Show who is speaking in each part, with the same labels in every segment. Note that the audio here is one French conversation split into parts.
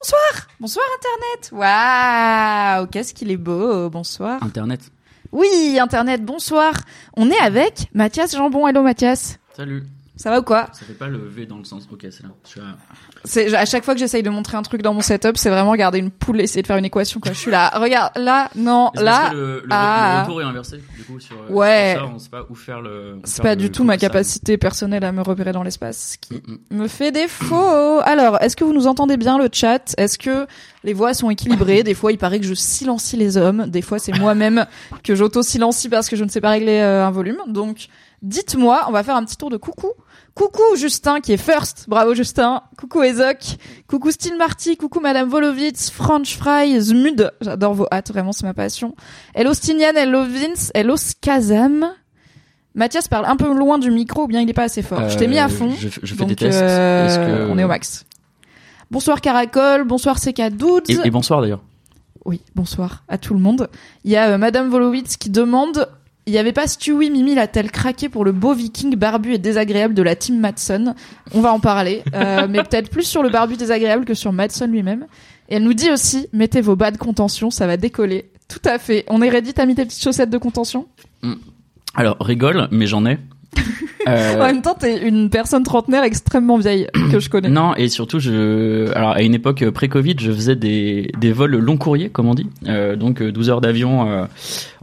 Speaker 1: Bonsoir Bonsoir Internet Waouh Qu'est-ce qu'il est beau Bonsoir
Speaker 2: Internet.
Speaker 1: Oui, Internet, bonsoir On est avec Mathias Jambon. Hello Mathias
Speaker 2: Salut.
Speaker 1: Ça va ou quoi
Speaker 2: Ça fait pas le V dans le sens. Ok, c'est là.
Speaker 1: C'est à chaque fois que j'essaye de montrer un truc dans mon setup, c'est vraiment garder une poule et essayer de faire une équation. Quoi. Je suis là, regarde, là, non, là,
Speaker 2: parce que le, le-
Speaker 1: ah.
Speaker 2: le retour est inversé. Du coup, sur,
Speaker 1: Ouais.
Speaker 2: sur ça, on sait pas où faire le.
Speaker 1: c'est pas du tout ma capacité personnelle à me repérer dans l'espace, ce qui
Speaker 2: Mm,
Speaker 1: me fait défaut. Alors, est-ce que vous nous entendez bien le chat? Est-ce que les voix sont équilibrées? Des fois, il paraît que je silencie les hommes. Des fois, c'est moi-même que j'auto-silencie parce que je ne sais pas régler euh, un volume. Donc, dites-moi, on va faire un petit tour de coucou. Coucou Justin qui est first, bravo Justin. Coucou Ezok, coucou Steel Marty, coucou Madame Volovitz, French Fry, Zmud, j'adore vos hâtes, vraiment c'est ma passion. Hello Stinian, hello Vince, hello Skazam. Mathias parle un peu loin du micro ou bien il est pas assez fort. je t'ai mis à fond.
Speaker 2: Je, je fais
Speaker 1: donc
Speaker 2: des tests.
Speaker 1: euh,
Speaker 2: Est-ce que-
Speaker 1: on est au max. Bonsoir Caracol, bonsoir CK Dudes.
Speaker 2: Et, et bonsoir d'ailleurs.
Speaker 1: Oui, bonsoir à tout le monde. Il y a euh, Madame Volowitz qui demande il y avait pas Stewie Mimi l'a-t-elle craqué pour le beau viking barbu et désagréable de la team Madsen On va en parler, euh, mais peut-être plus sur le barbu désagréable que sur Madsen lui-même. Et elle nous dit aussi mettez vos bas de contention, ça va décoller. Tout à fait. On est ready, t'as mis tes petites chaussettes de contention?
Speaker 2: Alors, rigole, mais j'en ai. Euh,
Speaker 1: En même temps, t'es une personne trentenaire extrêmement vieille que je connais.
Speaker 2: Non, et surtout, je, alors à une époque euh, pré-Covid, je faisais des, des vols long courrier, comme on dit. Euh, donc euh, 12 heures d'avion euh,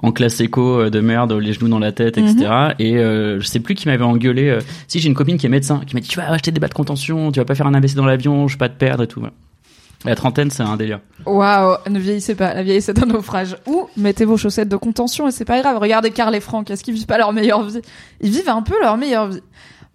Speaker 2: en classe éco de merde, les genoux dans la tête, etc. Et euh, je sais plus qui m'avait engueulé. si j'ai une copine qui est médecin, qui m'a dit tu vas acheter des bas de contention, tu vas pas faire un AVC dans l'avion, je vais pas te perdre et tout. Voilà. La trentaine, c'est un délire.
Speaker 1: Waouh, ne vieillissez pas, la vieillesse est un naufrage. Ou mettez vos chaussettes de contention et c'est pas grave. Regardez Karl et Franck, est-ce qu'ils vivent pas leur meilleure vie? Ils vivent un peu leur meilleure vie.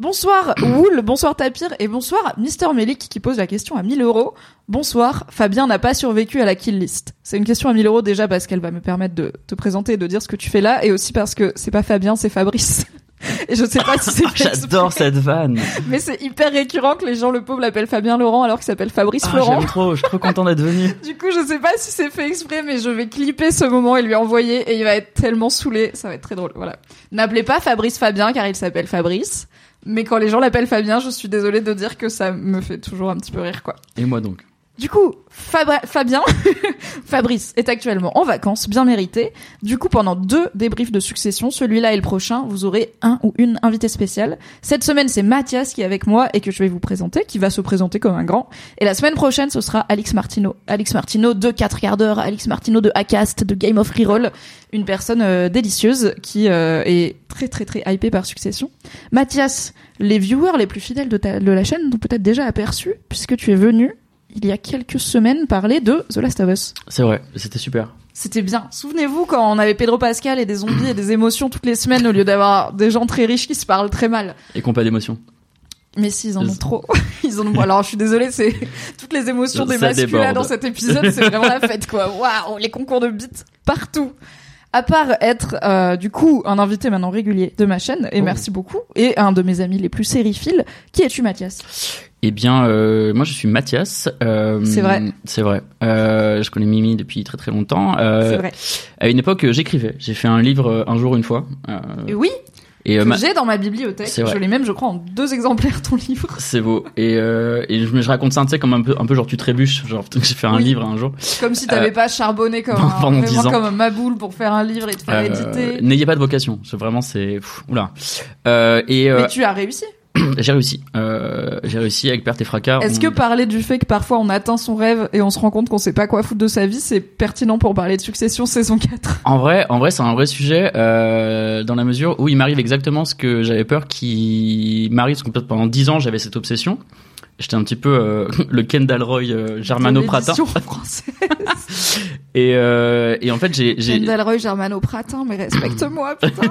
Speaker 1: Bonsoir Wool, bonsoir Tapir et bonsoir Mister Melik qui pose la question à 1000 euros. Bonsoir, Fabien n'a pas survécu à la kill list. C'est une question à 1000 euros déjà parce qu'elle va me permettre de te présenter et de dire ce que tu fais là et aussi parce que c'est pas Fabien, c'est Fabrice. Et je sais pas si c'est fait
Speaker 2: J'adore cette vanne.
Speaker 1: mais c'est hyper récurrent que les gens le pauvre l'appellent Fabien Laurent alors qu'il s'appelle Fabrice
Speaker 2: Ah,
Speaker 1: Florent.
Speaker 2: J'aime trop, je suis trop content d'être venu.
Speaker 1: Du coup, je sais pas si c'est fait exprès, mais je vais clipper ce moment et lui envoyer et il va être tellement saoulé. Ça va être très drôle. Voilà. N'appelez pas Fabrice Fabien car il s'appelle Fabrice. Mais quand les gens l'appellent Fabien, je suis désolée de dire que ça me fait toujours un petit peu rire, quoi.
Speaker 2: Et moi donc.
Speaker 1: Du coup, Fabien, Fabrice est actuellement en vacances, bien mérité. Du coup, pendant deux débriefs de succession, celui-là et le prochain, vous aurez un ou une invité spéciale. Cette semaine, c'est Mathias qui est avec moi et que je vais vous présenter, qui va se présenter comme un grand. Et la semaine prochaine, ce sera Alix Martino. Alix Martino de 4 quarts d'heure, Alix Martino de Acast, de Game of Reroll. Une personne euh, délicieuse qui euh, est très très très hypée par succession. Mathias, les viewers les plus fidèles de, ta- la chaîne t'ont peut-être déjà aperçu, puisque tu es venu il y a quelques semaines parler de The Last of Us.
Speaker 2: C'est vrai, c'était super.
Speaker 1: C'était bien. Souvenez-vous quand on avait Pedro Pascal et des zombies et des émotions toutes les semaines au lieu d'avoir des gens très riches qui se parlent très mal.
Speaker 2: Et qu'on pas d'émotion.
Speaker 1: Mais si, ils en ont trop. Ils en ont. Alors, je suis désolée, c'est toutes les émotions des masculins
Speaker 2: déborde.
Speaker 1: dans cet épisode, c'est vraiment la fête, quoi. Waouh, les concours de beats partout. À part être euh, du coup un invité maintenant régulier de ma chaîne, et
Speaker 2: Oh.
Speaker 1: merci beaucoup, et un de mes amis les plus sériphiles, qui es-tu Mathias?
Speaker 2: Eh bien, euh, moi je suis Mathias. euh,
Speaker 1: C'est vrai.
Speaker 2: C'est vrai. Euh, je connais Mimi depuis très très longtemps.
Speaker 1: C'est vrai.
Speaker 2: À une époque, j'écrivais. J'ai fait un livre un jour une fois.
Speaker 1: oui,
Speaker 2: et euh, ma-
Speaker 1: j'ai dans ma bibliothèque. Je l'ai même, je crois, en deux exemplaires ton livre.
Speaker 2: c'est beau. Et, euh, et je, je raconte ça, tu sais, comme un peu, un peu genre tu trébuches. Genre j'ai fait un
Speaker 1: Oui.
Speaker 2: livre un jour.
Speaker 1: Comme si t'avais
Speaker 2: Euh,
Speaker 1: pas charbonné comme un,
Speaker 2: pendant
Speaker 1: vraiment
Speaker 2: 10 ans.
Speaker 1: comme un maboule pour faire un livre et te faire
Speaker 2: Euh,
Speaker 1: éditer.
Speaker 2: N'ayez pas de vocation. C'est vraiment c'est. Oula. Euh, et euh,
Speaker 1: Mais tu as réussi.
Speaker 2: j'ai réussi. Euh, j'ai réussi avec perte et fracas.
Speaker 1: Est-ce
Speaker 2: On-
Speaker 1: que parler du fait que parfois on atteint son rêve et on se rend compte qu'on sait pas quoi foutre de sa vie, c'est pertinent pour parler de Succession saison 4
Speaker 2: En vrai, en vrai, c'est un vrai sujet euh, dans la mesure où il m'arrive exactement ce que j'avais peur qu'il m'arrive parce que peut-être pendant dix ans j'avais cette obsession. J'étais un petit peu euh, le Kendall Roy germano-pratin.
Speaker 1: De l'édition française.
Speaker 2: Et, et en fait, j'ai,
Speaker 1: Kendall Roy Germano-Pratin, mais respecte-moi, putain.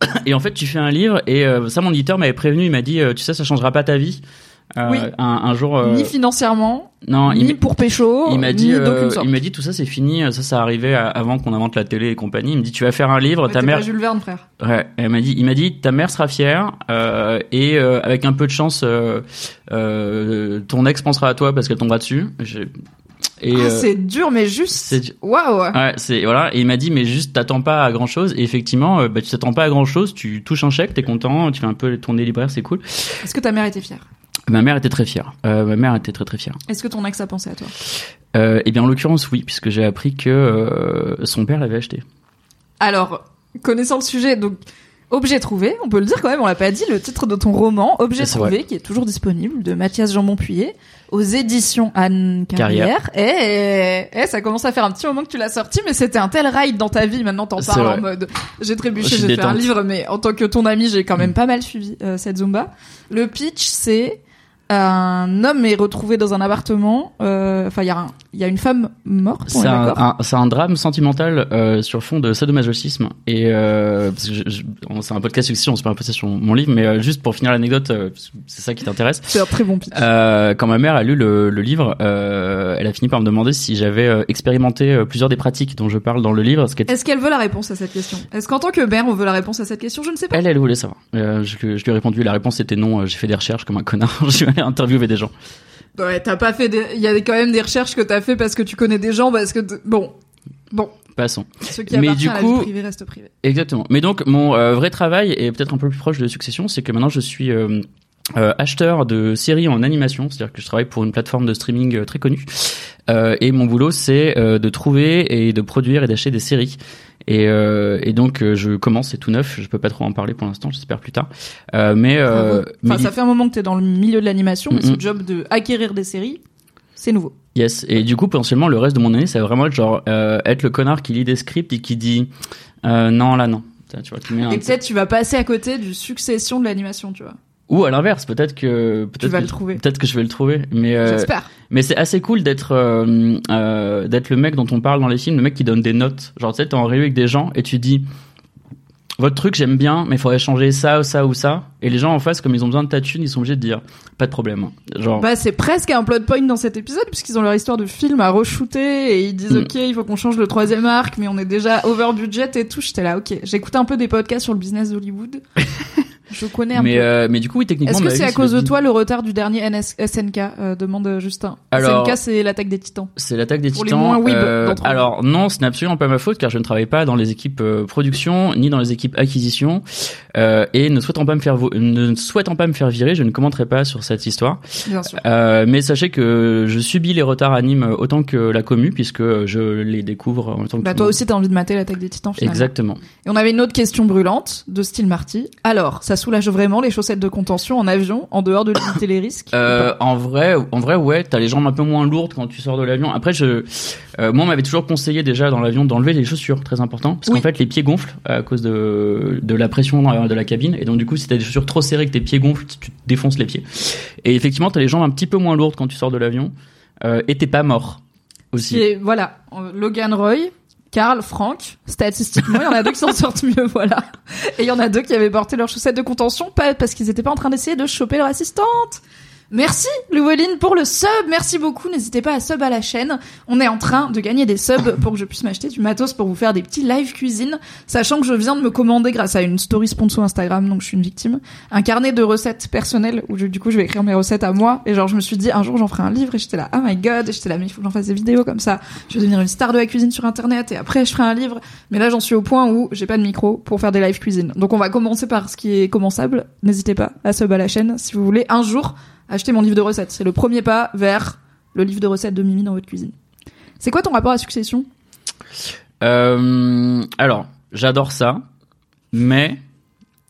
Speaker 2: et en fait, tu fais un livre et euh, ça, mon éditeur m'avait prévenu. Il m'a dit, euh, tu sais, ça changera pas ta vie. Euh,
Speaker 1: Oui.
Speaker 2: un, un jour. euh,
Speaker 1: Ni financièrement,
Speaker 2: non, il
Speaker 1: ni pour pécho,
Speaker 2: il m'a dit, euh, il m'a dit tout ça, c'est fini. Ça, ça arrivait avant qu'on invente la télé et compagnie. Il me dit, tu vas faire un livre. Ta mère,
Speaker 1: pas Jules Verne, frère.
Speaker 2: Ouais, elle m'a dit, il m'a dit, ta mère sera fière et avec un peu de chance, ton ex pensera à toi parce qu'elle tombera dessus. Et
Speaker 1: Ah,
Speaker 2: euh,
Speaker 1: c'est dur, mais juste.
Speaker 2: c'est
Speaker 1: Waouh.
Speaker 2: ouais, c'est voilà. Et il m'a dit, mais juste t'attends pas à grand chose. Et effectivement, euh, bah, tu t'attends pas à grand chose. Tu touches un chèque, t'es content, tu fais un peu tourner libraire, c'est cool.
Speaker 1: Est-ce que ta mère était fière?
Speaker 2: Ma mère était très fière. Euh, ma mère était très très fière.
Speaker 1: Est-ce que ton ex a pensé à toi?
Speaker 2: Euh, et bien en l'occurrence, oui, puisque j'ai appris que euh, son père l'avait acheté.
Speaker 1: Alors, connaissant le sujet, donc objet trouvé, on peut le dire quand même, on l'a pas dit, le titre de ton roman, objet trouvé, qui est toujours disponible, de Mathias Jean Montpuyer, aux éditions Anne Carrière. Et, et ça commence à faire un petit moment que tu l'as sorti, mais c'était un tel ride dans ta vie, maintenant t'en parles en mode, j'ai trébuché, j'ai fait un livre, mais en tant que ton ami, j'ai quand même pas mal suivi euh, cette Zumba. Le pitch, c'est un homme est retrouvé dans un appartement, euh, enfin il y, a un- il y a une femme morte,
Speaker 2: C'est un, drame sentimental euh, sur fond de sadomasochisme et euh, c'est un podcast succession, c'est pas un podcast sur mon livre, mais euh, juste pour finir l'anecdote, euh, c'est ça qui t'intéresse.
Speaker 1: C'est un très bon pitch.
Speaker 2: Quand ma mère a lu le, le livre, elle a fini par me demander si j'avais expérimenté plusieurs des pratiques dont je parle dans le livre.
Speaker 1: Est-ce qu'elle veut la réponse à cette question? Est-ce qu'en tant que mère, on veut la réponse à cette question? Je ne sais pas.
Speaker 2: elle, elle voulait savoir. Je, je lui ai répondu, la réponse était non. J'ai fait des recherches comme un connard. allé interviewer des gens.
Speaker 1: Ouais, t'as pas fait. des- Il y a quand même des recherches que t'as fait parce que tu connais des gens, parce que bon, bon,
Speaker 2: Passons.
Speaker 1: ce qui
Speaker 2: Mais du
Speaker 1: à la
Speaker 2: coup-
Speaker 1: vie privée reste privé.
Speaker 2: Exactement. Mais donc mon euh, vrai travail est peut-être un peu plus proche de Succession, c'est que maintenant je suis euh, euh, acheteur de séries en animation, c'est-à-dire que je travaille pour une plateforme de streaming euh, très connue. Euh, et mon boulot c'est de trouver et de produire et d'acheter des séries. Et, euh, et donc euh, je commence, c'est tout neuf, je peux pas trop en parler pour l'instant, j'espère plus tard. Euh, mais
Speaker 1: Enfin, ça fait un moment que t'es dans le milieu de l'animation, mais
Speaker 2: Mm,
Speaker 1: ce job de acquérir des séries, c'est nouveau.
Speaker 2: Yes. Et du coup, potentiellement, le reste de mon année, ça va vraiment être genre être le connard qui lit des scripts et qui dit non là non. Tu vois,
Speaker 1: Et peut-être tu vas passer à côté du succession de l'animation, tu vois.
Speaker 2: Ou à l'inverse, peut-être que peut-être que-
Speaker 1: le trouver.
Speaker 2: Peut-être que je vais le trouver, mais euh,
Speaker 1: J'espère.
Speaker 2: mais c'est assez cool d'être euh, euh, d'être le mec dont on parle dans les films, le mec qui donne des notes. Genre tu sais, t'es en réunion avec des gens et tu dis votre truc j'aime bien, mais il faudrait changer ça ou ça ou ça. Et les gens en face, comme ils ont besoin de ta thune, ils sont obligés de dire pas de problème. Genre
Speaker 1: Bah, c'est presque un plot point dans cet épisode, puisqu'ils ont leur histoire de film à re-shooter, et ils disent,
Speaker 2: Mm.
Speaker 1: ok, il faut qu'on change le troisième arc, mais on est déjà over budget et tout. J'étais là, ok. J'écoute un peu des podcasts sur le business d'Hollywood. Je connais un
Speaker 2: mais
Speaker 1: peu.
Speaker 2: euh, mais du coup oui techniquement.
Speaker 1: Est-ce que c'est à cause de toi le retard du dernier NS SNK euh, demande Justin.
Speaker 2: Alors-
Speaker 1: SNK c'est l'attaque des titans.
Speaker 2: C'est l'attaque des
Speaker 1: Pour les
Speaker 2: titans.
Speaker 1: moins weeb
Speaker 2: Euh, alors non, ce n'est absolument pas ma faute car je ne travaille pas dans les équipes euh, production ni dans les équipes acquisition et ne souhaitant pas me faire ne souhaitant pas me faire virer, je ne commenterai pas sur cette histoire.
Speaker 1: Bien sûr.
Speaker 2: Mais sachez que je subis les retards animes autant que la commu puisque je les découvre en temps que
Speaker 1: Bah toi aussi t'as envie de mater l'attaque des titans finalement.
Speaker 2: Exactement.
Speaker 1: Et on avait une autre question brûlante de style Marty. Alors, ça soulage vraiment les chaussettes de contention en avion, en dehors de limiter les risques
Speaker 2: Euh, en vrai, en vrai, ouais, t'as les jambes un peu moins lourdes quand tu sors de l'avion. Après, je, euh, moi, on m'avait toujours conseillé déjà dans l'avion d'enlever les chaussures, très important, parce
Speaker 1: Oui.
Speaker 2: qu'en fait, les pieds gonflent à cause de de la pression dans- de la cabine, et donc du coup, si t'as des chaussures trop serrées que tes pieds gonflent, tu te défonces les pieds. Et effectivement, t'as les jambes un petit peu moins lourdes quand tu sors de l'avion, euh, et t'es pas mort aussi.
Speaker 1: Est- voilà, Logan Roy, Karl, Frank, statistiquement, il y en a deux qui s'en sortent mieux, voilà. Et il y en a deux qui avaient porté leurs chaussettes de contention, pas parce qu'ils étaient pas en train d'essayer de choper leur assistante, Merci Louveline pour le sub, merci beaucoup. N'hésitez pas à sub à la chaîne. On est en train de gagner des subs pour que je puisse m'acheter du matos pour vous faire des petits live cuisine, sachant que je viens de me commander grâce à une story sponsor Instagram, donc je suis une victime, un carnet de recettes personnelles où je- du coup je vais écrire mes recettes à moi. Et genre je me suis dit un jour j'en ferai un livre et j'étais là oh my god, et j'étais là mais il faut que j'en fasse des vidéos comme ça. Je vais devenir une star de la cuisine sur internet et après je ferai un livre. Mais là j'en suis au point où j'ai pas de micro pour faire des live cuisine. Donc on va commencer par ce qui est commençable. N'hésitez pas à sub à la chaîne si vous voulez un jour acheter mon livre de recettes. C'est le premier pas vers le livre de recettes de Mimi dans votre cuisine. C'est quoi ton rapport à Succession?
Speaker 2: Euh, alors, j'adore ça, mais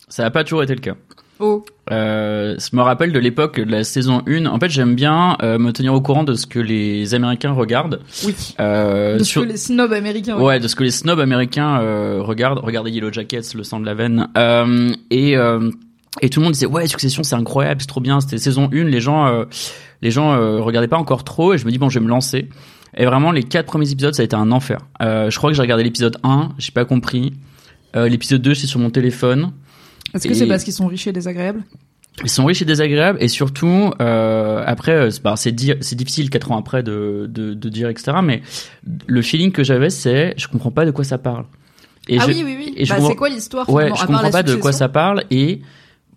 Speaker 2: ça n'a pas toujours été le cas.
Speaker 1: Oh,
Speaker 2: Euh, ça me rappelle de l'époque de la saison 1. En fait, j'aime bien euh, me tenir au courant de ce que les Américains regardent.
Speaker 1: oui.
Speaker 2: Euh,
Speaker 1: de ce
Speaker 2: sur-
Speaker 1: que les snobs américains.
Speaker 2: Ouais, de ce que les snobs américains euh, regardent. Regardez Yellow Jackets, le sang de la veine. Euh, et euh, et tout le monde disait ouais, Succession, c'est incroyable, c'est trop bien. C'était saison 1, les gens euh, les gens euh, regardaient pas encore trop. Et je me dis bon, je vais me lancer. Et vraiment, les quatre premiers épisodes, ça a été un enfer. Euh, je crois que j'ai regardé l'épisode 1, j'ai pas compris. Euh, l'épisode 2, c'est sur mon téléphone.
Speaker 1: Est-ce que c'est parce qu'ils sont riches et désagréables?
Speaker 2: Ils sont riches et désagréables et surtout euh, après c'est bah, c'est di- c'est difficile quatre ans après de, de, de dire etc mais le feeling que j'avais c'est je comprends pas de quoi ça parle et
Speaker 1: Ah
Speaker 2: je,
Speaker 1: oui, oui, oui. Bah, c'est quoi l'histoire
Speaker 2: ouais je comprends pas de quoi ça parle et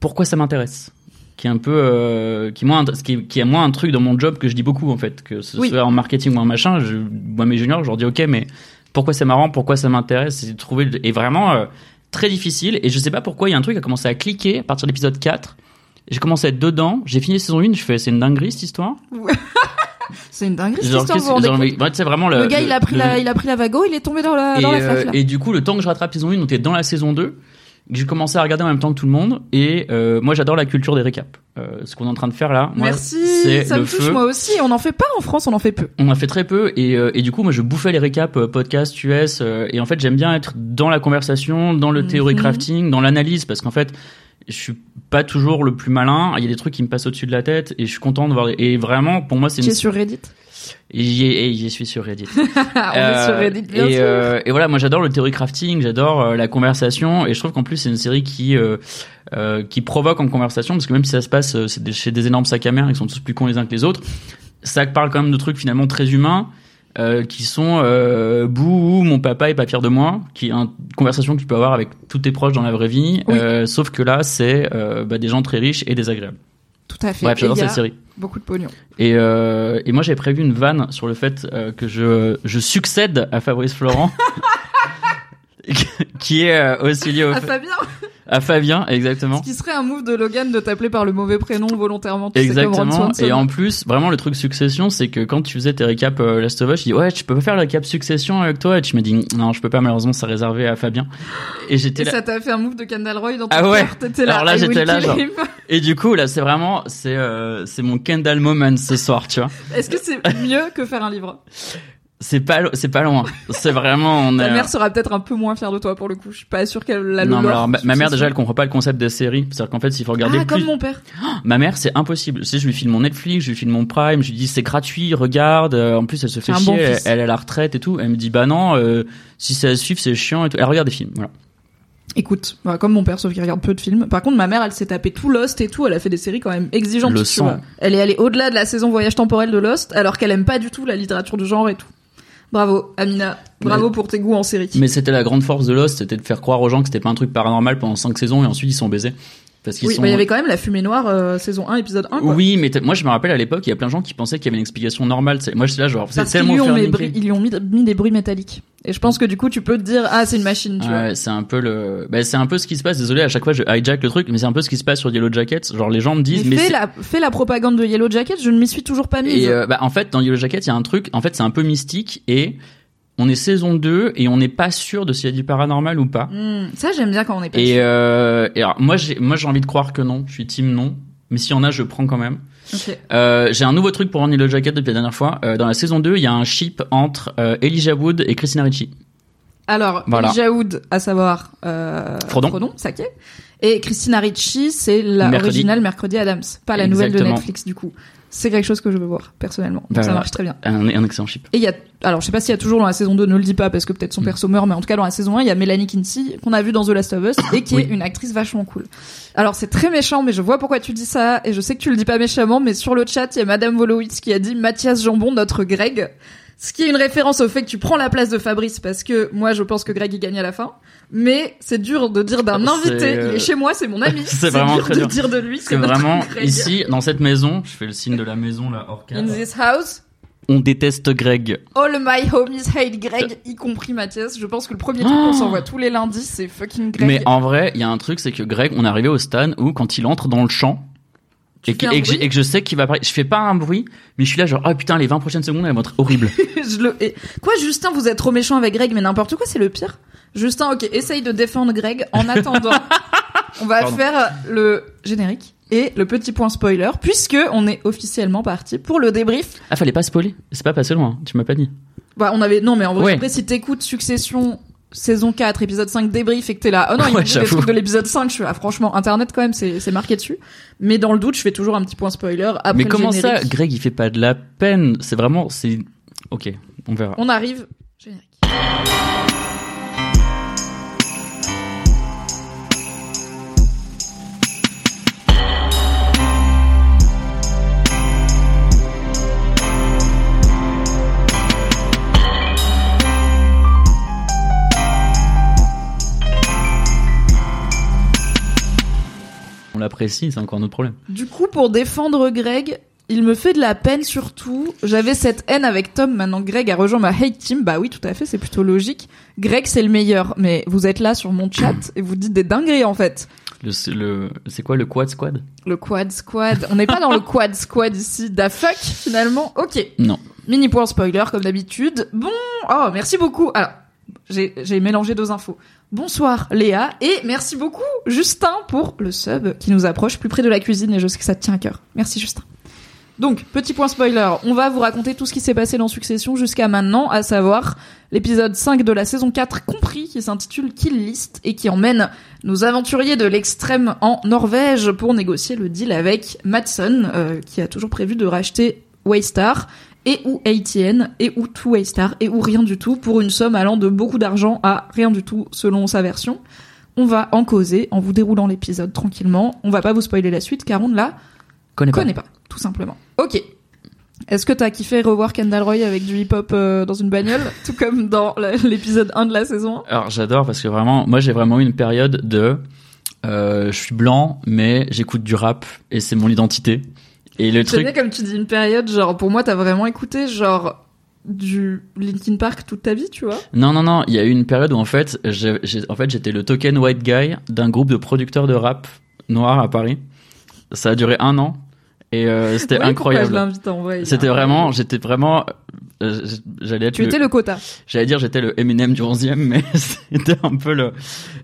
Speaker 2: pourquoi ça m'intéresse. Qui est un peu euh, qui est moins qui est, qui est moins un truc dans mon job que je dis beaucoup en fait. Que ce
Speaker 1: Oui.
Speaker 2: soit en marketing ou en machin je, moi mes juniors je leur dis ok mais pourquoi c'est marrant pourquoi ça m'intéresse? C'est de trouver et vraiment euh, très difficile. Et je sais pas pourquoi il y a un truc qui a commencé à cliquer à partir de l'épisode 4 j'ai commencé à être dedans. J'ai fini saison 1 je fais c'est une dinguerie cette histoire.
Speaker 1: C'est une dinguerie cette histoire,
Speaker 2: sais, vraiment le,
Speaker 1: Le gars, il a pris
Speaker 2: le-
Speaker 1: la, il a pris la vago, il est tombé dans la,
Speaker 2: et,
Speaker 1: dans la
Speaker 2: euh,
Speaker 1: là.
Speaker 2: et du coup, le temps que je rattrape saison 1, on était dans la saison 2. Que J'ai commencé à regarder en même temps que tout le monde. Et euh, moi, j'adore la culture des récaps. Euh, ce qu'on est en train de faire là, moi,
Speaker 1: Merci, ça
Speaker 2: le
Speaker 1: me touche
Speaker 2: feu.
Speaker 1: moi aussi. On n'en fait pas en France, on en fait peu.
Speaker 2: On a fait très peu. Et, euh, et du coup, moi, je bouffais les récaps podcast US. et en fait, j'aime bien être dans la conversation, dans le
Speaker 1: Mhm.
Speaker 2: théorie crafting, dans l'analyse. Parce qu'en fait, je suis pas toujours le plus malin. Il y a des trucs qui me passent au-dessus de la tête. Et je suis content de voir. Et vraiment, pour moi, c'est
Speaker 1: Tu
Speaker 2: une...
Speaker 1: sur Reddit?
Speaker 2: Et j'y suis sur Reddit.
Speaker 1: On est sur
Speaker 2: Euh,
Speaker 1: Reddit, bien
Speaker 2: et,
Speaker 1: sûr.
Speaker 2: euh, et voilà, moi j'adore le theory crafting, j'adore euh, la conversation, et je trouve qu'en plus c'est une série qui qui provoque en conversation, parce que même si ça se passe des- chez des énormes sacs à mer, ils sont tous plus cons les uns que les autres, ça parle quand même de trucs finalement très humains. qui sont bouh mon papa est pas fier de moi qui est une conversation que tu peux avoir avec tous tes proches dans la vraie vie
Speaker 1: Oui.
Speaker 2: sauf que là c'est bah, des gens très riches et désagréables
Speaker 1: Tout à fait.
Speaker 2: bref j'adore cette série
Speaker 1: Beaucoup de pognon.
Speaker 2: et, euh, et moi j'avais prévu une vanne sur le fait euh, que je, je succède à Fabrice Florent, qui est euh, aussi lié au fait-
Speaker 1: Fabien
Speaker 2: à Fabien, exactement.
Speaker 1: Ce qui serait un move de Logan de t'appeler par le mauvais prénom volontairement. Tu
Speaker 2: Exactement. Et en plus, vraiment le truc succession, c'est que quand tu faisais tes récaps euh, Last of Us, je dis ouais, tu peux pas faire le récap succession avec toi. Et tu m'as dit non, je peux pas malheureusement, c'est réservé à Fabien. Et j'étais là.
Speaker 1: ça t'a fait un move de Kendall Roy dans ton
Speaker 2: Ah ouais.
Speaker 1: cœur. Là.
Speaker 2: Alors là, j'étais là, genre-. Et du coup là, c'est vraiment c'est euh, c'est mon Kendall moment ce soir, tu vois.
Speaker 1: Est-ce que c'est mieux que faire un livre?
Speaker 2: C'est pas c'est pas loin. C'est vraiment on
Speaker 1: Ta mère sera peut-être un peu moins fière de toi pour le coup. Je suis pas sûre qu'elle la
Speaker 2: non, mais alors, ma, ma mère déjà elle comprend pas le concept des séries. C'est-à-dire qu'en fait, s'il faut regarder
Speaker 1: Ah,
Speaker 2: plus
Speaker 1: comme mon père.
Speaker 2: Ma mère, c'est impossible. Tu sais, je lui file mon Netflix, je lui file mon Prime, je lui dis c'est gratuit, regarde. Euh, En plus, elle se fait
Speaker 1: un
Speaker 2: chier,
Speaker 1: bon
Speaker 2: elle, elle est à la retraite et tout. Elle me dit bah non, euh, si ça suit, c'est chiant et tout. Elle regarde des films, voilà.
Speaker 1: Écoute, bah, comme mon père, sauf qu'il regarde peu de films. Par contre, ma mère, elle s'est tapé tout Lost et tout. Elle a fait des séries quand même exigeantes.
Speaker 2: Le sang.
Speaker 1: Elle est allée au-delà de la saison voyage temporel de Lost, alors qu'elle aime pas du tout la littérature de genre et tout. Bravo, Amina. Bravo pour tes goûts en série.
Speaker 2: Mais c'était la grande force de Lost, c'était de faire croire aux gens que c'était pas un truc paranormal pendant cinq saisons et ensuite ils sont baisés. Parce qu'ils
Speaker 1: Oui,
Speaker 2: sont.
Speaker 1: bah, il y avait quand même la fumée noire, euh, saison 1, épisode 1, quoi.
Speaker 2: Oui, mais moi je me rappelle à l'époque, il y a plein de gens qui pensaient qu'il y avait une explication normale. Moi j'étais là genre, c'est tellement
Speaker 1: lui ont, mis, ils lui ont mis, mis des bruits métalliques. Et je pense que du coup, tu peux te dire, ah, c'est une machine, tu vois.
Speaker 2: Ouais, c'est un peu le, bah, c'est un peu ce qui se passe. Désolé, à chaque fois je hijack le truc, mais c'est un peu ce qui se passe sur Yellow Jackets. Genre les gens me disent,
Speaker 1: Mais,
Speaker 2: mais
Speaker 1: fais, la, fais la propagande de Yellow Jacket, je ne m'y suis toujours pas mise.
Speaker 2: Et euh, bah, en fait, dans Yellow Jacket, il y a un truc. En fait, c'est un peu mystique et on est saison 2 et on n'est pas sûr de s'il y a du paranormal ou pas.
Speaker 1: Hmm, ça, j'aime bien quand on est pas
Speaker 2: Et,
Speaker 1: sûr.
Speaker 2: euh, et alors, moi, j'ai moi j'ai envie de croire que non. Je suis team non. Mais s'il y en a, je prends quand même. Euh, j'ai un nouveau truc pour rendre Yellow Jacket depuis la dernière fois. Euh, dans la saison 2, il y a un ship entre Elijah Wood et Christina Ricci.
Speaker 1: Alors,
Speaker 2: Voilà.
Speaker 1: Elijah Wood, à savoir euh,
Speaker 2: Frodon.
Speaker 1: Saké. Et Christina Ricci, c'est la
Speaker 2: Mercredi.
Speaker 1: originale Mercredi Adams, pas la nouvelle de. Netflix du coup. C'est quelque chose que je veux voir personnellement. Donc
Speaker 2: Bah,
Speaker 1: ça marche très bien.
Speaker 2: Un, un excellent chip.
Speaker 1: Et il y a, alors je sais pas s'il y a toujours dans la saison 2, ne le dis pas parce que peut-être son
Speaker 2: Mm.
Speaker 1: perso meurt, mais en tout cas dans la saison 1, il y a Melanie Kinsey qu'on a vu dans The Last of Us et qui
Speaker 2: Oui.
Speaker 1: est une actrice vachement cool. Alors c'est très méchant, mais je vois pourquoi tu dis ça et je sais que tu le dis pas méchamment, mais sur le chat il y a Madame Wolowitz qui a dit Mathias Jambon, notre Greg. Ce qui est une référence au fait que tu prends la place de Fabrice parce que moi je pense que Greg il gagne à la fin. Mais c'est dur de dire d'un
Speaker 2: C'est,
Speaker 1: invité,
Speaker 2: euh,
Speaker 1: il est chez moi, c'est mon ami.
Speaker 2: c'est vraiment
Speaker 1: dur
Speaker 2: très
Speaker 1: de
Speaker 2: dur.
Speaker 1: dire de lui, c'est
Speaker 2: vraiment,
Speaker 1: Greg.
Speaker 2: ici, dans cette maison, je fais le signe de la maison, là, hors
Speaker 1: In this house,
Speaker 2: On déteste Greg.
Speaker 1: All my homies hate Greg, y compris Mathias. Je pense que le premier truc qu'on s'envoie tous les lundis, c'est fucking Greg.
Speaker 2: Mais en vrai, il y a un truc, c'est que Greg, on est arrivé au stade où quand il entre dans le champ, et, que- et et je sais qu'il va parler, je fais pas un bruit, mais je suis là genre, oh putain, les 20 prochaines secondes, elles vont être horribles.
Speaker 1: Je le... et- Quoi, Justin, vous êtes trop méchant avec Greg, mais n'importe quoi, c'est le pire. Justin, ok, essaye de défendre Greg. En attendant, on va
Speaker 2: Pardon.
Speaker 1: faire le générique et le petit point spoiler, puisque on est officiellement parti pour le débrief.
Speaker 2: ah, fallait pas spoiler. C'est pas passé loin, tu m'as pas dit.
Speaker 1: Bah, on avait, non, mais en vrai,
Speaker 2: Ouais.
Speaker 1: après, si t'écoutes Succession, saison 4, épisode 5 débrief et que t'es là, oh non, il y a
Speaker 2: Ouais,
Speaker 1: des
Speaker 2: j'avoue.
Speaker 1: trucs de l'épisode 5, je suis, ah, franchement, internet quand même, c'est, marqué dessus. Mais dans le doute, je fais toujours un petit point spoiler après
Speaker 2: mais
Speaker 1: le
Speaker 2: comment ça. Greg, il fait pas de la peine? C'est vraiment, c'est, ok, on verra.
Speaker 1: On arrive. Générique.
Speaker 2: L'apprécie, c'est encore un autre problème.
Speaker 1: Du coup, pour défendre Greg, il me fait de la peine surtout. J'avais cette haine avec Tom, maintenant Greg a rejoint ma hate team. Bah oui, tout à fait, c'est plutôt logique. Greg, c'est le meilleur. Mais vous êtes là sur mon chat et vous dites des dingueries en fait.
Speaker 2: Le, le, c'est quoi le quad squad?
Speaker 1: Le quad squad. On n'est pas dans le quad squad ici. Da fuck, finalement. Ok.
Speaker 2: Non.
Speaker 1: Mini point spoiler, comme d'habitude. Bon, oh, merci beaucoup. Alors, j'ai mélangé deux infos. Bonsoir Léa et merci beaucoup Justin pour le sub qui nous approche plus près de la cuisine et je sais que ça te tient à cœur. Merci Justin. Donc, petit point spoiler, on va vous raconter tout ce qui s'est passé dans Succession jusqu'à maintenant, à savoir l'épisode 5 de la saison 4 compris, qui s'intitule Kill List et qui emmène nos aventuriers de l'extrême en Norvège pour négocier le deal avec Matson, euh, qui a toujours prévu de racheter Waystar et ou ATN et ou tout Waystar et ou rien du tout pour une somme allant de beaucoup d'argent à rien du tout selon sa version. On va en causer en vous déroulant l'épisode tranquillement. On va pas vous spoiler la suite car on ne la connaît pas, tout simplement. Ok. Est-ce que t'as kiffé revoir Kendall Roy avec du hip-hop euh, dans une bagnole, tout comme dans l'épisode 1 de la saison? 1
Speaker 2: Alors j'adore parce que vraiment, moi j'ai vraiment eu une période de, euh, je suis blanc mais j'écoute du rap et c'est mon identité. Et le truc,
Speaker 1: bien comme tu dis une période, genre pour moi t'as vraiment écouté genre du Linkin Park toute ta vie, tu vois?
Speaker 2: Non non non, il y a eu une période où en fait, j'ai, j'ai- en fait j'étais le token white guy d'un groupe de producteurs de rap noirs à Paris. Ça a duré un an et euh, c'était
Speaker 1: Ouais,
Speaker 2: incroyable. C'était vraiment, j'étais vraiment, j'allais être
Speaker 1: Tu
Speaker 2: le-
Speaker 1: étais le quota.
Speaker 2: j'allais dire j'étais le Eminem du 11e mais c'était un peu le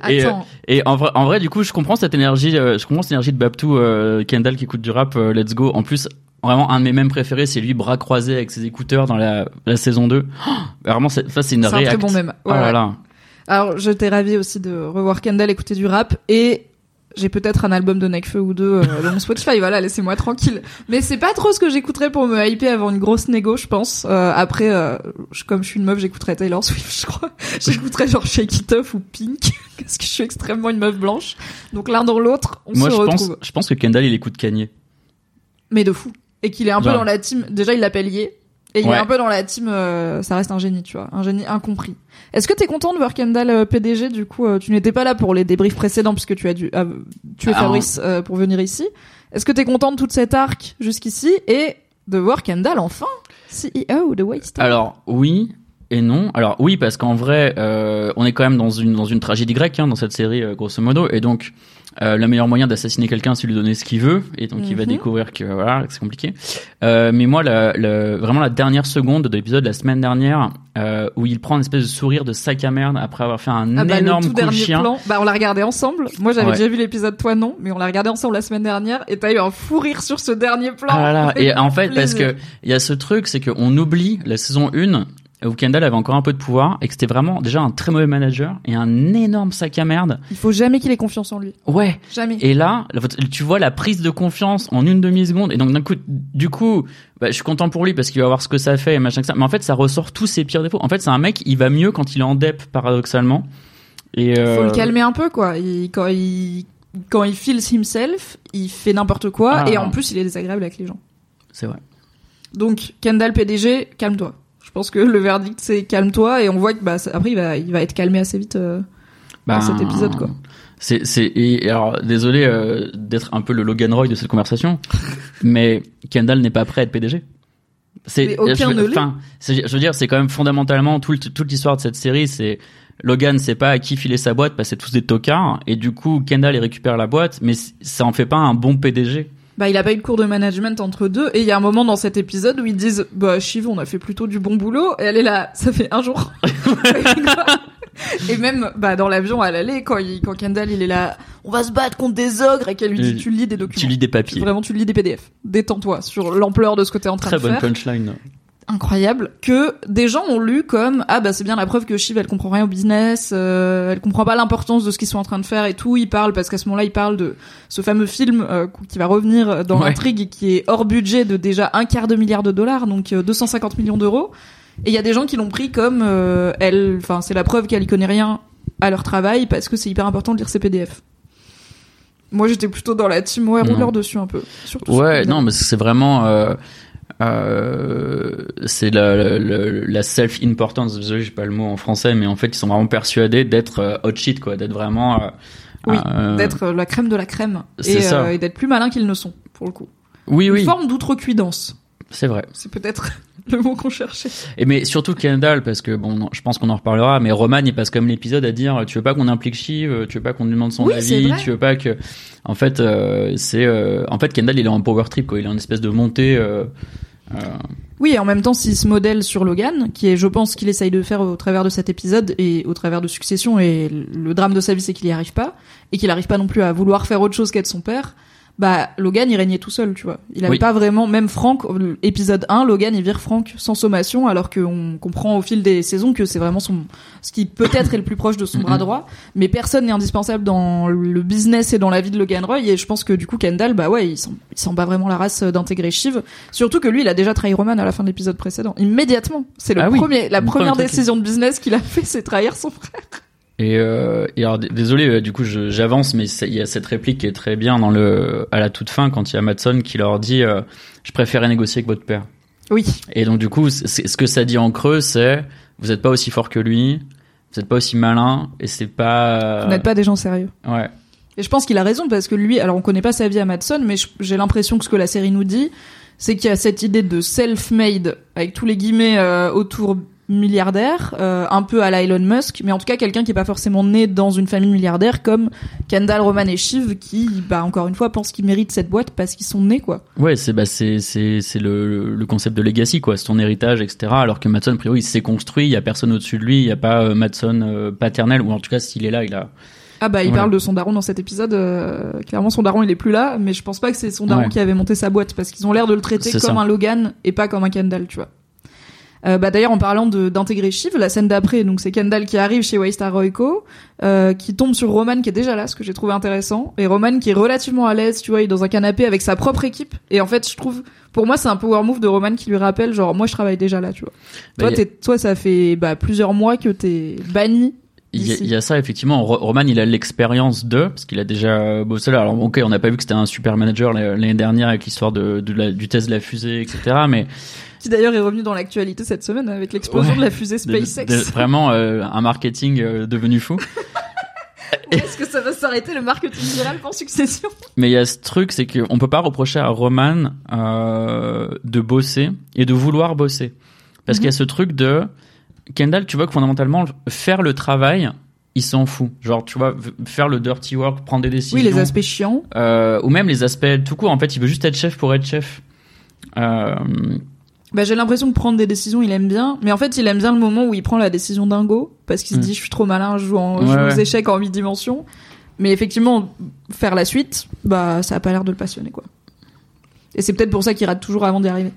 Speaker 2: Et,
Speaker 1: Attends,
Speaker 2: Et en vrai, en vrai, du coup, je comprends cette énergie, euh, je comprends cette énergie de Babtou, euh, Kendall qui écoute du rap, euh, let's go. En plus, vraiment, un de mes mêmes préférés, c'est lui, bras croisés avec ses écouteurs dans la, la saison 2. Oh, vraiment, ça, c'est une
Speaker 1: c'est un très bon même.
Speaker 2: Oh là là.
Speaker 1: Alors, je t'ai ravi aussi de revoir Kendall écouter du rap et j'ai peut-être un album de Nekfeu ou deux euh, dans mon Spotify. Voilà, laissez-moi tranquille. Mais c'est pas trop ce que j'écouterais pour me hyper avant une grosse négo, je pense. Euh, après, euh, je- comme je suis une meuf, j'écouterais Taylor Swift, je crois. J'écouterais genre Shake It Off ou Pink parce que je suis extrêmement une meuf blanche. Donc l'un dans l'autre, on
Speaker 2: Moi,
Speaker 1: se
Speaker 2: je
Speaker 1: retrouve.
Speaker 2: pense, je pense que Kendall, il écoute Kanye.
Speaker 1: Mais de fou. Et qu'il est un peu dans la team. Déjà, il l'appelle Ye. Et il est un peu dans la team. euh, ça reste un génie, tu vois, un génie incompris. Est-ce que t'es content de voir Kendall euh, PDG Du coup, euh, tu n'étais pas là pour les débriefs précédents puisque tu as dû euh, tuer
Speaker 2: Ah,
Speaker 1: Fabrice euh, pour venir ici. Est-ce que t'es content de toute cette arc jusqu'ici et de voir Kendall enfin CEO de Waystar
Speaker 2: Alors, oui et non. Alors, oui, parce qu'en vrai, euh, on est quand même dans une, dans une tragédie grecque, hein, dans cette série, euh, grosso modo. Et donc, euh, le meilleur moyen d'assassiner quelqu'un, c'est lui donner ce qu'il veut. Et donc, il va
Speaker 1: Mhm.
Speaker 2: découvrir que, voilà, c'est compliqué. Euh, mais moi, la, la- vraiment la dernière seconde de l'épisode de la semaine dernière, euh, où il prend une espèce de sourire de sac à merde après avoir fait un
Speaker 1: Ah bah,
Speaker 2: énorme
Speaker 1: le tout
Speaker 2: coup de chien.
Speaker 1: plan, bah on l'a regardé ensemble. Moi j'avais
Speaker 2: Ouais.
Speaker 1: déjà vu l'épisode, toi non, mais on l'a regardé ensemble la semaine dernière et t'as eu un fou rire sur ce dernier plan.
Speaker 2: Ah là là. Et en fait, parce que il y a ce truc, c'est qu'on oublie la saison 1 où Kendall avait encore un peu de pouvoir et que c'était vraiment déjà un très mauvais manager et un énorme sac à merde.
Speaker 1: Il faut jamais qu'il ait confiance en lui.
Speaker 2: Ouais.
Speaker 1: Jamais.
Speaker 2: Et là, tu vois la prise de confiance en une demi-seconde. Et donc, d'un coup, du coup, bah, je suis content pour lui parce qu'il va voir ce que ça fait et machin que ça. Mais en fait, ça ressort tous ses pires défauts. En fait, c'est un mec, il va mieux quand il est en dep, paradoxalement. Et euh...
Speaker 1: Faut le calmer un peu, quoi. Il, quand il, quand il feels himself, il fait n'importe quoi.
Speaker 2: Ah.
Speaker 1: Et en plus, il est désagréable avec les gens.
Speaker 2: C'est vrai.
Speaker 1: Donc, Kendall PDG, calme-toi. Je pense que le verdict, c'est calme-toi. Et on voit que, bah, après, il va, il va être calmé assez vite euh, dans
Speaker 2: Ben,
Speaker 1: cet épisode, quoi.
Speaker 2: C'est, c'est, et alors, désolé euh, d'être un peu le Logan Roy de cette conversation, mais Kendall n'est pas prêt à être PDG. C'est, je, enfin, je veux dire, c'est quand même fondamentalement tout le- toute l'histoire de cette série, c'est Logan sait pas à qui filer sa boîte parce que c'est tous des tocards, et du coup Kendall il récupère la boîte, mais ça en fait pas un bon PDG.
Speaker 1: Bah, il a pas eu de cours de management entre deux. Et il y a un moment dans cet épisode où ils disent, bah, Shiv, on a fait plutôt du bon boulot. Et elle est là, ça fait un jour. et même, bah, dans l'avion à l'aller, quand il, quand Kendall, il est là, on va se battre contre des ogres et qu'elle lui dit, tu lis des documents.
Speaker 2: Tu lis des papiers.
Speaker 1: Vraiment, tu lis des PDF. Détends-toi sur l'ampleur de ce que t'es en train
Speaker 2: Très
Speaker 1: de
Speaker 2: bonne
Speaker 1: faire.
Speaker 2: punchline.
Speaker 1: Incroyable. Que des gens ont lu comme, ah, bah, c'est bien la preuve que Shiv, elle comprend rien au business, euh, elle comprend pas l'importance de ce qu'ils sont en train de faire et tout. Ils parlent, parce qu'à ce moment-là, ils parlent de ce fameux film, euh, qui va revenir dans
Speaker 2: Ouais.
Speaker 1: l'intrigue et qui est hors budget de déjà un quart de milliard de dollars, donc euh, 250 millions d'euros. Et il y a des gens qui l'ont pris comme, euh, elle, enfin, c'est la preuve qu'elle y connaît rien à leur travail parce que c'est hyper important de lire ses PDF. Moi, j'étais plutôt dans la team, ouais, rouleur dessus un peu. Surtout sur
Speaker 2: Ouais, non, mais c'est vraiment, euh, euh, c'est la, la, la- self-importance. Désolé, j'ai pas le mot en français, mais en fait, ils sont vraiment persuadés d'être euh, hot shit, quoi, d'être vraiment. euh,
Speaker 1: Oui, d'être la crème de la crème
Speaker 2: c'est
Speaker 1: et,
Speaker 2: ça.
Speaker 1: et d'être plus malin qu'ils ne sont pour le coup.
Speaker 2: Oui,
Speaker 1: Une
Speaker 2: oui,
Speaker 1: forme d'outrecuidance,
Speaker 2: c'est vrai.
Speaker 1: c'est peut-être le mot qu'on cherchait.
Speaker 2: Et mais surtout Kendall, parce que bon, je pense qu'on en reparlera, mais Roman, il passe comme l'épisode à dire, tu veux pas qu'on implique Shiv, tu veux pas qu'on lui demande son
Speaker 1: Oui,
Speaker 2: avis, tu veux pas que, en fait, euh, c'est, euh, en fait, Kendall, il est en power trip, quoi, il est en espèce de montée. Euh,
Speaker 1: Oui, et en même temps, s'il se modèle sur Logan, qui est, je pense, qu'il essaye de faire au travers de cet épisode et au travers de Succession, et le drame de sa vie, c'est qu'il y arrive pas, et qu'il arrive pas non plus à vouloir faire autre chose qu'être son père. Bah, Logan, il régnait tout seul, tu vois. Il avait
Speaker 2: Oui.
Speaker 1: pas vraiment, même Franck, euh, épisode 1, Logan, il vire Franck sans sommation, alors qu'on comprend au fil des saisons que c'est vraiment son, ce qui peut-être est le plus proche de son bras droit. Mais personne n'est indispensable dans le business et dans la vie de Logan Roy, et je pense que du coup, Kendall, bah ouais, il s'en, il s'en bat vraiment la race d'intégrer Shiv. Surtout que lui, il a déjà trahi Roman à la fin de l'épisode précédent. Immédiatement. C'est le
Speaker 2: Ah oui.
Speaker 1: premier, la première décision de business qu'il a fait, c'est trahir son frère.
Speaker 2: Et, euh, et alors, désolé, euh, du coup, j'avance, mais il y a cette réplique qui est très bien dans le, à la toute fin, quand il y a Matson qui leur dit, euh, je préférais négocier avec votre père.
Speaker 1: Oui.
Speaker 2: Et donc, du coup, ce que ça dit en creux, c'est, vous êtes pas aussi fort que lui, vous êtes pas aussi malin, et c'est pas.
Speaker 1: Vous n'êtes pas des gens sérieux.
Speaker 2: Ouais.
Speaker 1: Et je pense qu'il a raison parce que lui, alors on connaît pas sa vie à Madson, mais j'ai l'impression que ce que la série nous dit, c'est qu'il y a cette idée de self-made avec tous les guillemets euh, autour milliardaire, euh, un peu à la Elon Musk, mais en tout cas quelqu'un qui est pas forcément né dans une famille milliardaire comme Kendall, Roman et Shiv qui, bah encore une fois, pensent qu'ils méritent cette boîte parce qu'ils sont nés quoi.
Speaker 2: Ouais, c'est bah c'est c'est c'est le le concept de legacy quoi, c'est ton héritage etc. Alors que Matson a priori il s'est construit, il y a personne au-dessus de lui, il y a pas euh, Matson euh, paternel ou en tout cas s'il est là, il a
Speaker 1: Ah bah il parle de son daron dans cet épisode. euh, clairement son daron il est plus là, mais je pense pas que c'est son daron
Speaker 2: Ouais.
Speaker 1: qui avait monté sa boîte parce qu'ils ont l'air de le traiter comme
Speaker 2: ça.
Speaker 1: un Logan et pas comme un Kendall, tu vois. Euh, bah d'ailleurs en parlant de d'intégrer Shiv, la scène d'après, donc c'est Kendall qui arrive chez Waystar Royco, euh, qui tombe sur Roman qui est déjà là, ce que j'ai trouvé intéressant, et Roman qui est relativement à l'aise, tu vois, il est dans un canapé avec sa propre équipe, et en fait je trouve, pour moi c'est un power move de Roman qui lui rappelle genre moi je travaille déjà là, tu vois.
Speaker 2: Bah,
Speaker 1: Toi
Speaker 2: a-
Speaker 1: toi ça fait bah plusieurs mois que t'es banni.
Speaker 2: Il y, a,
Speaker 1: Ici.
Speaker 2: il y a ça effectivement. Ro- Roman il a l'expérience de parce qu'il a déjà bossé là. Alors ok, on n'a pas vu que c'était un super manager l'année dernière avec l'histoire de, de la, du test de la fusée etc. Mais
Speaker 1: Qui d'ailleurs est revenu dans l'actualité cette semaine avec l'explosion
Speaker 2: Ouais.
Speaker 1: de la fusée SpaceX.
Speaker 2: de- vraiment euh, un marketing euh, devenu fou.
Speaker 1: Est-ce que ça va s'arrêter le marketing viral pour succession?
Speaker 2: Mais il y a ce truc, c'est qu'on peut pas reprocher à Roman euh, de bosser et de vouloir bosser. Parce
Speaker 1: Mhm.
Speaker 2: qu'il y a ce truc de... Kendall, tu vois que fondamentalement, faire le travail, il s'en fout. Genre, tu vois, faire le dirty work, prendre des décisions.
Speaker 1: Oui, les aspects chiants.
Speaker 2: euh, ou même les aspects tout court. En fait, il veut juste être chef pour être chef. Euh,
Speaker 1: Bah, j'ai l'impression que prendre des décisions, il aime bien. Mais en fait, il aime bien le moment où il prend la décision dingo. Parce qu'il se
Speaker 2: Mm.
Speaker 1: dit, je suis trop malin, je joue, en, je
Speaker 2: Ouais,
Speaker 1: joue aux échecs en 8 dimensions. Mais effectivement, faire la suite, bah, ça a pas l'air de le passionner, quoi. Et c'est peut-être pour ça qu'il rate toujours avant d'y arriver.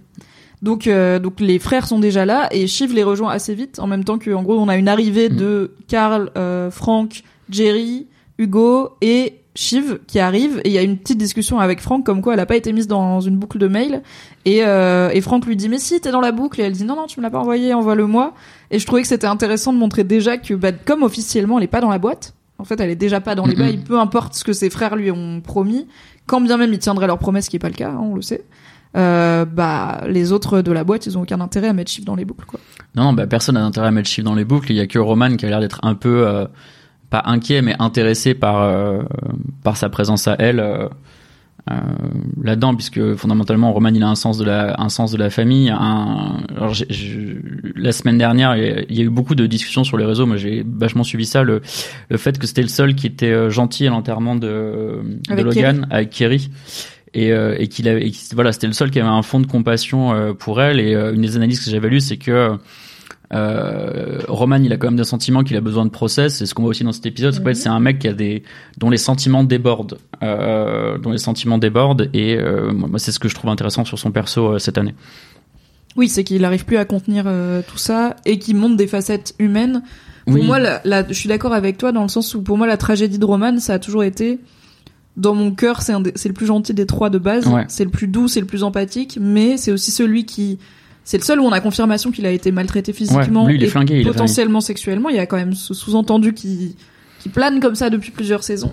Speaker 1: Donc, euh, donc les frères sont déjà là et Shiv les rejoint assez vite en même temps que, en gros, on a une arrivée
Speaker 2: Mm.
Speaker 1: de Carl, euh, Frank, Jerry, Hugo et Shiv qui arrive et il y a une petite discussion avec Frank comme quoi elle a pas été mise dans une boucle de mail. Et, euh, et Frank lui dit mais si t'es dans la boucle. Et elle dit non non tu me l'as pas envoyé envoie-le moi. Et je trouvais que c'était intéressant de montrer déjà que bah, comme officiellement elle est pas dans la boîte en fait elle est déjà pas dans les bails peu importe ce que ses frères lui ont promis quand bien même ils tiendraient leur promesse ce qui est pas le cas hein, on le sait euh, bah les autres de la boîte ils ont aucun intérêt à mettre Shiv dans les boucles quoi
Speaker 2: Non, non, bah, personne n'a intérêt à mettre Shiv dans les boucles. Il y a que Roman qui a l'air d'être un peu, euh, pas inquiet, mais intéressé par, euh, par sa présence à elle euh, euh, là-dedans, puisque fondamentalement, Roman, il a un sens de la, un sens de la famille. Un... Alors, j'ai- j'ai- la semaine dernière, il y a- eu beaucoup de discussions sur les réseaux. Moi, j'ai vachement suivi ça. Le, le fait que c'était le seul qui était euh, gentil à l'enterrement de, de
Speaker 1: Avec
Speaker 2: Logan, avec Kerry. Et, euh, et qu'il avait, et voilà, c'était le seul qui avait un fond de compassion euh, pour elle. Et euh, une des analyses que j'avais lues, c'est que euh, Roman, il a quand même des sentiments qu'il a besoin de process. C'est ce qu'on voit aussi dans cet épisode. C'est
Speaker 1: Mhm.
Speaker 2: c'est un mec qui a des, dont les sentiments débordent, dont les sentiments débordent. Et moi, c'est ce que je trouve intéressant sur son perso cette année.
Speaker 1: oui c'est qu'il arrive plus à contenir tout ça et qu'il montre des facettes humaines Pour
Speaker 2: Oui.
Speaker 1: moi, la, la- je suis d'accord avec toi dans le sens où pour moi la tragédie de Roman, ça a toujours été dans mon cœur, c'est le plus gentil des trois de base,
Speaker 2: Ouais.
Speaker 1: c'est le plus doux, c'est le plus empathique, mais c'est aussi celui qui c'est le seul où on a confirmation qu'il a été maltraité physiquement
Speaker 2: lui, il est
Speaker 1: et
Speaker 2: flingué,
Speaker 1: potentiellement sexuellement. Il y a quand même ce sous-entendu qui qui plane comme ça depuis plusieurs saisons.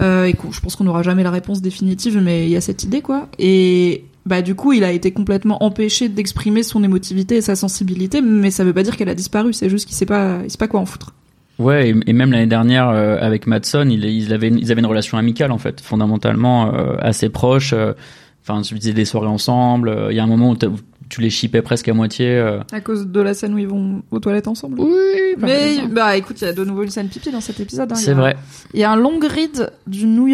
Speaker 1: Euh, et je pense qu'on n'aura jamais la réponse définitive, mais il y a cette idée quoi. Et bah du coup, il a été complètement empêché d'exprimer son émotivité et sa sensibilité, mais ça veut pas dire qu'elle a disparu. C'est juste qu'il sait pas, il sait pas quoi en foutre.
Speaker 2: Ouais, et, même l'année dernière euh, avec Madson, il, ils, avaient, ils avaient une relation amicale en fait, fondamentalement euh, assez proche. euh, Enfin, tu faisais des soirées ensemble. Il y a un moment où, tu les shippais presque à moitié.
Speaker 1: À cause de la scène où ils vont aux toilettes ensemble?
Speaker 2: Oui,
Speaker 1: Mais bah écoute, il y a de nouveau une scène pipi dans cet épisode. hein.
Speaker 2: C'est vrai.
Speaker 1: Il y a un long read du New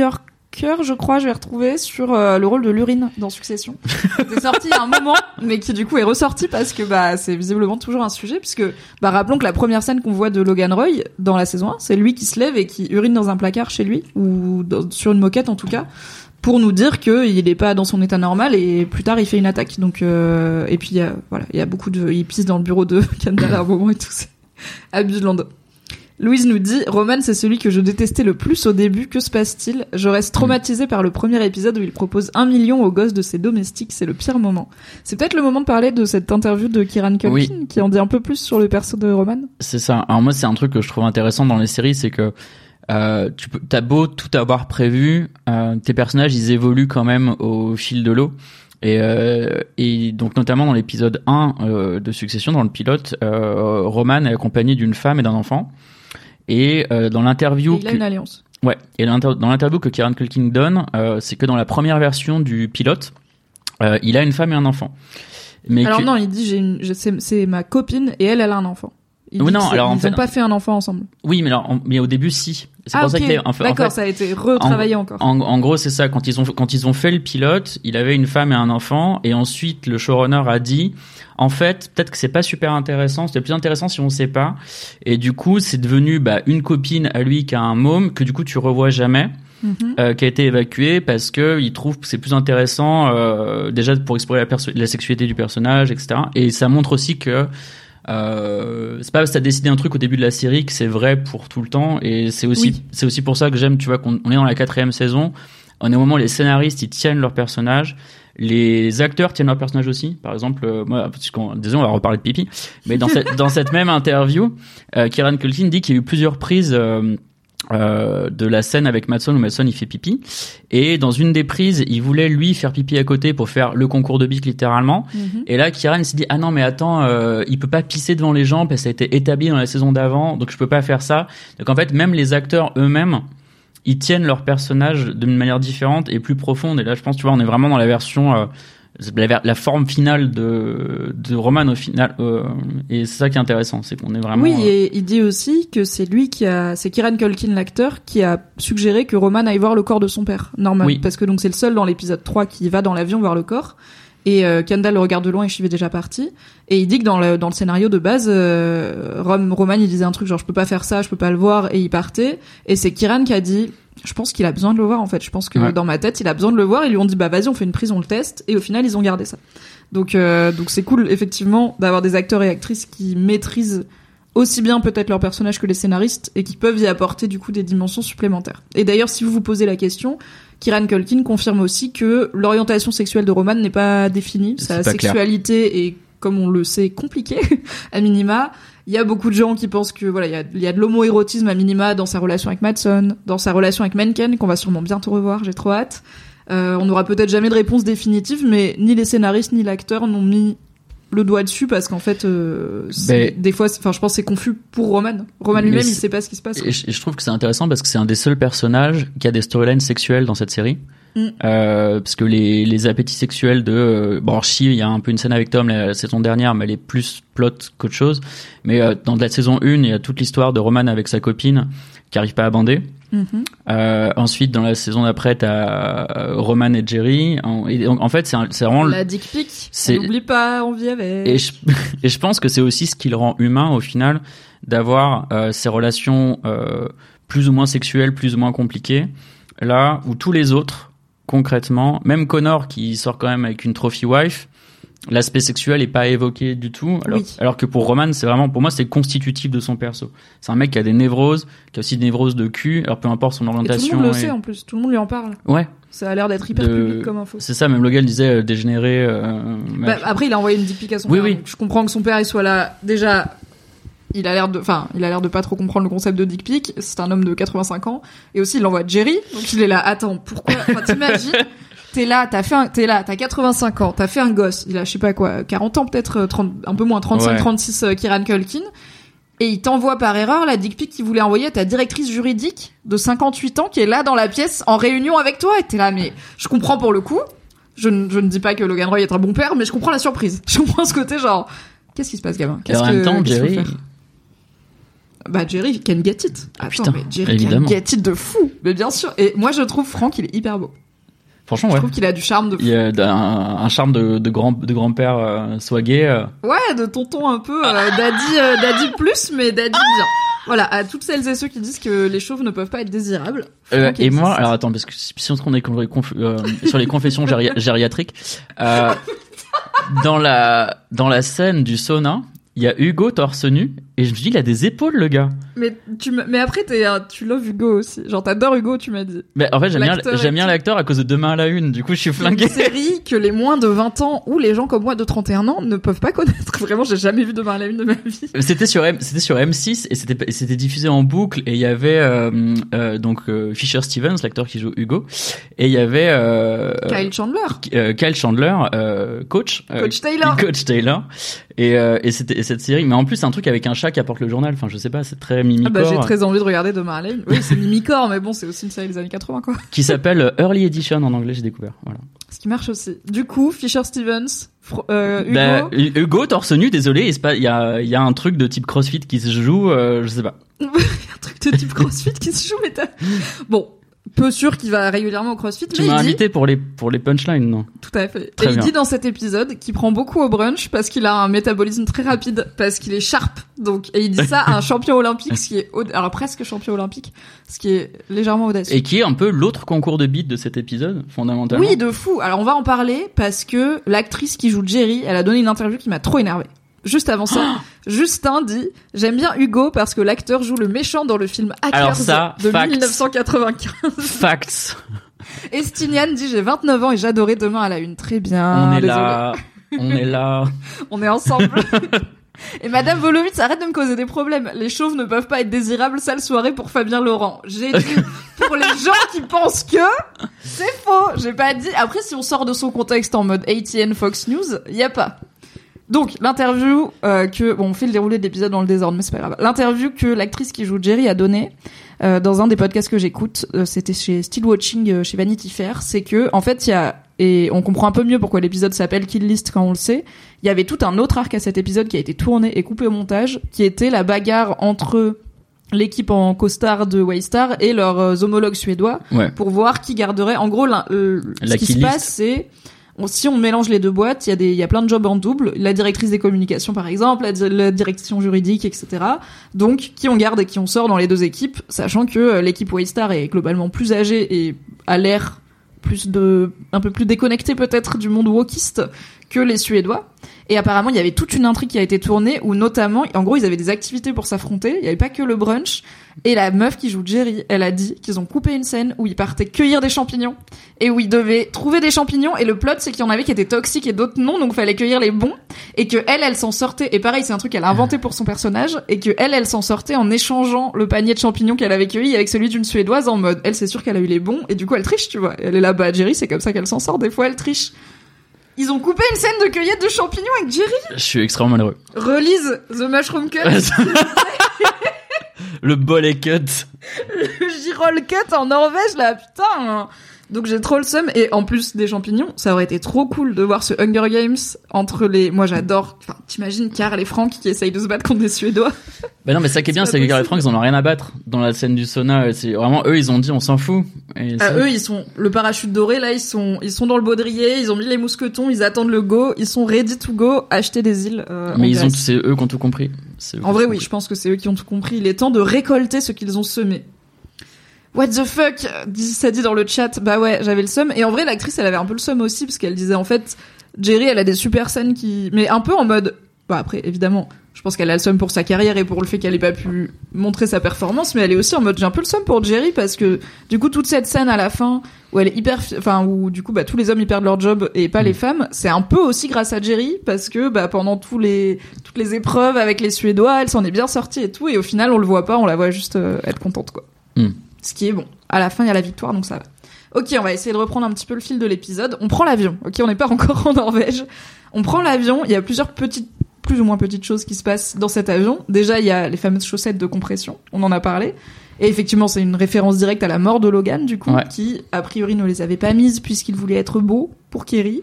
Speaker 1: Yorker, je crois, je vais retrouver sur euh, le rôle de l'urine dans Succession. C'était sorti a un moment, mais qui du coup est ressorti parce que bah c'est visiblement toujours un sujet, puisque bah rappelons que la première scène qu'on voit de Logan Roy dans la saison 1, c'est lui qui se lève et qui urine dans un placard chez lui ou dans- sur une moquette en tout cas. Pour nous dire que il est pas dans son état normal et plus tard il fait une attaque. Donc euh, et puis il y a, voilà, il y a beaucoup de, il pisse dans le bureau de Kendall à un moment et tout. C'est abulant. Louise nous dit Roman, c'est celui que je détestais le plus au début. Que se passe-t-il? Je reste traumatisée par le premier épisode où il propose un million aux gosses de ses domestiques. C'est le pire moment. C'est peut-être le moment de parler de cette interview de Kieran Culkin
Speaker 2: Oui.
Speaker 1: qui en dit un peu plus sur le perso de Roman?
Speaker 2: C'est ça. Alors moi, c'est un truc que je trouve intéressant dans les séries, c'est que euh, tu peux, t'as beau tout avoir prévu, euh, tes personnages, ils évoluent quand même au fil de l'eau. Et, euh, et donc notamment dans l'épisode 1 euh, de Succession, dans le pilote, euh, Roman est accompagné d'une femme et d'un enfant. Et euh, dans l'interview,
Speaker 1: il a
Speaker 2: que-
Speaker 1: une alliance.
Speaker 2: ouais, et dans l'interview que Kieran Culkin donne, euh, c'est que dans la première version du pilote, euh, il a une femme et un enfant. Mais
Speaker 1: Alors
Speaker 2: que-
Speaker 1: non, il dit j'ai une, c'est, ma copine et elle, elle a un enfant. Il
Speaker 2: Oui, non,
Speaker 1: que
Speaker 2: alors, en
Speaker 1: ils
Speaker 2: fait-
Speaker 1: ont pas fait un enfant ensemble.
Speaker 2: oui, mais alors, en- mais au début, si. C'est
Speaker 1: ah
Speaker 2: pour ça est- en fait- en
Speaker 1: d'accord,
Speaker 2: fait-
Speaker 1: ça a été retravaillé encore.
Speaker 2: En, en gros, c'est ça. Quand ils ont quand ils ont fait le pilote, il avait une femme et un enfant, et ensuite le showrunner a dit, en fait, peut-être que c'est pas super intéressant. C'était plus intéressant si on sait pas. Et du coup, c'est devenu bah, une copine à lui qui a un môme que du coup tu revois jamais.
Speaker 1: Mhm.
Speaker 2: euh, qui a été évacué parce que il trouve que c'est plus intéressant euh, déjà pour explorer la, sexualité du personnage, etc. Et ça montre aussi que euh, c'est pas parce que t'as décidé un truc au début de la série que c'est vrai pour tout le temps. Et c'est aussi
Speaker 1: Oui.
Speaker 2: c'est aussi pour ça que j'aime, tu vois, qu'on on est dans la quatrième saison. On est au moment où les scénaristes ils tiennent leur personnage. Les acteurs tiennent leur personnage aussi. Par exemple, euh, moi, parce qu'on, désolé, on va reparler de pipi. Mais dans cette, dans cette même interview, euh, Kieran Culkin dit qu'il y a eu plusieurs prises euh, euh, de la scène avec Madson où Madson il fait pipi. Et dans une des prises, il voulait lui faire pipi à côté pour faire le concours de bique littéralement.
Speaker 1: Mhm.
Speaker 2: Et là, Kieran s'est dit ah non mais attends, euh, il peut pas pisser devant les gens parce que ça a été établi dans la saison d'avant, donc je peux pas faire ça. Donc en fait, même les acteurs eux-mêmes, ils tiennent leur personnage d'une manière différente et plus profonde. Et là, je pense, tu vois, on est vraiment dans la version, euh, la, forme finale de, de Roman au final. euh, et c'est ça qui est intéressant, c'est qu'on est vraiment.
Speaker 1: Oui,
Speaker 2: euh,
Speaker 1: et il dit aussi que c'est lui qui a, c'est Kieran Culkin l'acteur qui a suggéré que Roman aille voir le corps de son père, normal,
Speaker 2: Oui.
Speaker 1: parce que donc c'est le seul dans l'épisode 3 qui va dans l'avion voir le corps. Et euh, Kendall le regarde de loin et Shiv est déjà parti. Et il dit que dans le dans le scénario de base, euh, Rom, Roman il disait un truc genre je peux pas faire ça, je peux pas le voir, et il partait. Et c'est Kieran qui a dit je pense qu'il a besoin de le voir en fait. Je pense que
Speaker 2: Ouais.
Speaker 1: dans ma tête il a besoin de le voir. Ils lui ont dit bah vas-y on fait une prise, on le teste. Et au final ils ont gardé ça. Donc euh, donc c'est cool effectivement d'avoir des acteurs et actrices qui maîtrisent aussi bien peut-être leur personnage que les scénaristes et qui peuvent y apporter du coup des dimensions supplémentaires. Et d'ailleurs, si vous vous posez la question, Kieran Culkin confirme aussi que l'orientation sexuelle de Roman n'est pas définie. Sa
Speaker 2: pas clair.
Speaker 1: sexualité est, comme on le sait, compliquée à minima. Il y a beaucoup de gens qui pensent que voilà, il y a, il y a de l'homoérotisme à minima dans sa relation avec Madsen, dans sa relation avec Menken, qu'on va sûrement bientôt revoir. J'ai trop hâte. Euh, on n'aura peut-être jamais de réponse définitive, mais ni les scénaristes ni l'acteur n'ont mis le doigt dessus parce qu'en fait, euh,
Speaker 2: Ben-
Speaker 1: des fois, enfin, je pense que c'est confus pour Roman. Roman lui-même, il sait pas ce qui se passe.
Speaker 2: Et je, trouve que c'est intéressant parce que c'est un des seuls personnages qui a des storylines sexuelles dans cette série.
Speaker 1: Mm.
Speaker 2: Euh, parce que les, les appétits sexuels de euh, bon Archie, il y a un peu une scène avec Tom la saison dernière, mais elle est plus plot qu'autre chose. Mais euh, dans la saison 1, il y a toute l'histoire de Roman avec sa copine qui arrive pas à bander. Euh, ensuite, dans la saison d'après, t'as euh, Roman et Jerry. En, et donc, en fait, c'est vraiment
Speaker 1: La dick pic, n'oublie pas, on vit avec.
Speaker 2: et je, et je pense que c'est aussi ce qui le rend humain au final, d'avoir euh, ces relations euh, plus ou moins sexuelles, plus ou moins compliquées, là où tous les autres, concrètement, même Connor qui sort quand même avec une trophy wife, l'aspect sexuel est pas évoqué du tout, alors,
Speaker 1: Oui.
Speaker 2: alors que pour Roman, c'est vraiment, pour moi, c'est constitutif de son perso. C'est un mec qui a des névroses, qui a aussi des névroses de cul, alors peu importe son
Speaker 1: Et tout le
Speaker 2: orientation.
Speaker 1: monde le
Speaker 2: et-
Speaker 1: sait en plus, tout le monde lui en parle.
Speaker 2: Ouais,
Speaker 1: Ça a l'air d'être hyper
Speaker 2: De-
Speaker 1: public comme info.
Speaker 2: c'est ça, même Logan disait euh, dégénéré. euh,
Speaker 1: Bah, après, il a envoyé une dick pic à son
Speaker 2: Oui,
Speaker 1: père.
Speaker 2: oui.
Speaker 1: je comprends que son père il soit là. Déjà, il a l'air de, enfin, il a l'air de pas trop comprendre le concept de dick pic. C'est un homme de 85 ans. Et aussi, il l'envoie à Jerry. Donc il est là. Attends, pourquoi? Enfin, t'imagines? T'es là, t'as fait un, t'es là, t'as 85 ans, t'as fait un gosse. Il a, je sais pas quoi, 40 ans peut-être, euh, 30, un peu moins, 35,
Speaker 2: Ouais.
Speaker 1: 36, euh, Kieran Culkin. Et il t'envoie par erreur la dick pic qu'il voulait envoyer à ta directrice juridique de 58 ans qui est là dans la pièce en réunion avec toi. Et t'es là, mais je comprends pour le coup. Je, ne- je ne dis pas que Logan Roy est un bon père, mais je comprends la surprise. Je comprends ce côté genre, qu'est-ce qui se passe, gamin? Qu'est-ce
Speaker 2: en
Speaker 1: que-
Speaker 2: même temps, Jerry,
Speaker 1: faire? Bah Jerry can get it. Attends,
Speaker 2: Putain,
Speaker 1: mais Jerry
Speaker 2: évidemment.
Speaker 1: can get it de fou. Mais bien sûr. Et moi je trouve Franck il est hyper beau.
Speaker 2: Franchement,
Speaker 1: Je
Speaker 2: ouais.
Speaker 1: trouve qu'il a du charme de fou.
Speaker 2: Il y a un, un charme de, de grand de grand-père euh, swagué. euh.
Speaker 1: Ouais, de tonton un peu euh, daddy euh, daddy plus mais daddy bien. Voilà, à toutes celles et ceux qui disent que les chauves ne peuvent pas être désirables.
Speaker 2: Euh, et moi, alors attends, parce que si on est euh, sur les confessions géri- gériatriques, euh, dans la dans la scène du sauna, il y a Hugo torse nu et je me dis il a des épaules le gars.
Speaker 1: Mais tu me- mais après t'es un- tu loves Hugo aussi. Genre t'adores Hugo, tu m'as dit.
Speaker 2: Mais en fait j'aime bien
Speaker 1: L'acteur
Speaker 2: j'aime bien
Speaker 1: est-
Speaker 2: l'acteur à cause de Demain à la une. Du coup je suis
Speaker 1: C'est une
Speaker 2: flingué.
Speaker 1: série que les moins de 20 ans ou les gens comme moi de 31 ans ne peuvent pas connaître. Vraiment, j'ai jamais vu demain à la une de ma vie.
Speaker 2: C'était sur M, c'était sur M6 et c'était et c'était diffusé en boucle et il y avait euh, euh, donc euh, Fisher Stevens l'acteur qui joue Hugo et il y avait euh,
Speaker 1: Kyle Chandler.
Speaker 2: euh, Kyle Chandler, euh, coach, euh,
Speaker 1: Coach Taylor.
Speaker 2: coach Taylor, et, euh, et, c'était- et cette série, mais en plus c'est un truc avec un chat qui apporte le journal. Enfin, je sais pas, c'est très
Speaker 1: Ah
Speaker 2: mimicor,
Speaker 1: bah j'ai très envie de regarder demain à. Oui, c'est Mimicor, mais bon, c'est aussi une série des années 80 quoi.
Speaker 2: qui s'appelle Early Edition en anglais. J'ai découvert. Voilà.
Speaker 1: Ce qui marche aussi. Du coup, Fisher Stevens, euh, Hugo.
Speaker 2: Bah, Hu- Hugo torse nu, désolé, il y a, y a un truc de type CrossFit qui se joue, euh, je sais pas.
Speaker 1: un truc de type CrossFit qui se joue, mais Bon, peu sûr qu'il va régulièrement au CrossFit,
Speaker 2: Tu
Speaker 1: mais
Speaker 2: m'as
Speaker 1: il dit,
Speaker 2: invité pour les pour les punchlines, non?
Speaker 1: Tout à fait.
Speaker 2: Très
Speaker 1: et il dit dans cet épisode qu'il prend beaucoup au brunch parce qu'il a un métabolisme très rapide, parce qu'il est sharp. Donc, et il dit ça à un champion olympique, ce qui est, alors presque champion olympique, ce qui est légèrement audacieux.
Speaker 2: Et qui est un peu l'autre concours de beat de cet épisode, fondamentalement?
Speaker 1: Oui, de fou. Alors on va en parler parce que l'actrice qui joue Jerry, elle a donné une interview qui m'a trop énervée. Juste avant ça, Justin dit j'aime bien Hugo parce que l'acteur joue le méchant dans le film Hackers
Speaker 2: Alors ça,
Speaker 1: de
Speaker 2: facts.
Speaker 1: 1995.
Speaker 2: Facts.
Speaker 1: Et Stinian dit j'ai 29 ans et j'adorais demain à la une. Très bien.
Speaker 2: on est
Speaker 1: désolé.
Speaker 2: là. On est là.
Speaker 1: On est ensemble. Et Madame Volovitz, arrête de me causer des problèmes. Les chauves ne peuvent pas être désirables. Sale soirée pour Fabien Laurent. J'ai dit pour les gens qui pensent que c'est faux. J'ai pas dit. Après, si on sort de son contexte en mode ATN Fox News, y a pas. Donc l'interview euh, que bon, on fait le déroulé de l'épisode dans le désordre, mais c'est pas grave. L'interview que l'actrice qui joue Jerry a donnée euh, dans un des podcasts que j'écoute, euh, c'était chez Still Watching, euh, chez Vanity Fair, c'est que en fait il y a et on comprend un peu mieux pourquoi l'épisode s'appelle Kill List quand on le sait. Il y avait tout un autre arc à cet épisode qui a été tourné et coupé au montage, qui était la bagarre entre l'équipe en costard de Waystar et leurs euh, homologues suédois
Speaker 2: Ouais.
Speaker 1: pour voir qui garderait. En gros, euh, ce
Speaker 2: La
Speaker 1: qui
Speaker 2: kill
Speaker 1: se passe, c'est si on mélange les deux boîtes, il y a des, y a plein de jobs en double. La directrice des communications, par exemple, la direction juridique, etc. Donc, qui on garde et qui on sort dans les deux équipes, sachant que euh, l'équipe Waystar est globalement plus âgée et a l'air plus de, un peu plus déconnectée peut-être du monde wokiste que les Suédois. Et apparemment, il y avait toute une intrigue qui a été tournée où notamment, en gros, ils avaient des activités pour s'affronter. Il n'y avait pas que le brunch. Et la meuf qui joue Jerry, elle a dit qu'ils ont coupé une scène où ils partaient cueillir des champignons et où ils devaient trouver des champignons. Et le plot, c'est qu'il y en avait qui étaient toxiques et d'autres non, donc fallait cueillir les bons. Et que elle, elle s'en sortait. Et pareil, c'est un truc qu'elle a inventé pour son personnage. Et que elle, elle s'en sortait en échangeant le panier de champignons qu'elle avait cueilli avec celui d'une suédoise en mode, elle, c'est sûr qu'elle a eu les bons. Et du coup, elle triche, tu vois. Elle est là, bah, Jerry, c'est comme ça qu'elle s'en sort. Des fois, elle triche. Ils ont coupé une scène de cueillette de champignons avec Jerry.
Speaker 2: Je suis extrêmement malheureux.
Speaker 1: Relise The Mushroom Cut.
Speaker 2: le bol est cut.
Speaker 1: le Girol Cut en Norvège, là, putain. Donc j'ai trop le seum et en plus des champignons, ça aurait été trop cool de voir ce Hunger Games entre les. Moi j'adore. Enfin, t'imagines Karl et Frank qui essayent de se battre contre des Suédois.
Speaker 2: Bah non, mais ça qui est bien, c'est que Karl et Frank ils en ont rien à battre dans la scène du sauna. C'est vraiment eux, ils ont dit on s'en fout.
Speaker 1: Et ah, eux, ils sont le parachute doré là, ils sont ils sont dans le baudrier, ils ont mis les mousquetons, ils attendent le go, ils sont ready to go, acheter des îles. Euh,
Speaker 2: mais ils ont, c'est eux qui ont tout compris.
Speaker 1: En vrai, oui, je pense que c'est eux qui ont tout compris. Il est temps de récolter ce qu'ils ont semé. What the fuck Ça dit dans le chat. Bah ouais, j'avais le seum. Et en vrai, l'actrice, elle avait un peu le seum aussi parce qu'elle disait en fait, Jerry, elle a des super scènes qui, mais un peu en mode. Bah après, évidemment, je pense qu'elle a le seum pour sa carrière et pour le fait qu'elle ait pas pu montrer sa performance, mais elle est aussi en mode j'ai un peu le seum pour Jerry parce que du coup toute cette scène à la fin où elle est hyper, enfin où du coup bah tous les hommes ils perdent leur job et pas les mm. femmes, c'est un peu aussi grâce à Jerry parce que bah pendant tous les toutes les épreuves avec les Suédois, elle s'en est bien sortie et tout et au final on le voit pas, on la voit juste euh, être contente quoi. Mm. Ce qui est bon. À la fin, il y a la victoire, donc ça va. Ok, on va essayer de reprendre un petit peu le fil de l'épisode. On prend l'avion. Ok, on n'est pas encore en Norvège. On prend l'avion. Il y a plusieurs petites, plus ou moins petites choses qui se passent dans cet avion. Déjà, il y a les fameuses chaussettes de compression. On en a parlé. Et effectivement, c'est une référence directe à la mort de Logan, du coup, qui, a priori, ne les avait pas mises puisqu'il voulait être beau pour Kerry.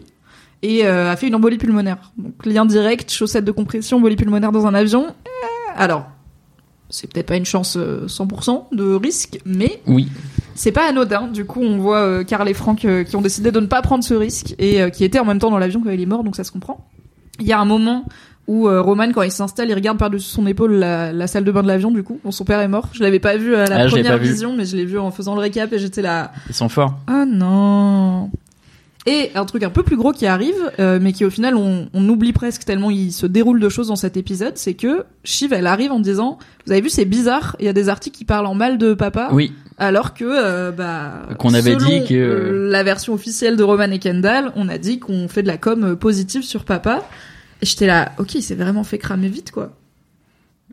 Speaker 1: Et euh, a fait une embolie pulmonaire. Donc, lien direct, chaussettes de compression, embolie pulmonaire dans un avion. Euh, alors, c'est peut-être pas une chance 100% euh, de risque, mais
Speaker 2: oui.
Speaker 1: c'est pas anodin. Du coup, on voit euh, Karl et Frank euh, qui ont décidé de ne pas prendre ce risque et qui étaient en même temps dans l'avion quand il est mort, donc ça se comprend. Il y a un moment où Roman, quand il s'installe, il regarde par-dessus son épaule la, salle de bain de l'avion, du coup, dont son père est mort. Je l'avais pas vu à la ah, première vision, mais je l'ai vu en faisant le récap et j'étais là.
Speaker 2: Ils sont forts.
Speaker 1: Ah non. Et un truc un peu plus gros qui arrive, euh, mais qui au final on, on, oublie presque tellement il se déroule de choses dans cet épisode, c'est que Shiv elle arrive en disant, vous avez vu c'est bizarre, il y a des articles qui parlent en mal de papa.
Speaker 2: Oui.
Speaker 1: Alors que euh, bah
Speaker 2: qu'on avait dit que
Speaker 1: euh, la version officielle de Roman et Kendall, on a dit qu'on fait de la com positive sur papa. Et j'étais là, ok, il s'est vraiment fait cramer vite quoi.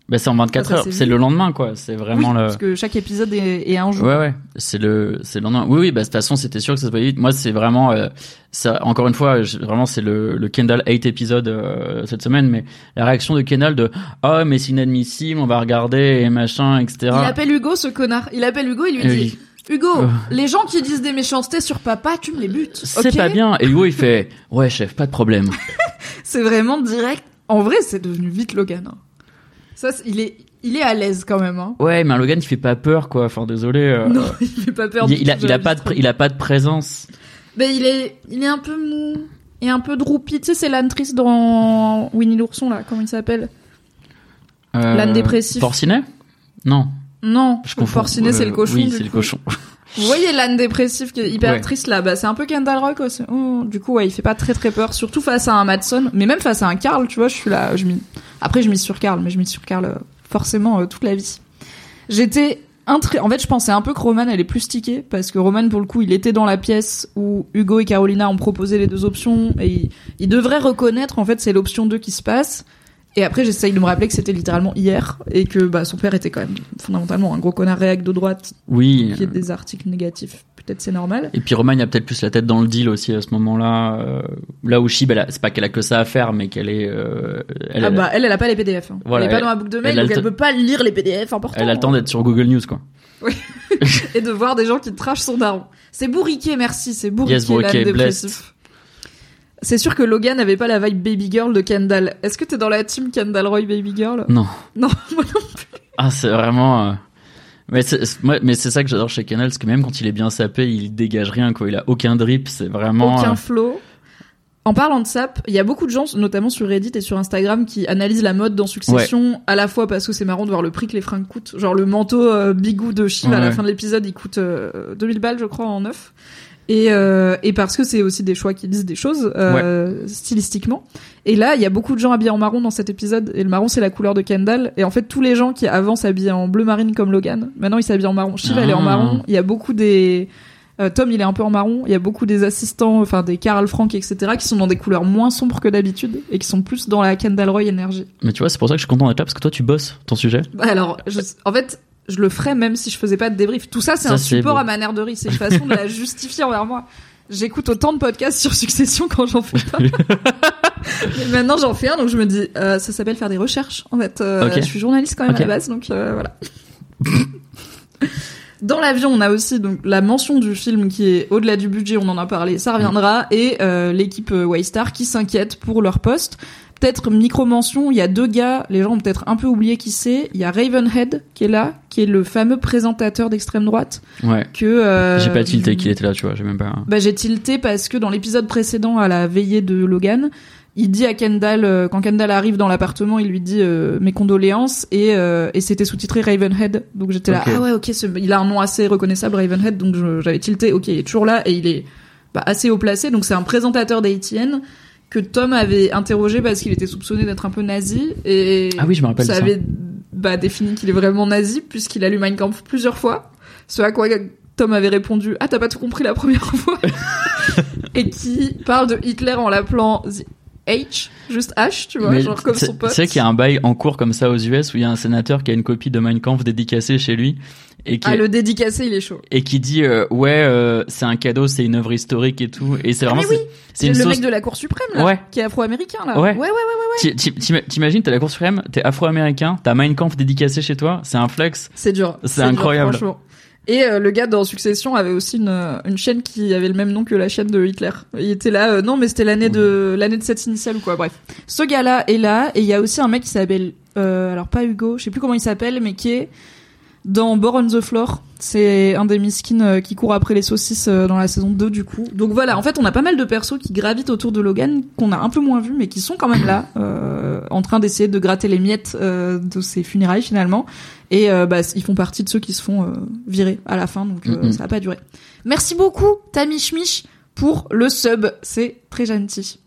Speaker 2: Bah, c'est en 24 heures, c'est le lendemain quoi, c'est vraiment le
Speaker 1: parce que chaque épisode est, est un jour.
Speaker 2: Ouais ouais, c'est le c'est le lendemain. Oui oui, bah de toute façon, c'était sûr que ça se voyait vite. Moi, c'est vraiment euh, ça encore une fois, vraiment c'est le le Kendall 8 épisode euh, cette semaine mais la réaction de Kendall de "Oh, mais c'est inadmissible, on va regarder et machin, etc."
Speaker 1: Il appelle Hugo ce connard. Il appelle Hugo, il lui dit Hugo, oh. les gens qui disent des méchancetés sur papa, tu me les butes.
Speaker 2: C'est pas bien. Et Hugo, il fait, ouais, chef, pas de problème.
Speaker 1: c'est vraiment direct. En vrai, c'est devenu vite Logan. Hein. Ça, il est, il est à l'aise quand même. Hein.
Speaker 2: Ouais, mais un Logan, il fait pas peur, quoi. Enfin, désolé. Euh.
Speaker 1: Non, il fait pas peur.
Speaker 2: Il, il, a, il a pas de, il a pas de présence.
Speaker 1: Ben, il est, il est un peu mou et un peu droupi. Tu sais, c'est l'âne triste dans Winnie l'ourson là. Comment il s'appelle? Euh... L'âne dépressif.
Speaker 2: Porcinet? Non.
Speaker 1: Non. Je confonds. Porcinet, c'est le cochon.
Speaker 2: Oui, c'est le cochon.
Speaker 1: Vous voyez l'âne dépressif qui est hyper triste là, bah c'est un peu Kendall Rock aussi. Oh, du coup ouais, il fait pas très très peur, surtout face à un Madson, mais même face à un Carl, tu vois, je suis là, je après je mise sur Carl, mais je mise sur Carl euh, forcément euh, toute la vie. J'étais en fait, je pensais un peu que Roman est plus stickée parce que Roman pour le coup, il était dans la pièce où Hugo et Carolina ont proposé les deux options et il, il devrait reconnaître en fait c'est l'option 2 qui se passe et après, j'essaye de me rappeler que c'était littéralement hier et que bah, son père était quand même fondamentalement un gros connard réac de droite.
Speaker 2: Oui.
Speaker 1: Qui a des articles négatifs. Peut-être c'est normal.
Speaker 2: Et puis Roman a peut-être plus la tête dans le deal aussi à ce moment-là. Euh, là où Shib, c'est pas qu'elle a que ça à faire, mais qu'elle est. Euh,
Speaker 1: elle, ah bah elle, elle a pas les PDF. Hein. elle est pas dans la boucle de mail, donc elle peut pas lire les PDF importants.
Speaker 2: Elle a le temps d'être sur Google News, quoi.
Speaker 1: Oui. et de voir des gens qui trashent son daron. C'est bourriqué, merci. C'est bourriqué, yes, bourriqué dépressif. C'est sûr que Logan n'avait pas la vibe baby girl de Kendall. Est-ce que t'es dans la team Kendall Roy baby girl?
Speaker 2: Non.
Speaker 1: Non, moi non plus.
Speaker 2: Ah, c'est vraiment. Euh, mais c'est, mais c'est ça que j'adore chez Kendall, parce que même quand il est bien sapé, il dégage rien, quoi. Il a aucun drip, c'est vraiment.
Speaker 1: Aucun euh, flow. En parlant de sap, il y a beaucoup de gens, notamment sur Reddit et sur Instagram, qui analysent la mode dans Succession, à la fois parce que c'est marrant de voir le prix que les fringues coûtent. Genre le manteau euh, bigou de Shiv à la fin de l'épisode, il coûte 2000 balles, je crois, en neuf. Et, euh, et parce que c'est aussi des choix qui disent des choses euh, stylistiquement. Et là, il y a beaucoup de gens habillés en marron dans cet épisode. Et le marron, c'est la couleur de Kendall. Et en fait, tous les gens qui avant s'habillaient en bleu marine comme Logan, maintenant ils s'habillent en marron. Shiv, elle est en
Speaker 2: Ah.
Speaker 1: marron. Il y a beaucoup des... euh, Tom, il est un peu en marron. Il y a beaucoup des assistants, enfin des Carl Frank, etc., qui sont dans des couleurs moins sombres que d'habitude et qui sont plus dans la Kendall Roy énergie.
Speaker 2: Mais tu vois, c'est pour ça que je suis content d'être là parce que toi, tu bosses ton sujet.
Speaker 1: Bah alors, je- en fait, je le ferais même si je faisais pas de débrief. Tout ça, c'est un support
Speaker 2: beau.
Speaker 1: à ma nerderie. C'est une façon de la justifier envers moi. J'écoute autant de podcasts sur Succession quand j'en fais pas. Maintenant, j'en fais un, donc je me dis, euh, ça s'appelle faire des recherches. En fait, Euh, je suis journaliste quand même
Speaker 2: Ok.
Speaker 1: à la base, donc euh, voilà. Dans l'avion, on a aussi donc la mention du film qui est au-delà du budget, on en a parlé, ça reviendra, et euh, l'équipe euh, Waystar qui s'inquiète pour leur poste. Peut-être micro-mention, il y a deux gars, les gens ont peut-être un peu oublié qui c'est. Il y a Ravenhead qui est là, qui est le fameux présentateur d'extrême droite
Speaker 2: Ouais.
Speaker 1: que... euh,
Speaker 2: J'ai pas tilté qu'il était là, tu vois, j'ai même pas.
Speaker 1: bah, j'ai tilté parce que dans l'épisode précédent à la veillée de Logan, il dit à Kendall, euh, quand Kendall arrive dans l'appartement, il lui dit euh, mes condoléances et, euh, et c'était sous-titré Ravenhead. Donc j'étais là, ah ouais, ok, ce- il a un nom assez reconnaissable, Ravenhead, donc j'avais tilté, ok, il est toujours là et il est bah, assez haut placé. Donc c'est un présentateur d'ATN que Tom avait interrogé parce qu'il était soupçonné d'être un peu nazi et
Speaker 2: Ah oui, je me rappelle
Speaker 1: ça
Speaker 2: de ça.
Speaker 1: avait bah, défini qu'il est vraiment nazi puisqu'il a lu Mein Kampf plusieurs fois. Ce à quoi Tom avait répondu Ah, t'as pas tout compris la première fois Et qui parle de Hitler en l'appelant The H, juste H, tu vois,
Speaker 2: Mais
Speaker 1: genre comme son pote.
Speaker 2: Tu sais qu'il y a un bail en cours comme ça aux US où il y a un sénateur qui a une copie de Mein Kampf dédicacée chez lui et qui,
Speaker 1: Ah, le dédicacé, il est chaud.
Speaker 2: et qui dit euh, ouais euh, c'est un cadeau, c'est une œuvre historique et tout et c'est
Speaker 1: Ah,
Speaker 2: vraiment
Speaker 1: mais oui,
Speaker 2: c'est-
Speaker 1: le
Speaker 2: sauce.
Speaker 1: mec de la Cour suprême, là,
Speaker 2: Ouais.
Speaker 1: qui est afro-américain, là.
Speaker 2: Ouais.
Speaker 1: ouais, ouais, ouais. ouais.
Speaker 2: T'ima- T'imagines, t'es la Cour suprême, t'es afro-américain, t'as Mein Kampf dédicacé chez toi, c'est un flex.
Speaker 1: C'est dur.
Speaker 2: C'est
Speaker 1: dur,
Speaker 2: incroyable.
Speaker 1: franchement. Et euh, le gars dans Succession avait aussi une, une chaîne qui avait le même nom que la chaîne de Hitler. Il était là, euh, non mais c'était l'année de l'année de cette initiale ou quoi. Bref, ce gars-là est là et il y a aussi un mec qui s'appelle, euh, alors pas Hugo, je sais plus comment il s'appelle, mais qui est dans Born on the Floor. C'est un des miskins euh, qui court après les saucisses euh, dans la saison 2 du coup. Donc voilà, en fait on a pas mal de persos qui gravitent autour de Logan qu'on a un peu moins vu mais qui sont quand même là, euh, en train d'essayer de gratter les miettes euh, de ses funérailles finalement. Et euh, bah, ils font partie de ceux qui se font euh, virer à la fin, donc ça va pas durer. Merci beaucoup, Tamish Mich, pour le sub. C'est très gentil.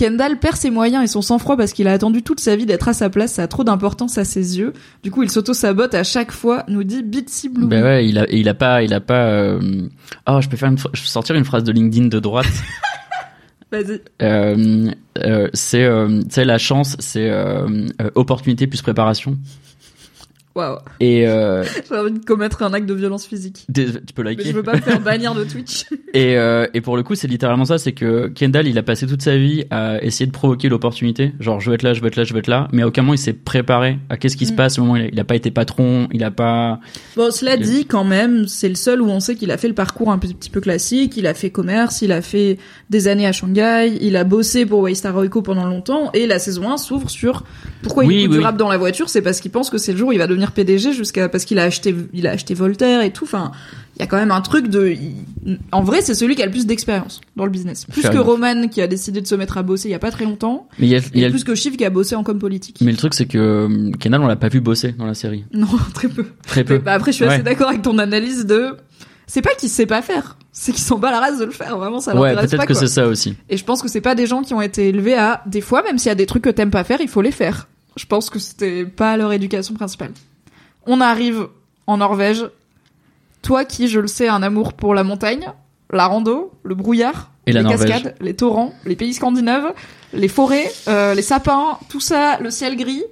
Speaker 1: Kendall perd ses moyens et son sang-froid parce qu'il a attendu toute sa vie d'être à sa place, ça a trop d'importance à ses yeux. Du coup, il s'auto-sabote à chaque fois, nous dit Bitsy Blue.
Speaker 2: Ben ouais, il a, et il a pas, il a pas. euh, Oh, je peux faire une, sortir une phrase de LinkedIn de droite.
Speaker 1: Vas-y.
Speaker 2: Euh, euh, c'est, tu sais, la chance, c'est opportunité plus préparation.
Speaker 1: Waouh.
Speaker 2: Et euh,
Speaker 1: J'ai envie de commettre un acte de violence physique.
Speaker 2: des- tu peux
Speaker 1: Mais
Speaker 2: liker.
Speaker 1: je veux pas me faire bannir de Twitch.
Speaker 2: Et, euh, et pour le coup, c'est littéralement ça, c'est que Kendall, il a passé toute sa vie à essayer de provoquer l'opportunité. Genre, je veux être là, je veux être là, je veux être là. Mais à aucun moment, il s'est préparé à qu'est-ce qui se
Speaker 1: Mm.
Speaker 2: passe au moment où il a, il a pas été patron, il a pas...
Speaker 1: Bon, cela dit, quand même, c'est le seul où on sait qu'il a fait le parcours un petit, peu classique. Il a fait commerce, il a fait des années à Shanghai, il a bossé pour Waystar Royco pendant longtemps, et la saison 1 s'ouvre sur pourquoi
Speaker 2: Oui,
Speaker 1: il écoute
Speaker 2: oui,
Speaker 1: du
Speaker 2: oui.
Speaker 1: rap dans la voiture, c'est parce qu'il pense que c'est le jour où il va devenir PDG jusqu'à parce qu'il a acheté, il a acheté Voltaire et tout. Enfin, il y a quand même un truc de, en vrai, c'est celui qui a le plus d'expérience dans le business. Plus
Speaker 2: Fair
Speaker 1: que
Speaker 2: enough.
Speaker 1: Roman qui a décidé de se mettre à bosser il y a pas très longtemps,
Speaker 2: Mais y a, y
Speaker 1: et
Speaker 2: le-
Speaker 1: plus que Shiv qui a bossé en com politique.
Speaker 2: mais le truc, c'est que euh, Kendall, on l'a pas vu bosser dans la série.
Speaker 1: Non, très peu.
Speaker 2: Très peu.
Speaker 1: Bah après, je suis assez
Speaker 2: Ouais.
Speaker 1: d'accord avec ton analyse de. C'est pas qu'il sait pas faire, c'est qu'ils pas à la race de le faire. Vraiment, ça
Speaker 2: ouais,
Speaker 1: l'intéresse
Speaker 2: peut-être que c'est ça aussi.
Speaker 1: Et je pense que c'est pas des gens qui ont été élevés à des fois, même s'il y a des trucs que t'aimes pas faire, il faut les faire. Je pense que c'était pas leur éducation principale. On arrive en Norvège. Toi qui, je le sais, a un amour pour la montagne, la rando, le brouillard,
Speaker 2: Et
Speaker 1: les cascades, les torrents, les pays scandinaves, les forêts, euh, les sapins, tout ça, le ciel gris.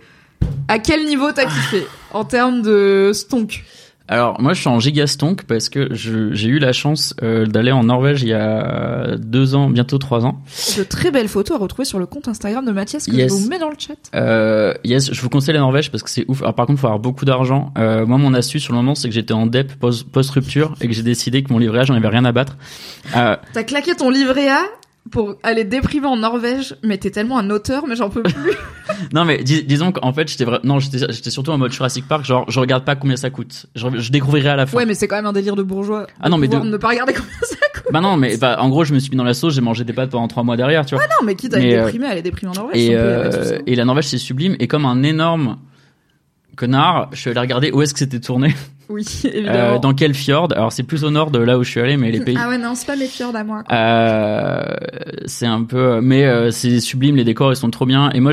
Speaker 1: À quel niveau t'as kiffé en termes de stonk?
Speaker 2: Alors, moi, je suis en gigastonk parce que je- j'ai eu la chance euh, d'aller en Norvège il y a deux ans, bientôt trois ans.
Speaker 1: De très belles photos à retrouver sur le compte Instagram de Mathias que
Speaker 2: Yes.
Speaker 1: je vous mets dans le chat.
Speaker 2: Euh, yes, je vous conseille la Norvège parce que c'est ouf. Alors, par contre, faut avoir beaucoup d'argent. Euh, moi, mon astuce sur le moment, c'est que j'étais en dep post- post-rupture et que j'ai décidé que mon livret A, j'en avais rien à battre. Euh,
Speaker 1: T'as claqué ton livret A pour aller déprimer en Norvège, mais t'es tellement un auteur, mais j'en peux plus.
Speaker 2: non, mais dis- disons qu'en fait, j'étais vra- non, j'étais surtout en mode Jurassic Park. Genre, je regarde pas combien ça coûte. Je, je découvrirai à la fin.
Speaker 1: ouais, mais c'est quand même un délire de bourgeois. de
Speaker 2: Ah non, mais de-
Speaker 1: ne pas regarder combien ça coûte.
Speaker 2: Bah non, mais bah, en gros, je me suis mis dans la sauce. J'ai mangé des pâtes pendant trois mois derrière, tu vois.
Speaker 1: Non, mais quitte à
Speaker 2: Mais,
Speaker 1: aller
Speaker 2: euh,
Speaker 1: déprimer, aller déprimer en Norvège.
Speaker 2: Et,
Speaker 1: peut
Speaker 2: euh, et la Norvège, c'est sublime. Et comme un énorme connard, je suis allé regarder où est-ce que c'était tourné.
Speaker 1: Oui,
Speaker 2: Euh,
Speaker 1: évidemment.
Speaker 2: dans quel fjord? Alors c'est plus au nord de là où je suis allé, mais les pays.
Speaker 1: Ah ouais, non, c'est pas mes fjords à moi.
Speaker 2: Euh, c'est un peu, mais euh, c'est sublime. Les décors ils sont trop bien. Et moi,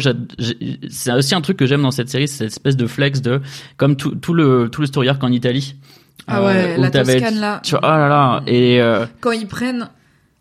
Speaker 2: c'est aussi un truc que j'aime dans cette série, c'est cette espèce de flex de comme tout, tout le tout le story arc en Italie.
Speaker 1: Ah
Speaker 2: Euh,
Speaker 1: ouais,
Speaker 2: où
Speaker 1: la Toscane là.
Speaker 2: Tu vois, oh là là. Et euh,
Speaker 1: Quand ils prennent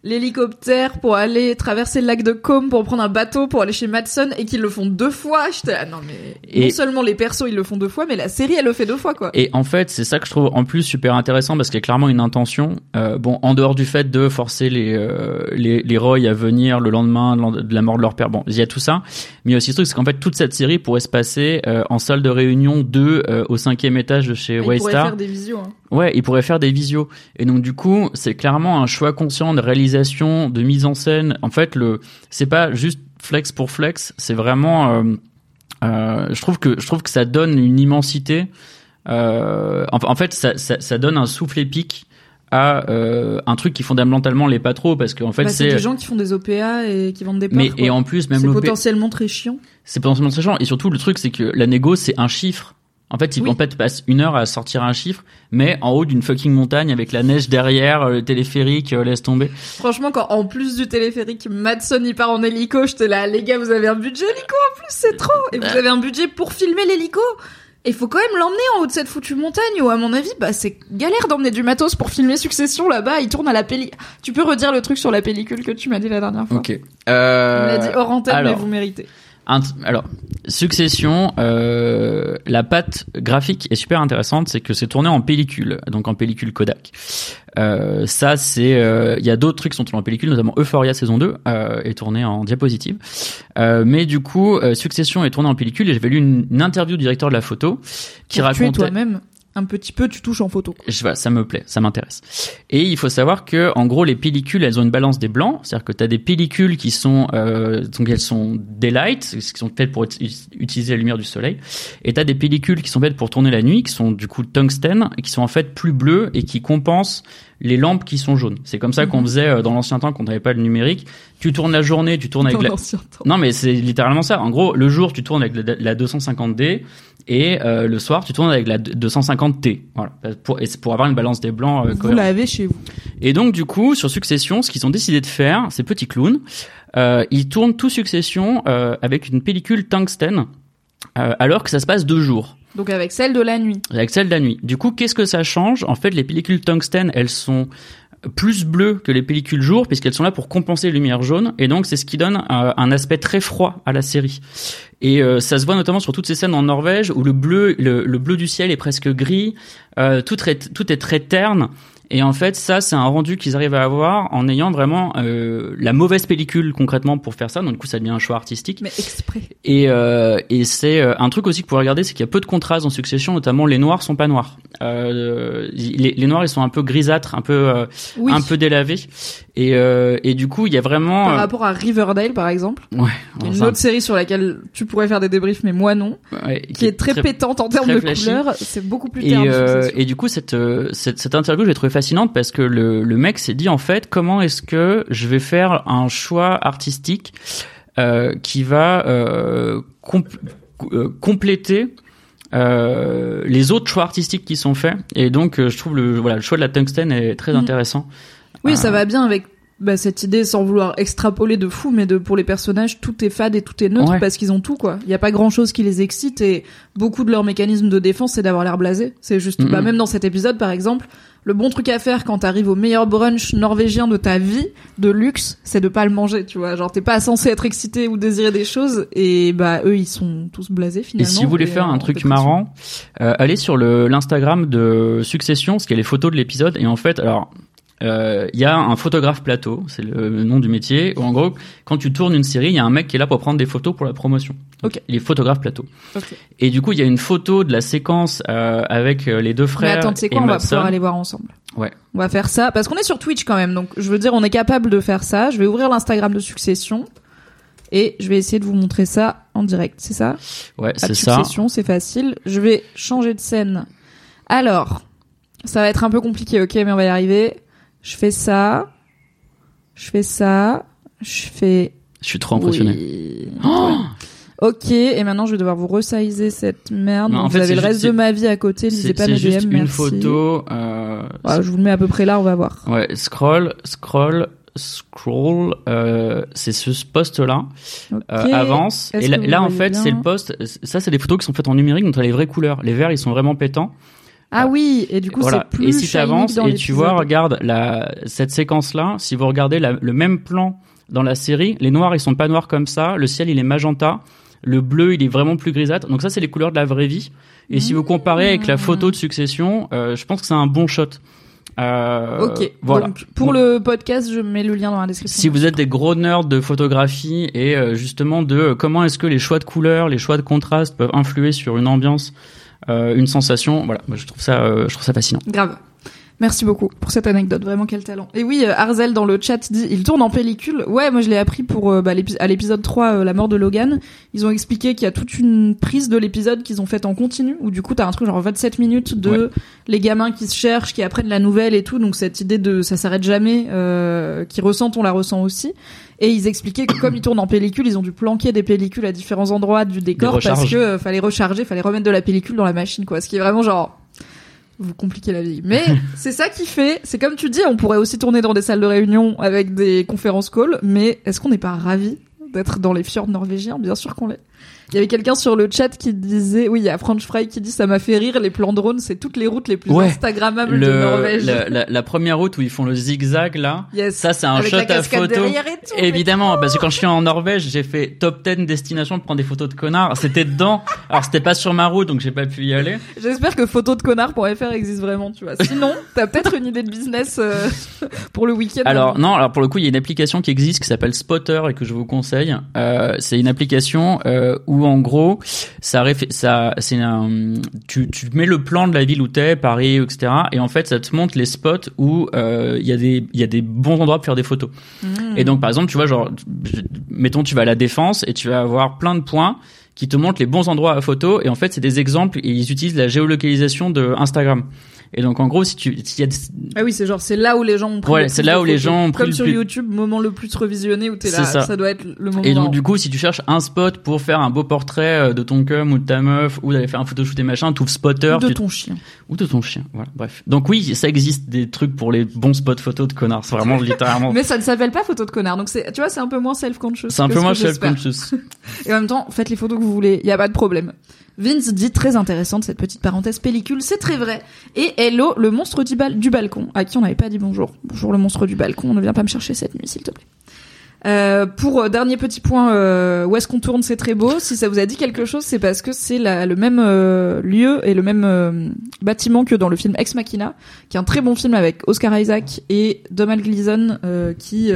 Speaker 1: l'hélicoptère pour aller traverser le lac de Côme pour prendre un bateau pour aller chez Madsen et qu'ils le font deux fois, j'étais là, non mais
Speaker 2: Et-
Speaker 1: non seulement les persos ils le font deux fois, mais la série elle le fait deux fois quoi.
Speaker 2: Et en fait, c'est ça que je trouve en plus super intéressant parce qu'il y a clairement une intention. Euh, bon, en dehors du fait de forcer les euh, les, les Roy à venir le lendemain de la mort de leur père. Bon, il y a tout ça. Mais il y a aussi ce truc, c'est qu'en fait toute cette série pourrait se passer euh, en salle de réunion 2 euh, au cinquième étage de chez
Speaker 1: ils pourraient
Speaker 2: Waystar.
Speaker 1: faire des visios. Hein.
Speaker 2: Ouais, ils pourraient faire des visios. Et donc du coup, c'est clairement un choix conscient de réalisation, de mise en scène. En fait, le c'est pas juste flex pour flex, c'est vraiment. euh, euh, je trouve que je trouve que ça donne une immensité. Euh, en, en fait, ça, ça, ça donne un souffle épique à euh, un truc qui fondamentalement l'est pas trop parce qu'en fait
Speaker 1: Bah, c'est des gens qui font des OPA et qui vendent des parts.
Speaker 2: mais
Speaker 1: quoi.
Speaker 2: et en plus même
Speaker 1: c'est potentiellement très chiant.
Speaker 2: c'est potentiellement très chiant. Et surtout, le truc, c'est que la négo, c'est un chiffre. En fait, ils
Speaker 1: Oui.
Speaker 2: en fait, passent une heure à sortir un chiffre, mais en haut d'une fucking montagne avec la neige derrière, euh, le téléphérique, euh, laisse tomber.
Speaker 1: Franchement, quand en plus du téléphérique, Madson il part en hélico, j'étais là, les gars, vous avez un budget hélico en plus, c'est trop. Et vous avez un budget pour filmer l'hélico. Et faut quand même l'emmener en haut de cette foutue montagne où, à mon avis, bah, c'est galère d'emmener du matos pour filmer Succession là-bas. Il tourne à la pellicule. Tu peux redire le truc sur la pellicule que tu m'as dit la dernière fois.
Speaker 2: Ok.
Speaker 1: On
Speaker 2: Euh,
Speaker 1: l'a dit hors antenne,
Speaker 2: alors.
Speaker 1: mais vous méritez.
Speaker 2: Alors, Succession, euh, la patte graphique est super intéressante, c'est que c'est tourné en pellicule, donc en pellicule Kodak. Euh, ça, c'est, euh, il y a d'autres trucs qui sont tournés en pellicule, notamment Euphoria saison 2 euh, est tourné en diapositive. Mais du coup, Succession est tourné en pellicule et j'avais lu une, une interview du directeur de la photo qui
Speaker 1: Pour
Speaker 2: racontait.
Speaker 1: toi-même. Un petit peu, tu touches en photo.
Speaker 2: Je vois, ça me plaît, ça m'intéresse. Et il faut savoir que, en gros, les pellicules, elles ont une balance des blancs, c'est-à-dire que tu as des pellicules qui sont, euh, donc elles sont daylight, qui sont faites pour ut- utiliser la lumière du soleil, et tu as des pellicules qui sont faites pour tourner la nuit, qui sont du coup tungstène, et qui sont en fait plus bleues et qui compensent les lampes qui sont jaunes. C'est comme ça qu'on faisait euh, dans l'ancien temps, quand on n'avait pas le numérique. Tu tournes la journée, tu tournes avec
Speaker 1: Dans
Speaker 2: la,
Speaker 1: temps.
Speaker 2: non, mais c'est littéralement ça. En gros, le jour, tu tournes avec la, la 250D et euh, le soir, tu tournes avec la 250T. Voilà. Pour, et c'est pour avoir une balance des blancs euh,
Speaker 1: Vous l'avez chez vous.
Speaker 2: Et donc, du coup, sur Succession, ce qu'ils ont décidé de faire, ces petits clowns, euh, ils tournent tout Succession euh, avec une pellicule tungstène, euh, alors que ça se passe deux jours
Speaker 1: Donc avec celle de la nuit.
Speaker 2: avec celle de la nuit. Du coup, qu'est-ce que ça change? En fait, les pellicules tungstène, elles sont plus bleues que les pellicules jour puisqu'elles sont là pour compenser les lumières jaunes et donc c'est ce qui donne euh, un aspect très froid à la série. Et euh, ça se voit notamment sur toutes ces scènes en Norvège où le bleu le, le bleu du ciel est presque gris, euh, tout, tout est très terne et en fait ça c'est un rendu qu'ils arrivent à avoir en ayant vraiment euh, la mauvaise pellicule concrètement pour faire ça donc du coup ça devient un choix artistique.
Speaker 1: Mais exprès.
Speaker 2: Et, euh, et c'est euh, un truc aussi que vous pouvez regarder, c'est qu'il y a peu de contrastes en succession, notamment les noirs sont pas noirs. Euh, les, les noirs ils sont un peu grisâtres, un peu
Speaker 1: Oui.
Speaker 2: un peu délavés. Et, et du coup il y a vraiment
Speaker 1: Par rapport à Riverdale, par exemple.
Speaker 2: ouais,
Speaker 1: Une autre série sur laquelle tu pourrais faire des débriefs, mais moi non.
Speaker 2: ouais,
Speaker 1: Qui est très, pétante en termes de couleurs. C'est beaucoup plus
Speaker 2: Et, et du coup, cette, cette, cette interview, je l'ai trouvée fascinante parce que le, le mec s'est dit, en fait, comment est-ce que je vais faire un choix artistique euh, qui va euh, compl- euh, compléter euh, les autres choix artistiques qui sont faits. Et donc, euh, je trouve le, voilà, le choix de la tungstène est très
Speaker 1: Mhm.
Speaker 2: intéressant.
Speaker 1: Oui,
Speaker 2: Euh,
Speaker 1: ça va bien avec bah, cette idée, sans vouloir extrapoler de fou, mais de pour les personnages, tout est fade et tout est neutre
Speaker 2: Ouais.
Speaker 1: parce qu'ils ont tout quoi. Il y a pas grand chose qui les excite et beaucoup de leur mécanisme de défense, c'est d'avoir l'air blasé. C'est juste,
Speaker 2: Mhm.
Speaker 1: bah même dans cet épisode par exemple, le bon truc à faire quand t'arrives au meilleur brunch norvégien de ta vie, de luxe, c'est de pas le manger, tu vois. Genre t'es pas censé être excité ou désirer des choses et bah eux ils sont tous blasés
Speaker 2: Et
Speaker 1: finalement.
Speaker 2: si vous voulez
Speaker 1: et,
Speaker 2: faire
Speaker 1: euh,
Speaker 2: un
Speaker 1: en
Speaker 2: truc marrant, euh, allez sur le l'Instagram de Succession, ce qui est les photos de l'épisode. Et en fait, alors euh, il y a un photographe plateau, c'est le nom du métier. Où en gros, quand tu tournes une série, il y a un mec qui est là pour prendre des photos pour la promotion. Donc,
Speaker 1: Ok.
Speaker 2: Les photographes plateau. Et du coup, il y a une photo de la séquence euh, avec euh, les deux
Speaker 1: Mais
Speaker 2: frères
Speaker 1: attends, tu sais
Speaker 2: et
Speaker 1: quoi, on va pouvoir aller voir ensemble.
Speaker 2: Ouais.
Speaker 1: On va faire ça parce qu'on est sur Twitch quand même, donc je veux dire, on est capable de faire ça. Je vais ouvrir l'Instagram de Succession et je vais essayer de vous montrer ça en direct. C'est ça?
Speaker 2: Ouais, c'est ça.
Speaker 1: Succession, c'est facile. Je vais changer de scène. Alors, ça va être un peu compliqué, ok, mais on va y arriver. Je fais ça. Je fais ça. Je fais.
Speaker 2: Je suis trop impressionné.
Speaker 1: Oui.
Speaker 2: Oh
Speaker 1: Ok, et maintenant je vais devoir vous resizer cette merde.
Speaker 2: Non, en fait,
Speaker 1: vous avez
Speaker 2: c'est
Speaker 1: le reste
Speaker 2: juste-
Speaker 1: de ma vie à côté, lisez
Speaker 2: C'est
Speaker 1: pas
Speaker 2: c'est
Speaker 1: mes
Speaker 2: juste
Speaker 1: DM,
Speaker 2: une
Speaker 1: merci.
Speaker 2: photo. Euh,
Speaker 1: je vous le mets à peu près là, on va voir.
Speaker 2: Ouais, scroll, scroll, scroll. Euh, c'est ce post-là.
Speaker 1: Ok.
Speaker 2: Euh, avance. Et là, là, en fait, c'est le post. Ça, c'est des photos qui sont faites en numérique, donc t'as les vraies couleurs. Les verts, ils sont vraiment pétants.
Speaker 1: Ah oui, et du coup
Speaker 2: voilà.
Speaker 1: c'est plus
Speaker 2: Et si tu avances et tu vois, regarde la, cette séquence-là, si vous regardez la- le même plan dans la série, les noirs, ils sont pas noirs comme ça. Le ciel, il est magenta. Le bleu, il est vraiment plus grisâtre. Donc ça, c'est les couleurs de la vraie vie. Et si vous comparez avec la photo de succession, euh, je pense que c'est un bon shot. Euh,
Speaker 1: Ok,
Speaker 2: Voilà.
Speaker 1: donc pour le podcast, je mets le lien dans la description.
Speaker 2: Si vous êtes des gros nerds de photographie et euh, justement de euh, comment est-ce que les choix de couleurs, les choix de contraste peuvent influer sur une ambiance, une sensation, voilà, moi, je trouve ça, euh, je trouve ça fascinant.
Speaker 1: Grave. Merci beaucoup pour cette anecdote, vraiment quel talent. Et oui, euh, Arzel dans le chat dit il tourne en pellicule. Ouais, moi je l'ai appris pour euh, bah, à l'épisode 3 euh, la mort de Logan. Ils ont expliqué qu'il y a toute une prise de l'épisode qu'ils ont faite en continu où du coup t'as un truc genre 27 minutes de
Speaker 2: Ouais.
Speaker 1: les gamins qui se cherchent, qui apprennent la nouvelle et tout. Donc cette idée de ça s'arrête jamais euh, qui ressentent, on la ressent aussi. Et ils expliquaient que comme ils tournent en pellicule, ils ont dû planquer des pellicules à différents endroits du décor parce que euh, fallait recharger, fallait remettre de la pellicule dans la machine quoi. Ce qui est vraiment genre vous compliquez la vie. Mais c'est ça qui fait, c'est comme tu dis, on pourrait aussi tourner dans des salles de réunion avec des conférences calls, mais est-ce qu'on n'est pas ravi d'être dans les fjords norvégiens? Bien sûr qu'on l'est. Il y avait quelqu'un sur le chat qui disait, oui, il y a French Fry qui dit ça m'a fait rire, les plans drone, c'est toutes les routes les plus
Speaker 2: Ouais.
Speaker 1: instagrammables de Norvège.
Speaker 2: la, la- la première route où ils font le zigzag là,
Speaker 1: Yes.
Speaker 2: ça c'est un
Speaker 1: Avec
Speaker 2: shot
Speaker 1: la
Speaker 2: à photo.
Speaker 1: et tout,
Speaker 2: Évidemment, parce que quand je suis en Norvège, j'ai fait top 10 destinations pour prendre des photos de connards. C'était dedans. Alors c'était pas sur ma route, donc j'ai pas pu y aller.
Speaker 1: J'espère que photo de connard.fr existe vraiment, tu vois. Sinon, t'as peut-être une idée de business euh, pour le week-end.
Speaker 2: Alors non, alors pour le coup, il y a une application qui existe qui s'appelle Spotter et que je vous conseille. Euh, c'est une application euh, où en gros, ça, ça, c'est un, tu, tu mets le plan de la ville où t'es, Paris, etc. Et en fait, ça te montre les spots où euh, il y a des, il y a des bons endroits pour faire des photos.
Speaker 1: Hmm.
Speaker 2: Et donc par exemple, tu vois, genre, mettons, tu vas à la défense et tu vas avoir plein de points qui te montrent les bons endroits à photo. Et en fait, c'est des exemples et ils utilisent la géolocalisation de Instagram. Et donc en gros, si tu, s'il y a des-
Speaker 1: Ah oui, c'est genre, c'est là où les gens ont pris
Speaker 2: Ouais, c'est là
Speaker 1: de
Speaker 2: où les gens ont pris
Speaker 1: Comme
Speaker 2: le
Speaker 1: sur
Speaker 2: plus-
Speaker 1: YouTube, moment le plus revisionné où t'es là,
Speaker 2: ça.
Speaker 1: ça. doit être le moment.
Speaker 2: Et donc du coup, si tu cherches un spot pour faire un beau portrait euh, de ton cum ou de ta meuf ou d'aller faire un photoshoot et machin, tu spotter
Speaker 1: de
Speaker 2: tu-
Speaker 1: ton chien.
Speaker 2: ou de ton chien. Voilà, bref. Donc oui, ça existe des trucs pour les bons spots photos de connards. C'est vraiment littéralement.
Speaker 1: Mais ça ne s'appelle pas photo de connard. Donc c'est, tu vois, c'est un peu moins self-conscious.
Speaker 2: C'est un peu
Speaker 1: ce
Speaker 2: moins
Speaker 1: que j'espère.
Speaker 2: self-conscious.
Speaker 1: Et en même temps, faites les photos que vous voulez. Il y a pas de problème. Vince dit très intéressante cette petite parenthèse pellicule, c'est très vrai. Et Hello, le monstre du, bal- du balcon, à qui on n'avait pas dit bonjour. Bonjour le monstre du balcon, ne viens pas me chercher cette nuit, s'il te plaît. Euh, pour euh, dernier petit point, euh, où est-ce qu'on tourne, c'est très beau. Si ça vous a dit quelque chose, c'est parce que c'est le même euh, lieu et le même euh, bâtiment que dans le film Ex Machina, qui est un très bon film avec Oscar Isaac et Donald Gleason, euh, qui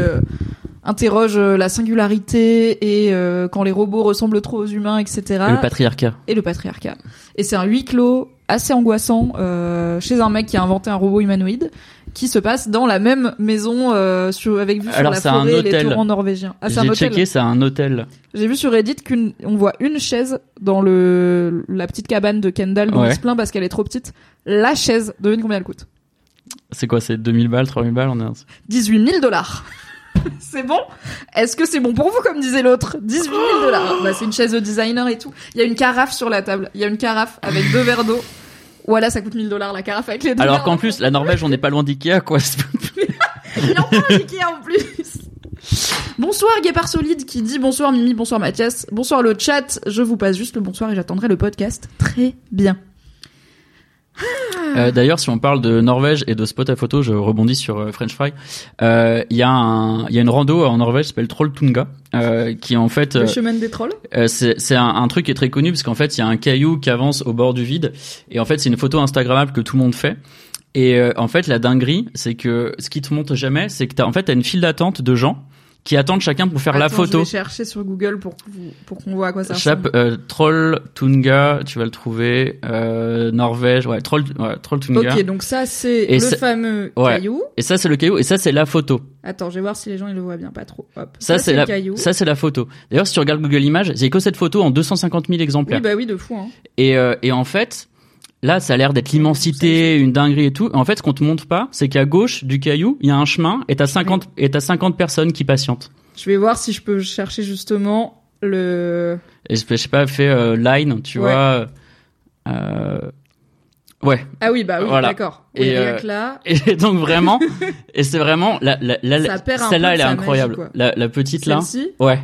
Speaker 1: interroge euh, la singularité et euh, quand les robots ressemblent trop aux humains, etc.
Speaker 2: Et le patriarcat.
Speaker 1: et le patriarcat. Et c'est un huis clos assez angoissant euh, chez un mec qui a inventé un robot humanoïde qui se passe dans la même maison euh, sur, avec vue sur
Speaker 2: Alors,
Speaker 1: la
Speaker 2: c'est un
Speaker 1: forêt et les
Speaker 2: hôtel.
Speaker 1: torrents norvégiens. Ah, c'est un
Speaker 2: J'ai
Speaker 1: hôtel.
Speaker 2: checké, c'est un hôtel.
Speaker 1: J'ai vu sur Reddit qu'on voit une chaise dans le la petite cabane de Kendall dont
Speaker 2: Ouais.
Speaker 1: il se plaint parce qu'elle est trop petite. La chaise, devine combien elle coûte
Speaker 2: C'est quoi, c'est 2000 balles, 3000 balles, on est
Speaker 1: 18 000 dollars. c'est bon? Est-ce que c'est bon pour vous, comme disait l'autre? 18 000 dollars. Bah, c'est une chaise de designer et tout. Il y a une carafe sur la table. Il y a une carafe avec deux verres d'eau. Voilà, ça coûte 1000 dollars la carafe avec les deux
Speaker 2: Alors qu'en plus, la Norvège, on n'est pas loin d'Ikea, quoi.
Speaker 1: Il en parle Ikea en plus. Bonsoir Guépard Solide qui dit bonsoir Mimi, bonsoir Mathias, bonsoir le chat. Je vous passe juste le bonsoir et j'attendrai le podcast. Très bien.
Speaker 2: Euh, D'ailleurs, si on parle de Norvège et de spot à photo, je rebondis sur euh, French Fry. Euh, Il y a un, il y a une rando en Norvège qui s'appelle Trolltunga, euh, qui en fait,
Speaker 1: Le chemin des trolls.
Speaker 2: euh, c'est un, un truc qui est très connu parce qu'en fait, il y a un caillou qui avance au bord du vide, et en fait, c'est une photo Instagrammable que tout le monde fait. Et en fait, la dinguerie, c'est que ce qui te montre jamais, c'est que t'as en fait t'as une file d'attente de gens qui attendent chacun pour faire la photo.
Speaker 1: Je vais chercher sur Google pour, pour qu'on voit à quoi ça
Speaker 2: Chap,
Speaker 1: ressemble.
Speaker 2: euh, Troll Tunga, tu vas le trouver. Euh, Norvège, ouais, Troll, ouais, Troll Tunga.
Speaker 1: Ok, donc ça c'est le
Speaker 2: c'est-
Speaker 1: fameux
Speaker 2: Ouais.
Speaker 1: caillou.
Speaker 2: Et ça, c'est le caillou, et ça, c'est la photo.
Speaker 1: Attends, je vais voir si les gens ils le voient bien, pas trop. Hop.
Speaker 2: Ça, c'est
Speaker 1: le
Speaker 2: la,
Speaker 1: caillou.
Speaker 2: ça, c'est la photo. D'ailleurs, si tu regardes Google Images, a que cette photo en 250 000 exemplaires.
Speaker 1: Oui, bah oui, de fou. Hein.
Speaker 2: Et, euh, et en fait, là, ça a l'air d'être l'immensité, une dinguerie et tout. En fait, ce qu'on te montre pas, c'est qu'à gauche du caillou, il y a un chemin et t'as 50, et t'as 50 personnes qui patientent.
Speaker 1: Je vais voir si je peux chercher justement le.
Speaker 2: Et je, je sais pas, fait euh, Line, tu
Speaker 1: Ouais.
Speaker 2: vois. Euh, ouais.
Speaker 1: Ah oui, bah oui,
Speaker 2: Voilà.
Speaker 1: d'accord. Oui,
Speaker 2: Et, euh,
Speaker 1: là.
Speaker 2: Et donc vraiment, et c'est vraiment la, la, la- celle-là, elle est incroyable.
Speaker 1: magie,
Speaker 2: la, la petite là, ouais.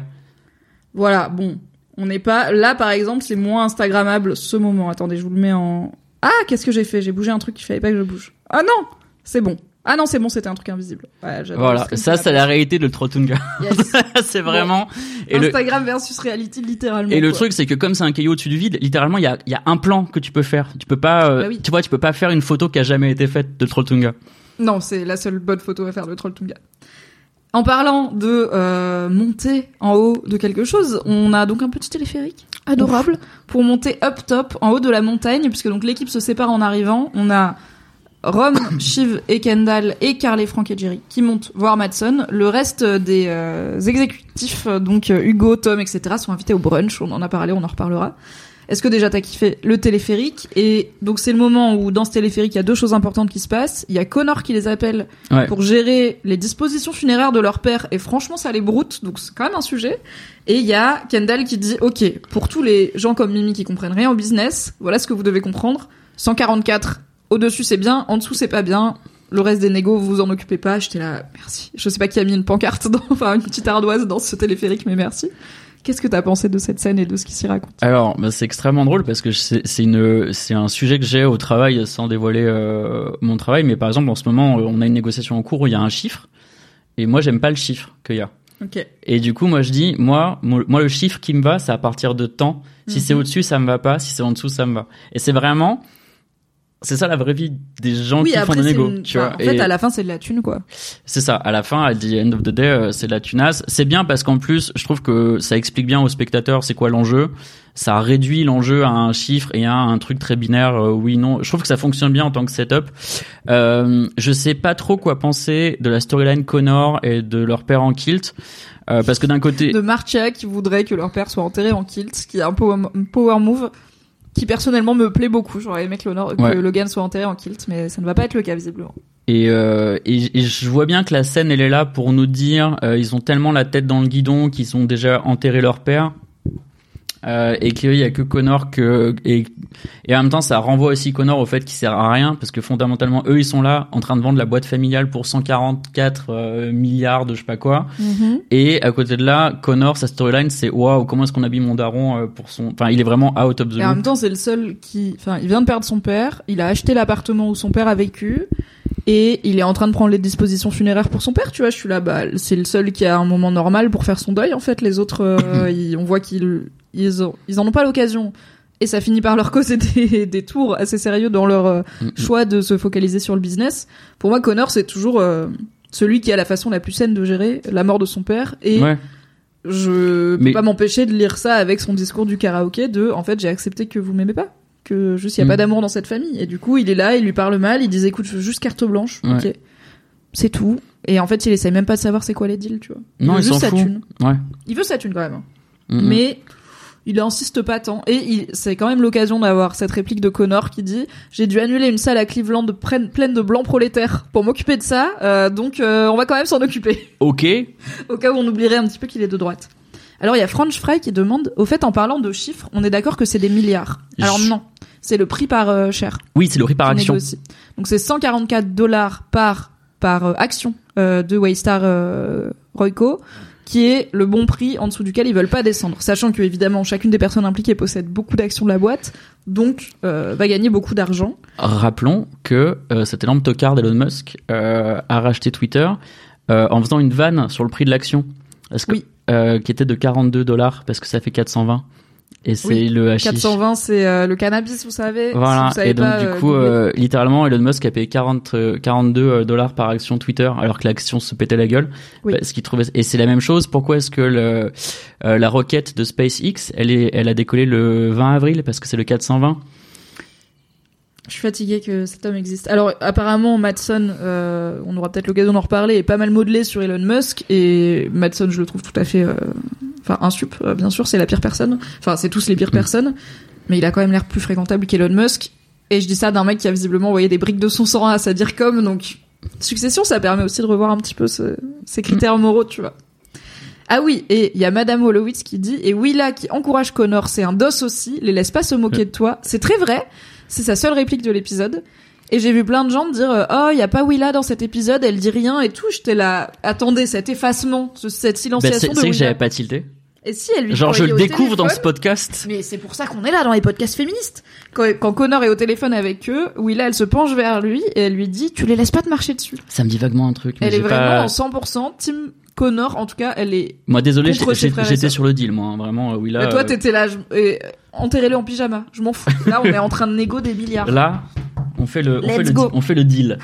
Speaker 1: Voilà, bon. On n'est pas. Là, par exemple, c'est moins Instagrammable ce moment. Attendez, je vous le mets en. Ah, qu'est-ce que j'ai fait? J'ai bougé un truc qu'il fallait pas que je bouge. Ah non C'est bon. Ah non, c'est bon, c'était un truc invisible. Ouais,
Speaker 2: Voilà, ça c'est la réalité de Trotunga.
Speaker 1: Yes.
Speaker 2: c'est vraiment. Et le,
Speaker 1: Instagram versus reality, littéralement.
Speaker 2: et le truc, c'est que comme c'est un caillou au-dessus du vide, littéralement, il y a, il y a un plan que tu peux faire. Tu peux pas, euh,
Speaker 1: Bah oui.
Speaker 2: tu vois, tu peux pas faire une photo qui a jamais été faite de Trolltunga.
Speaker 1: Non, c'est la seule bonne photo à faire de Trolltunga. En parlant de euh, monter en haut de quelque chose, on a donc un petit téléphérique adorable pour monter up top en haut de la montagne, puisque donc l'équipe se sépare en arrivant. On a Rom, Shiv et Kendall et Carl et Frank et Jerry qui montent voir Madson. Le reste des euh, exécutifs, donc euh, Hugo, Tom, etc., sont invités au brunch. On en a parlé, on en reparlera. Est-ce que déjà t'as kiffé le téléphérique Et donc c'est le moment où dans ce téléphérique il y a deux choses importantes qui se passent. Il y a Connor qui les appelle
Speaker 2: Ouais.
Speaker 1: pour gérer les dispositions funéraires de leur père et franchement ça les broute donc c'est quand même un sujet. Et il y a Kendall qui dit ok pour tous les gens comme Mimi qui comprennent rien au business voilà ce que vous devez comprendre 144 au dessus c'est bien en dessous c'est pas bien le reste des négos vous vous en occupez pas j'étais là merci je sais pas qui a mis une pancarte dans enfin une petite ardoise dans ce téléphérique mais merci. Qu'est-ce que t'as pensé de cette scène et de ce qui s'y raconte
Speaker 2: Alors, bah, c'est extrêmement drôle parce que c'est c'est une, c'est un sujet que j'ai au travail sans dévoiler euh, mon travail. Mais par exemple, en ce moment, on a une négociation en cours où il y a un chiffre et moi, j'aime pas le chiffre qu'il y a.
Speaker 1: Ok.
Speaker 2: Et du coup, moi, je dis, moi, mo- moi, le chiffre qui me va, c'est à partir de temps. Si c'est
Speaker 1: Mhm.
Speaker 2: au-dessus, ça me va pas. Si c'est en dessous, ça me va. Et c'est vraiment, c'est ça la vraie vie des gens
Speaker 1: Oui
Speaker 2: qui font
Speaker 1: après c'est
Speaker 2: négos,
Speaker 1: une-
Speaker 2: tu
Speaker 1: enfin,
Speaker 2: vois.
Speaker 1: en fait
Speaker 2: Et
Speaker 1: à la fin c'est de la thune quoi.
Speaker 2: c'est ça. À la fin, à the end of the day, euh, c'est de la tunasse. C'est bien parce qu'en plus, je trouve que ça explique bien aux spectateurs c'est quoi l'enjeu. Ça réduit l'enjeu à un chiffre et à un truc très binaire, euh, oui, non. Je trouve que ça fonctionne bien en tant que setup. Euh, je sais pas trop quoi penser de la storyline Connor et de leur père en kilt. Euh, parce que d'un côté,
Speaker 1: de Marcia qui voudrait que leur père soit enterré en kilt, ce qui est un power, un power move qui personnellement me plaît beaucoup. J'aurais aimé que, que
Speaker 2: Ouais.
Speaker 1: Logan soit enterré en kilt, mais ça ne va pas être le cas visiblement.
Speaker 2: Et, euh, et, et je vois bien que la scène, elle est là pour nous dire, euh, ils ont tellement la tête dans le guidon qu'ils ont déjà enterré leur père. Euh, et qu'il y a que Connor que et, et en même temps ça renvoie aussi Connor au fait qu'il sert à rien parce que fondamentalement eux ils sont là en train de vendre la boîte familiale pour 144 euh, milliards de je sais pas quoi et à côté de là Connor sa storyline c'est waouh comment est-ce qu'on habille mon daron euh, pour son enfin il est vraiment out of the
Speaker 1: Et en même temps, c'est le seul qui, enfin, il vient de perdre son père, il a acheté l'appartement où son père a vécu, et il est en train de prendre les dispositions funéraires pour son père, tu vois. Je suis là, bah, c'est le seul qui a un moment normal pour faire son deuil, en fait. Les autres, euh, ils- on voit qu'ils, ils, ont- ils en ont pas l'occasion. Et ça finit par leur causer des, des tours assez sérieux dans leur euh, choix de se focaliser sur le business. Pour moi, Connor, c'est toujours euh, celui qui a la façon la plus saine de gérer la mort de son père. Et
Speaker 2: ouais
Speaker 1: je peux
Speaker 2: Mais-
Speaker 1: pas m'empêcher de lire ça avec son discours du karaoké de en fait j'ai accepté que vous m'aimez pas que juste il y a
Speaker 2: Mm.
Speaker 1: pas d'amour dans cette famille et du coup il est là il lui parle mal il dit écoute je veux juste carte blanche
Speaker 2: Ouais.
Speaker 1: ok c'est tout et en fait il essaye même pas de savoir c'est quoi les deals tu vois il
Speaker 2: non
Speaker 1: veut
Speaker 2: il s'en
Speaker 1: sa
Speaker 2: fout
Speaker 1: thune
Speaker 2: ouais
Speaker 1: il veut sa thune quand même hein.
Speaker 2: Mm, mm.
Speaker 1: mais il insiste pas tant et il- c'est quand même l'occasion d'avoir cette réplique de Connor qui dit j'ai dû annuler une salle à Cleveland pleine, de blancs prolétaires pour m'occuper de ça euh, donc euh, on va quand même s'en occuper
Speaker 2: ok
Speaker 1: au cas où on oublierait un petit peu qu'il est de droite. Alors il y a French Fry qui demande, au fait en parlant de chiffres, on est d'accord que c'est des milliards. Alors non, c'est le prix par euh, share.
Speaker 2: oui c'est le prix par action
Speaker 1: négocie. Donc c'est 144 dollars par par euh, action euh, de Waystar euh, Royco, qui est le bon prix en dessous duquel ils veulent pas descendre, sachant que évidemment chacune des personnes impliquées possède beaucoup d'actions de la boîte, donc euh, va gagner beaucoup d'argent.
Speaker 2: Rappelons que euh, cet énorme tocard d'Elon Musk euh, a racheté Twitter euh, en faisant une vanne sur le prix de l'action. Que,
Speaker 1: Oui.
Speaker 2: qui était de 42 dollars parce que ça fait 420. Et c'est
Speaker 1: Oui,
Speaker 2: le hashish.
Speaker 1: 420 c'est euh, le cannabis, vous savez. Si
Speaker 2: Voilà.
Speaker 1: vous savez
Speaker 2: et donc
Speaker 1: pas,
Speaker 2: du
Speaker 1: euh,
Speaker 2: coup, euh, littéralement, Elon Musk a payé 40, euh, 42 dollars par action Twitter alors que l'action se pétait la gueule.
Speaker 1: Oui.
Speaker 2: Parce qu'il trouvait. Et c'est la même chose. Pourquoi est-ce que le, la roquette de SpaceX, elle est, elle a décollé le 20 avril? Parce que c'est le 420.
Speaker 1: Je suis fatiguée que cet homme existe. Alors apparemment Madson, euh, on aura peut-être l'occasion d'en reparler, est pas mal modelé sur Elon Musk et Madson je le trouve tout à fait, euh, enfin insup, euh, bien sûr c'est la pire personne. Enfin c'est tous les pires personnes, mais il a quand même l'air plus fréquentable qu'Elon Musk. Et je dis ça d'un mec qui a visiblement envoyé des briques de son sang à sa DIRCOM, donc succession ça permet aussi de revoir un petit peu ce- ses critères moraux, tu vois. Ah oui, et il y a Madame Wolowitz qui dit et Willa qui encourage Connor, c'est un dos aussi, les laisse pas se moquer de toi. C'est très vrai. C'est sa seule réplique de l'épisode. Et j'ai vu plein de gens dire euh, oh il y a pas Willa dans cet épisode, elle dit rien et tout. J'étais là, attendez cet effacement, ce- cette
Speaker 2: Bah,
Speaker 1: silenciation de
Speaker 2: c'est que j'avais pas tilté.
Speaker 1: Et si elle lui
Speaker 2: Genre je le découvre dans ce podcast.
Speaker 1: Mais c'est pour ça qu'on est là dans les podcasts féministes. Quand, quand Connor est au téléphone avec eux, Willa elle se penche vers lui et elle lui dit tu les laisses pas te marcher dessus.
Speaker 2: Ça me dit vaguement un truc. mais
Speaker 1: Elle est vraiment
Speaker 2: pas...
Speaker 1: en 100% team Connor en tout cas elle est.
Speaker 2: Moi désolé,
Speaker 1: et
Speaker 2: j'étais sur le deal moi, hein, vraiment. euh, là.
Speaker 1: Mais toi
Speaker 2: euh,
Speaker 1: t'étais là, je- et, enterrez-le en pyjama. Je m'en fous. Là on est en train de négo des milliards.
Speaker 2: Là, on fait le, on
Speaker 1: Let's
Speaker 2: fait le,
Speaker 1: go.
Speaker 2: di- on fait le deal.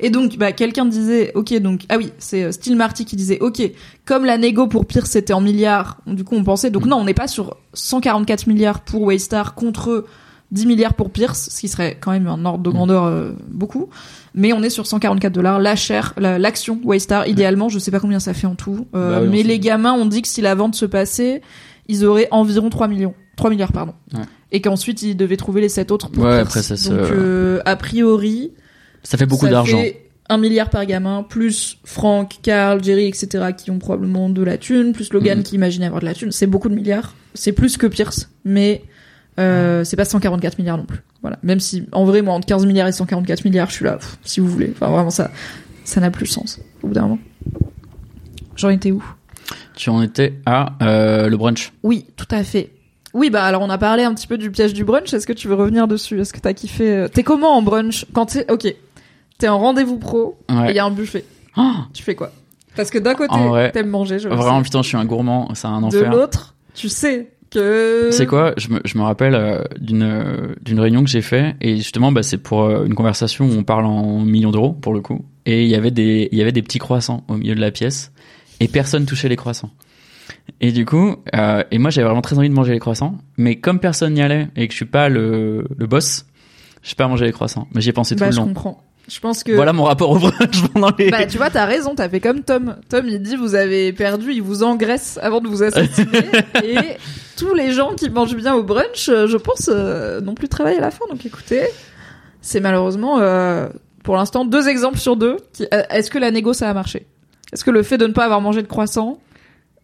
Speaker 1: Et donc, bah, quelqu'un disait, ok, donc, ah oui, c'est euh, Steel Marty qui disait, ok, comme la négo pour Pierce c'était en milliards, du coup on pensait, donc non, on n'est pas sur 144 milliards pour Waystar contre 10 milliards pour Pierce, ce qui serait quand même un ordre de grandeur euh, beaucoup, mais on est sur 144 dollars, la chair, la- l'action Waystar, idéalement, je sais pas combien ça fait en tout, euh,
Speaker 2: Bah oui,
Speaker 1: mais les gamins ont dit que si la vente se passait, ils auraient environ 3 millions, 3 milliards, pardon.
Speaker 2: Ouais.
Speaker 1: Et qu'ensuite ils devaient trouver les 7 autres pour
Speaker 2: Ouais,
Speaker 1: Pierce.
Speaker 2: après, ça
Speaker 1: Donc, euh, a priori,
Speaker 2: Ça fait beaucoup d'argent.
Speaker 1: un milliard par gamin, plus Frank, Carl, Jerry, etc. qui ont probablement de la thune, plus Logan
Speaker 2: Mhm.
Speaker 1: qui imagine avoir de la thune. C'est beaucoup de milliards. C'est plus que Pierce, mais euh, c'est pas 144 milliards non plus. Voilà. Même si, en vrai, moi, entre 15 milliards et 144 milliards, je suis là, pff, si vous voulez. Enfin, vraiment, ça, ça n'a plus de sens. Au bout d'un moment. J'en étais où?
Speaker 2: Tu en étais à euh, le brunch.
Speaker 1: Oui, tout à fait. Oui, bah alors on a parlé un petit peu du piège du brunch. Est-ce que tu veux revenir dessus? Est-ce que t'as kiffé? T'es comment en brunch? Quand t'es, ok, t'es en rendez-vous pro et il y a un buffet.
Speaker 2: Oh,
Speaker 1: Tu fais quoi? Parce que d'un côté, t'aimes manger, je le
Speaker 2: vraiment
Speaker 1: sais.
Speaker 2: putain, je suis un gourmand, c'est un
Speaker 1: De
Speaker 2: enfer.
Speaker 1: l'autre, tu sais que.
Speaker 2: C'est quoi? Je me, je me rappelle euh, d'une euh, d'une réunion que j'ai fait et justement bah, c'est pour euh, une conversation où on parle en millions d'euros pour le coup et il y avait des il y avait des petits croissants au milieu de la pièce et personne touchait les croissants. Et du coup euh, et moi j'avais vraiment très envie de manger les croissants mais comme personne n'y allait et que je suis pas le le boss, je pas manger les croissants. Mais j'y ai pensé tout
Speaker 1: Bah,
Speaker 2: le
Speaker 1: je
Speaker 2: long.
Speaker 1: comprends. Je pense que.
Speaker 2: Voilà mon rapport au brunch pendant les
Speaker 1: Bah, tu vois, t'as raison, t'as fait comme Tom. Tom, il dit, vous avez perdu, il vous engraisse avant de vous assassiner. et tous les gens qui mangent bien au brunch, euh, je pense, euh, n'ont plus travaillé à la fin. Donc écoutez, c'est malheureusement, euh, pour l'instant, deux exemples sur deux. qui- Est-ce que la négo, ça a marché? Est-ce que le fait de ne pas avoir mangé de croissant,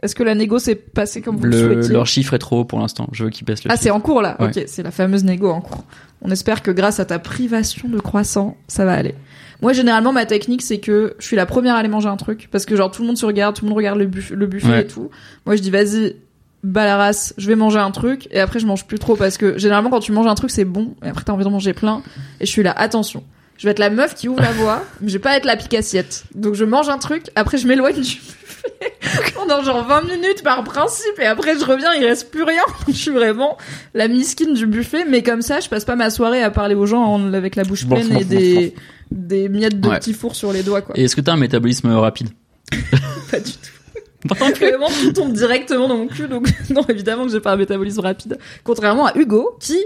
Speaker 1: est-ce que la négo s'est passée comme vous le,
Speaker 2: le,
Speaker 1: souhaitiez
Speaker 2: leur chiffre est trop haut pour l'instant. Je veux qu'ils baissent le
Speaker 1: Ah, c'est en cours là.
Speaker 2: Ouais.
Speaker 1: Ok, c'est la fameuse négo en cours. On espère que grâce à ta privation de croissant, ça va aller. Moi, généralement, ma technique, c'est que je suis la première à aller manger un truc parce que genre tout le monde se regarde, tout le monde regarde le, buff- le buffet
Speaker 2: Ouais.
Speaker 1: et tout. Moi, je dis vas-y, bas la race, je vais manger un truc et après je mange plus trop parce que généralement quand tu manges un truc c'est bon et après t'as envie de manger plein et je suis là attention. Je vais être la meuf qui ouvre la voie, mais je vais pas être la pique assiette. Donc je mange un truc, après je m'éloigne du pendant genre 20 minutes par principe et après je reviens, il reste plus rien. je suis vraiment la miskine du buffet, mais comme ça je passe pas ma soirée à parler aux gens en- avec la bouche pleine et des des miettes de
Speaker 2: Ouais.
Speaker 1: petits fours sur les doigts quoi.
Speaker 2: Et est-ce que t'as un métabolisme rapide?
Speaker 1: Pas du tout. Vraiment, tout tombe directement dans mon cul, donc non, évidemment que j'ai pas un métabolisme rapide. Contrairement à Hugo, qui,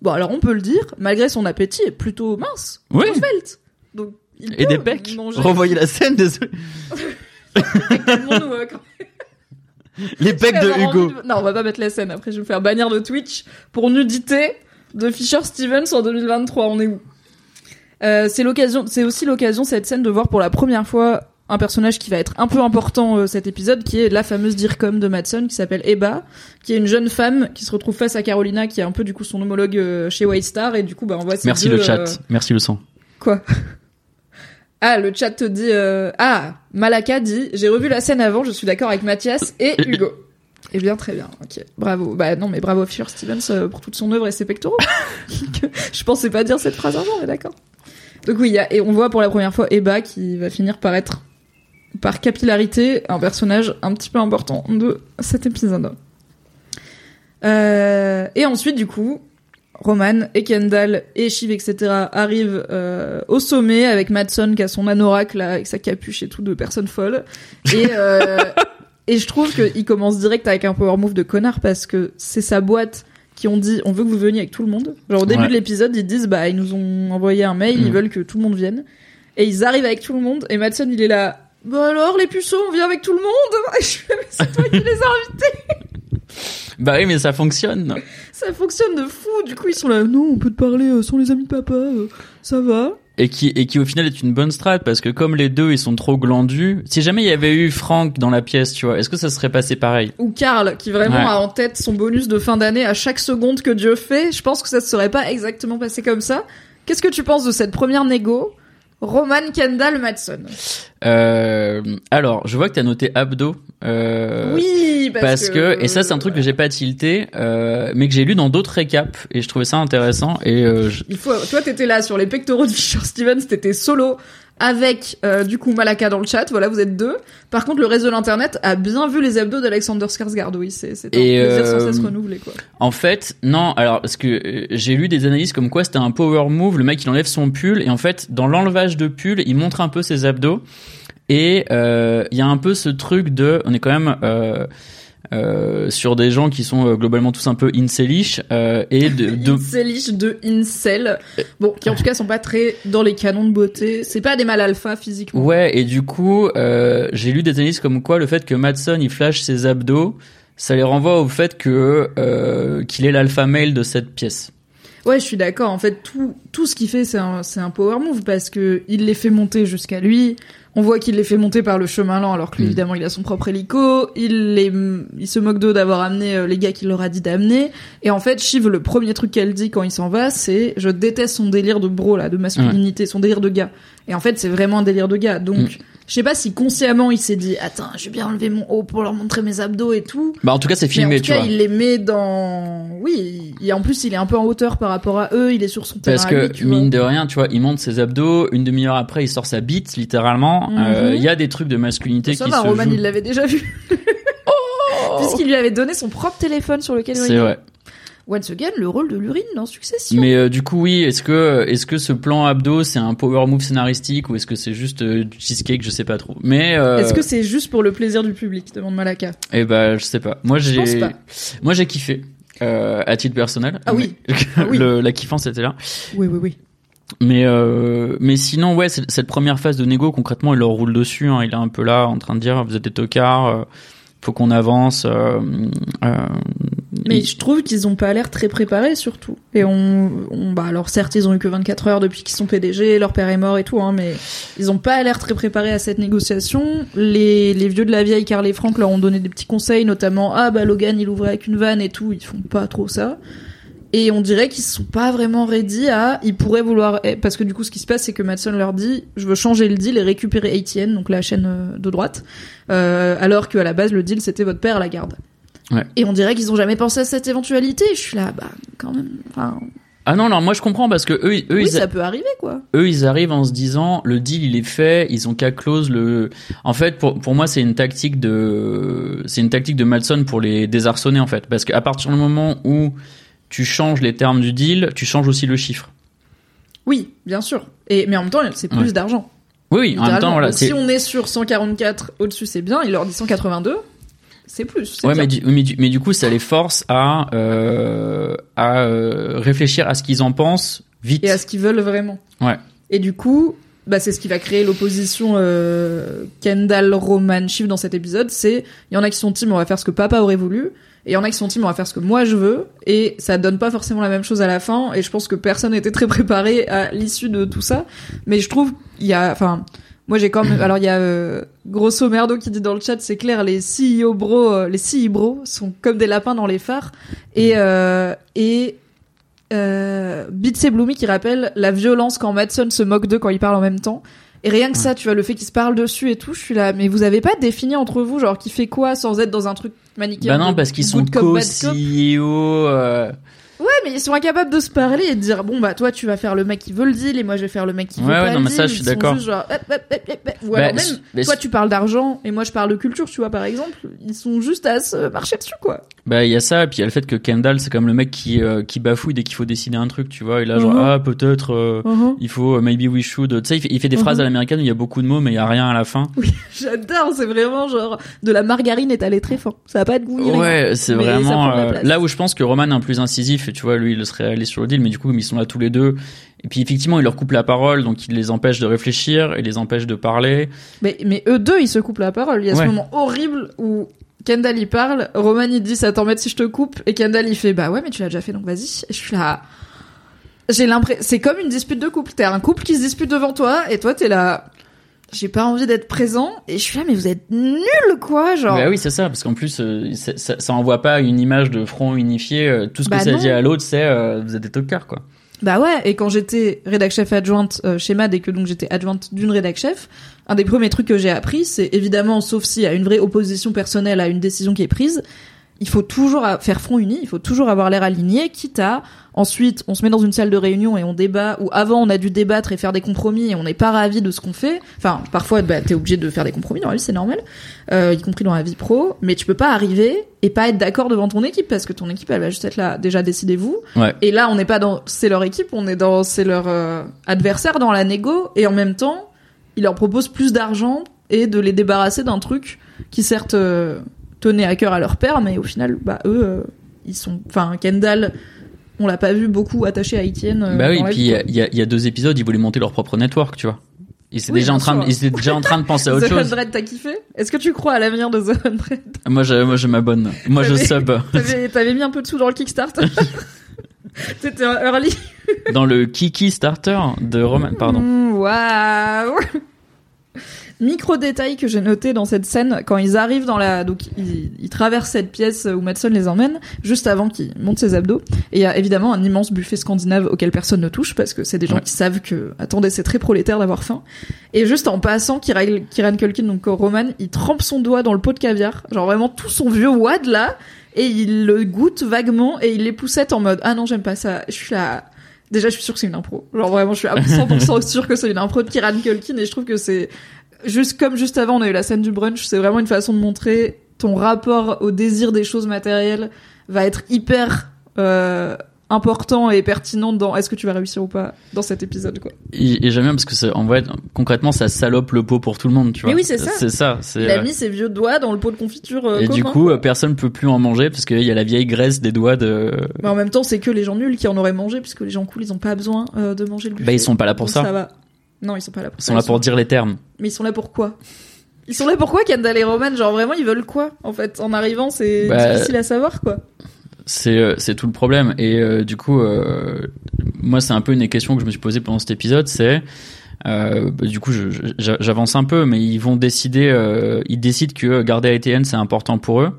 Speaker 1: bon, alors on peut le dire, malgré son appétit, est plutôt mince,
Speaker 2: Oui.
Speaker 1: Donc, il
Speaker 2: Et
Speaker 1: peut
Speaker 2: des pecs
Speaker 1: manger-
Speaker 2: Revoyez la scène, désolé.
Speaker 1: Calmons-nous, euh, quand-
Speaker 2: Les pecs de Hugo.
Speaker 1: de- Non, on va pas mettre la scène. Après, je vais me faire bannir de Twitch pour nudité de Fisher Stevens en 2023. On est où? Euh, C'est l'occasion, c'est aussi l'occasion cette scène de voir pour la première fois un personnage qui va être un peu important euh, cet épisode, qui est la fameuse Dircom de Madsen, qui s'appelle Eba, qui est une jeune femme qui se retrouve face à Carolina, qui est un peu du coup son homologue euh, chez White Star, et du coup, bah, on voit ces
Speaker 2: Merci
Speaker 1: deux,
Speaker 2: le chat. Merci le sang.
Speaker 1: Quoi? Ah, le chat te dit... euh, Ah, Malaka dit « J'ai revu la scène avant, je suis d'accord avec Mathias et Hugo. » Eh bien, très bien, ok. Bravo. Bah non, mais bravo Fisher Stevens euh, pour toute son œuvre et ses pectoraux. je pensais pas dire cette phrase mais d'accord. Donc oui, il y a, et on voit pour la première fois Eba qui va finir par être, par capillarité, un personnage un petit peu important de cet épisode. Euh, et ensuite, du coup, Roman et Kendall et Shiv, etc. arrivent euh, au sommet avec Madson qui a son anorak là, avec sa capuche et tout de personnes folles. Et, euh, et je trouve qu'il commence direct avec un power move de connard parce que c'est sa boîte qui ont dit on veut que vous veniez avec tout le monde. Genre au début
Speaker 2: Ouais.
Speaker 1: de l'épisode, ils disent bah ils nous ont envoyé un mail, ils
Speaker 2: Mhm.
Speaker 1: veulent que tout le monde vienne. Et ils arrivent avec tout le monde et Madson il est là bah alors les puceaux on vient avec tout le monde Et je fais mais c'est toi qui les as invités
Speaker 2: Bah oui, mais ça fonctionne.
Speaker 1: ça fonctionne de fou du coup ils sont là non on peut te parler euh, sans les amis de papa euh, ça va
Speaker 2: et qui et qui au final est une bonne strat parce que comme les deux ils sont trop glandus, si jamais il y avait eu Franck dans la pièce, tu vois, est-ce que ça serait passé pareil?
Speaker 1: Ou Karl, qui vraiment
Speaker 2: Ouais.
Speaker 1: a en tête son bonus de fin d'année à chaque seconde que Dieu fait. Je pense que ça se serait pas exactement passé comme ça. Qu'est-ce que tu penses de cette première négo? Roman Kendall Madsen.
Speaker 2: euh, Alors, je vois que t'as noté abdos. Euh,
Speaker 1: oui, parce,
Speaker 2: Parce que, et ça c'est un truc que j'ai pas tilté, euh, mais que j'ai lu dans d'autres récaps et je trouvais ça intéressant et euh, je-
Speaker 1: Il faut, toi, t'étais là sur les pectoraux de Fisher Stevens, t'étais solo avec euh, du coup Malaka dans le chat. Voilà, vous êtes deux. Par contre, le reste de l'internet a bien vu les abdos d'Alexander Skarsgård. Oui, c'est c'est un
Speaker 2: Et,
Speaker 1: plaisir sans
Speaker 2: euh,
Speaker 1: cesse renouvelé quoi.
Speaker 2: En fait, non. Alors, parce que euh, j'ai lu des analyses comme quoi c'était un power move. Le mec, il enlève son pull et en fait, dans l'enlevage de pull, il montre un peu ses abdos. Et euh, il y a un peu ce truc de, on est quand même euh, euh, sur des gens qui sont euh, globalement tous un peu incelish euh, et de, de
Speaker 1: Incelish de incel. Bon, qui en tout cas sont pas très dans les canons de beauté. C'est pas des mâles alpha physiquement.
Speaker 2: ouais. Et du coup, euh, j'ai lu des analyses comme quoi le fait que Madson il flash ses abdos, ça les renvoie au fait que euh, qu'il est l'alpha male de cette pièce.
Speaker 1: Ouais, je suis d'accord. En fait, tout, tout ce qu'il fait, c'est un, c'est un power move parce que il les fait monter jusqu'à lui. On voit qu'il les fait monter par le chemin lent alors que lui,
Speaker 2: Mm.
Speaker 1: évidemment, il a son propre hélico. Il les, il se moque d'eux d'avoir amené euh, les gars qu'il leur a dit d'amener. Et en fait, Shiv, le premier truc qu'elle dit quand il s'en va, c'est je déteste son délire de bro, là, de masculinité, son délire de gars. Et en fait, c'est vraiment un délire de gars. Donc,
Speaker 2: Mm.
Speaker 1: Je sais pas si consciemment il s'est dit, attends, je vais bien enlever mon haut pour leur montrer mes abdos et tout.
Speaker 2: Bah en tout cas, c'est
Speaker 1: Mais en
Speaker 2: filmé,
Speaker 1: tout
Speaker 2: tu
Speaker 1: cas,
Speaker 2: vois.
Speaker 1: il les met dans. Oui, il- en plus, il est un peu en hauteur par rapport à eux. Il est sur son terrain.
Speaker 2: Parce que
Speaker 1: lui, tu vois.
Speaker 2: mine de rien, tu vois, il monte ses abdos, une demi-heure après, il sort sa bite, littéralement.
Speaker 1: Mhm.
Speaker 2: Euh, Il y a des trucs de masculinité
Speaker 1: Ça
Speaker 2: qui
Speaker 1: va,
Speaker 2: se
Speaker 1: Roman,
Speaker 2: jouent.
Speaker 1: il l'avait déjà vu. Puisqu'il lui avait donné son propre téléphone sur lequel il
Speaker 2: C'est vrai.
Speaker 1: Once again, le rôle de l'urine dans Succession.
Speaker 2: Mais euh, du coup, oui, est-ce que est-ce que ce plan abdos c'est un power move scénaristique ou est-ce que c'est juste euh, du cheesecake, je sais pas trop. Mais euh,
Speaker 1: Est-ce que c'est juste pour le plaisir du public demande Malaka.
Speaker 2: eh ben, je sais pas. Moi j'ai moi j'ai kiffé euh, à titre personnel.
Speaker 1: Ah oui. Ah oui.
Speaker 2: Le- la kiffance était là.
Speaker 1: Oui, oui, oui.
Speaker 2: Mais euh, mais sinon ouais, cette première phase de négo concrètement, il leur roule dessus. Hein, il est un peu là en train de dire vous êtes des tocards. euh, faut qu'on avance. euh,
Speaker 1: Mais je trouve qu'ils ont pas l'air très préparés surtout. Et on, on, bah alors certes ils ont eu que 24 heures depuis qu'ils sont PDG, leur père est mort et tout, hein, mais ils ont pas l'air très préparés à cette négociation. Les, les vieux de la vieille, Carl et Frank leur ont donné des petits conseils, notamment ah bah Logan il ouvrait avec une vanne et tout, ils font pas trop ça. Et on dirait qu'ils sont pas vraiment ready à, ils pourraient vouloir, eh, parce que du coup ce qui se passe c'est que Madsen leur dit je veux changer le deal et récupérer ATN, donc la chaîne euh, de droite, euh, alors qu'à la base le deal c'était votre père à la garde.
Speaker 2: Ouais.
Speaker 1: Et on dirait qu'ils ont jamais pensé à cette éventualité. Je suis là, bah, quand même. Enfin,
Speaker 2: Ah non, non, moi je comprends parce que eux, eux,
Speaker 1: oui,
Speaker 2: ils,
Speaker 1: ça peut arriver, quoi.
Speaker 2: eux, ils arrivent en se disant le deal il est fait, ils ont qu'à close le. En fait, pour pour moi, c'est une tactique de c'est une tactique de Malson pour les désarçonner en fait, parce qu'à partir du moment où tu changes les termes du deal, tu changes aussi le chiffre.
Speaker 1: Oui, bien sûr. Et mais en même temps, c'est plus
Speaker 2: Ouais.
Speaker 1: d'argent.
Speaker 2: Oui, oui, en même temps, voilà,
Speaker 1: Donc, si on est sur 144 au-dessus, c'est bien. Il leur dit 182, c'est plus.
Speaker 2: Ouais,
Speaker 1: bien.
Speaker 2: mais du, mais, du, mais du coup, ça les force à euh, à euh, réfléchir à ce qu'ils en pensent vite.
Speaker 1: Et à ce qu'ils veulent vraiment.
Speaker 2: Ouais.
Speaker 1: Et du coup, bah, c'est ce qui va créer l'opposition euh, Kendall, Roman, Shiv dans cet épisode. C'est il y en a qui sont team, on va faire ce que papa aurait voulu. Et il y en a qui sont team, on va faire ce que moi je veux. Et ça donne pas forcément la même chose à la fin. Et je pense que personne n'était très préparé à l'issue de tout ça. Mais je trouve, il y a, enfin, moi j'ai quand même, alors il y a euh, Grosso Merdo qui dit dans le chat, c'est clair, les CEO bros, euh, les CEO bros sont comme des lapins dans les phares. Et, euh, et, euh, Bits et Bloomy qui rappelle la violence quand Madson se moque d'eux quand ils parlent en même temps. Et rien que ça, tu vois, le fait qu'ils se parlent dessus et tout, je suis là, mais vous avez pas défini entre vous, genre, qui fait quoi sans être dans un truc manichéen
Speaker 2: Bah non, parce qu'ils sont co-CEO.
Speaker 1: Ouais, mais ils sont incapables de se parler et de dire bon bah toi tu vas faire le mec qui veut le deal et moi je vais faire le mec qui veut
Speaker 2: Ouais,
Speaker 1: pas
Speaker 2: ouais,
Speaker 1: le
Speaker 2: non, mais
Speaker 1: deal.
Speaker 2: ça, je suis d'accord.
Speaker 1: ou
Speaker 2: Bah,
Speaker 1: alors même
Speaker 2: mais
Speaker 1: toi tu parles d'argent et moi je parle de culture tu vois par exemple ils sont juste à se marcher dessus quoi.
Speaker 2: Bah il y a ça, et puis il y a le fait que Kendall c'est comme le mec qui euh, qui bafouille dès qu'il faut décider un truc, tu vois. Et là genre
Speaker 1: Mhm.
Speaker 2: ah peut-être euh, il faut euh, maybe we should. Tu sais il fait, il fait des
Speaker 1: Mhm.
Speaker 2: phrases à l'américaine où il y a beaucoup de mots mais il y a rien à la fin.
Speaker 1: J'adore c'est vraiment genre de la margarine étalée très fin ça a pas de goût.
Speaker 2: Ouais, c'est vraiment euh, là où je pense que Roman est un plus incisif et tu vois lui il serait allé sur le deal mais du coup ils sont là tous les deux et puis effectivement il leur coupe la parole donc il les empêche de réfléchir et les empêche de parler.
Speaker 1: Mais, mais eux deux, ils se coupent la parole. Il y a ce moment horrible où Kendall il parle, Roman il dit ça t'embête si je te coupe, et Kendall il fait bah ouais mais tu l'as déjà fait donc vas-y. Et je suis là. j'ai l'impression, c'est comme une dispute de couple. T'es un couple qui se dispute devant toi et toi t'es là. J'ai pas envie d'être présent et je suis là mais vous êtes nuls quoi genre.
Speaker 2: Bah oui, c'est ça, parce qu'en plus, euh, ça, envoie pas une image de front unifié. euh, Tout ce que
Speaker 1: Bah
Speaker 2: ça
Speaker 1: non.
Speaker 2: dit à l'autre, c'est euh, vous êtes des tocards, quoi.
Speaker 1: Bah ouais, et quand j'étais rédac chef adjointe chez MAD et que donc j'étais adjointe d'une rédac chef, un des premiers trucs que j'ai appris, c'est évidemment, sauf s'il y a une vraie opposition personnelle à une décision qui est prise, il faut toujours faire front uni, il faut toujours avoir l'air aligné, quitte à ensuite on se met dans une salle de réunion et on débat, ou avant on a dû débattre et faire des compromis et on n'est pas ravi de ce qu'on fait. Enfin, parfois bah, t'es obligé de faire des compromis, dans la vie c'est normal, euh, y compris dans la vie pro, mais tu peux pas arriver et pas être d'accord devant ton équipe parce que ton équipe elle va juste être là, déjà décidez-vous.
Speaker 2: Ouais.
Speaker 1: Et là, on n'est pas dans c'est leur équipe, on est dans c'est leur euh, adversaire dans la négo et en même temps, il leur propose plus d'argent et de les débarrasser d'un truc qui certes euh, tenait à cœur à leur père, mais au final, bah eux, euh, ils sont, enfin Kendall, on l'a pas vu beaucoup attaché à Etienne. euh,
Speaker 2: bah oui, puis il y, a- y a, il y a deux épisodes, ils voulaient monter leur propre network, tu vois. Ils étaient
Speaker 1: Oui,
Speaker 2: déjà en train, de, ils étaient déjà en train de penser à autre
Speaker 1: The
Speaker 2: chose.
Speaker 1: 100, t'as kiffé? Est-ce que tu crois à l'avenir de The 100
Speaker 2: Moi, je, moi, je m'abonne. Moi, je sub
Speaker 1: T'avais mis un peu de sous dans le Kickstarter T'étais early
Speaker 2: dans le Kiki Starter de Roman. Pardon.
Speaker 1: Mm, Waouh Micro détail que j'ai noté dans cette scène quand ils arrivent dans la donc ils, ils traversent cette pièce où Madson les emmène juste avant qu'ils montent ses abdos. Et il y a évidemment un immense buffet scandinave auquel personne ne touche parce que c'est des gens
Speaker 2: Ouais.
Speaker 1: qui savent que attendez c'est très prolétaire d'avoir faim. Et juste en passant Kieran, Kieran Culkin donc Roman il trempe son doigt dans le pot de caviar. Genre vraiment tout son vieux wad là. Et il le goûte vaguement et il les poussette en mode ah non j'aime pas ça. Je suis là. Déjà, je suis sûre que c'est une impro. Genre vraiment, je suis à 100% sûre que c'est une impro de Kieran Culkin et je trouve que c'est juste comme juste avant, on a eu la scène du brunch. C'est vraiment une façon de montrer ton rapport au désir des choses matérielles va être hyper euh, important et pertinent dans est-ce que tu vas réussir ou pas dans cet épisode quoi.
Speaker 2: Et, et j'aime bien parce que c'est, en vrai, concrètement, ça salope le pot pour tout le monde, tu vois.
Speaker 1: Mais oui, c'est ça.
Speaker 2: C'est ça.
Speaker 1: Il a
Speaker 2: euh,
Speaker 1: mis ses vieux doigts dans le pot de confiture. euh,
Speaker 2: et du coup, personne peut plus en manger parce qu'il y a la vieille graisse des doigts de.
Speaker 1: Mais en même temps, c'est que les gens nuls qui en auraient mangé puisque les gens cool, ils ont pas besoin euh, de manger le buffet.
Speaker 2: Bah, ils sont pas là pour
Speaker 1: Donc
Speaker 2: ça.
Speaker 1: ça va. Non, ils sont pas là pour
Speaker 2: Ils
Speaker 1: ça.
Speaker 2: sont là pour dire les termes.
Speaker 1: Mais ils sont là pour quoi? Ils sont là pour quoi, Kendall et Roman? Genre vraiment, ils veulent quoi En fait, en arrivant, c'est
Speaker 2: Bah,
Speaker 1: difficile à savoir, quoi.
Speaker 2: C'est euh, tout le problème et euh, du coup euh, moi c'est un peu une des questions que je me suis posée pendant cet épisode c'est euh, bah, du coup j'avance un peu mais ils vont décider ils décident que garder ATN c'est important pour eux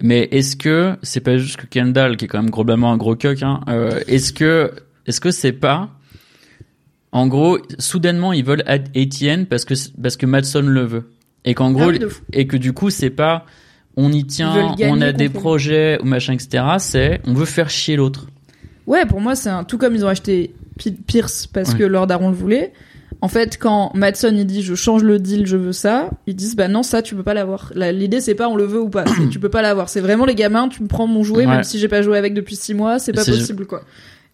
Speaker 2: mais est-ce que c'est pas juste que Kendall qui est quand même globalement un gros coq hein, est-ce que est-ce que c'est pas en gros soudainement ils veulent ATN parce que parce que Madson le veut et qu'en gros
Speaker 1: Ah fou.
Speaker 2: et que du coup c'est pas on y tient, on a des projets ou machin, etc. C'est on veut faire chier l'autre.
Speaker 1: Ouais, pour moi, c'est un tout comme ils ont acheté Pi- Pierce parce
Speaker 2: Ouais.
Speaker 1: que leur daron le voulait. En fait, quand Madson il dit je change le deal, je veux ça, ils disent bah non ça tu peux pas l'avoir. La- L'idée c'est pas on le veut ou pas, tu peux pas l'avoir. C'est vraiment les gamins, tu me prends mon jouet
Speaker 2: Ouais.
Speaker 1: même si j'ai pas joué avec depuis six mois, c'est pas possible quoi.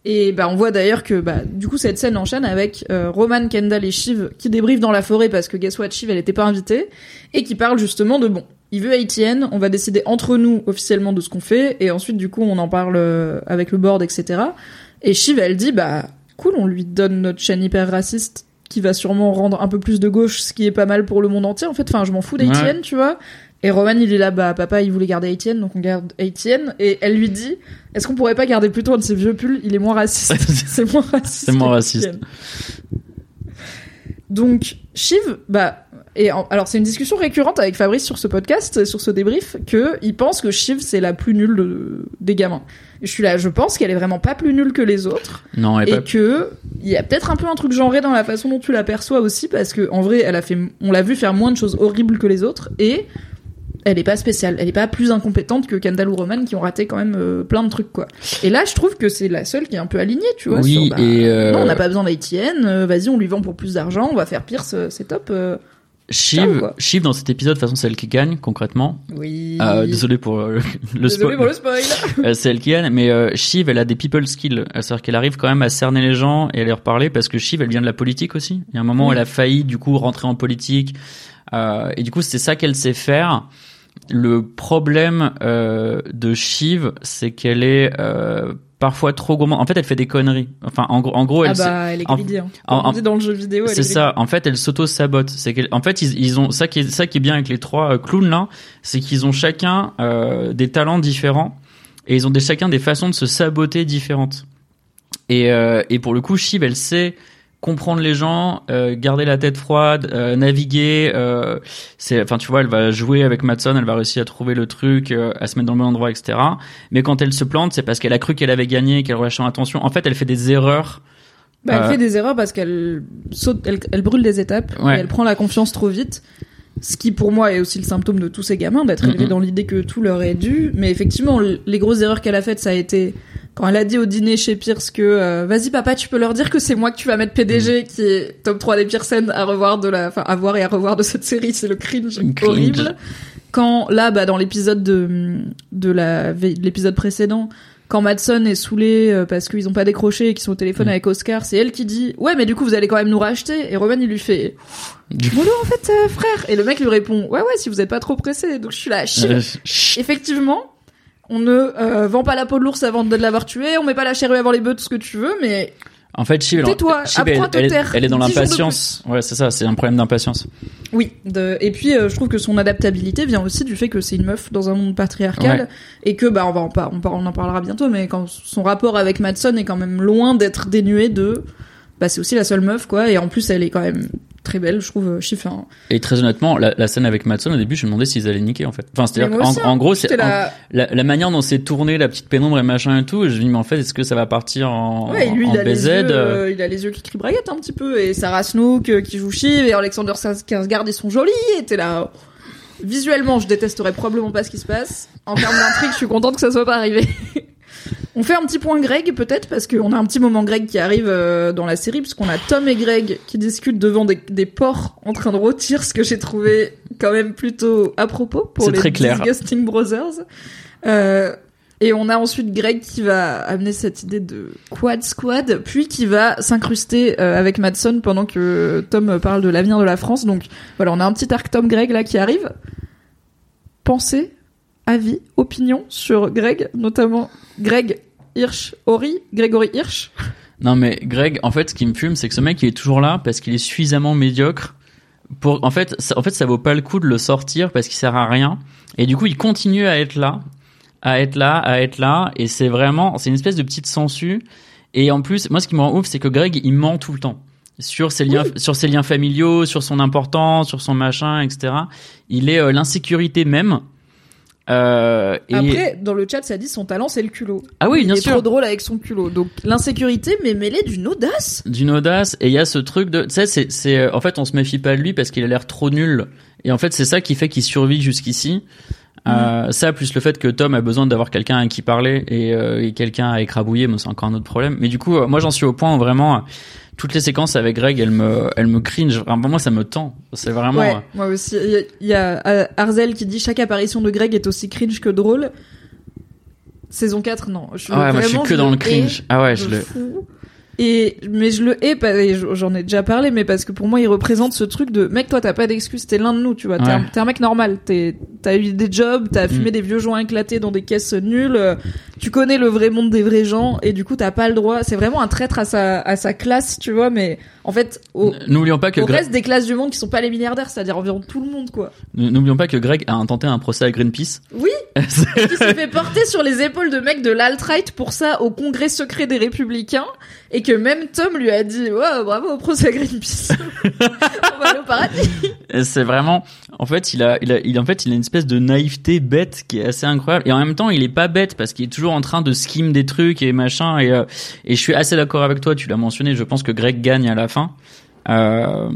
Speaker 1: Et bah on voit d'ailleurs que bah du coup cette scène enchaîne avec euh, Roman, Kendall et Shiv qui débriefent dans la forêt parce que guess what Shiv elle était pas invitée et qui parlent justement de bon il veut ATN, on va décider entre nous officiellement de ce qu'on fait et ensuite du coup on en parle euh, avec le board etc. Et Shiv elle dit bah cool on lui donne notre chaîne hyper raciste qui va sûrement rendre un peu plus de gauche ce qui est pas mal pour le monde entier en fait enfin je m'en fous d'ATN
Speaker 2: Ouais.
Speaker 1: tu vois et Roman il est là bah papa il voulait garder ATN donc on garde ATN et elle lui dit est-ce qu'on pourrait pas garder plutôt un de ses vieux pulls? Il est moins raciste. C'est moins raciste
Speaker 2: C'est moins raciste.
Speaker 1: Donc Shiv bah et en- alors c'est une discussion récurrente avec Fabrice sur ce podcast sur ce débrief que il pense que Shiv c'est la plus nulle de- des gamins. Et je suis là je pense qu'elle est vraiment pas plus nulle que les autres.
Speaker 2: Non, elle
Speaker 1: et
Speaker 2: pas.
Speaker 1: que il y a peut-être un peu un truc genré dans la façon dont tu l'aperçois aussi parce que en vrai elle a fait on l'a vu faire moins de choses horribles que les autres et elle est pas spéciale elle est pas plus incompétente que Kendall ou Roman qui ont raté quand même euh, plein de trucs quoi et là je trouve que c'est la seule qui est un peu alignée tu vois
Speaker 2: Oui,
Speaker 1: sur, bah,
Speaker 2: et, euh,
Speaker 1: non on n'a pas besoin d'ATN euh, vas-y on lui vend pour plus d'argent on va faire pire c'est top euh. Ciao,
Speaker 2: Shiv, dans cet épisode, de toute façon, c'est elle qui gagne concrètement.
Speaker 1: oui
Speaker 2: Euh, désolé pour le
Speaker 1: Désolé
Speaker 2: spoil.
Speaker 1: pour le spoil
Speaker 2: c'est elle qui gagne, mais euh, Shiv, elle a des people skills. C'est-à-dire qu'elle arrive quand même à cerner les gens et à leur parler parce que Shiv, elle vient de la politique aussi. Il y a un moment où elle a failli, du coup, rentrer en politique. Euh, et du coup, c'est ça qu'elle sait faire. Le problème euh, de Shiv, c'est qu'elle est euh, parfois trop gourmande. En fait, elle fait des conneries. Enfin, en gros, en gros, elle
Speaker 1: ah bah elle est greedy hein.
Speaker 2: en-
Speaker 1: on dit dans le jeu vidéo
Speaker 2: c'est
Speaker 1: est
Speaker 2: ça. En fait, elle s'auto-sabote. C'est qu'elle- en fait, ils, ils ont ça qui est ça qui est bien avec les trois euh, clowns là, c'est qu'ils ont chacun euh, des talents différents et ils ont des chacun des façons de se saboter différentes. Et, et pour le coup, Shiv, elle sait comprendre les gens, euh, garder la tête froide, euh, naviguer. Euh, c'est, enfin, tu vois, elle va jouer avec Matson, elle va réussir à trouver le truc, euh, à se mettre dans le bon endroit, etc. Mais quand elle se plante, c'est parce qu'elle a cru qu'elle avait gagné, qu'elle relâchait attention. En fait, elle fait des erreurs.
Speaker 1: Bah, elle
Speaker 2: Euh,
Speaker 1: fait des erreurs parce qu'elle saute, elle, elle brûle des étapes
Speaker 2: Ouais.
Speaker 1: et elle prend la confiance trop vite. Ce qui pour moi est aussi le symptôme de tous ces gamins d'être élevés dans l'idée que tout leur est dû. Mais effectivement, les grosses erreurs qu'elle a faites, ça a été quand elle a dit au dîner chez Pierce que euh, vas-y papa, tu peux leur dire que c'est moi que tu vas mettre PDG,
Speaker 2: Mhm.
Speaker 1: qui est top 3 des pires scènes à revoir de la, enfin à voir et à revoir de cette série, c'est le cringe,
Speaker 2: Cringe.
Speaker 1: horrible. Quand là, bah dans l'épisode de de la de l'épisode précédent, quand Madson est saoulé euh, parce qu'ils ont pas décroché et qu'ils sont au téléphone
Speaker 2: Mm.
Speaker 1: avec Oscar, c'est elle qui dit ouais mais du coup vous allez quand même nous racheter et Roman il lui fait Mollo en fait euh, frère et le mec lui répond ouais ouais si vous êtes pas trop pressé donc je suis là chut.
Speaker 2: Euh, chut.
Speaker 1: effectivement on ne euh, vend pas la peau de l'ours avant de l'avoir tué on met pas la charrue avant les bœufs tout ce que tu veux mais
Speaker 2: En fait, Shiv, elle- elle, est-
Speaker 1: taire.
Speaker 2: elle est dans l'impatience. Ouais, c'est ça, c'est un problème d'impatience.
Speaker 1: Oui, de... et puis euh, je trouve que son adaptabilité vient aussi du fait que c'est une meuf dans un monde patriarcal
Speaker 2: Ouais.
Speaker 1: et que bah on va en on, par- on en parlera bientôt mais quand son rapport avec Madson est quand même loin d'être dénué de bah c'est aussi la seule meuf quoi et en plus elle est quand même très belle je trouve chiffre hein.
Speaker 2: Et très honnêtement, la, la scène avec Matson, au début, je me demandais s'ils allaient niquer, en fait. Enfin, c'est-à-dire
Speaker 1: aussi,
Speaker 2: en
Speaker 1: hein.
Speaker 2: gros, c'est, la, la manière dont c'est tourné, la petite pénombre et machin et tout, je me dis, mais en fait, est-ce que ça va partir en,
Speaker 1: ouais, et lui,
Speaker 2: en
Speaker 1: il a, les
Speaker 2: BZ
Speaker 1: yeux,
Speaker 2: euh,
Speaker 1: euh, il a les yeux qui crient braguette un petit peu, et Sarah Snook euh, qui joue Shiv, et Alexander Skarsgård, ils sont jolis, et t'es là... Visuellement, je détesterais probablement pas ce qui se passe. En termes d'intrigue, je suis contente que ça soit pas arrivé. On fait un petit point Greg peut-être parce qu'on a un petit moment Greg qui arrive euh, dans la série puisqu'on a Tom et Greg qui discutent devant des, des porcs en train de rôtir ce que j'ai trouvé quand même plutôt à propos pour les
Speaker 2: très clair.
Speaker 1: Disgusting Brothers. Euh, et on a ensuite Greg qui va amener cette idée de quad squad, puis qui va s'incruster euh, avec Madson pendant que Tom parle de l'avenir de la France. Donc voilà, on a un petit arc Tom Greg là qui arrive. Pensez, avis, opinion sur Greg, notamment Greg Hirsch, Ori, Grégory Hirsch.
Speaker 2: Non, mais Greg, en fait, ce qui me fume, c'est que ce mec, il est toujours là parce qu'il est suffisamment médiocre pour, en fait, ça, en fait, ça vaut pas le coup de le sortir parce qu'il sert à rien. Et du coup, il continue à être là, à être là, à être là. Et c'est vraiment, c'est une espèce de petite sangsue. Et en plus, moi, ce qui me rend ouf, c'est que Greg, il ment tout le temps. Sur ses liens, sur ses liens familiaux, sur son importance, sur son machin, etc. Il est euh, l'insécurité même. Euh, et...
Speaker 1: Après, dans le chat, ça dit son talent, c'est le culot.
Speaker 2: ah oui, bien
Speaker 1: il est
Speaker 2: sûr.
Speaker 1: trop drôle avec son culot. Donc l'insécurité, mais mêlée d'une audace.
Speaker 2: d'une audace et il y a ce truc de tu sais c'est c'est en fait on se méfie pas de lui parce qu'il a l'air trop nul et en fait c'est ça qui fait qu'il survit jusqu'ici Euh, ça plus le fait que Tom a besoin d'avoir quelqu'un à qui parler et, euh, et quelqu'un à écrabouiller mais c'est encore un autre problème mais du coup euh, moi j'en suis au point où vraiment toutes les séquences avec Greg elles me elles me cringe moi ça me tend c'est vraiment
Speaker 1: Ouais, moi aussi. Il y a, il y a, Arzel qui dit chaque apparition de Greg est aussi cringe que drôle. Saison 4, non. Je,
Speaker 2: ah ouais moi je suis que dans le cringe ah ouais je le
Speaker 1: fou. Et mais je le hais j'en ai déjà parlé mais parce que pour moi il représente ce truc de mec toi t'as pas d'excuse t'es l'un de nous tu vois. T'es
Speaker 2: Ouais.
Speaker 1: un, mec normal. T'es t'as eu des jobs t'as fumé
Speaker 2: Mm.
Speaker 1: des vieux joints éclatés dans des caisses nulles euh, tu connais le vrai monde des vrais gens et du coup t'as pas le droit. C'est vraiment un traître à sa à sa classe tu vois mais en fait au,
Speaker 2: n'oublions pas que
Speaker 1: au
Speaker 2: Greg
Speaker 1: reste des classes du monde qui sont pas les milliardaires c'est-à-dire environ tout le monde quoi.
Speaker 2: N'oublions pas que Greg a intenté un procès à Greenpeace.
Speaker 1: Oui. Qui s'est fait porter sur les épaules de mecs de l'alt-right pour ça au congrès secret des républicains et que même Tom lui a dit ouais bravo au procès à Greenpeace on va aller au paradis
Speaker 2: C'est vraiment, en fait, il a, il a, il, en fait, il a une espèce de naïveté bête qui est assez incroyable. Et en même temps, il est pas bête parce qu'il est toujours en train de skim des trucs et machin. Et, euh, et je suis assez d'accord avec toi. Tu l'as mentionné. Je pense que Greg gagne à la fin. Euh,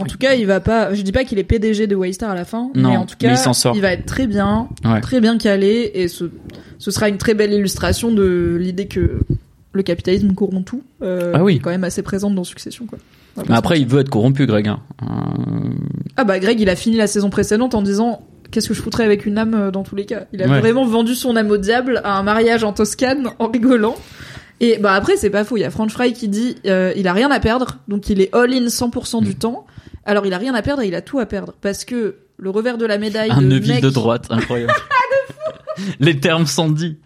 Speaker 1: en tout cas il va pas je dis pas qu'il est PDG de Waystar à la fin
Speaker 2: Non,
Speaker 1: mais en tout cas
Speaker 2: il s'en sort.
Speaker 1: va être très bien
Speaker 2: Ouais.
Speaker 1: très bien calé et ce ce sera une très belle illustration de l'idée que le capitalisme corrompt tout euh,
Speaker 2: Ah oui.
Speaker 1: qui est quand même assez présente dans Succession quoi
Speaker 2: mais après, il veut être corrompu, Greg. Hein. Euh,
Speaker 1: Ah bah Greg, il a fini la saison précédente en disant qu'est-ce que je foutrais avec une âme euh, dans tous les cas. Il a
Speaker 2: Ouais.
Speaker 1: vraiment vendu son âme au diable à un mariage en Toscane en rigolant. Et bah après c'est pas faux, il y a Frank Fry qui dit euh, il a rien à perdre, donc il est all in 100%
Speaker 2: Mm.
Speaker 1: du temps. Alors il a rien à perdre et il a tout à perdre parce que le revers de la médaille
Speaker 2: un
Speaker 1: de mec,
Speaker 2: de droite, incroyable. Les termes sont dits.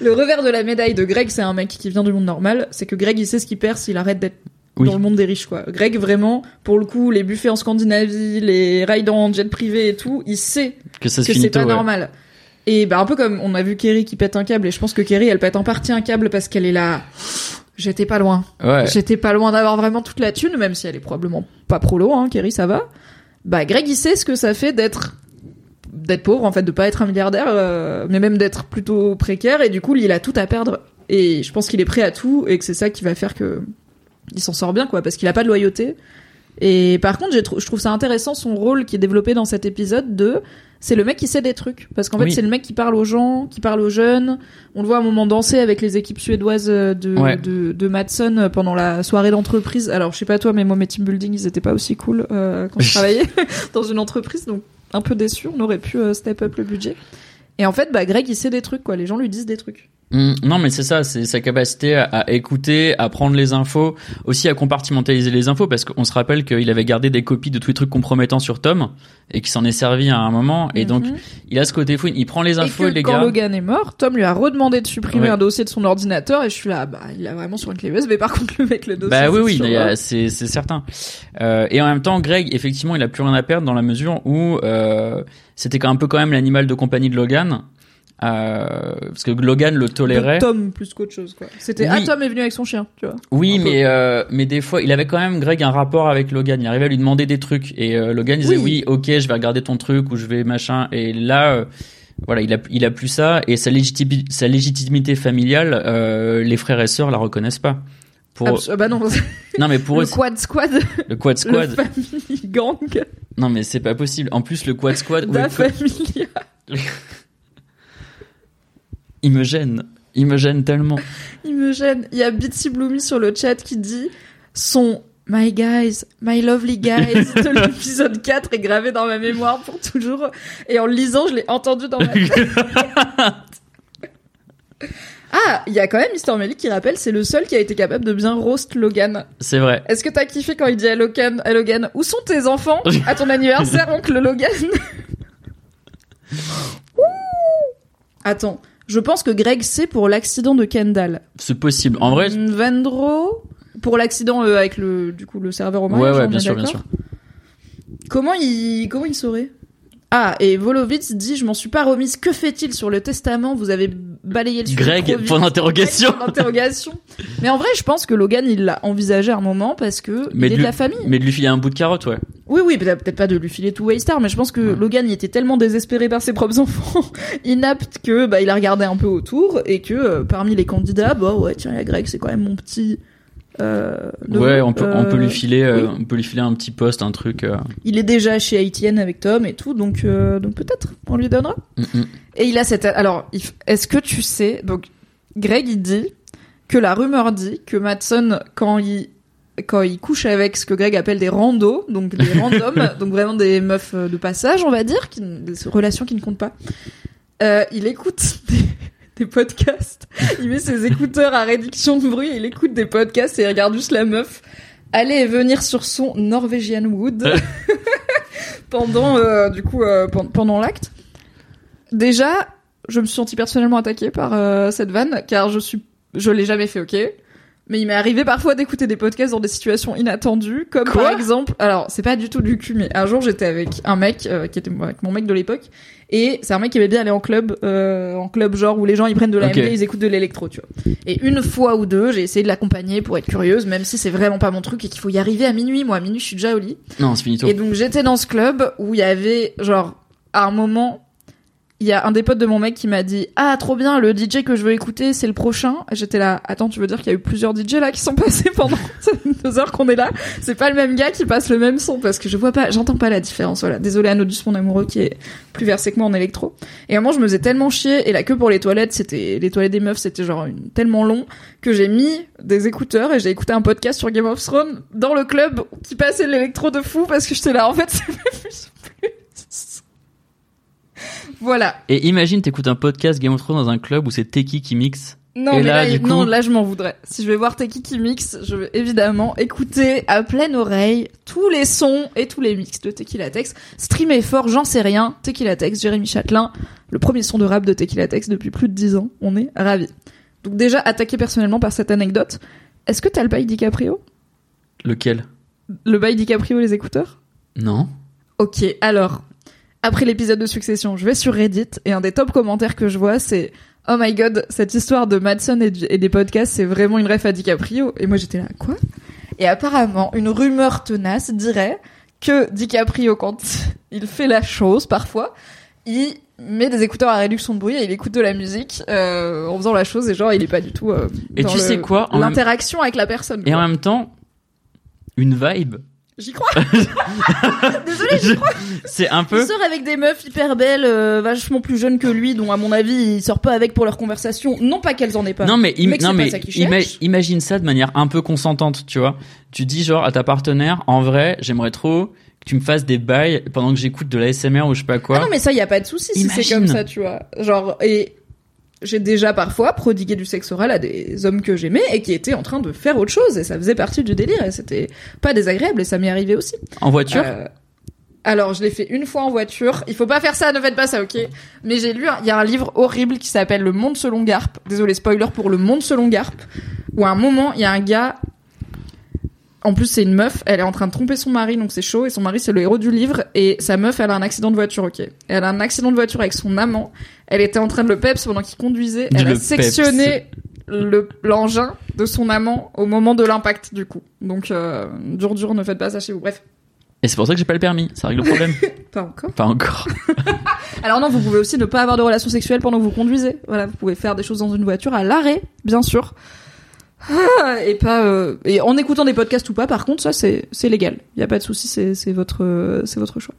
Speaker 1: le revers de la médaille de Greg, c'est un mec qui vient du monde normal, c'est que Greg il sait ce qu'il perd s'il arrête d'être
Speaker 2: Oui.
Speaker 1: dans le monde des riches quoi. Greg vraiment pour le coup les buffets en Scandinavie, les rides en jet privé et tout, il sait
Speaker 2: Que ça
Speaker 1: c'est pas
Speaker 2: ouais.
Speaker 1: normal. Et bah un peu comme on a vu Kerry qui pète un câble et je pense que Kerry elle pète en partie un câble parce qu'elle est là. J'étais pas loin.
Speaker 2: Ouais.
Speaker 1: J'étais pas loin d'avoir vraiment toute la thune, même si elle est probablement pas prolo, hein, Kerry, ça va. Bah, Greg, il sait ce que ça fait d'être d'être pauvre, en fait, de pas être un milliardaire, euh, mais même d'être plutôt précaire, et du coup, il a tout à perdre. Et je pense qu'il est prêt à tout, et que c'est ça qui va faire que il s'en sort bien, quoi, parce qu'il a pas de loyauté. Et par contre, je trouve ça intéressant son rôle qui est développé dans cet épisode de c'est le mec qui sait des trucs parce qu'en fait
Speaker 2: Oui.
Speaker 1: c'est le mec qui parle aux gens, qui parle aux jeunes. On le voit à un moment danser avec les équipes suédoises de
Speaker 2: Ouais.
Speaker 1: de, de Madsen pendant la soirée d'entreprise. Alors je sais pas toi, mais moi mes team building ils étaient pas aussi cool euh, quand je travaillais dans une entreprise, donc un peu déçu. On aurait pu euh, step up le budget. Et en fait, bah Greg il sait des trucs quoi. Les gens lui disent des trucs.
Speaker 2: Mm, non, mais c'est ça, c'est sa capacité à, à écouter, à prendre les infos, aussi à compartimentaliser les infos, parce qu'on se rappelle qu'il avait gardé des copies de tous les trucs compromettants sur Tom et qu'il s'en est servi à un moment. Et donc,
Speaker 1: Mhm.
Speaker 2: il a ce côté fou, il prend les infos
Speaker 1: et que
Speaker 2: les
Speaker 1: quand
Speaker 2: gars.
Speaker 1: Logan est mort, Tom lui a redemandé de supprimer
Speaker 2: Ouais.
Speaker 1: un dossier de son ordinateur et je suis là, bah il a vraiment sur une clé USB. Par contre le mec le dossier.
Speaker 2: Bah oui, oui, c'est certain. Euh, et en même temps, Greg, effectivement, il a plus rien à perdre dans la mesure où euh, c'était quand même un peu quand même l'animal de compagnie de Logan. Euh, parce que Logan le tolérait.
Speaker 1: de Tom plus qu'autre chose quoi. C'était
Speaker 2: Oui.
Speaker 1: ah Tom est venu avec son chien, tu vois.
Speaker 2: Oui, mais euh, mais des fois, il avait quand même Greg un rapport avec Logan. Il arrivait à lui demander des trucs et euh, Logan disait
Speaker 1: Oui.
Speaker 2: oui. ok, je vais regarder ton truc ou je vais machin. Et là, euh, voilà, il a il a plus ça et sa légitimité sa légitimité familiale, euh, les frères et sœurs la reconnaissent pas. Pour
Speaker 1: Abs- ah bah non,
Speaker 2: non mais pour
Speaker 1: le
Speaker 2: eux,
Speaker 1: quad squad,
Speaker 2: le quad squad.
Speaker 1: le family gang,
Speaker 2: Non mais c'est pas possible. En plus, le quad squad, quoi-
Speaker 1: familia.
Speaker 2: il me gêne. Il me gêne tellement.
Speaker 1: Il me gêne. Il y a Bitsy Bloomy sur le chat qui dit son My guys, my lovely guys de l'épisode 4 est gravé dans ma mémoire pour toujours. Et en le lisant, je l'ai entendu dans ma tête. ah, il y a quand même Mister Melly qui rappelle, c'est le seul qui a été capable de bien roast Logan.
Speaker 2: C'est vrai.
Speaker 1: Est-ce que t'as kiffé quand il dit à Logan, à Logan, où sont tes enfants à ton anniversaire, oncle Logan? Ouh Attends, je pense que Greg sait pour l'accident de Kendall.
Speaker 2: C'est possible. En vrai,
Speaker 1: Mm, Vendro pour l'accident euh, avec le du coup le serveur au
Speaker 2: ouais,
Speaker 1: mariage,
Speaker 2: ouais,
Speaker 1: on
Speaker 2: bien sûr.
Speaker 1: Comment il comment il saurait? Ah, et Volovitz dit je m'en suis pas remise. Que fait-il sur le testament? Vous avez balayé le sujet
Speaker 2: Greg, point d'interrogation.
Speaker 1: Mais en vrai, je pense que Logan il l'a envisagé à un moment parce que
Speaker 2: Mais
Speaker 1: il est
Speaker 2: de
Speaker 1: la famille.
Speaker 2: Mais de lui filer un bout de carotte, ouais.
Speaker 1: Oui, oui, peut-être peut-être pas de lui filer tout Waystar, mais je pense que
Speaker 2: Ouais.
Speaker 1: Logan il était tellement désespéré par ses propres enfants, inapte que bah il a regardé un peu autour et que euh, parmi les candidats, bah ouais tiens il y a Greg, c'est quand même mon petit. Euh.
Speaker 2: Ouais, on peut, on peut
Speaker 1: Euh,
Speaker 2: lui filer, euh, on peut lui filer un petit poste, un truc.
Speaker 1: Il est déjà chez ATN avec Tom et tout, donc donc peut-être on lui donnera.
Speaker 2: mm, mm.
Speaker 1: Et il a cette. Alors, est-ce que tu sais Donc, Greg il dit que la rumeur dit que Matson quand il quand il couche avec ce que Greg appelle des randos, donc des randoms, donc vraiment des meufs de passage, on va dire, qui, des relations qui ne comptent pas. il écoute des, podcasts. Il met ses écouteurs à réduction de bruit, et il écoute des podcasts et il regarde juste la meuf aller et venir sur son Norwegian Wood pendant euh, du coup euh, pen- pendant l'acte. Déjà, je me suis sentie personnellement attaquée par euh, cette vanne car je suis je l'ai jamais fait, OK? Mais il m'est arrivé parfois d'écouter des podcasts dans des situations inattendues, comme
Speaker 2: Quoi
Speaker 1: par exemple, alors c'est pas du tout du cul, mais un jour j'étais avec un mec euh, qui était avec mon mec de l'époque, et c'est un mec qui aimait bien aller en club, euh, en club genre où les gens ils prennent de la
Speaker 2: Ok.
Speaker 1: MD, ils écoutent de l'électro, tu vois. Et une fois ou deux, j'ai essayé de l'accompagner pour être curieuse, même si c'est vraiment pas mon truc et qu'il faut y arriver à minuit. Moi, à minuit, je suis déjà au lit.
Speaker 2: Non, c'est finito.
Speaker 1: Et donc j'étais dans ce club où il y avait genre à un moment il y a un des potes de mon mec qui m'a dit ah trop bien le DJ que je veux écouter c'est le prochain j'étais là attends tu veux dire qu'il y a eu plusieurs DJ là qui sont passés pendant deux heures qu'on est là? C'est pas le même gars qui passe le même son parce que je vois pas j'entends pas la différence voilà. Désolé à Nodus mon amoureux qui est plus versé que moi en électro et à un moment je me faisais tellement chier et la queue pour les toilettes c'était les toilettes des meufs c'était genre une, tellement long que j'ai mis des écouteurs et j'ai écouté un podcast sur Game of Thrones dans le club qui passait l'électro de fou parce que j'étais là en fait c'est plus voilà.
Speaker 2: Et imagine, t'écoutes un podcast Game of Thrones dans un club où c'est Teki qui mixe.
Speaker 1: Non,
Speaker 2: Et
Speaker 1: mais
Speaker 2: là,
Speaker 1: là,
Speaker 2: du coup-
Speaker 1: non, là, je m'en voudrais. Si je vais voir Teki qui mixe, je vais évidemment écouter à pleine oreille tous les sons et tous les mix de Tequila Tex. Streamer fort, j'en sais rien. Tequila Tex, Jérémy Châtelain, le premier son de rap de Tequila Tex depuis plus de 10 ans. On est ravis. Donc déjà, attaqué personnellement par cette anecdote, est-ce que t'as le bail DiCaprio?
Speaker 2: Lequel?
Speaker 1: Le bail DiCaprio et les écouteurs?
Speaker 2: Non.
Speaker 1: Ok, alors. Après l'épisode de Succession, je vais sur Reddit et un des top commentaires que je vois, c'est Oh my god, cette histoire de Madsen et, des podcasts, c'est vraiment une ref à DiCaprio. Et moi j'étais là, quoi? Et apparemment, une rumeur tenace dirait que DiCaprio, quand il fait la chose, parfois, il met des écouteurs à réduction de bruit et il écoute de la musique euh, en faisant la chose et genre il est pas du tout euh,
Speaker 2: Et
Speaker 1: dans
Speaker 2: tu
Speaker 1: le-
Speaker 2: sais quoi même-
Speaker 1: l'interaction avec la personne.
Speaker 2: Et
Speaker 1: quoi.
Speaker 2: en même temps, une vibe.
Speaker 1: J'y crois. Désolée, j'y crois.
Speaker 2: C'est un peu.
Speaker 1: Il sort avec des meufs hyper belles, euh, vachement plus jeunes que lui, dont à mon avis il sort pas avec pour leur conversation. Non pas qu'elles en aient pas.
Speaker 2: Non mais, im-
Speaker 1: Mais que
Speaker 2: non mais
Speaker 1: ça
Speaker 2: ima- imagine ça de manière un peu consentante, tu vois. Tu dis genre à ta partenaire, en vrai, j'aimerais trop que tu me fasses des bails pendant que j'écoute de la SMR ou je sais pas quoi.
Speaker 1: Ah non mais ça y a pas de souci si c'est comme ça, tu vois. Genre et j'ai déjà parfois prodigué du sexe oral à des hommes que j'aimais et qui étaient en train de faire autre chose et ça faisait partie du délire et c'était pas désagréable et ça m'est arrivé aussi.
Speaker 2: En voiture
Speaker 1: Euh, alors, je l'ai fait une fois en voiture. Il faut pas faire ça, ne faites pas ça, ok Mais j'ai lu, il y a un livre horrible qui s'appelle Le Monde selon Garp. Désolé, spoiler pour Le Monde selon Garp. Où à un moment, il y a un gars. En plus, c'est une meuf. Elle est en train de tromper son mari, donc c'est chaud. Et son mari, c'est le héros du livre. Et sa meuf, elle a un accident de voiture, ok Elle a un accident de voiture avec son amant. Elle était en train de le peps pendant qu'il conduisait. Elle
Speaker 2: Le
Speaker 1: a sectionné le l'engin de son amant au moment de l'impact, du coup. Donc, euh, dur, dur, ne faites pas ça chez vous. Bref,
Speaker 2: Et c'est pour ça que j'ai pas le permis. Ça règle le problème.
Speaker 1: pas encore.
Speaker 2: pas encore.
Speaker 1: Alors non, vous pouvez aussi ne pas avoir de relations sexuelles pendant que vous conduisez. Voilà, vous pouvez faire des choses dans une voiture à l'arrêt, bien sûr. Ah, Et pas euh, et en écoutant des podcasts ou pas. Par contre, ça c'est c'est légal. Il y a pas de souci, c'est c'est votre euh, c'est votre choix.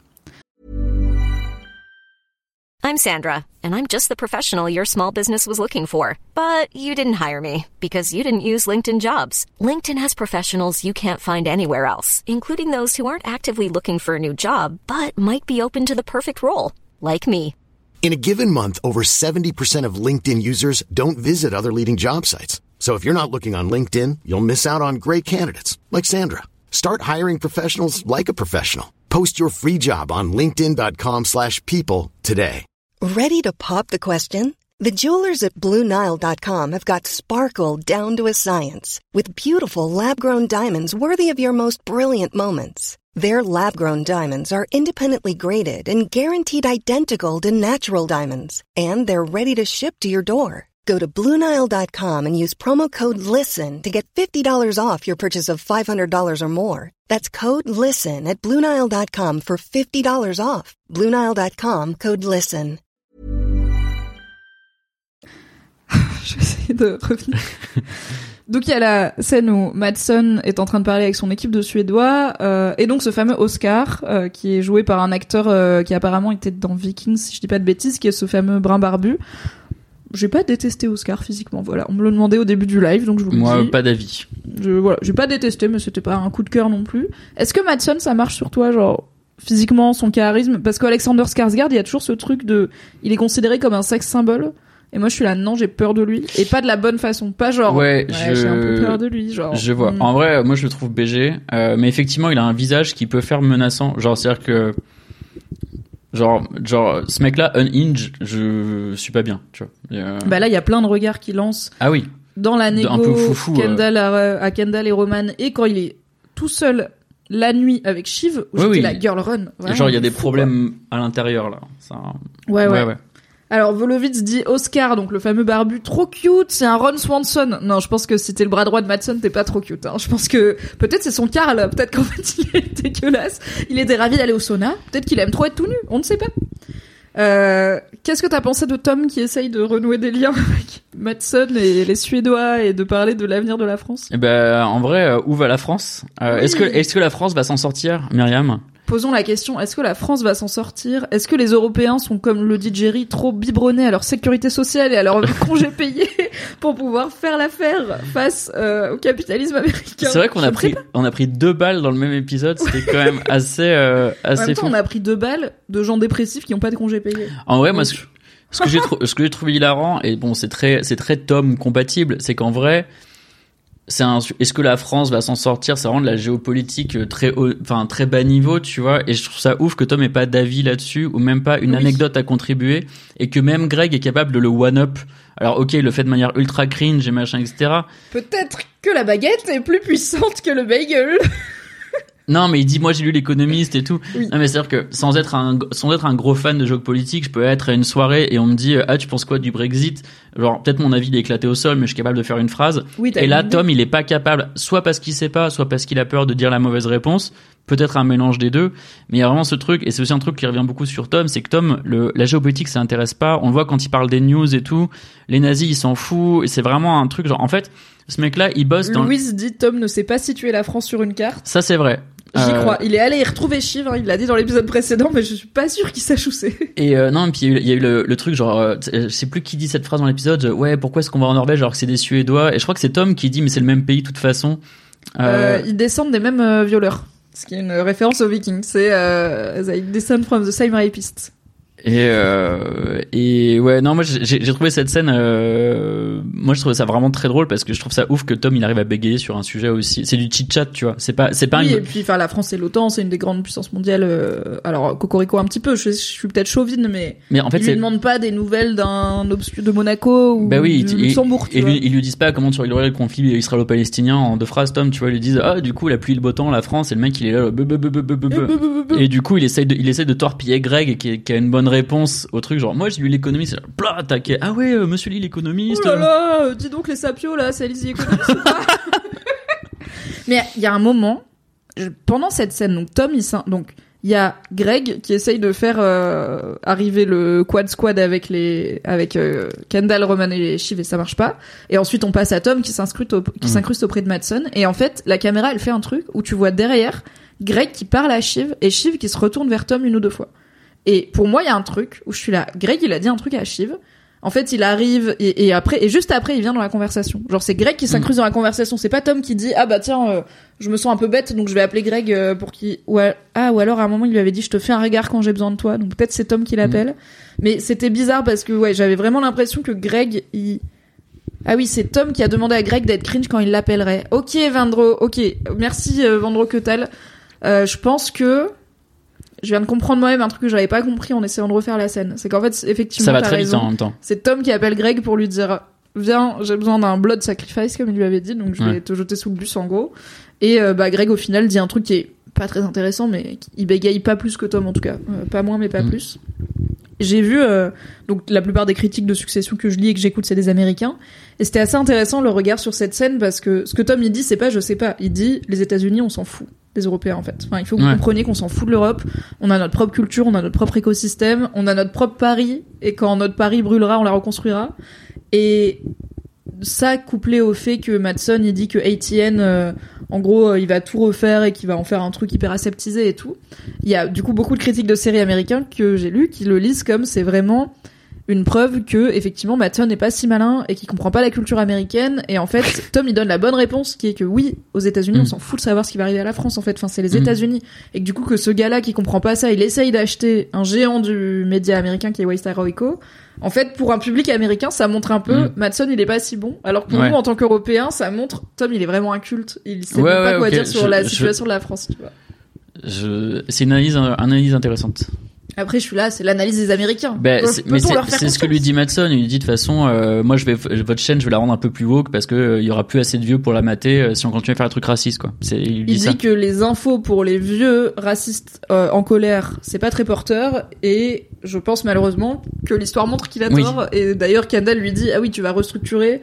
Speaker 3: I'm Sandra, and I'm just the professional your small business was looking for. But you didn't hire me because you didn't use LinkedIn jobs. LinkedIn has professionals you can't find anywhere else, including those who aren't actively looking for a new job but might be open to the perfect role, like me.
Speaker 4: In a given month, over 70% of LinkedIn users don't visit other leading job sites. So if you're not looking on LinkedIn, you'll miss out on great candidates like Sandra. Start hiring professionals like a professional. Post your free job on linkedin.com/people today.
Speaker 5: Ready to pop the question? The jewelers at BlueNile.com have got sparkle down to a science with beautiful lab grown diamonds worthy of your most brilliant moments. Their lab grown diamonds are independently graded and guaranteed identical to natural diamonds, and they're ready to ship to your door. Go to BlueNile.com and use promo code LISTEN to get $50 off your purchase of $500 or more. That's code LISTEN at BlueNile.com for $50 off. BlueNile.com code LISTEN.
Speaker 1: Je vais essayer de revenir. donc il y a la scène où Madsen est en train de parler avec son équipe de Suédois euh, et donc ce fameux Oscar euh, qui est joué par un acteur euh, qui apparemment était dans Vikings, si je dis pas de bêtises, qui est ce fameux brun barbu. J'ai pas détesté Oscar physiquement, voilà. On me le demandait au début du live, donc je vous le
Speaker 2: Moi,
Speaker 1: dis.
Speaker 2: pas d'avis.
Speaker 1: Je, voilà, j'ai pas détesté, mais c'était pas un coup de cœur non plus. Est-ce que Madsen, ça marche sur toi, genre physiquement, son charisme? Parce qu'Alexander Skarsgård, il y a toujours ce truc de, il est considéré comme un sexe symbole. Et moi, je suis là, non, j'ai peur de lui. Et pas de la bonne façon, pas genre.
Speaker 2: Ouais, je-
Speaker 1: j'ai un peu peur de lui, genre.
Speaker 2: Je vois.
Speaker 1: hmm.
Speaker 2: En vrai, moi je le trouve BG, euh, mais effectivement, il a un visage qui peut faire menaçant. Genre, c'est-à-dire que, genre, genre, ce mec-là, unhinge, je suis pas bien, tu vois. Euh,
Speaker 1: Bah là, il y a plein de regards qui lancent
Speaker 2: ah oui.
Speaker 1: dans la négo
Speaker 2: Un peu foufou,
Speaker 1: Kendall à, à Kendall et Roman, et quand il est tout seul la nuit avec Shiv, où
Speaker 2: Oui,
Speaker 1: j'étais
Speaker 2: oui.
Speaker 1: la girl run. Vraiment,
Speaker 2: genre, il y a des
Speaker 1: fou, quoi.
Speaker 2: problèmes à l'intérieur là. Ça...
Speaker 1: Ouais, ouais. Alors Volovitz dit Oscar, donc le fameux barbu, trop cute, c'est un Ron Swanson. Non, je pense que si t'es le bras droit de Madsen, t'es pas trop cute. Hein. Je pense que peut-être c'est son Carl, peut-être qu'en fait il est dégueulasse. Il était ravi d'aller au sauna, peut-être qu'il aime trop être tout nu, on ne sait pas. Euh, Qu'est-ce que t'as pensé de Tom qui essaye de renouer des liens avec Madsen et les Suédois et de parler de l'avenir de la France?
Speaker 2: Et ben, en vrai, euh, où va la France? Euh,
Speaker 1: Oui.
Speaker 2: Est-ce que, est-ce que la France va s'en sortir, Myriam?
Speaker 1: Posons la question, est-ce que la France va s'en sortir? Est-ce que les Européens sont, comme le dit Jerry, trop biberonnés à leur sécurité sociale et à leur congé payé pour pouvoir faire l'affaire face euh, au capitalisme américain?
Speaker 2: C'est vrai qu'on a pris, on a pris deux balles dans le même épisode. C'était quand même assez, euh,
Speaker 1: En
Speaker 2: assez
Speaker 1: même temps,
Speaker 2: fou.
Speaker 1: on a pris deux balles de gens dépressifs qui n'ont pas de congé payé.
Speaker 2: En vrai, moi, ce, ce que j'ai trou- ce que j'ai trouvé hilarant, et bon, c'est très, c'est très Tom compatible, c'est qu'en vrai, c'est est-ce que la France va s'en sortir? C'est vraiment de la géopolitique euh, très haut, enfin, très bas niveau, tu vois, et je trouve ça ouf que Tom ait pas d'avis là-dessus, ou même pas une
Speaker 1: Oui.
Speaker 2: anecdote à contribuer, et que même Greg est capable de le one-up. Alors, ok, il le fait de manière ultra cringe et machin, etc.
Speaker 1: Peut-être que la baguette est plus puissante que le bagel.
Speaker 2: Non, mais il dit moi j'ai lu l'économiste et tout.
Speaker 1: Oui.
Speaker 2: Non, mais c'est à dire que sans être un sans être un gros fan de jeux politiques, je peux être à une soirée et on me dit ah tu penses quoi du Brexit? Genre peut-être mon avis il est éclaté au sol, mais je suis capable de faire une phrase.
Speaker 1: Oui,
Speaker 2: Et là. Tom il est pas capable, soit parce qu'il sait pas, soit parce qu'il a peur de dire la mauvaise réponse. Peut-être un mélange des deux, mais il y a vraiment ce truc, et c'est aussi un truc qui revient beaucoup sur Tom, c'est que Tom, le, la géopolitique, ça intéresse pas. On le voit quand il parle des news et tout. Les nazis, ils s'en foutent. Et c'est vraiment un truc genre, en fait, ce mec-là, il bosse dans.
Speaker 1: Louise dit Tom ne sait pas situer la France sur une carte.
Speaker 2: Ça, c'est vrai.
Speaker 1: J'y
Speaker 2: Euh,
Speaker 1: crois. Il est allé y retrouver Chiv, hein, il l'a dit dans l'épisode précédent, mais je suis pas sûr qu'il sache où c'est.
Speaker 2: Et euh, non, et puis il y a eu- il y a eu le, le truc genre, euh, je sais plus qui dit cette phrase dans l'épisode. euh, Ouais, pourquoi est-ce qu'on va en Norvège alors que c'est des Suédois? Et je crois que c'est Tom qui dit, mais c'est le même pays de toute façon. Euh,
Speaker 1: Euh, ils descendent des mêmes euh, violeurs. Ce qui est une référence aux Vikings. C'est euh, They descend from the same rapists.
Speaker 2: Et euh, et ouais, non, moi j'ai j'ai trouvé cette scène, euh, moi je trouvais ça vraiment très drôle parce que je trouve ça ouf que Tom il arrive à bégayer sur un sujet aussi. C'est du chit chat, tu vois. C'est pas, c'est pas
Speaker 1: Oui,
Speaker 2: une-
Speaker 1: et puis enfin la France et l'OTAN, c'est une des grandes puissances mondiales. euh, alors Cocorico un petit peu, je, je suis peut-être chauvine, mais
Speaker 2: Mais en fait
Speaker 1: ils lui demandent pas des nouvelles d'un obscur de Monaco ou
Speaker 2: Bah oui,
Speaker 1: du Luxembourg. tu
Speaker 2: Et
Speaker 1: vois.
Speaker 2: lui, ils lui disent pas comment tu réglerais le conflit israélo-palestinien en deux phrases, Tom, tu vois, ils lui disent, ah, du coup, la pluie et le beau temps, la France, et le mec, il est là. Et du coup, il essaye de, il essaye de torpiller Greg, qui, qui a une bonne réponse au truc, genre, moi, j'ai lu l'économiste, plat, attaqué. Ah ouais, euh, monsieur lit l'économiste.
Speaker 1: Oh là là, euh, dis donc les sapios là, c'est Economist ou pas Mais il y a un moment, je- pendant cette scène, donc Tom, il s'in- donc il y a Greg qui essaye de faire euh, arriver le quad squad avec les avec euh, Kendall, Roman et Shiv et ça marche pas. Et ensuite on passe à Tom qui s'incruste au- qui
Speaker 2: Mhm.
Speaker 1: s'incruste auprès de Madsen et en fait la caméra elle fait un truc où tu vois derrière Greg qui parle à Shiv et Shiv qui se retourne vers Tom une ou deux fois. Et pour moi il y a un truc où je suis là, Greg il a dit un truc à Shiv. En fait, il arrive et, et après et juste après, il vient dans la conversation. Genre c'est Greg qui s'incruse dans la conversation. C'est pas Tom qui dit ah bah tiens, euh, je me sens un peu bête donc je vais appeler Greg euh, pour qu'il ou à- ah ou alors à un moment il lui avait dit je te fais un regard quand j'ai besoin de toi. Donc peut-être c'est Tom qui l'appelle. Mais c'était bizarre parce que ouais j'avais vraiment l'impression que Greg il ah oui, c'est Tom qui a demandé à Greg d'être cringe quand il l'appellerait. Ok, Vendro, ok. Merci, euh, Vendro. Euh, je pense que je viens de comprendre moi-même un truc que j'avais pas compris en essayant de refaire la scène. C'est qu'en fait, effectivement,
Speaker 2: Ça va très vite
Speaker 1: raison.
Speaker 2: en même temps.
Speaker 1: C'est Tom qui appelle Greg pour lui dire Viens, j'ai besoin d'un blood sacrifice, comme il lui avait dit, donc je vais
Speaker 2: Ouais.
Speaker 1: te jeter sous le bus en gros. Et euh, bah, Greg, au final, dit un truc qui est pas très intéressant, mais il bégaye pas plus que Tom en tout cas. Euh, pas moins, mais pas
Speaker 2: Mm.
Speaker 1: plus. J'ai vu, euh, donc la plupart des critiques de succession que je lis et que j'écoute, c'est des Américains. Et c'était assez intéressant le regard sur cette scène parce que ce que Tom il dit, c'est pas je sais pas. Il dit les États-Unis, on s'en fout des Européens en fait. Enfin, il faut que vous
Speaker 2: Ouais.
Speaker 1: compreniez qu'on s'en fout de l'Europe. On a notre propre culture, on a notre propre écosystème, on a notre propre Paris. Et quand notre Paris brûlera, on la reconstruira. Et ça couplé au fait que Madsen il dit que ATN euh, en gros euh, il va tout refaire et qu'il va en faire un truc hyper aseptisé et tout. Il y a du coup beaucoup de critiques de séries américaines que j'ai lues qui le lisent comme c'est vraiment une preuve que effectivement Madsen n'est pas si malin et qu'il comprend pas la culture américaine et en fait Tom il donne la bonne réponse qui est que oui aux États-Unis
Speaker 2: Mm.
Speaker 1: on s'en fout de savoir ce qui va arriver à la France en fait enfin c'est les
Speaker 2: Mm.
Speaker 1: États-Unis et que du coup que ce gars-là qui comprend pas ça il essaye d'acheter un géant du média américain qui est Waste Heroico en fait, pour un public américain, ça montre un peu
Speaker 2: Mm.
Speaker 1: Madsen, il est pas si bon. Alors que pour
Speaker 2: Ouais.
Speaker 1: nous, en tant qu'Européens, ça montre Tom, il est vraiment inculte. Il sait
Speaker 2: Ouais,
Speaker 1: pas quoi dire sur
Speaker 2: Je-
Speaker 1: la
Speaker 2: je-
Speaker 1: situation de la France. Tu vois.
Speaker 2: Je... C'est une analyse, une analyse intéressante.
Speaker 1: Après, je suis là, c'est l'analyse des Américains.
Speaker 2: Ben,
Speaker 1: peut-on
Speaker 2: mais c'est ce que lui dit Madson. Il lui dit de toute façon, euh, moi je vais votre chaîne, je vais la rendre un peu plus woke parce que euh, il y aura plus assez de vieux pour la mater euh, si on continue à faire des trucs racistes quoi. C'est il lui dit
Speaker 1: Il
Speaker 2: ça.
Speaker 1: dit que les infos pour les vieux racistes euh, en colère, c'est pas très porteur, et je pense malheureusement que l'histoire montre qu'il a
Speaker 2: Oui.
Speaker 1: tort. Et d'ailleurs, Kendall lui dit ah oui, tu vas restructurer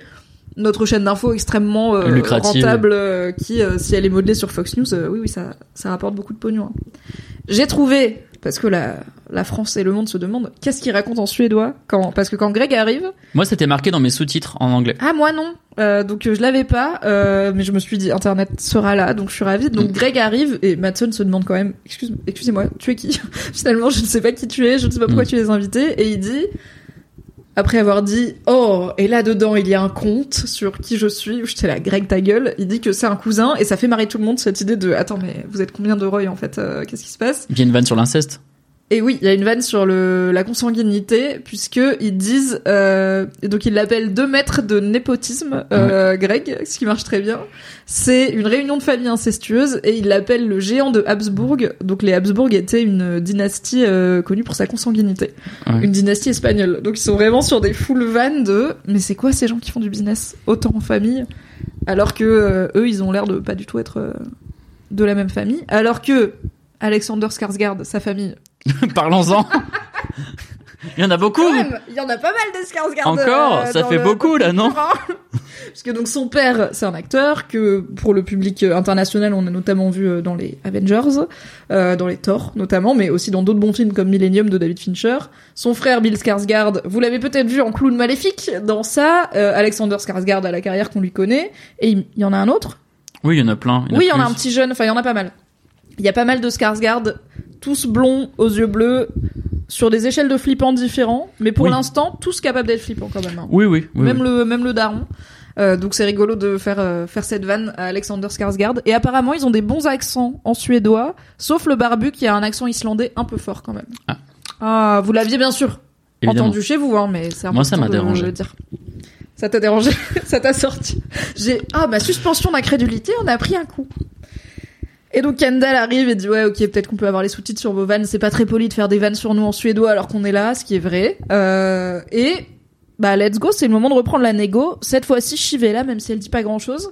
Speaker 1: notre chaîne d'infos extrêmement euh, rentable, euh, qui euh, si elle est modelée sur Fox News, euh, oui oui ça ça rapporte beaucoup de pognon. hein. J'ai trouvé parce que la la France et le monde se demandent qu'est-ce qu'il raconte en suédois quand parce que quand Greg arrive
Speaker 2: Moi c'était marqué dans mes sous-titres en anglais.
Speaker 1: ah moi non. Euh, donc je l'avais pas, euh, mais je me suis dit internet sera là, donc je suis ravie. Donc
Speaker 2: Mm.
Speaker 1: Greg arrive et Matson se demande quand même, excuse, excusez-moi, tu es qui? Finalement je ne sais pas qui tu es, je ne sais pas pourquoi
Speaker 2: Mm.
Speaker 1: tu es invité, et il dit après avoir dit oh et là dedans il y a un conte sur qui je suis, où j'étais là Greg ta gueule, il dit que c'est un cousin et ça fait marrer tout le monde cette idée de attends mais vous êtes combien de Roy en fait, euh, qu'est-ce qui se passe?
Speaker 2: Il y a une vanne sur l'inceste.
Speaker 1: Et oui, il y a une vanne sur le, la consanguinité, puisque ils disent, euh, et donc ils l'appellent deux mètres de népotisme, euh, Greg, ce qui marche très bien. C'est une réunion de famille incestueuse, et ils l'appellent le géant de Habsbourg. Donc les Habsbourg étaient une dynastie euh, connue pour sa consanguinité,
Speaker 2: Ouais.
Speaker 1: une dynastie espagnole. Donc ils sont vraiment sur des full vannes de, mais c'est quoi ces gens qui font du business autant en famille, alors que euh, eux ils ont l'air de pas du tout être euh, de la même famille, alors que Alexander Skarsgård, sa famille.
Speaker 2: Parlons-en. Il y en a beaucoup.
Speaker 1: Même, il y en a pas mal de Skarsgård.
Speaker 2: Encore,
Speaker 1: euh,
Speaker 2: ça fait
Speaker 1: le-
Speaker 2: beaucoup, là, non
Speaker 1: Parce que donc son père, c'est un acteur que pour le public euh, international, on a notamment vu euh, dans les Avengers, euh, dans les Thor notamment, mais aussi dans d'autres bons films comme Millennium de David Fincher. Son frère Bill Skarsgård, vous l'avez peut-être vu en clown maléfique. Dans ça, euh, Alexander Skarsgård a la carrière qu'on lui connaît. Et il y en a un autre?
Speaker 2: Oui, il y en a plein.
Speaker 1: Oui, il y en a un petit jeune. Enfin, il y en a pas mal. Il y a pas mal de Skarsgård, tous blonds, aux yeux bleus, sur des échelles de flippants différents, mais pour
Speaker 2: Oui.
Speaker 1: l'instant, tous capables d'être flippants quand même. hein
Speaker 2: Oui, oui. oui,
Speaker 1: même
Speaker 2: oui.
Speaker 1: le même le daron. Euh, donc c'est rigolo de faire euh, faire cette vanne à Alexander Skarsgård. Et apparemment ils ont des bons accents en suédois, sauf le barbu qui a un accent islandais un peu fort quand même.
Speaker 2: Ah.
Speaker 1: Ah, vous l'aviez bien sûr
Speaker 2: Évidemment.
Speaker 1: entendu chez vous, hein, mais c'est
Speaker 2: Moi, ça m'a dérangé.
Speaker 1: dire. Ça t'a dérangé? Ça t'a sorti? J'ai ah ma suspension d'incrédulité, on a pris un coup. Et donc Kendall arrive et dit ouais ok peut-être qu'on peut avoir les sous-titres sur vos vannes, c'est pas très poli de faire des vannes sur nous en suédois alors qu'on est là, ce qui est vrai. Euh, et bah let's go, c'est le moment de reprendre la négo. Cette fois-ci Chivella même si elle dit pas grand-chose.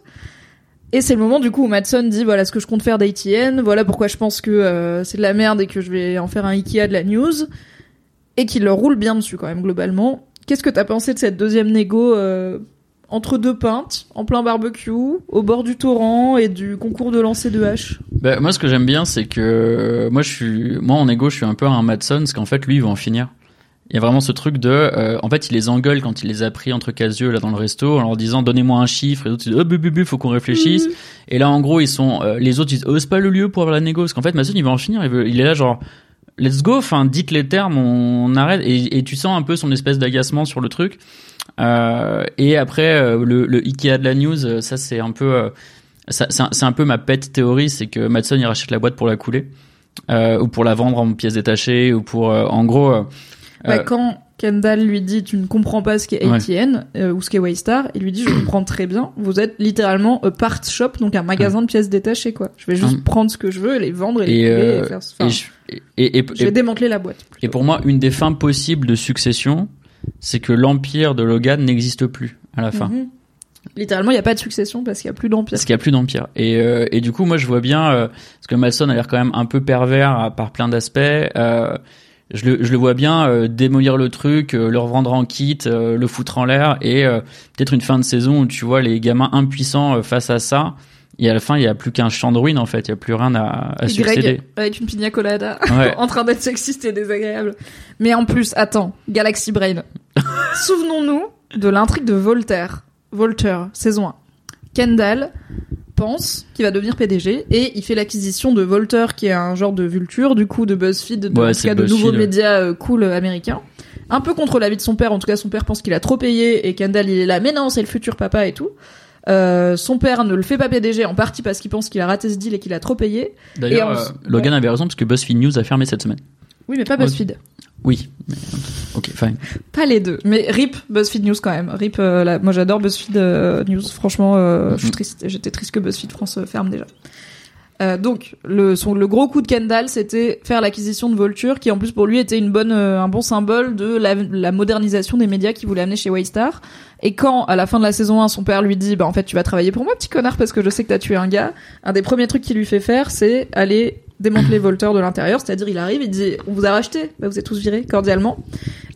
Speaker 1: Et c'est le moment du coup où Madson dit voilà ce que je compte faire d'ATN, voilà pourquoi je pense que euh, c'est de la merde et que je vais en faire un Ikea de la news et qu'il leur roule bien dessus quand même globalement. Qu'est-ce que t'as pensé de cette deuxième négo euh, entre deux pintes, en plein barbecue, au bord du torrent et du concours de lancer de hache
Speaker 2: Bah, moi, ce que j'aime bien, c'est que moi, je suis, moi en égo, je suis un peu un Madson, parce qu'en fait, lui, il va en finir. Il y a vraiment ce truc de, euh, en fait, il les engueule quand il les a pris entre casieux là dans le resto, en leur disant donnez-moi un chiffre, et d'autres disent oh bu bu bu, faut qu'on réfléchisse. Et là, en gros, ils sont, euh, les autres ils disent oh c'est pas le lieu pour avoir la négo, parce qu'en fait, Madson, il va en finir, il, veut, il est là genre let's go, enfin dites les termes, on, arrête, et, et tu sens un peu son espèce d'agacement sur le truc. Euh, et après, euh, le, le Ikea de la news, euh, ça c'est un peu, euh, c'est un, peu ma pet théorie, c'est que Madson il rachète la boîte pour la couler, ou pour la vendre en pièces détachées, ou pour, en gros,
Speaker 1: Bah, Quand Kendall lui dit tu ne comprends pas ce qu'est. ATN ou ce qu'est Waystar, il lui dit je comprends très bien. Vous êtes littéralement a part shop, donc un magasin de pièces détachées quoi. Je vais juste
Speaker 2: Hum.
Speaker 1: prendre ce que je veux, et les vendre et les couler et faire. Enfin,
Speaker 2: et, je- et,
Speaker 1: je vais démanteler la boîte.
Speaker 2: et pour moi, une des fins possibles de succession, c'est que l'empire de Logan n'existe plus à la fin.
Speaker 1: Mhm. Littéralement, il n'y a pas de succession parce qu'il n'y a plus d'empire.
Speaker 2: Parce qu'il y a plus d'empire. Et, euh, et du coup, moi, je vois bien, euh, parce que Malson a l'air quand même un peu pervers par plein d'aspects. Euh, je, le, je le vois bien démolir le truc, le revendre en kit, le foutre en l'air, et peut-être une fin de saison où tu vois les gamins impuissants face à ça. Et à la fin, il y a plus qu'un champ de ruines en fait. Il y a plus rien à, à succéder.
Speaker 1: Greg avec une pina colada
Speaker 2: Ouais.
Speaker 1: en train d'être sexiste et désagréable. Mais en plus, attends, Galaxy Brain. Souvenons-nous de l'intrigue de Voltaire. Voltaire, saison 1. Kendall pense qu'il va devenir PDG et il fait l'acquisition de Voltaire qui est un genre de vulture du coup de BuzzFeed, de,
Speaker 2: Ouais,
Speaker 1: en tout
Speaker 2: c'est
Speaker 1: cas de nouveaux médias euh, cool euh, américains. Un peu contre l'avis de son père, en tout cas son père pense qu'il a trop payé et Kendall il est là, mais non c'est le futur papa et tout. Euh, son père ne le fait pas PDG en partie parce qu'il pense qu'il a raté ce deal et qu'il a trop payé.
Speaker 2: D'ailleurs, euh, Logan avait raison parce que BuzzFeed News a fermé cette semaine.
Speaker 1: Oui mais pas BuzzFeed.
Speaker 2: Oui. mais- ok, fine.
Speaker 1: Pas les deux, mais RIP BuzzFeed News quand même. RIP, euh, la- moi j'adore BuzzFeed euh, News. Franchement, euh, je suis
Speaker 2: Mhm.
Speaker 1: triste. J'étais triste que BuzzFeed France euh, ferme déjà. Euh, donc le son, le gros coup de Kendall, c'était faire l'acquisition de Vulture, qui en plus pour lui était une bonne, euh, un bon symbole de la, la modernisation des médias qu'il voulait amener chez Waystar. Et quand à la fin de la saison 1, son père lui dit, bah en fait tu vas travailler pour moi, petit connard, parce que je sais que t'as tué un gars. Un des premiers trucs qu'il lui fait faire, c'est aller démanteler Voltaire de l'intérieur, c'est-à-dire il arrive, il dit, on vous a racheté, bah, vous êtes tous virés cordialement.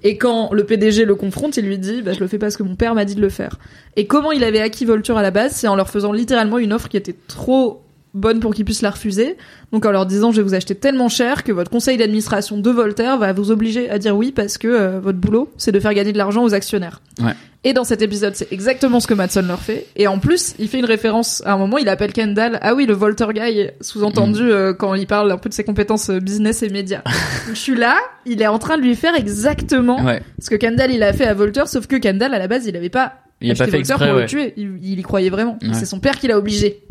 Speaker 1: Et quand le PDG le confronte, il lui dit bah, Je le fais parce que mon père m'a dit de le faire. Et comment il avait acquis Volture à la base? C'est en leur faisant littéralement une offre qui était trop bonne pour qu'ils puissent la refuser. Donc en leur disant Je vais vous acheter tellement cher que votre conseil d'administration de Voltaire va vous obliger à dire oui parce que euh, votre boulot, c'est de faire gagner de l'argent aux actionnaires.
Speaker 2: Ouais.
Speaker 1: Et dans cet épisode, c'est exactement ce que Madson leur fait. Et en plus, il fait une référence à un moment, il appelle Kendall, ah oui, le Volter Guy, sous-entendu
Speaker 2: Mm.
Speaker 1: euh, quand il parle un peu de ses compétences euh, business et médias. Donc, je suis là, il est en train de lui faire exactement
Speaker 2: Ouais.
Speaker 1: ce que Kendall il a fait à Voltaire, sauf que Kendall à la base il avait pas
Speaker 2: Il a pas fait
Speaker 1: Voltaire
Speaker 2: exprès,
Speaker 1: pour
Speaker 2: ouais.
Speaker 1: le tuer, il, il y croyait vraiment.
Speaker 2: Ouais.
Speaker 1: C'est son père qui l'a obligé.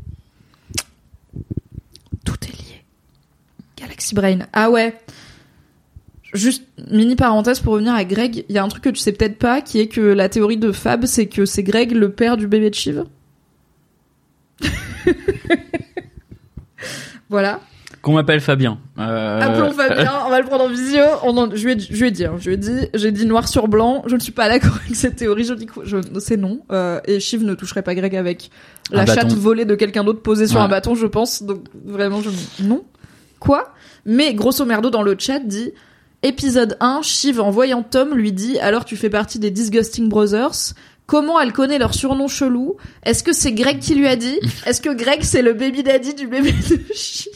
Speaker 1: Tout est lié. Galaxy Brain. Ah ouais. Juste mini parenthèse pour revenir à Greg, il y a un truc que tu sais peut-être pas, qui est que la théorie de Fab, c'est que c'est Greg le père du bébé de Shiv. voilà.
Speaker 2: Qu'on m'appelle Fabien. Euh,
Speaker 1: Appelons Fabien, on va le prendre en visio. On en- je lui ai, je lui ai dit, hein, je lui ai dit, j'ai dit noir sur blanc. Je ne suis pas d'accord avec cette théorie. Je dis que je, c'est non. Euh, et Shiv ne toucherait pas Greg avec
Speaker 2: Un
Speaker 1: la chatte
Speaker 2: bâton.
Speaker 1: volée de quelqu'un d'autre posée sur
Speaker 2: Ouais.
Speaker 1: un bâton, je pense. Donc vraiment, je non. Quoi? Mais grosso merdo dans le chat dit épisode 1, Shiv en voyant Tom lui dit alors tu fais partie des Disgusting Brothers? Comment elle connaît leur surnom chelou? Est-ce que c'est Greg qui lui a dit? Est-ce que Greg c'est le baby daddy du bébé de Shiv?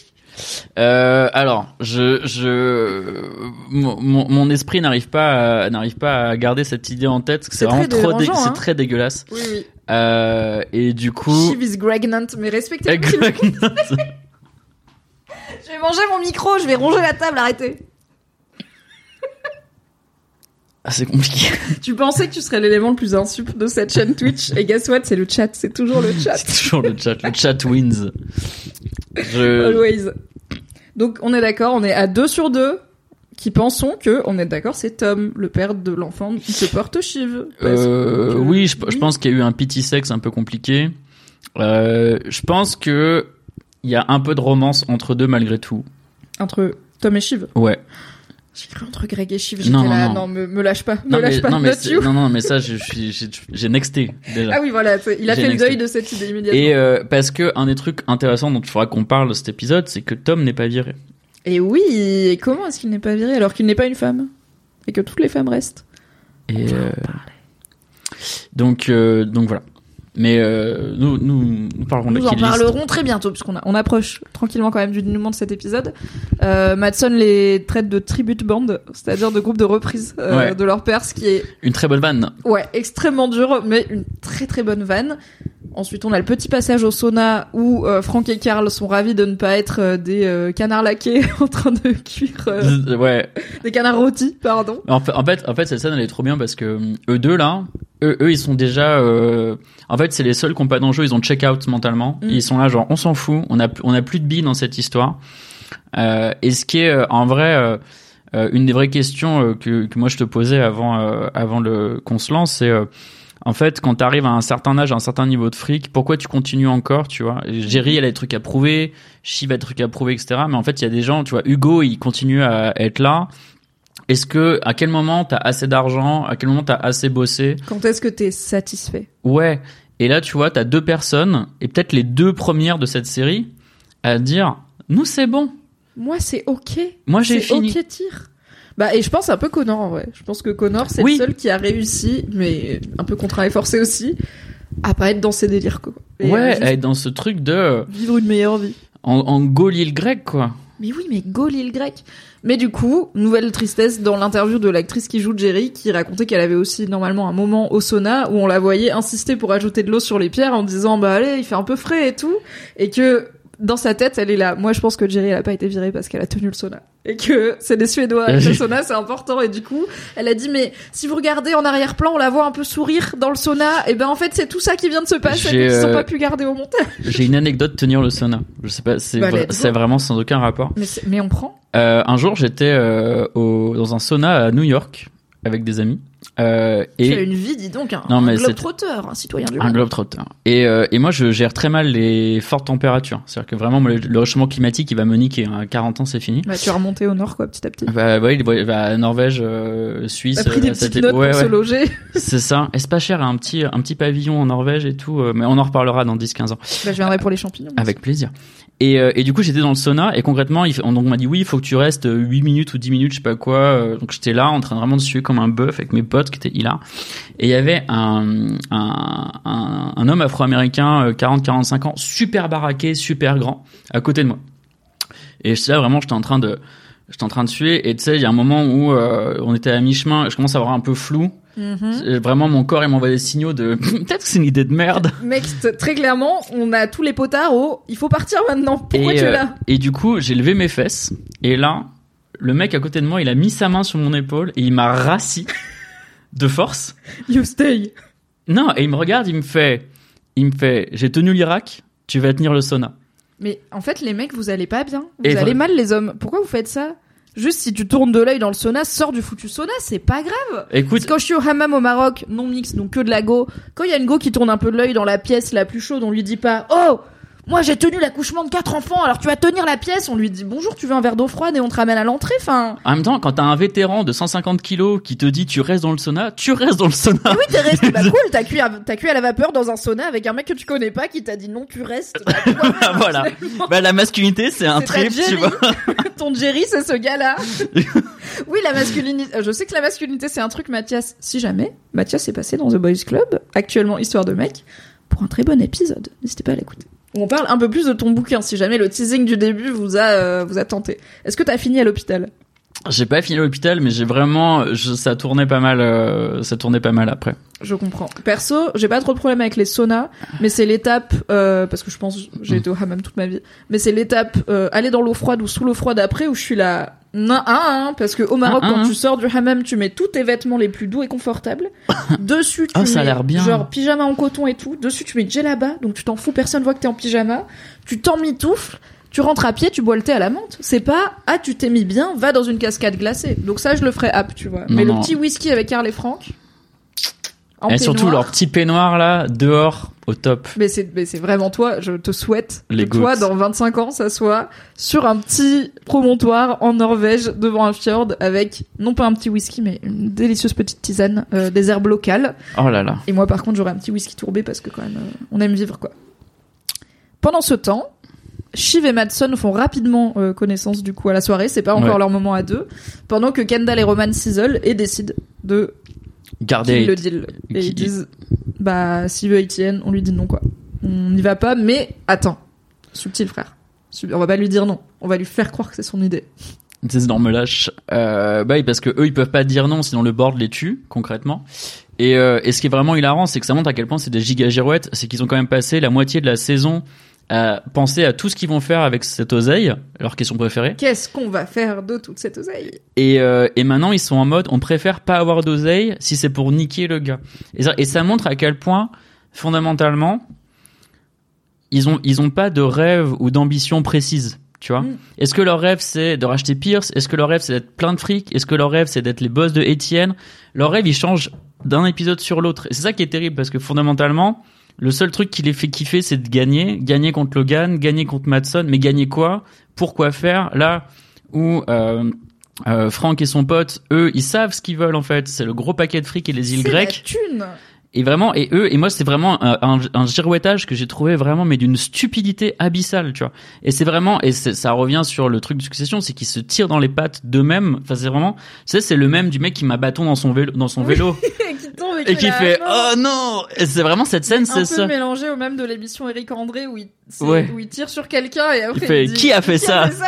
Speaker 2: Euh, alors, je, je, mon, esprit n'arrive pas, à, n'arrive pas à garder cette idée en tête, c'est vraiment trop, dé-
Speaker 1: dérangeant,
Speaker 2: c'est
Speaker 1: hein.
Speaker 2: très dégueulasse.
Speaker 1: Oui, oui.
Speaker 2: Euh, et du coup,
Speaker 1: Shiv is Gregnant, mais respectez
Speaker 2: Greg-
Speaker 1: Je vais manger mon micro, je vais ronger la table, arrêtez.
Speaker 2: Ah, c'est compliqué.
Speaker 1: Tu pensais que tu serais l'élément le plus insup de cette chaîne Twitch, et guess what, c'est le chat, c'est toujours le chat.
Speaker 2: c'est toujours le chat, le chat wins. Je,
Speaker 1: Always. Donc on est d'accord, on est à deux sur deux qui pensons que, on est d'accord, c'est Tom, le père de l'enfant qui se porte Shiv. Parce
Speaker 2: Euh,
Speaker 1: que-
Speaker 2: oui, je, je pense qu'il y a eu un petit sexe un peu compliqué. Euh, je pense que il y a un peu de romance entre deux malgré tout.
Speaker 1: Entre Tom et Shiv.
Speaker 2: Ouais.
Speaker 1: J'ai cru entre Greg et Shiv, j'étais
Speaker 2: Non, non,
Speaker 1: là,
Speaker 2: non.
Speaker 1: non, me, me lâche pas, me
Speaker 2: Non
Speaker 1: lâche
Speaker 2: mais,
Speaker 1: pas,
Speaker 2: non, mais non, non, mais ça, je suis, j'ai- j'ai nexté déjà.
Speaker 1: Ah oui, voilà, il a
Speaker 2: J'ai
Speaker 1: fait le
Speaker 2: nexté.
Speaker 1: deuil de cette idée immédiatement.
Speaker 2: Et euh, parce que un des trucs intéressants dont il faudra qu'on parle de cet épisode, c'est que Tom n'est pas viré.
Speaker 1: Et oui, et comment est-ce qu'il n'est pas viré alors qu'il n'est pas une femme? Et que toutes les femmes restent?
Speaker 2: Et euh, donc, euh, donc voilà. Mais euh, nous, nous, nous parlerons de
Speaker 1: Nous en
Speaker 2: kill list.
Speaker 1: parlerons très bientôt, puisqu'on a- on approche tranquillement quand même du dénouement de cet épisode. Euh, Madson les traite de tribute band, c'est-à-dire de groupe de reprise euh,
Speaker 2: Ouais.
Speaker 1: de leur père, ce qui est
Speaker 2: Une très bonne vanne.
Speaker 1: ouais extrêmement dur, mais une très très bonne vanne. Ensuite, on a le petit passage au sauna où euh, Franck et Karl sont ravis de ne pas être euh, des euh, canards laqués en train de cuire euh,
Speaker 2: ouais.
Speaker 1: des canards rôtis, pardon.
Speaker 2: En fait, en fait, en fait, cette scène elle est trop bien parce que euh, eux deux là, eux, eux ils sont déjà. euh, En fait, c'est les seuls qui ont pas d'enjeu. Ils ont check out mentalement.
Speaker 1: Mm.
Speaker 2: Ils sont là genre on s'en fout. On a plus- on a plus de billes dans cette histoire. Euh, et ce qui est euh, en vrai euh, euh, une des vraies questions euh, que, que moi je te posais avant euh, avant le qu'on se lance, c'est euh, en fait quand t'arrives à un certain âge, à un certain niveau de fric, pourquoi tu continues encore, tu vois? Jerry, elle a des trucs à prouver, Shiv a des trucs à prouver, etc. Mais en fait, il y a des gens, tu vois, Hugo, il continue à être là. Est-ce que à quel moment t'as assez d'argent, à quel moment t'as assez bossé?
Speaker 1: Quand est-ce que t'es satisfait?
Speaker 2: Ouais. Et là, tu vois, t'as deux personnes et peut-être les deux premières de cette série à dire nous c'est bon.
Speaker 1: Moi, c'est ok.
Speaker 2: Moi j'ai fini.
Speaker 1: ok tir. Bah et je pense un peu Connor en vrai. Je pense que Connor c'est
Speaker 2: Oui.
Speaker 1: le seul qui a réussi, mais un peu contraint et forcé aussi, à pas être dans ses délires quoi. Et, euh,
Speaker 2: ouais,
Speaker 1: juste
Speaker 2: être dans ce truc de euh,
Speaker 1: vivre une meilleure vie.
Speaker 2: en, en Gaulil grec quoi.
Speaker 1: Mais oui, mais l'île grecque. Mais du coup, nouvelle tristesse dans l'interview de l'actrice qui joue Jerry, qui racontait qu'elle avait aussi normalement un moment au sauna où on la voyait insister pour ajouter de l'eau sur les pierres en disant bah allez, il fait un peu frais et tout, et que dans sa tête, elle est là. Moi, je pense que Jerry, elle a pas été virée parce qu'elle a tenu le sauna. Et que c'est des Suédois. Le sauna, c'est important. Et du coup, elle a dit, mais si vous regardez en arrière-plan, on la voit un peu sourire dans le sauna. Et ben, en fait, c'est tout ça qui vient de se passer.
Speaker 2: J'ai,
Speaker 1: Qu'ils ont
Speaker 2: euh,
Speaker 1: pas pu garder au montage.
Speaker 2: J'ai une anecdote tenir le sauna. Je sais pas, c'est
Speaker 1: Bah,
Speaker 2: vra- vraiment sans aucun rapport.
Speaker 1: Mais, on prend.
Speaker 2: Euh, un jour, j'étais euh, au, dans un sauna à New York avec des amis. Euh,
Speaker 1: Tu as
Speaker 2: et
Speaker 1: une vie, dis donc, un,
Speaker 2: Non,
Speaker 1: un globe-trotteur, un citoyen du
Speaker 2: un
Speaker 1: monde.
Speaker 2: globe-trotter. Et, euh, et moi, je gère très mal les fortes températures. C'est-à-dire que vraiment, moi, le, le réchauffement climatique, il va me niquer. À 40 ans, c'est fini.
Speaker 1: Bah, tu es remonté au nord, quoi, petit à petit.
Speaker 2: Bah, ouais, il va, va à Norvège, euh, Suisse.
Speaker 1: T'as pris des
Speaker 2: euh,
Speaker 1: petites
Speaker 2: c'était-
Speaker 1: notes
Speaker 2: ouais,
Speaker 1: pour
Speaker 2: ouais.
Speaker 1: se loger.
Speaker 2: C'est ça. Et c'est pas cher, un petit, un petit pavillon en Norvège et tout. mais on en reparlera dans 10-15 ans.
Speaker 1: Bah, je viendrai pour les champignons.
Speaker 2: Avec plaisir. Et, euh, et du coup, j'étais dans le sauna et concrètement, il, on, m'a dit oui, il faut que tu restes euh, 8 minutes ou 10 minutes, je sais pas quoi. Euh, Donc j'étais là en train de vraiment de suer comme un bœuf avec mes potes qui étaient là. Et il y avait un, un, un, homme afro-américain, euh, 40-45 ans, super baraqué, super grand, à côté de moi. Et j'étais là vraiment, j'étais en train de, j'étais en train de suer. Et tu sais, il y a un moment où euh, on était à mi-chemin, je commence à avoir un peu flou.
Speaker 1: Mhm.
Speaker 2: Vraiment, mon corps, il m'envoie des signaux de peut-être que c'est une idée de merde.
Speaker 1: Mec, très clairement, on a tous les potards au il faut partir maintenant. Pourquoi
Speaker 2: et,
Speaker 1: tu es
Speaker 2: euh,
Speaker 1: là
Speaker 2: Et du coup, j'ai levé mes fesses. Et là, le mec à côté de moi, il a mis sa main sur mon épaule et il m'a rassis de force.
Speaker 1: You stay.
Speaker 2: Non, et il me regarde, il me fait, il me fait, j'ai tenu l'Irak, tu vas tenir le sauna.
Speaker 1: Mais en fait, les mecs, vous allez pas bien. Vous
Speaker 2: Et
Speaker 1: allez mal, les hommes. Pourquoi vous faites ça? Juste si tu tournes de l'œil dans le sauna, sors du foutu sauna, c'est pas grave.
Speaker 2: Écoute,
Speaker 1: Quand je suis au hammam au Maroc, non mix, donc que de la go, quand il y a une go qui tourne un peu de l'œil dans la pièce la plus chaude, on lui dit pas Oh moi j'ai tenu l'accouchement de quatre enfants, alors tu vas tenir la pièce. On lui dit bonjour, tu veux un verre d'eau froide et on te ramène à l'entrée. Enfin,
Speaker 2: En même temps, quand t'as un vétéran de 150 kilos qui te dit tu restes dans le sauna, tu restes dans le sauna.
Speaker 1: Ah oui, t'es resté. Bah cool, t'as cuit, à, cuit à la vapeur dans un sauna avec un mec que tu connais pas qui t'a dit non, tu restes. Bah, tu vois,
Speaker 2: voilà. Bah la masculinité, c'est un trip, tu vois.
Speaker 1: Ton Jerry, c'est ce gars-là. oui, la masculinité. euh, Je sais que la masculinité, c'est un truc, Mathias. Si jamais, Mathias est passé dans The Boys Club, actuellement Histoire de mec, pour un très bon épisode. N'hésitez pas à l'écouter. On parle un peu plus de ton bouquin, si jamais le teasing du début vous a, euh, vous a tenté. Est-ce que t'as fini à l'hôpital?
Speaker 2: J'ai pas fini l'hôpital, mais j'ai vraiment, je- ça tournait pas mal, euh, ça tournait pas mal après.
Speaker 1: Je comprends. Perso, j'ai pas trop de problème avec les saunas, mais c'est l'étape euh, parce que je pense j'ai été au hammam toute ma vie. Mais c'est l'étape euh, aller dans l'eau froide ou sous l'eau froide après où je suis là. Non, un, un, parce que au Maroc,
Speaker 2: Un, un,
Speaker 1: quand
Speaker 2: un.
Speaker 1: tu sors du hammam, tu mets tous tes vêtements les plus doux et confortables. Dessus, tu
Speaker 2: Ah, ça a
Speaker 1: mets
Speaker 2: l'air bien.
Speaker 1: genre pyjama en coton et tout. Dessus, tu mets djellaba, donc tu t'en fous, personne voit que t'es en pyjama. Tu t'en mitoufles. Tu rentres à pied, tu bois le thé à la menthe. C'est pas ah tu t'es mis bien, va dans une cascade glacée. Donc ça je le ferai app, tu vois.
Speaker 2: Non,
Speaker 1: Mais le petit whisky avec Karl et Franck. en
Speaker 2: Et surtout leur petit peignoir là, dehors, au top.
Speaker 1: Mais c'est, mais c'est vraiment toi, je te souhaite
Speaker 2: Les
Speaker 1: que toi, dans 25 ans, ça soit sur un petit promontoire en Norvège, devant un fjord, avec, non pas un petit whisky, mais une délicieuse petite tisane, euh, des herbes locales.
Speaker 2: Oh là là.
Speaker 1: Et moi, par contre, j'aurais un petit whisky tourbé parce que quand même, euh, on aime vivre, quoi. Pendant ce temps, Shiv et Madson font rapidement euh, connaissance, du coup, à la soirée. C'est pas encore
Speaker 2: Ouais.
Speaker 1: leur moment à deux. Pendant que Kendall et Roman s'isolent et décident de
Speaker 2: Gardez.
Speaker 1: kill le deal. Et ils disent, bah, s'il veut Etienne, on lui dit non, quoi. On n'y va pas, mais attends. Subtil, frère. On va pas lui dire non. On va lui faire croire que c'est son idée.
Speaker 2: Ces énormes lâches. Euh, bah oui, parce que eux, ils peuvent pas dire non, sinon le board les tue, concrètement. Et, euh, et ce qui est vraiment hilarant, c'est que ça montre à quel point c'est des giga girouettes. C'est qu'ils ont quand même passé la moitié de la saison à penser à tout ce qu'ils vont faire avec cette oseille, leur question préférée.
Speaker 1: Qu'est-ce qu'on va faire de toute cette oseille?
Speaker 2: Et, euh, et maintenant, ils sont en mode, on préfère pas avoir d'oseille si c'est pour niquer le gars. Et ça, et ça montre à quel point, fondamentalement, ils ont, ils ont pas de rêve ou d'ambition précise. Tu vois
Speaker 1: Mm.
Speaker 2: Est-ce que leur rêve c'est de racheter Pierce? Est-ce que leur rêve c'est d'être plein de fric? Est-ce que leur rêve c'est d'être les boss de Etienne Leur rêve il change d'un épisode sur l'autre. Et c'est ça qui est terrible parce que fondamentalement, le seul truc qui les fait kiffer c'est de gagner, gagner contre Logan, gagner contre Madson, mais gagner quoi? Pourquoi faire? Là où euh, euh, Franck et son pote, eux, ils savent ce qu'ils veulent en fait. C'est le gros paquet de fric et les îles grecques.
Speaker 1: la thune
Speaker 2: Et vraiment, et eux, et moi, c'est vraiment un, un, un girouettage que j'ai trouvé vraiment, mais d'une stupidité abyssale, tu vois. Et c'est vraiment, et ça revient sur le truc de succession, c'est qu'ils se tirent dans les pattes d'eux-mêmes. Enfin, c'est vraiment, tu sais, c'est le même du mec qui m'a bâton dans son vélo, dans son vélo,
Speaker 1: tombe
Speaker 2: et qui fait,
Speaker 1: mort.
Speaker 2: oh non! C'est vraiment cette scène,
Speaker 1: un
Speaker 2: c'est
Speaker 1: peu
Speaker 2: ça.
Speaker 1: mélangé au même de l'émission Eric André où il,
Speaker 2: Ouais.
Speaker 1: où il tire sur quelqu'un et après
Speaker 2: Il fait,
Speaker 1: dit,
Speaker 2: Qui a fait ça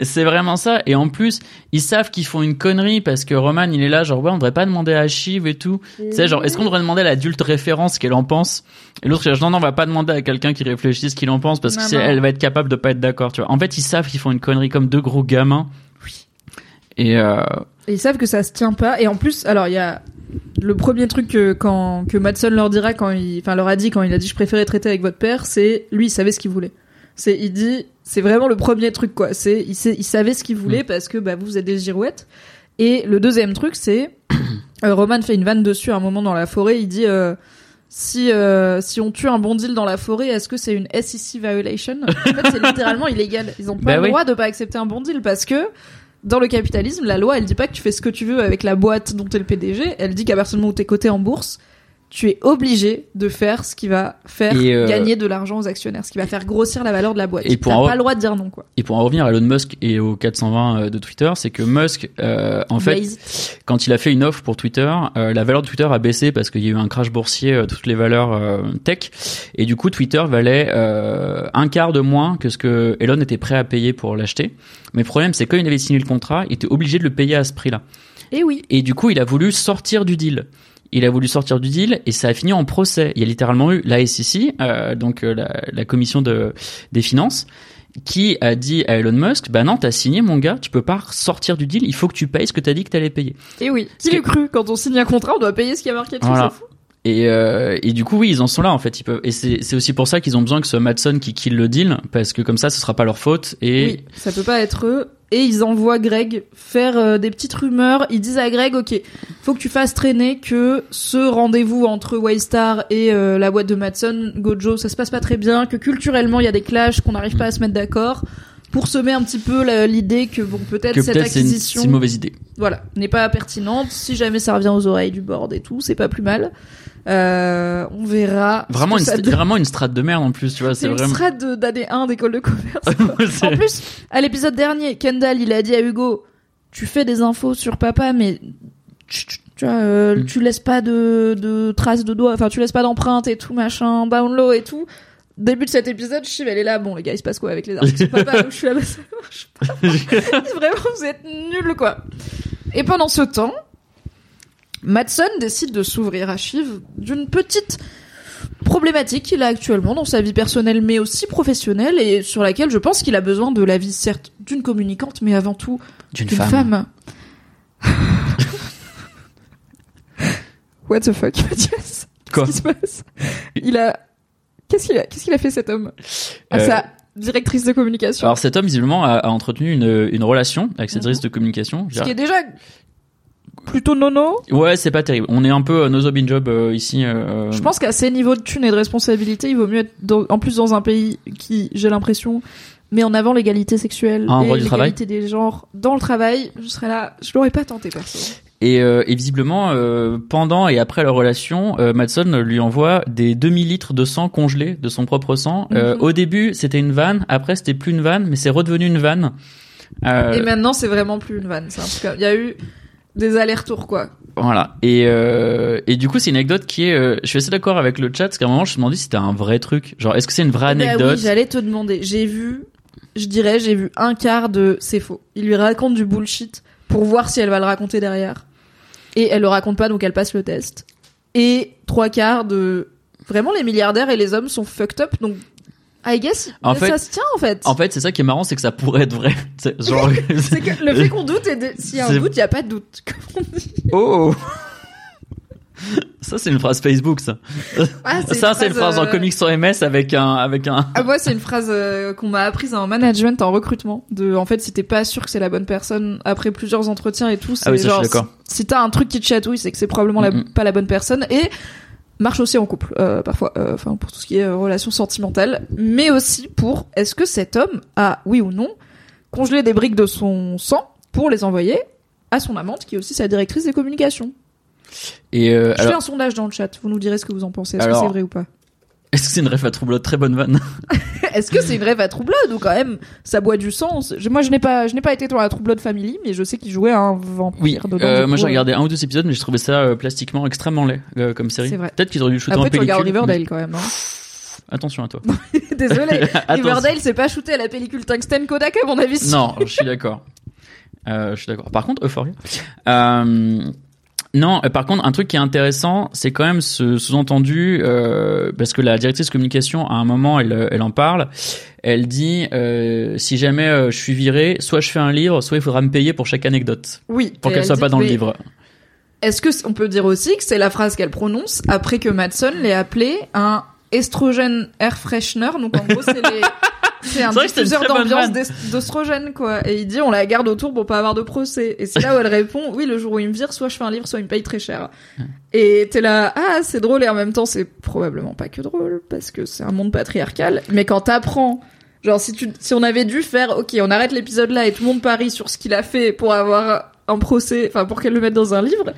Speaker 2: C'est vraiment ça. Et en plus, ils savent qu'ils font une connerie parce que Roman, il est là, genre, ouais, on devrait pas demander à Shiv et tout. Tu sais, genre, est-ce qu'on devrait demander à l'adulte référence ce qu'elle en pense? Et l'autre, il non, non, on va pas demander à quelqu'un qui réfléchit ce qu'il en pense parce que
Speaker 1: Non,
Speaker 2: c'est-
Speaker 1: non.
Speaker 2: elle va être capable de pas être d'accord, tu vois. En fait, ils savent qu'ils font une connerie comme deux gros gamins. Et euh,
Speaker 1: Et ils savent que ça se tient pas. Et en plus, alors il y a le premier truc que quand que Madsen leur dira quand il, enfin leur a dit quand il a dit je préférais traiter avec votre père, c'est lui il savait ce qu'il voulait. C'est il dit c'est vraiment le premier truc quoi. C'est il, sait- il savait ce qu'il voulait parce que bah vous êtes des girouettes. Et le deuxième truc c'est euh, Roman fait une vanne dessus à un moment dans la forêt. Il dit euh, si euh, si on tue un bon deal dans la forêt, est-ce que c'est une SEC violation? En fait, c'est littéralement illégal. Ils ont pas
Speaker 2: Bah
Speaker 1: le
Speaker 2: oui.
Speaker 1: droit de pas accepter un bon deal parce que dans le capitalisme, la loi, elle dit pas que tu fais ce que tu veux avec la boîte dont t'es le PDG. Elle dit qu'à partir du moment où t'es coté en bourse, tu es obligé de faire ce qui va faire
Speaker 2: euh,
Speaker 1: gagner de l'argent aux actionnaires, ce qui va faire grossir la valeur de la boîte.
Speaker 2: Et pour en-
Speaker 1: pas le droit de dire non, quoi.
Speaker 2: Et pour en revenir à Elon Musk et au 420 de Twitter, c'est que Musk, euh, en fait,
Speaker 1: Blaze.
Speaker 2: quand il a fait une offre pour Twitter, euh, la valeur de Twitter a baissé parce qu'il y a eu un crash boursier, euh, toutes les valeurs euh, tech, et du coup Twitter valait euh, un quart de moins que ce que Elon était prêt à payer pour l'acheter. Mais le problème, c'est que quand il avait signé le contrat, il était obligé de le payer à ce prix-là.
Speaker 1: Et oui.
Speaker 2: Et du coup, il a voulu sortir du deal. Il a voulu sortir du deal et ça a fini en procès. Il y a littéralement eu la SEC, euh, donc euh, la, la commission de, des finances, qui a dit à Elon Musk, bah non, t'as signé mon gars, tu peux pas sortir du deal, il faut que tu payes ce que t'as dit que t'allais payer.
Speaker 1: Et oui. Qui
Speaker 2: que-
Speaker 1: l'eût cru Quand on signe un contrat, on doit payer ce qui a marqué dessus,
Speaker 2: Voilà.
Speaker 1: fou.
Speaker 2: Et, euh, et du coup, oui, ils en sont là en fait. Ils peuvent. Et c'est c'est aussi pour ça qu'ils ont besoin que ce soit Madson qui kill le deal, parce que comme ça, ce sera pas leur faute. Et
Speaker 1: Oui, ça peut pas être eux. Et ils envoient Greg faire euh, des petites rumeurs. Ils disent à Greg, ok, faut que tu fasses traîner que ce rendez-vous entre Waystar et euh, la boîte de Matson, Gojo, ça se passe pas très bien, que culturellement il y a des clashs, qu'on n'arrive pas à se mettre d'accord, pour semer un petit peu l'idée que bon peut-être cette acquisition,
Speaker 2: c'est une mauvaise idée.
Speaker 1: voilà, n'est pas pertinente. Si jamais ça revient aux oreilles du board et tout, c'est pas plus mal. Euh, on verra.
Speaker 2: Vraiment une,
Speaker 1: donne.
Speaker 2: vraiment une strate de merde en plus, tu vois.
Speaker 1: C'est une
Speaker 2: vraiment.
Speaker 1: strat de- d'année 1 d'école de commerce. En plus, à l'épisode dernier, Kendall, il a dit à Hugo, tu fais des infos sur papa, mais tu, tu- tu vois, euh,
Speaker 2: Mm.
Speaker 1: tu laisses pas de, de traces de doigts, enfin, tu laisses pas d'empreintes et tout, machin, download et tout. Début de cet épisode, Shiv, elle est là, bon, les gars, il se passe quoi avec les articles papa? Je suis là, bah, ça marche pas. Vraiment, vous êtes nuls, quoi. Et pendant ce temps, Madsen décide de s'ouvrir à Shiv d'une petite problématique qu'il a actuellement dans sa vie personnelle mais aussi professionnelle et sur laquelle je pense qu'il a besoin de l'avis certes d'une communicante mais avant tout
Speaker 2: D'une
Speaker 1: d'une
Speaker 2: femme.
Speaker 1: femme. What the fuck, Mathias
Speaker 2: Quoi
Speaker 1: Qu'est-ce qui se passe? Il a Qu'est-ce qu'il a Qu'est-ce qu'il a fait cet homme? À
Speaker 2: Euh,
Speaker 1: sa directrice de communication
Speaker 2: Alors cet homme visiblement a, a entretenu une, une relation avec cette
Speaker 1: Mhm.
Speaker 2: directrice de communication.
Speaker 1: Ce qui est déjà plutôt nono.
Speaker 2: Ouais, c'est pas terrible. On est un peu euh, job euh, ici. euh,
Speaker 1: Je pense qu'à ces niveaux de thunes et de responsabilité, il vaut mieux être dans- en plus dans un pays qui, j'ai l'impression, met en avant l'égalité sexuelle
Speaker 2: Ah,
Speaker 1: et
Speaker 2: droit du travail.
Speaker 1: l'égalité des genres dans le travail. Je serais là, je l'aurais pas tenté perso.
Speaker 2: Et, euh, et visiblement, euh, pendant et après leur relation, euh, Madsen lui envoie des demi-litres de sang congelé de son propre sang. Euh,
Speaker 1: Mhm.
Speaker 2: au début, c'était une vanne. Après, c'était plus une vanne, mais c'est redevenu une vanne.
Speaker 1: Et maintenant, c'est vraiment plus une vanne. Il y a eu des allers-retours quoi.
Speaker 2: Voilà. Et, euh, et du coup, c'est une anecdote qui est. euh, je suis assez d'accord avec le chat, parce qu'à un moment, je me demandé si c'était un vrai truc. Genre, est-ce que c'est une vraie
Speaker 1: Bah
Speaker 2: anecdote?
Speaker 1: oui, j'allais te demander. J'ai vu, je dirais, j'ai vu un quart de c'est faux. Il lui raconte du bullshit pour voir si elle va le raconter derrière. Et elle le raconte pas, donc elle passe le test. Et trois quarts de vraiment les milliardaires et les hommes sont fucked up, donc I guess
Speaker 2: En
Speaker 1: ça
Speaker 2: fait-
Speaker 1: se tient en fait.
Speaker 2: En fait, c'est ça qui est marrant, c'est que ça pourrait être vrai. C'est Genre.
Speaker 1: c'est que le fait qu'on doute et de- s'il y a un doute, il y a pas de doute. comme on dit.
Speaker 2: oh. Ça, c'est une phrase Facebook, ça.
Speaker 1: Ah,
Speaker 2: Ça, c'est une phrase en
Speaker 1: euh,
Speaker 2: comics sur MS avec un, avec un.
Speaker 1: Ah moi c'est une phrase euh, qu'on m'a apprise en management, en recrutement. De en fait si t'es pas sûr que c'est la bonne personne après plusieurs entretiens et tout, c'est
Speaker 2: Ah oui, ça, suis
Speaker 1: genre
Speaker 2: d'accord.
Speaker 1: si si t'as un truc qui te chatouille, c'est que c'est probablement la- pas la bonne personne et marche aussi en couple euh, parfois, enfin pour tout ce qui est relations sentimentales, mais aussi pour est-ce que cet homme a oui ou non congelé des briques de son sang pour les envoyer à son amante qui est aussi sa directrice des communications.
Speaker 2: Et euh,
Speaker 1: Je fais un sondage dans le chat, vous nous direz ce que vous en pensez, est-ce que c'est vrai ou pas?
Speaker 2: est-ce que c'est une ref à Troublot Très bonne vanne.
Speaker 1: Est-ce que c'est une rêve à Troublade ou quand même ça boit du Je- Moi je n'ai pas je n'ai pas été dans la Troublade Family mais je sais qu'il jouait un vampire
Speaker 2: Oui.
Speaker 1: dedans.
Speaker 2: Euh, moi, j'ai
Speaker 1: euh,
Speaker 2: regardé un ou deux épisodes, mais j'ai trouvé ça euh, plastiquement extrêmement laid comme série.
Speaker 1: C'est vrai.
Speaker 2: Peut-être qu'ils auraient dû shooter
Speaker 1: Après
Speaker 2: en
Speaker 1: tu regardes
Speaker 2: pellicule.
Speaker 1: Riverdale quand même. Hein.
Speaker 2: Attention à toi.
Speaker 1: Désolé. Riverdale c'est pas shooté à la pellicule tungstène Kodak à mon avis.
Speaker 2: Non, je suis d'accord. Je suis d'accord. Par contre, Euphoria. Euh, non, euh, par contre, un truc qui est intéressant, c'est quand même ce sous-entendu, euh, parce que la directrice communication, à un moment, elle, euh, elle en parle. Elle dit, euh, si jamais euh, je suis viré, soit je fais un livre, soit il faudra me payer pour chaque anecdote,
Speaker 1: Oui.
Speaker 2: pour qu'elle
Speaker 1: elle
Speaker 2: soit
Speaker 1: dit-
Speaker 2: pas dans le livre.
Speaker 1: Est-ce que on peut dire aussi que c'est la phrase qu'elle prononce après que Madsen l'ait appelé un estrogène air freshener? Donc en gros c'est les c'est un
Speaker 2: bonne
Speaker 1: d'ambiance d'ostrogène quoi. Et il dit on la garde autour pour pas avoir de procès. Et c'est là où elle répond oui le jour où il me vire soit je fais un livre soit il me paye très cher. Et t'es là ah c'est drôle. Et en même temps c'est probablement pas que drôle parce que c'est un monde patriarcal. Mais quand t'apprends genre si tu si on avait dû faire ok on arrête l'épisode là et tout le monde parie sur ce qu'il a fait pour avoir un procès enfin pour qu'elle le mette dans un livre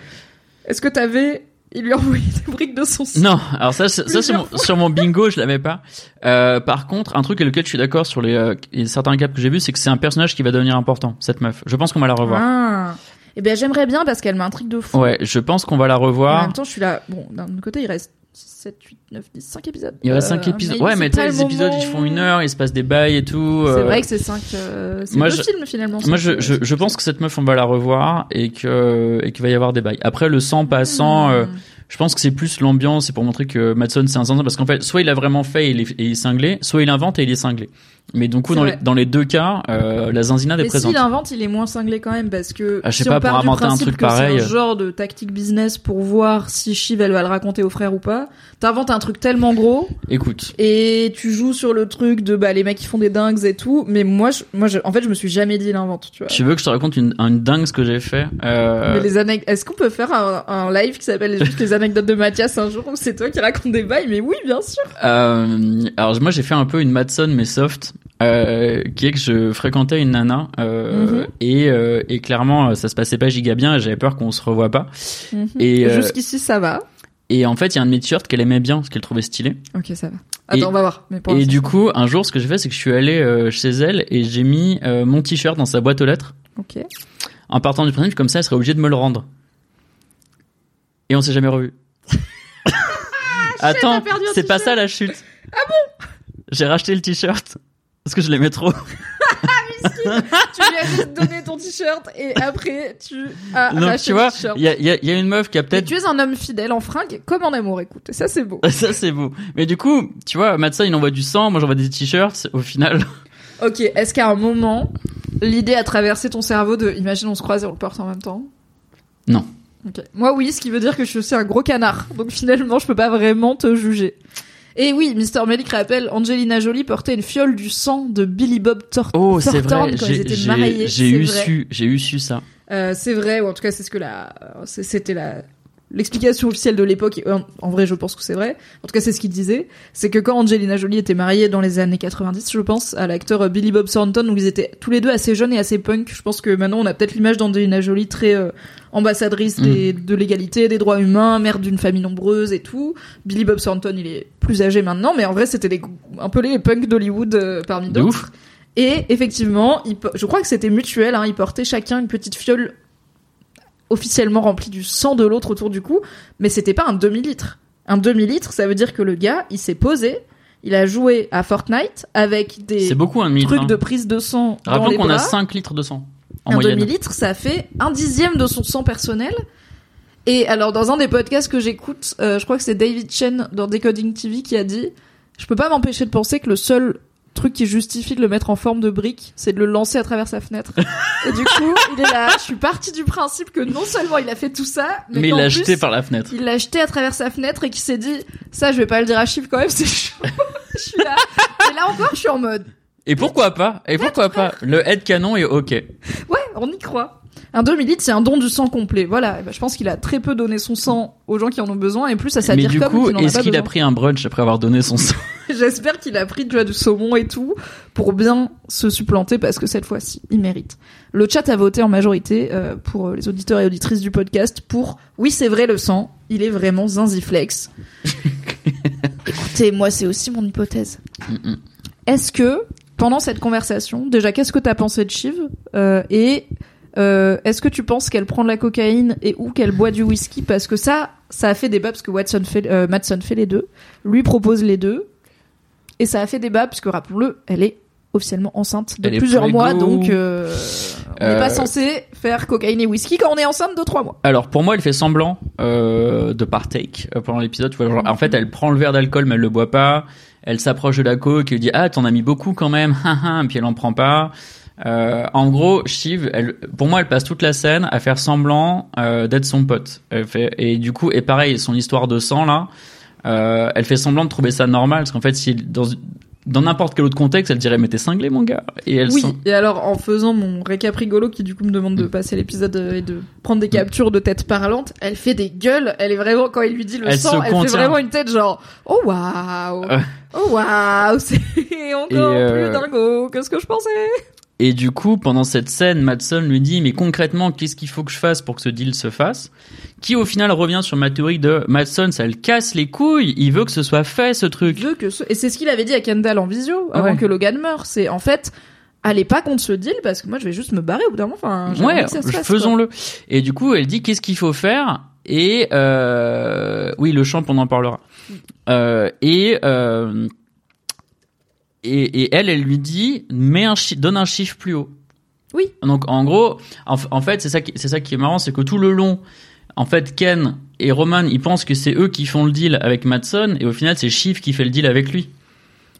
Speaker 1: est-ce que t'avais il lui a envoyé des briques de son
Speaker 2: Non, alors ça, ça sur, mon, sur mon bingo, je l'avais pas. Euh, par contre, un truc avec lequel je suis d'accord sur les euh, certains caps que j'ai vus, c'est que c'est un personnage qui va devenir important, cette meuf. Je pense qu'on va la revoir.
Speaker 1: Ah. Eh bien, j'aimerais bien parce qu'elle m'intrigue de fou.
Speaker 2: Ouais, je pense qu'on va la
Speaker 1: En
Speaker 2: revoir.
Speaker 1: même temps, je suis là. Bon, d'un autre côté, il reste 7, 8, 9, 10, 5 épisodes.
Speaker 2: Il y
Speaker 1: Euh,
Speaker 2: 5 épisodes. Ouais,
Speaker 1: c'est
Speaker 2: mais les
Speaker 1: le
Speaker 2: épisodes, ils font une heure, il se passe des bails et tout.
Speaker 1: C'est
Speaker 2: euh,
Speaker 1: vrai que c'est 5. c'est
Speaker 2: moi,
Speaker 1: deux
Speaker 2: je-
Speaker 1: films finalement.
Speaker 2: Moi, je, je,
Speaker 1: euh,
Speaker 2: je pense que cette meuf, on va la revoir et que et qu'il va y avoir des bails. Après, le sang passant, euh. Je pense que c'est plus l'ambiance, c'est pour montrer que Madson c'est un zinzin parce qu'en fait, soit il a vraiment fait et il est cinglé, soit il invente et il est cinglé. Mais donc, coup, dans les, dans les deux cas, euh, la zinzinade est
Speaker 1: Mais
Speaker 2: présente.
Speaker 1: s'il invente, il est moins cinglé quand même parce que
Speaker 2: Ah, je sais
Speaker 1: si
Speaker 2: pas,
Speaker 1: on part
Speaker 2: pour
Speaker 1: du
Speaker 2: inventer un truc
Speaker 1: que
Speaker 2: pareil.
Speaker 1: c'est un genre de tactique business pour voir si Shiv elle va le raconter au frère ou pas, t'inventes un truc tellement gros
Speaker 2: Écoute,
Speaker 1: et tu joues sur le truc de bah les mecs qui font des dingues et tout. Mais moi, je, moi, je- en fait, je me suis jamais dit il invente, tu vois.
Speaker 2: tu veux que je te raconte une, une dingue ce que j'ai fait euh,
Speaker 1: Mais les anecdotes. Est-ce qu'on peut faire un, un live qui s'appelle juste les anecdotes de Mathias un jour où c'est toi qui racontes des bails? Mais oui, bien sûr.
Speaker 2: Euh, alors moi j'ai fait un peu une Madson mais soft, euh, qui est que je fréquentais une nana euh,
Speaker 1: Mhm.
Speaker 2: et, euh, et clairement ça se passait pas giga bien et j'avais peur qu'on se revoie pas. Et, euh,
Speaker 1: Jusqu'ici, ça va.
Speaker 2: Et en fait il y a un de mes t-shirts qu'elle aimait bien, parce qu'elle trouvait stylé.
Speaker 1: Ok, ça va. Attends,
Speaker 2: Et-
Speaker 1: on va voir. Mais
Speaker 2: Et du coup un jour ce que j'ai fait c'est que je suis allé euh, chez elle et j'ai mis euh, mon t-shirt dans sa boîte aux lettres.
Speaker 1: Ok.
Speaker 2: en partant du principe comme ça elle serait obligée de me le rendre. Et on s'est jamais revu. Attends,
Speaker 1: perdu un
Speaker 2: c'est pas ça la chute. Ah bon? J'ai racheté le t-shirt parce que je l'aimais trop.
Speaker 1: tu lui as juste donné ton t-shirt et après tu as
Speaker 2: Donc
Speaker 1: racheté
Speaker 2: tu vois, il y a, il y a- il y a une meuf qui a peut-être
Speaker 1: tu es un homme fidèle en fringue comme en amour, écoute. Et ça, c'est beau.
Speaker 2: ça c'est beau. Mais du coup, tu vois, Matza il envoie du sang, moi j'envoie des t-shirts. Au final,
Speaker 1: Ok, est-ce qu'à un moment, l'idée a traversé ton cerveau de imagine on se croise et on le porte en même temps?
Speaker 2: Non.
Speaker 1: Ok. Moi, oui, ce qui veut dire que je suis aussi un gros canard. Donc finalement, je peux pas vraiment te juger. Et oui, Mr. Melik rappelle, Angelina Jolie portait une fiole du sang de Billy Bob Thor-
Speaker 2: oh c'est
Speaker 1: Thornton
Speaker 2: vrai,
Speaker 1: quand ils étaient mariés.
Speaker 2: j'ai eu
Speaker 1: vrai.
Speaker 2: su, j'ai eu su ça.
Speaker 1: Euh, c'est vrai, ou en tout cas, c'est ce que la, c'était la, l'explication officielle de l'époque. en vrai, je pense que c'est vrai. En tout cas, c'est ce qu'il disait. C'est que quand Angelina Jolie était mariée dans les années 90, je pense, à l'acteur Billy Bob Thornton, où ils étaient tous les deux assez jeunes et assez punk. Je pense que maintenant, on a peut-être l'image d'Angelina Jolie très euh, ambassadrice des- de l'égalité, des droits humains, mère d'une famille nombreuse et tout. Billy Bob Thornton, il est plus âgé maintenant, mais en vrai, c'était un peu les punks d'Hollywood euh, parmi d'autres. Et effectivement, je crois que c'était mutuel. Hein, ils portaient chacun une petite fiole officiellement remplie du sang de l'autre autour du cou, mais c'était pas un demi-litre. Un demi-litre, ça veut dire que le gars, il s'est posé, il a joué à Fortnite avec des
Speaker 2: beaucoup un
Speaker 1: trucs de prise de sang
Speaker 2: Rappelons qu'on a 5 litres de sang en
Speaker 1: un
Speaker 2: moyenne.
Speaker 1: demi-litre, ça fait un dixième de son sang personnel. Et alors, dans un des podcasts que j'écoute, euh, je crois que c'est David Chen dans Decoding TV qui a dit Je peux pas m'empêcher de penser que le seul truc qui justifie de le mettre en forme de brique, c'est de le lancer à travers sa fenêtre. Et du coup, il est là. Je suis parti du principe que non seulement il a fait tout ça, mais,
Speaker 2: Mais il l'a
Speaker 1: plus,
Speaker 2: jeté par la fenêtre.
Speaker 1: il l'a jeté à travers sa fenêtre et qui s'est dit Ça, je vais pas le dire à Chiffre quand même, c'est chaud. je suis là. Et là encore, je suis en mode
Speaker 2: Et pourquoi pas Et pourquoi pas Le head canon est ok.
Speaker 1: Ouais, on y croit. Un demi-litre, c'est un don du sang complet. Voilà. Et ben, je pense qu'il a très peu donné son sang aux gens qui en ont besoin, et plus ça
Speaker 2: Mais
Speaker 1: s'attire
Speaker 2: du
Speaker 1: comme
Speaker 2: coup,
Speaker 1: qu'il en a
Speaker 2: est-ce qu'il a pris un brunch après avoir donné son sang
Speaker 1: J'espère qu'il a pris tu vois, du saumon et tout pour bien se supplanter parce que cette fois-ci, il mérite. Le chat a voté en majorité euh, pour euh, les auditeurs et auditrices du podcast pour oui, c'est vrai le sang, il est vraiment zinziflex. Écoutez, moi c'est aussi mon hypothèse.
Speaker 2: Mm-mm.
Speaker 1: Est-ce que pendant cette conversation, déjà qu'est-ce que t'as pensé de Shiv Euh, et euh, est-ce que tu penses qu'elle prend de la cocaïne et ou qu'elle boit du whisky? Parce que ça ça a fait débat parce que Watson fait euh, Madsen fait les deux, lui propose les deux et ça a fait débat parce que rappelons-le, elle est officiellement enceinte de
Speaker 2: Elle
Speaker 1: plusieurs mois donc euh, on n'est pas censé faire cocaïne et whisky quand on est enceinte de trois mois.
Speaker 2: Alors pour moi, elle fait semblant de partake pendant l'épisode. Genre, En fait, elle prend le verre d'alcool, mais elle le boit pas. Elle s'approche de la coke et lui dit ah t'en as mis beaucoup quand même, et puis elle en prend pas. Euh, en gros, Shiv, pour moi, elle passe toute la scène à faire semblant euh, d'être son pote. Et du coup, et pareil, son histoire de sang là, euh, elle fait semblant de trouver ça normal parce qu'en fait, si dans dans n'importe quel autre contexte, elle dirait mais t'es cinglé mon gars. Et elle
Speaker 1: Oui,
Speaker 2: sent-
Speaker 1: et alors en faisant mon récap rigolo qui du coup me demande de
Speaker 2: Mm.
Speaker 1: passer l'épisode euh, et de prendre des captures de tête parlante, elle fait des gueules, elle est vraiment quand il lui dit le
Speaker 2: Elle
Speaker 1: sang, elle
Speaker 2: contient.
Speaker 1: fait vraiment une tête genre oh waouh,
Speaker 2: Euh.
Speaker 1: oh waouh, c'est encore
Speaker 2: Et, euh,
Speaker 1: plus dingo que ce que je pensais?
Speaker 2: Et du coup, pendant cette scène, Madson lui dit, mais concrètement, qu'est-ce qu'il faut que je fasse pour que ce deal se fasse? Qui au final revient sur ma théorie de Madson, ça le casse les couilles, il veut que ce soit fait ce truc.
Speaker 1: veux que ce... et c'est ce qu'il avait dit à Kendall en visio avant
Speaker 2: Ouais.
Speaker 1: que Logan meure, c'est en fait allez pas contre ce deal parce que moi je vais juste me barrer au bout d'un moment. Enfin,
Speaker 2: Ouais, faisons-le. Et du coup, elle dit, qu'est-ce qu'il faut faire? Et euh, oui, le champ, on en parlera. Euh, et et, et elle, elle lui dit, mets un donne un chiffre plus haut.
Speaker 1: Oui.
Speaker 2: Donc en gros, en, fait, c'est ça qui c'est ça qui est marrant, c'est que tout le long, en fait, Ken et Roman, il pense que c'est eux qui font le deal avec Madson, et au final, c'est Shiv qui fait le deal avec lui.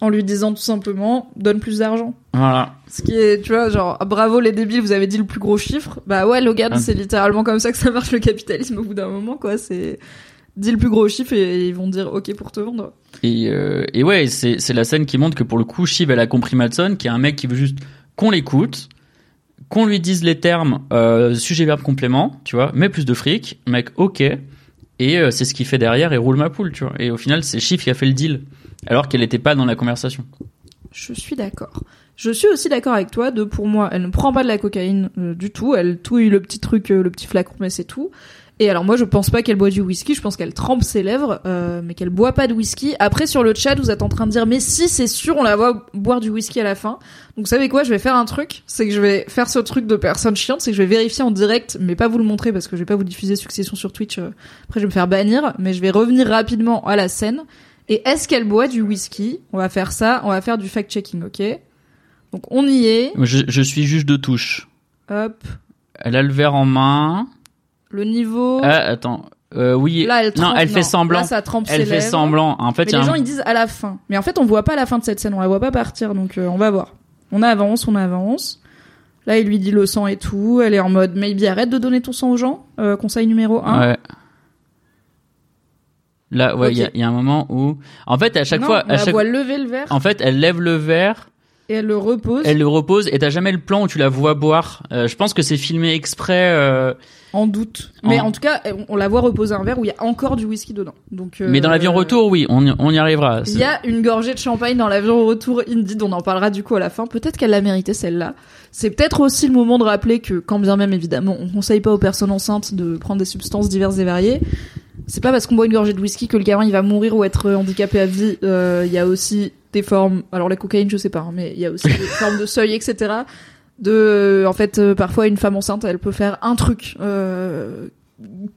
Speaker 1: En lui disant tout simplement, donne plus d'argent.
Speaker 2: Voilà.
Speaker 1: Ce qui est, tu vois, genre, ah, bravo les débiles, vous avez dit le plus gros chiffre. Bah ouais, Logan,
Speaker 2: Ah.
Speaker 1: c'est littéralement comme ça que ça marche le capitalisme au bout d'un moment, quoi. C'est, dis le plus gros chiffre et ils vont dire ok pour te vendre.
Speaker 2: Et, euh, et ouais, c'est la scène qui montre que pour le coup, Shiv, elle a compris Madson, qui est un mec qui veut juste qu'on l'écoute, qu'on lui dise les termes euh, sujet-verbe complément, tu vois, mais plus de fric, mec, ok. Et euh, c'est ce qu'il fait derrière et roule ma poule, tu vois. Et au final, c'est Shiv qui a fait le deal, alors qu'elle n'était pas dans la conversation.
Speaker 1: Je suis d'accord. Je suis aussi d'accord avec toi de pour moi, elle ne prend pas de la cocaïne du tout, elle touille le petit truc, le petit flacon, mais c'est tout. Et alors moi je pense pas qu'elle boit du whisky, je pense qu'elle trempe ses lèvres, euh, mais qu'elle boit pas de whisky. Après sur le chat vous êtes en train de dire mais si c'est sûr on la voit boire du whisky à la fin. Donc vous savez quoi, je vais faire un truc, c'est que je vais faire ce truc de personne chiante, c'est que je vais vérifier en direct, mais pas vous le montrer parce que je vais pas vous diffuser Succession sur Twitch. euh, après je vais me faire bannir, mais je vais revenir rapidement à la scène. Et est-ce qu'elle boit du whisky? On va faire ça, on va faire du fact-checking, ok? Donc on y est.
Speaker 2: Je, je suis juge de touche.
Speaker 1: Hop.
Speaker 2: Elle a le verre en main.
Speaker 1: Le niveau.
Speaker 2: Ah, attends. Euh, oui.
Speaker 1: Là, elle trempe.
Speaker 2: non, elle fait semblant.
Speaker 1: Là, ça trempe
Speaker 2: elle
Speaker 1: ses
Speaker 2: fait
Speaker 1: lèvres.
Speaker 2: semblant. En fait,
Speaker 1: Mais
Speaker 2: il y a
Speaker 1: les
Speaker 2: un-
Speaker 1: gens ils disent à la fin. Mais en fait, on voit pas la fin de cette scène, on la voit pas partir, donc euh, on va voir. On avance, on avance. Là, il lui dit le sang et tout. Elle est en mode maybe arrête de donner ton sang aux gens. Euh, conseil numéro 1.
Speaker 2: Ouais. Là, ouais, il y a- y, un moment où, en fait, à chaque
Speaker 1: non,
Speaker 2: fois,
Speaker 1: on
Speaker 2: à
Speaker 1: la
Speaker 2: chaque,
Speaker 1: voit lever le verre
Speaker 2: en fait, elle lève le verre,
Speaker 1: et elle le repose
Speaker 2: elle le repose, et t'as jamais le plan où tu la vois boire? Euh, je pense que c'est filmé exprès. euh,
Speaker 1: en doute. Mais
Speaker 2: En-
Speaker 1: en tout cas, on, la voit reposer un verre où il y a encore du whisky dedans. Donc. euh,
Speaker 2: Mais dans l'avion retour, oui, on y, on y arrivera.
Speaker 1: Il y a une gorgée de champagne dans l'avion retour Indeed, on en parlera du coup à la fin. Peut-être qu'elle l'a mérité celle-là. C'est peut-être aussi le moment de rappeler que, quand bien même évidemment, on conseille pas aux personnes enceintes de prendre des substances diverses et variées. C'est pas parce qu'on boit une gorgée de whisky que le gamin il va mourir ou être handicapé à vie. Euh, Il y a aussi des formes, alors la cocaïne je sais pas, hein, mais il y a aussi des formes de seuil, etc. De, en fait, euh, parfois une femme enceinte, elle peut faire un truc. Euh,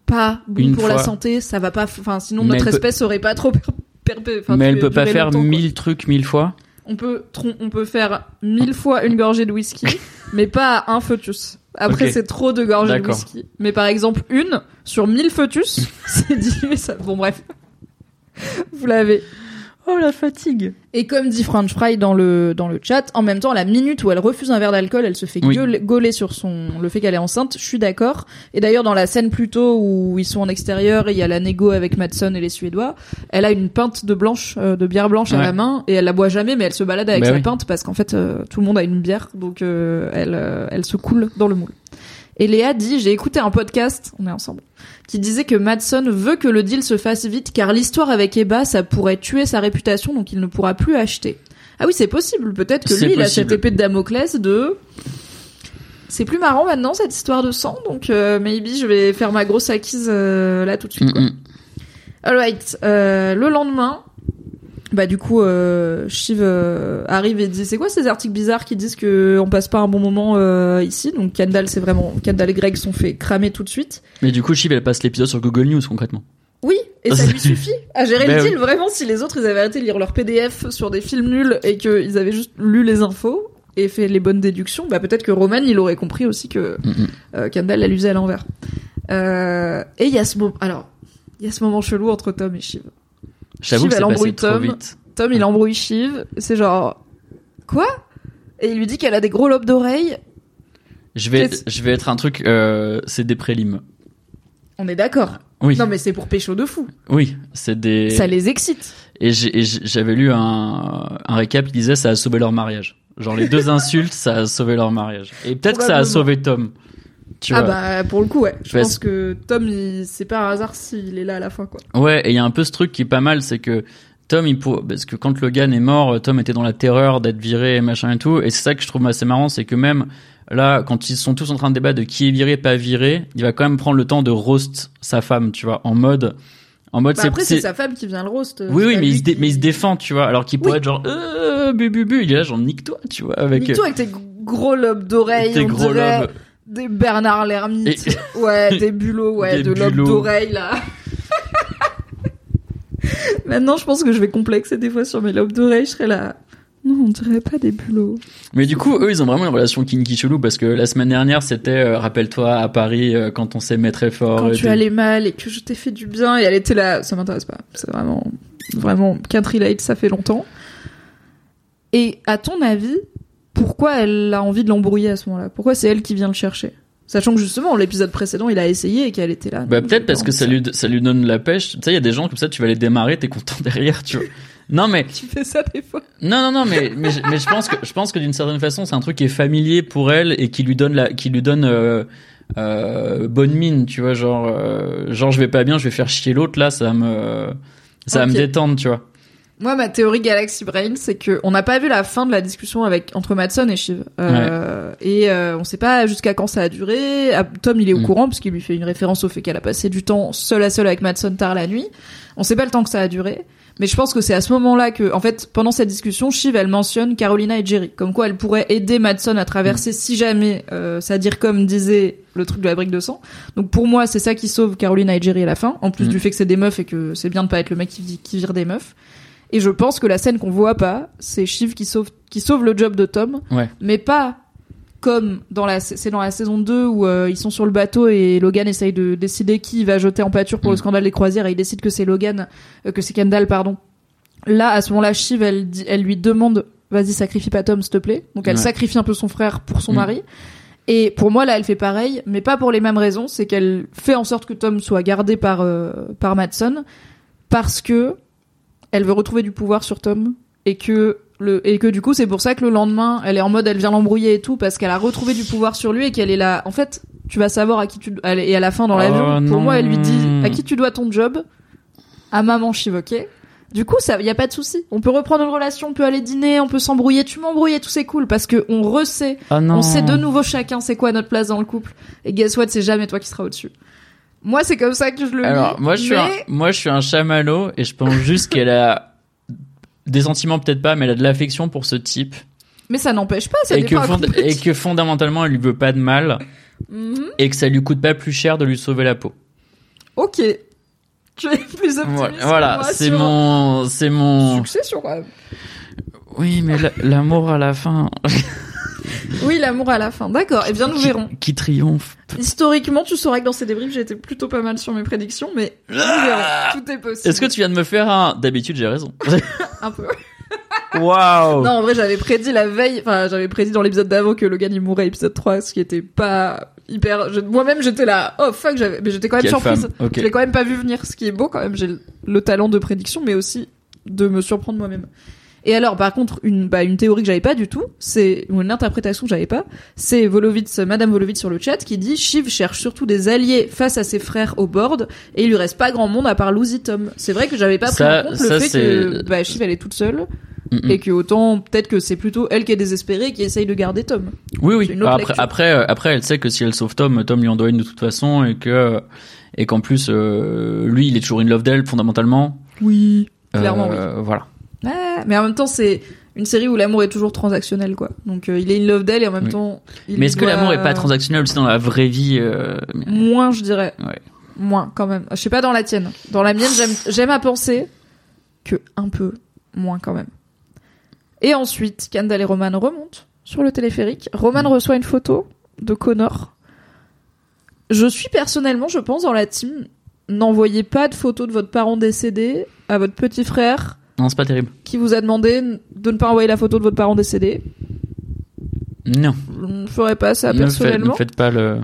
Speaker 1: pas bon
Speaker 2: Une
Speaker 1: pour la santé, ça va pas, enfin sinon
Speaker 2: Mais
Speaker 1: notre
Speaker 2: elle peut-
Speaker 1: espèce aurait pas trop
Speaker 2: mais elle peut pas faire mille trucs mille fois.
Speaker 1: On peut, on peut faire mille fois une gorgée de whisky, mais pas un foetus. Après, c'est trop de gorgées de whisky. Mais par exemple, une sur mille foetus, c'est dilué ça. Bon, bref. Vous l'avez.
Speaker 2: Oh la fatigue.
Speaker 1: Et comme dit French Fry dans le, dans le chat, en même temps, la minute où elle refuse un verre d'alcool, elle se fait
Speaker 2: Oui.
Speaker 1: gueuler- gauler sur son, le fait qu'elle est enceinte, je suis d'accord. Et d'ailleurs, dans la scène plus tôt où ils sont en extérieur et il y a la négo avec Madson et les Suédois, elle a une pinte de blanche, euh, de bière blanche à la main et elle la boit jamais, mais elle se balade avec
Speaker 2: Bah
Speaker 1: sa
Speaker 2: oui.
Speaker 1: pinte parce qu'en fait, euh, tout le monde a une bière, donc euh, elle, euh, elle se coule dans le moule. Et Léa dit, j'ai écouté un podcast, on est ensemble, qui disait que Madson veut que le deal se fasse vite car l'histoire avec Eba, ça pourrait tuer sa réputation donc il ne pourra plus acheter. Ah oui, c'est possible. Peut-être que lui, il a cette épée de Damoclès de... C'est plus marrant maintenant cette histoire de sang, donc euh, maybe je vais faire ma grosse acquise euh, là tout de suite. quoi.
Speaker 2: Mm.
Speaker 1: Alright, euh, le lendemain, bah du coup, euh, Shiv euh, arrive et dit c'est quoi ces articles bizarres qui disent que on passe pas un bon moment euh, ici? Donc Kendall, c'est vraiment Kendall et Greg sont fait cramer tout de suite.
Speaker 2: Mais du coup, Shiv, elle passe l'épisode sur Google News concrètement.
Speaker 1: Oui, et ça lui suffit à gérer
Speaker 2: Ben
Speaker 1: le
Speaker 2: oui.
Speaker 1: deal. Vraiment, si les autres ils avaient arrêté de lire leur PDF sur des films nuls et qu'ils avaient juste lu les infos et fait les bonnes déductions, bah peut-être que Roman il aurait compris aussi que
Speaker 2: Mm, mm.
Speaker 1: euh, Kendall l'a l'usait à l'envers. Euh, et il y a ce moment, alors il y a ce moment chelou entre Tom et Shiv.
Speaker 2: J'avoue que c'est passé trop
Speaker 1: Tom.
Speaker 2: vite.
Speaker 1: Tom il embrouille Shiv, c'est genre quoi? Et il lui dit qu'elle a des gros lobes d'oreilles.
Speaker 2: Je vais,
Speaker 1: Qu'est-ce-
Speaker 2: je vais être un truc, euh, c'est des prélims.
Speaker 1: On est d'accord.
Speaker 2: Oui.
Speaker 1: Non mais c'est pour pécho de fou.
Speaker 2: Oui, c'est des.
Speaker 1: Ça les excite.
Speaker 2: Et j'avais lu un, un récap qui disait ça a sauvé leur mariage. Genre les deux insultes, ça a sauvé leur mariage. Et peut-être que ça a sauvé Tom. Tu
Speaker 1: ah
Speaker 2: vois.
Speaker 1: bah pour le coup ouais. Je pense que Tom il... c'est pas un hasard s'il est là à la fin quoi.
Speaker 2: Ouais, et il y a un peu ce truc qui est pas mal, c'est que Tom, il pour... parce que quand Logan est mort, Tom était dans la terreur d'être viré et machin et tout. Et c'est ça que je trouve assez marrant, c'est que même là, quand ils sont tous en train de débattre de qui est viré, pas viré, il va quand même prendre le temps de roast sa femme, tu vois, en mode, en mode
Speaker 1: Bah, après c'est sa femme qui vient le roast.
Speaker 2: Oui,
Speaker 1: c'est
Speaker 2: oui,
Speaker 1: pas
Speaker 2: mais il, se dé-
Speaker 1: qui-
Speaker 2: mais il se défend, tu vois, alors qu'il pourrait
Speaker 1: Oui.
Speaker 2: être genre, euh, bu, bu, bu. Il est là, genre, nique-toi, tu vois, avec
Speaker 1: Nique-toi avec tes gros lobes d'oreilles,
Speaker 2: tes gros
Speaker 1: dirait
Speaker 2: lobes.
Speaker 1: Des Bernard Lermite. Ouais, des bulots, ouais,
Speaker 2: Des
Speaker 1: de lobes
Speaker 2: bulots.
Speaker 1: d'oreilles là. Maintenant, je pense que je vais complexer des fois sur mes lobes d'oreilles. Je serai là. Non, on dirait pas des bulots.
Speaker 2: Mais du coup, eux, ils ont vraiment une relation kinky chelou parce que la semaine dernière, c'était, euh, rappelle-toi, à Paris, euh, quand on s'aimait très fort.
Speaker 1: Quand tu allais mal et que je t'ai fait du bien et elle était là, ça m'intéresse pas. C'est vraiment, vraiment, can't relate, ça fait longtemps. Et à ton avis, pourquoi elle a envie de l'embrouiller à ce moment-là? Pourquoi c'est elle qui vient le chercher? Sachant que justement, l'épisode précédent, il a essayé et qu'elle était là.
Speaker 2: Bah peut-être parce que ça lui, ça lui donne la pêche. Tu sais, il y a des gens comme ça, tu vas les démarrer, t'es content derrière, tu vois. Non mais
Speaker 1: Tu fais ça des fois.
Speaker 2: non non non mais mais, je- mais je pense que je pense que d'une certaine façon c'est un truc qui est familier pour elle et qui lui donne la qui lui donne euh, euh, bonne mine tu vois genre euh, genre je vais pas bien je vais faire chier l'autre là ça va me ça va me détendre tu vois
Speaker 1: Moi, ma théorie Galaxy Brain, c'est que on n'a pas vu la fin de la discussion avec entre Madson et Shiv, euh, et euh, on sait pas jusqu'à quand ça a duré. Ah, Tom, il est au
Speaker 2: Mm.
Speaker 1: courant parce qu'il lui fait une référence au fait qu'elle a passé du temps seule à seule avec Madson tard la nuit. On sait pas le temps que ça a duré, mais je pense que c'est à ce moment-là que, en fait, pendant cette discussion, Shiv elle mentionne Carolina et Jerry, comme quoi elle pourrait aider Madson à traverser si jamais, euh, ça dire comme disait le truc de la brique de sang. Donc pour moi, c'est ça qui sauve Carolina et Jerry à la fin, en plus
Speaker 2: Mm.
Speaker 1: du fait que c'est des meufs et que c'est bien de pas être le mec qui, qui vire des meufs. Et je pense que la scène qu'on voit pas, c'est Shiv qui sauve, qui sauve le job de Tom,
Speaker 2: ouais
Speaker 1: mais pas comme dans la, c'est dans la saison 2 où euh, ils sont sur le bateau et Logan essaye de décider qui il va jeter en pâture pour le
Speaker 2: Mm.
Speaker 1: scandale des croisières et il décide que c'est Logan, euh, que c'est Kendall, pardon. Là, à ce moment-là, Shiv, elle, elle lui demande, vas-y, sacrifie pas Tom, s'il te plaît. Donc elle
Speaker 2: Ouais.
Speaker 1: sacrifie un peu son frère pour son
Speaker 2: Mm.
Speaker 1: mari. Et pour moi, là, elle fait pareil, mais pas pour les mêmes raisons. C'est qu'elle fait en sorte que Tom soit gardé par euh, par Madson parce que elle veut retrouver du pouvoir sur Tom et que le et que du coup c'est pour ça que le lendemain elle est en mode elle vient l'embrouiller et tout parce qu'elle a retrouvé du pouvoir sur lui et qu'elle est là. En fait tu vas savoir à qui tu elle- et à la fin dans
Speaker 2: Oh,
Speaker 1: l'avion pour
Speaker 2: non.
Speaker 1: moi elle lui dit à qui tu dois ton job? À maman ok. Du coup ça y a pas de souci. On peut reprendre une relation on peut aller dîner on peut s'embrouiller. Tu m'embrouilles tout c'est cool parce que on resait.
Speaker 2: Ah
Speaker 1: on sait de nouveau chacun c'est quoi notre place dans le couple. Et guess what c'est jamais toi qui seras au-dessus moi c'est comme ça que je le
Speaker 2: alors
Speaker 1: lis
Speaker 2: moi je suis un, moi je suis un chamallow et je pense juste qu'elle a des sentiments peut-être pas mais elle a de l'affection pour ce type
Speaker 1: mais ça n'empêche pas ça
Speaker 2: et que, fond- et que fondamentalement elle lui veut pas de mal
Speaker 1: Mhm.
Speaker 2: et que ça lui coûte pas plus cher de lui sauver la peau
Speaker 1: Ok. Tu es plus optimiste.
Speaker 2: voilà, c'est mon c'est mon
Speaker 1: Succession, quand même.
Speaker 2: oui mais la- l'amour à la fin
Speaker 1: Oui, l'amour à la fin. D'accord. Eh bien, nous verrons.
Speaker 2: qui triomphe
Speaker 1: Historiquement, tu sauras que dans ces débriefs, j'ai été plutôt pas mal sur mes prédictions, mais nous verrons. Tout est possible.
Speaker 2: Est-ce que tu viens de me faire un D'habitude, j'ai raison.
Speaker 1: Un peu.
Speaker 2: Waouh
Speaker 1: Non, en vrai, j'avais prédit la veille, enfin, j'avais prédit dans l'épisode d'avant que Logan il mourrait épisode 3, ce qui était pas hyper, je- moi-même j'étais là, oh fuck, j'avais, mais j'étais quand même
Speaker 2: Quelle
Speaker 1: surprise.
Speaker 2: femme. Ok.
Speaker 1: Je l'ai quand même pas vu venir, ce qui est beau quand même, j'ai le talent de prédiction, mais aussi de me surprendre moi-même. Et alors, par contre, une, bah, une théorie que j'avais pas du tout, c'est, ou une interprétation que j'avais pas, c'est Volovitz, Madame Volovitz sur le chat qui dit Shiv cherche surtout des alliés face à ses frères au board et il lui reste pas grand monde à part Lucy Tom. C'est vrai que j'avais pas pris en compte
Speaker 2: ça,
Speaker 1: le fait que, bah, Shiv elle est toute seule
Speaker 2: Mm, mm.
Speaker 1: et que autant, peut-être que c'est plutôt elle qui est désespérée et qui essaye de garder Tom.
Speaker 2: Oui, oui. Après,
Speaker 1: lecture.
Speaker 2: après, euh, après, elle sait que si elle sauve Tom, Tom lui en doit une de toute façon et que et qu'en plus, euh, lui, il est toujours in love d'elle fondamentalement.
Speaker 1: Oui. Clairement,
Speaker 2: Euh, Voilà.
Speaker 1: Ah, mais en même temps, c'est une série où l'amour est toujours transactionnel, quoi. Donc, euh, il est in love d'elle et en même
Speaker 2: Oui.
Speaker 1: temps. Il
Speaker 2: Mais est-ce que l'amour est pas transactionnel aussi dans la vraie vie euh,
Speaker 1: Moins, je dirais.
Speaker 2: Ouais.
Speaker 1: Moins, quand même. Je sais pas dans la tienne. Dans la mienne, j'aime, j'aime à penser que un peu moins, quand même. Et ensuite, Kendall et Roman remontent sur le téléphérique. Roman
Speaker 2: Mm.
Speaker 1: reçoit une photo de Connor. Je suis personnellement, je pense, dans la team. N'envoyez pas de photos de votre parent décédé à votre petit frère
Speaker 2: Non, c'est pas terrible.
Speaker 1: qui vous a demandé de ne pas envoyer la photo de votre parent décédé?
Speaker 2: Non.
Speaker 1: Je ne ferai pas ça
Speaker 2: ne, faites,
Speaker 1: personnellement?
Speaker 2: ne faites pas le.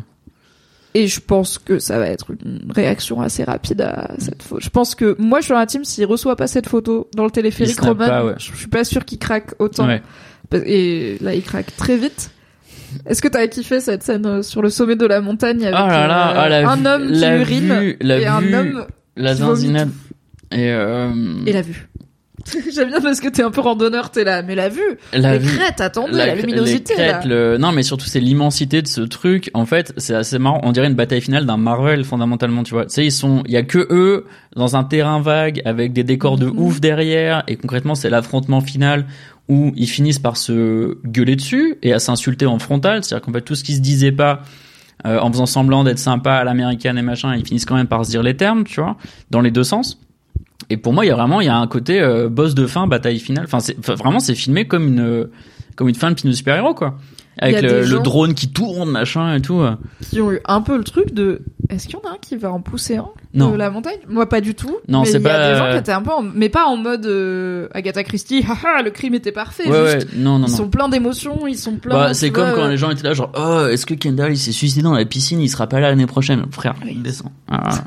Speaker 1: Et je pense que ça va être une réaction assez rapide à cette photo. Je pense que moi, je suis dans la team, s'il reçoit pas cette photo dans le téléphérique Roman,
Speaker 2: pas, ouais.
Speaker 1: je suis pas sûr qu'il craque autant.
Speaker 2: Ouais.
Speaker 1: Et là, il craque très vite. Est-ce que t'as kiffé cette scène euh, sur le sommet de la montagne avec
Speaker 2: Oh là là,
Speaker 1: euh,
Speaker 2: la
Speaker 1: un homme qui urine
Speaker 2: vue-
Speaker 1: et un homme
Speaker 2: La
Speaker 1: qui
Speaker 2: zinzinade. Et euh,
Speaker 1: et la vue J'aime bien parce que t'es un peu randonneur, t'es là, mais la vue,
Speaker 2: la
Speaker 1: les
Speaker 2: vue.
Speaker 1: crêtes, attendez, la,
Speaker 2: cr-
Speaker 1: luminosité
Speaker 2: les
Speaker 1: là.
Speaker 2: crêtes, le- non mais surtout c'est l'immensité de ce truc. En fait c'est assez marrant. On dirait une bataille finale d'un Marvel fondamentalement tu vois. Tu sais ils sont il y a que eux dans un terrain vague avec des décors de
Speaker 1: Mhm.
Speaker 2: ouf derrière. Et concrètement c'est l'affrontement final où ils finissent par se gueuler dessus et à s'insulter en frontal. C'est-à-dire qu'en fait tout ce qui se disait pas euh, en faisant semblant d'être sympa à l'américaine et machin ils finissent quand même par se dire les termes tu vois dans les deux sens Et pour moi, il y a vraiment, il y a un côté euh, boss de fin, bataille finale. Enfin, c'est vraiment, c'est filmé comme une comme une fin de film de super héros, quoi. Avec le, drone qui tourne, machin et tout. euh.
Speaker 1: Qui ont eu un peu le truc de. Est-ce qu'il y en a un qui va en pousser un
Speaker 2: Non.
Speaker 1: de la montagne? Moi, pas du tout.
Speaker 2: Non,
Speaker 1: mais
Speaker 2: c'est
Speaker 1: il y a
Speaker 2: pas-
Speaker 1: des gens qui étaient un peu, en... mais pas en mode euh, Agatha Christie. Haha, le crime était parfait.
Speaker 2: Ouais,
Speaker 1: juste,
Speaker 2: ouais, non, non,
Speaker 1: ils sont pleins d'émotions, ils sont pleins.
Speaker 2: Bah, c'est comme
Speaker 1: vois,
Speaker 2: quand
Speaker 1: euh,
Speaker 2: les gens étaient là, genre, oh, est-ce que Kendall il s'est suicidé dans la piscine, il sera pas là l'année prochaine, frère, descend. Ah.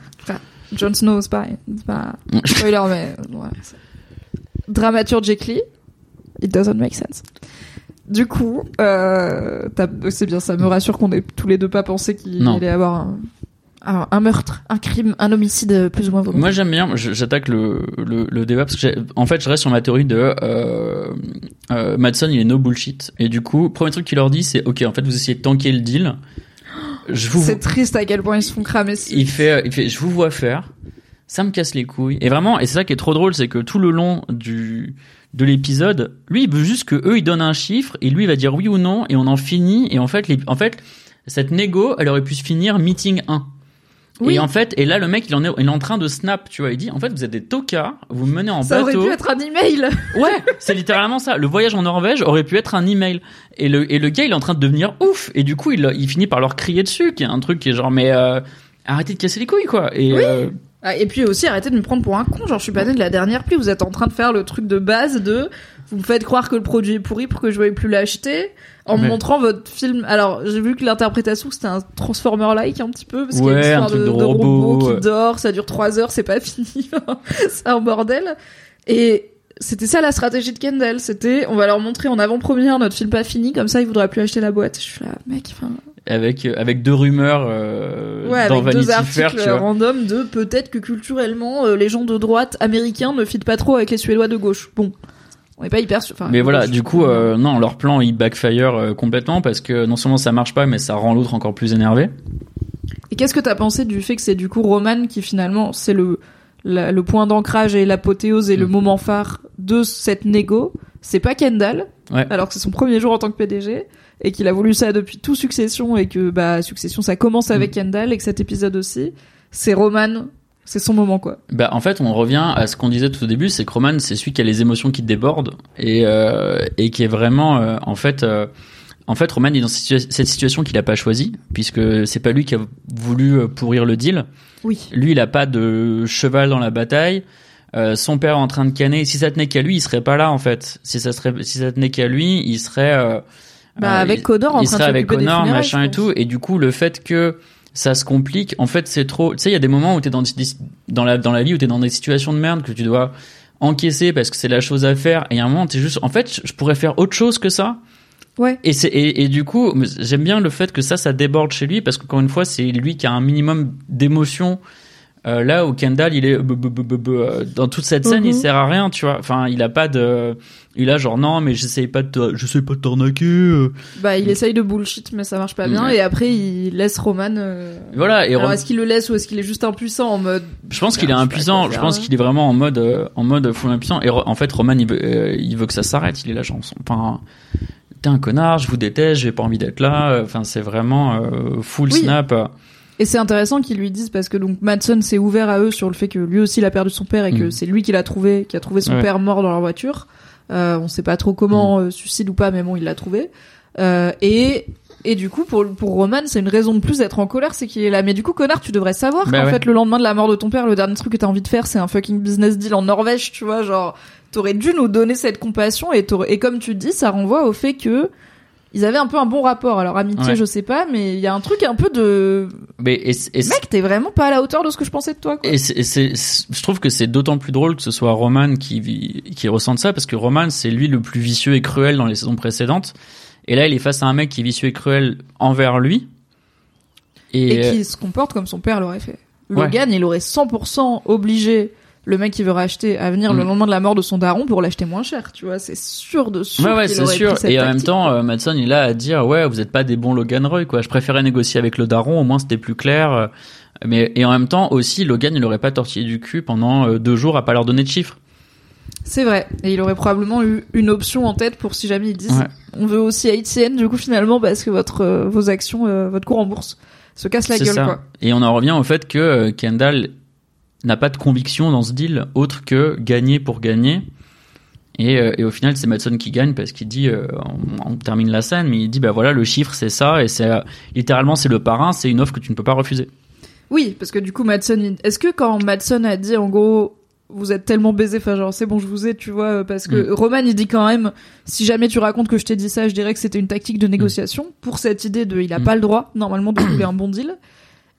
Speaker 1: Jon Snow, c'est pas, c'est pas spoiler, mais c'est- Dramaturgically, it doesn't make sense. Du coup, euh, c'est bien, ça me rassure qu'on ait tous les deux pas pensé qu'il allait avoir un, un, un meurtre, un crime, un homicide plus ou moins volontaire.
Speaker 2: Moi j'aime bien, j'attaque le, le, le débat parce que en fait je reste sur ma théorie de euh, euh, Madsen il est no bullshit et du coup premier truc qu'il leur dit c'est ok en fait vous essayez de tanker le deal, je vous
Speaker 1: C'est triste à quel point ils se font cramer.
Speaker 2: il fait il fait je vous vois faire, ça me casse les couilles. Et vraiment et c'est ça qui est trop drôle c'est que tout le long du de l'épisode lui il veut juste que eux ils donnent un chiffre et lui il va dire oui ou non et on en finit. Et en fait les, en fait cette négo elle aurait pu se finir meeting 1
Speaker 1: Oui.
Speaker 2: Et en fait, et là, le mec, il en est, il est en train de snap, tu vois. Il dit, en fait, vous êtes des tocards, vous me menez en
Speaker 1: Ça aurait
Speaker 2: bateau.
Speaker 1: pu être un email.
Speaker 2: Ouais, c'est littéralement ça. Le voyage en Norvège aurait pu être un email. Et le, et le gars, il est en train de devenir ouf. Et du coup, il, il finit par leur crier dessus, qui est un truc qui est genre, mais euh, arrêtez de casser les couilles, quoi. Et euh,
Speaker 1: Ah, Et puis aussi, arrêtez de me prendre pour un con. Genre, je suis pas né de la dernière pluie. Vous êtes en train de faire le truc de base de. Vous me faites croire que le produit est pourri pour que je veuille plus l'acheter. En montrant votre film. Alors, j'ai vu que l'interprétation, c'était un Transformer-like un petit peu. Parce
Speaker 2: Ouais,
Speaker 1: qu'il y a une
Speaker 2: un
Speaker 1: histoire de,
Speaker 2: de
Speaker 1: de robot,
Speaker 2: robot,
Speaker 1: qui dort. Ça dure trois heures, c'est pas fini. c'est un bordel. Et. C'était ça la stratégie de Kendall, c'était on va leur montrer en avant-première notre film pas fini, comme ça ils voudraient plus acheter la boîte. Je suis là, mec, enfin,
Speaker 2: avec, avec deux rumeurs euh,
Speaker 1: Ouais,
Speaker 2: dans
Speaker 1: avec deux
Speaker 2: Vanity
Speaker 1: articles
Speaker 2: Fair,
Speaker 1: random de peut-être que culturellement euh, les gens de droite américains ne fitent pas trop avec les Suédois de gauche. Bon, on n'est pas hyper sûr. enfin,
Speaker 2: Mais voilà, du coup, euh, non, leur plan il backfire euh, complètement parce que non seulement ça marche pas, mais ça rend l'autre encore plus énervé.
Speaker 1: Et qu'est-ce que t'as pensé du fait que c'est du coup Roman qui finalement c'est le la- le point d'ancrage et l'apothéose et le
Speaker 2: Mm.
Speaker 1: moment phare de cette négo. C'est pas Kendall,
Speaker 2: Ouais.
Speaker 1: alors que c'est son premier jour en tant que PDG et qu'il a voulu ça depuis tout Succession et que bah Succession ça commence avec
Speaker 2: Mm.
Speaker 1: Kendall et que cet épisode aussi c'est Roman, c'est son moment quoi.
Speaker 2: Bah, en fait, on revient à ce qu'on disait tout au début, c'est que Roman, c'est celui qui a les émotions qui débordent et, euh, et qui est vraiment, euh, en fait, euh, en fait, Roman est dans cette situa- cette situation qu'il a pas choisie, puisque c'est pas lui qui a voulu euh, pourrir le deal.
Speaker 1: Oui.
Speaker 2: Lui, il a pas de cheval dans la bataille. Euh, son père est en train de canner. Si ça tenait qu'à lui, il serait pas là, en fait. Si ça serait, si ça tenait qu'à lui, il serait, euh,
Speaker 1: Bah, avec
Speaker 2: il-
Speaker 1: Connor en
Speaker 2: il
Speaker 1: train de
Speaker 2: serait avec Connor, machin et tout. Et du coup, le fait que ça se complique, en fait, c'est trop. Tu sais, il y a des moments où t'es dans des, dans la dans la vie où t'es dans des situations de merde que tu dois encaisser parce que c'est la chose à faire. Et à un moment, t'es juste. En fait, je- pourrais faire autre chose que ça.
Speaker 1: Ouais.
Speaker 2: Et c'est et, et du coup, j'aime bien le fait que ça, ça déborde chez lui parce qu'encore une fois, c'est lui qui a un minimum d'émotion. Euh, là où Kendall, il est b- euh, dans toute cette scène,
Speaker 1: Mhm.
Speaker 2: il sert à rien, tu vois. Enfin, il a pas de, il a genre non, mais j'essaye pas de, te- j'essaye pas de t'arnaquer. euh.
Speaker 1: Bah, il essaye de bullshit, mais ça marche pas bien.
Speaker 2: Ouais.
Speaker 1: Et après, il laisse Roman. euh,
Speaker 2: Voilà. Et
Speaker 1: Alors,
Speaker 2: Rom-
Speaker 1: est-ce qu'il le laisse ou est-ce qu'il est juste impuissant en mode.
Speaker 2: je pense qu'il est
Speaker 1: Je sais
Speaker 2: impuissant. Je pense
Speaker 1: hein.
Speaker 2: qu'il est vraiment en mode, euh, en mode full impuissant. Et en fait, Roman, il veut, euh, il veut que ça s'arrête. Il est là, genre, enfin, t'es un connard, je vous déteste, j'ai pas envie d'être là. Enfin, c'est vraiment euh, full
Speaker 1: Oui.
Speaker 2: snap.
Speaker 1: Et c'est intéressant qu'ils lui disent parce que donc Madsen s'est ouvert à eux sur le fait que lui aussi il a perdu son père et que
Speaker 2: Mm.
Speaker 1: c'est lui qui l'a trouvé, qui a trouvé son
Speaker 2: Ouais.
Speaker 1: père mort dans leur voiture. Euh, on sait pas trop comment, euh, suicide ou pas, mais bon, il l'a trouvé. Euh, et et du coup, pour pour Roman, c'est une raison de plus d'être en colère, c'est qu'il est là. Mais du coup, connard, tu devrais savoir
Speaker 2: Bah
Speaker 1: qu'en
Speaker 2: ouais.
Speaker 1: fait, le lendemain de la mort de ton père, le dernier truc que t'as envie de faire, c'est un fucking business deal en Norvège, tu vois, genre. T'aurais dû nous donner cette compassion et et comme tu dis, ça renvoie au fait que ils avaient un peu un bon rapport. Alors amitié,
Speaker 2: Ouais.
Speaker 1: je sais pas, mais il y a un truc un peu de
Speaker 2: Mais et, et
Speaker 1: Mec, t'es vraiment pas à la hauteur de ce que je pensais de toi, quoi.
Speaker 2: Et c'est, je trouve que c'est d'autant plus drôle que ce soit Roman qui, qui ressente ça, parce que Roman, c'est lui le plus vicieux et cruel dans les saisons précédentes. Et là, il est face à un mec qui est vicieux et cruel envers lui. Et,
Speaker 1: Et qui se comporte comme son père l'aurait fait.
Speaker 2: Ouais.
Speaker 1: Logan, il aurait 100% obligé le mec qui veut racheter à venir le
Speaker 2: Mm.
Speaker 1: lendemain de la mort de son daron pour l'acheter moins cher, tu vois. C'est sûr de sûr.
Speaker 2: Ouais, ouais, c'est sûr. Et en même temps, euh, Madsen, il est là à dire, ouais, vous êtes pas des bons Logan Roy, quoi. Je préférais négocier avec le daron, au moins c'était plus clair. euh, Mais, et en même temps, aussi, Logan, il aurait pas tortillé du cul pendant euh, deux jours à pas leur donner de chiffres.
Speaker 1: C'est vrai. Et il aurait probablement eu une option en tête pour si jamais ils disent
Speaker 2: Ouais.
Speaker 1: on veut aussi ATN, du coup, finalement, parce que votre, euh, vos actions, euh, votre cours en bourse se casse la gueule,
Speaker 2: ça.
Speaker 1: quoi.
Speaker 2: Et on en revient au fait que Kendall n'a pas de conviction dans ce deal autre que gagner pour gagner. Et, euh, et au final, c'est Madsen qui gagne parce qu'il dit, euh, on, on termine la scène, mais il dit, bah voilà, le chiffre c'est ça, et c'est littéralement c'est le parrain, c'est une offre que tu ne peux pas refuser.
Speaker 1: Oui, parce que du coup, Madsen, il- est-ce que quand Madsen a dit en gros, vous êtes tellement baisé, enfin genre c'est bon, je vous ai, tu vois, parce que
Speaker 2: Mm.
Speaker 1: Roman il dit quand même, si jamais tu racontes que je t'ai dit ça, je dirais que c'était une tactique de négociation pour cette idée de, il a
Speaker 2: Mm.
Speaker 1: pas le droit normalement de vouloir un bon deal.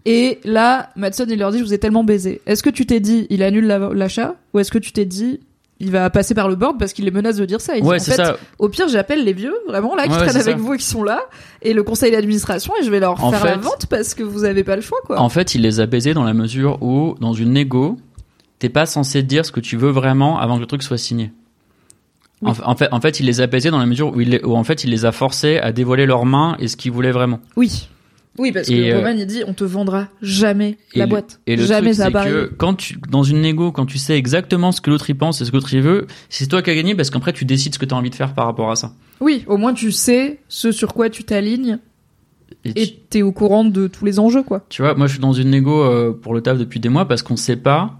Speaker 1: Et là, Madsen il leur dit, je vous ai tellement baisé. Est-ce que tu t'es dit, il annule la- l'achat, ou est-ce que tu t'es dit, il va passer par le board parce qu'il les menace de dire ça? Il dit,
Speaker 2: Ouais,
Speaker 1: en
Speaker 2: c'est
Speaker 1: fait,
Speaker 2: ça.
Speaker 1: Au pire, j'appelle les vieux, vraiment là, qui
Speaker 2: Ouais,
Speaker 1: traînent avec
Speaker 2: ça.
Speaker 1: vous et qui sont là, et le conseil d'administration, et je vais leur
Speaker 2: En
Speaker 1: faire la vente parce que vous avez pas le choix, quoi.
Speaker 2: En fait, il les a baisés dans la mesure où, dans une négo, t'es pas censé dire ce que tu veux vraiment avant que le truc soit signé. En, en fait, en fait, il les a baisés dans la mesure où, il où en fait, il les a forcés à dévoiler leurs mains et ce qu'ils voulaient vraiment.
Speaker 1: Oui. Oui, parce
Speaker 2: Et,
Speaker 1: que
Speaker 2: euh,
Speaker 1: Roman, il dit, on te vendra jamais la
Speaker 2: le-
Speaker 1: boîte.
Speaker 2: Et le
Speaker 1: jamais
Speaker 2: truc,
Speaker 1: ça
Speaker 2: c'est que quand tu, dans une négo, quand tu sais exactement ce que l'autre y pense et ce que l'autre y veut, c'est toi qui as gagné parce qu'après tu décides ce que tu as envie de faire par rapport à ça.
Speaker 1: Oui, au moins tu sais ce sur quoi tu t'alignes
Speaker 2: Et tu-
Speaker 1: t'es au courant de tous les enjeux, quoi.
Speaker 2: Tu vois, moi je suis dans une négo euh, pour le taf depuis des mois parce qu'on sait pas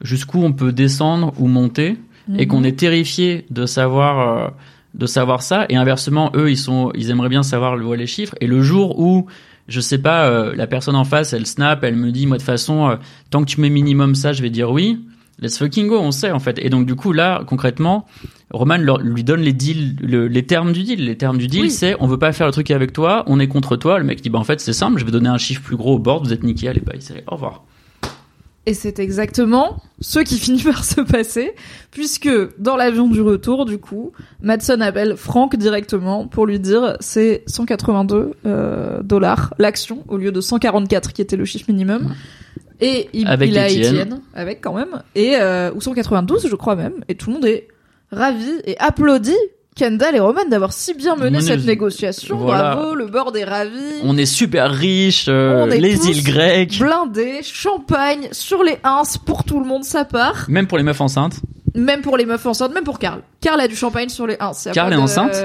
Speaker 2: jusqu'où on peut descendre ou monter et
Speaker 1: Mhm.
Speaker 2: qu'on est terrifié de savoir euh, de savoir ça et inversement eux ils sont ils aimeraient bien savoir le les chiffres et le jour où je sais pas euh, la personne en face elle snap elle me dit moi de toute façon euh, tant que tu mets minimum ça je vais dire oui. Let's fucking go on sait en fait. Et donc du coup là concrètement Roman leur- lui donne les deals le- les termes du deal. Les termes du deal
Speaker 1: Oui.
Speaker 2: c'est on veut pas faire le truc avec toi on est contre toi. Le mec dit bah en fait c'est simple je vais donner un chiffre plus gros au board vous êtes niqué allez bye c'est au revoir
Speaker 1: Et c'est exactement ce qui finit par se passer, puisque dans l'avion du retour, du coup, Madsen appelle Frank directement pour lui dire c'est 182 euh, dollars l'action au lieu de 144 qui était le chiffre minimum. Et il,
Speaker 2: Avec
Speaker 1: il a.
Speaker 2: Étienne
Speaker 1: avec quand même et euh, ou 192 je crois même et tout le monde est ravi et applaudit Kendall et Roman d'avoir si bien mené cette négociation.
Speaker 2: Voilà.
Speaker 1: Bravo, le board est ravi.
Speaker 2: on est super riches euh, les îles grecques
Speaker 1: blindé, champagne sur les ins pour tout le monde, ça part.
Speaker 2: même pour les meufs enceintes
Speaker 1: Même pour les meufs enceintes, même pour Karl. Karl a du champagne sur les ins.
Speaker 2: Karl est enceinte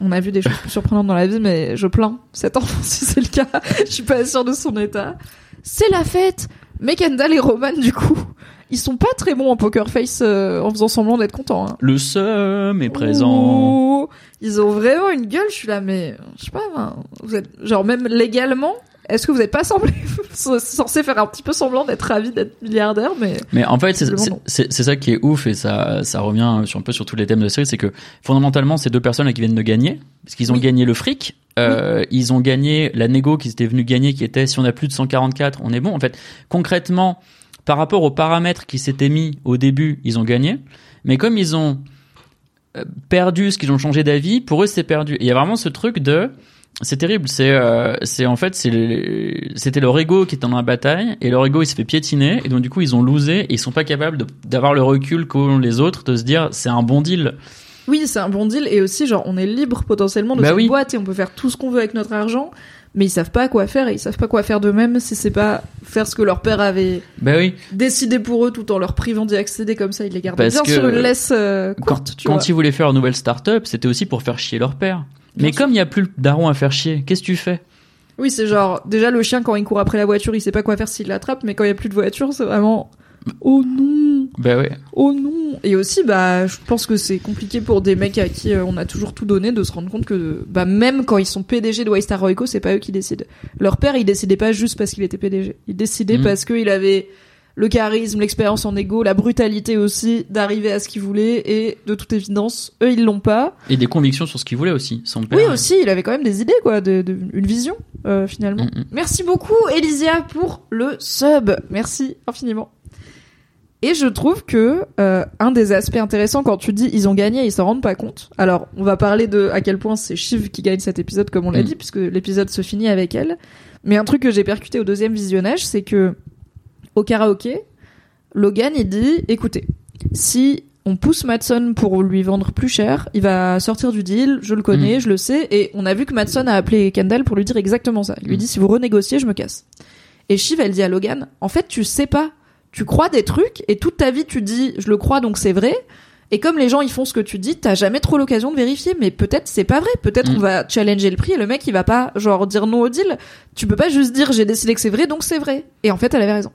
Speaker 1: On a vu des choses plus surprenantes dans la vie, mais je plains cet enfant si c'est le cas. je suis pas sûre de son état. C'est la fête. Mais Kendall et Roman, du coup, ils sont pas très bons en poker face euh, en faisant semblant d'être contents. Hein.
Speaker 2: Le seum est présent.
Speaker 1: Oh, ils ont vraiment une gueule. Je suis là, mais je sais pas. hein, vous êtes genre même légalement. Est-ce que vous n'êtes pas semblé censé faire un petit peu semblant d'être ravi d'être milliardaire, mais
Speaker 2: Mais en fait, c'est ça qui est ouf et ça, ça revient sur un peu sur tous les thèmes de la série, c'est que fondamentalement, ces deux personnes là qui viennent de gagner, parce qu'ils ont
Speaker 1: Oui.
Speaker 2: gagné le fric, euh, ils ont gagné la négo qu'ils étaient venus gagner, qui était si on a plus de 144, on est bon. En fait, concrètement, par rapport aux paramètres qui s'étaient mis au début, ils ont gagné. Mais comme ils ont euh, perdu ce qu'ils ont changé d'avis, pour eux c'est perdu. Il y a vraiment ce truc de c'est terrible, c'est euh, c'est en fait c'était leur ego qui était dans la bataille et leur ego il s'est fait piétiner et donc du coup ils ont losé et ils sont pas capables d'avoir le recul qu'ont les autres de se dire c'est un bon deal.
Speaker 1: oui, c'est un bon deal et aussi genre on est libre potentiellement de
Speaker 2: Bah
Speaker 1: cette
Speaker 2: oui.
Speaker 1: boîte et on peut faire tout ce qu'on veut avec notre argent, mais ils savent pas quoi faire et ils savent pas quoi faire d'eux-mêmes si c'est pas faire ce que leur père avait
Speaker 2: Bah oui,
Speaker 1: décidé pour eux tout en leur privant d'y accéder comme ça, ils les gardaient
Speaker 2: Parce
Speaker 1: bien
Speaker 2: que
Speaker 1: sur une laisse euh,
Speaker 2: quand,
Speaker 1: courte, tu
Speaker 2: quand
Speaker 1: vois.
Speaker 2: ils voulaient faire une nouvelle start-up, c'était aussi pour faire chier leur père.
Speaker 1: Bien
Speaker 2: Mais
Speaker 1: sûr.
Speaker 2: comme il y a plus le daron à faire chier, qu'est-ce que tu fais?
Speaker 1: Oui, c'est genre déjà le chien quand il court après la voiture, il sait pas quoi faire s'il l'attrape, mais quand il y a plus de voiture, c'est vraiment oh non,
Speaker 2: Bah ouais.
Speaker 1: oh non. Et aussi bah je pense que c'est compliqué pour des mecs à qui euh, on a toujours tout donné de se rendre compte que bah même quand ils sont PDG de Waystar Royco, c'est pas eux qui décident. Leur père, il décidait pas juste parce qu'il était PDG. Il décidait
Speaker 2: Mhm.
Speaker 1: parce qu'il avait le charisme, l'expérience en égo, la brutalité aussi d'arriver à ce qu'il voulait et de toute évidence, eux ils l'ont pas.
Speaker 2: Et des convictions sur ce qu'il voulait aussi, son père.
Speaker 1: Oui aussi, il avait quand même des idées quoi, de, de- une vision euh, finalement.
Speaker 2: Mm, mm.
Speaker 1: Merci beaucoup Elysia pour le sub. Merci infiniment. Et je trouve que euh, un des aspects intéressants quand tu dis ils ont gagné, ils s'en rendent pas compte. Alors, on va parler de à quel point c'est Shiv qui gagne cet épisode comme on l'a
Speaker 2: Mm.
Speaker 1: dit puisque l'épisode se finit avec elle. Mais un truc que j'ai percuté au deuxième visionnage, c'est que au karaoké, Logan il dit écoutez, si on pousse Matson pour lui vendre plus cher, il va sortir du deal, je le connais, je le sais, et on a vu que Matson a appelé Kendall pour lui dire exactement ça. Il lui
Speaker 2: Mm.
Speaker 1: dit si vous renégociez, je me casse. Et Shiv, elle dit à Logan, en fait, tu sais pas, tu crois des trucs, et toute ta vie tu dis je le crois donc c'est vrai, et comme les gens ils font ce que tu dis, t'as jamais trop l'occasion de vérifier, mais peut-être c'est pas vrai, peut-être
Speaker 2: Mm.
Speaker 1: on va challenger le prix et le mec il va pas genre dire non au deal. Tu peux pas juste dire j'ai décidé que c'est vrai donc c'est vrai. Et en fait elle avait raison.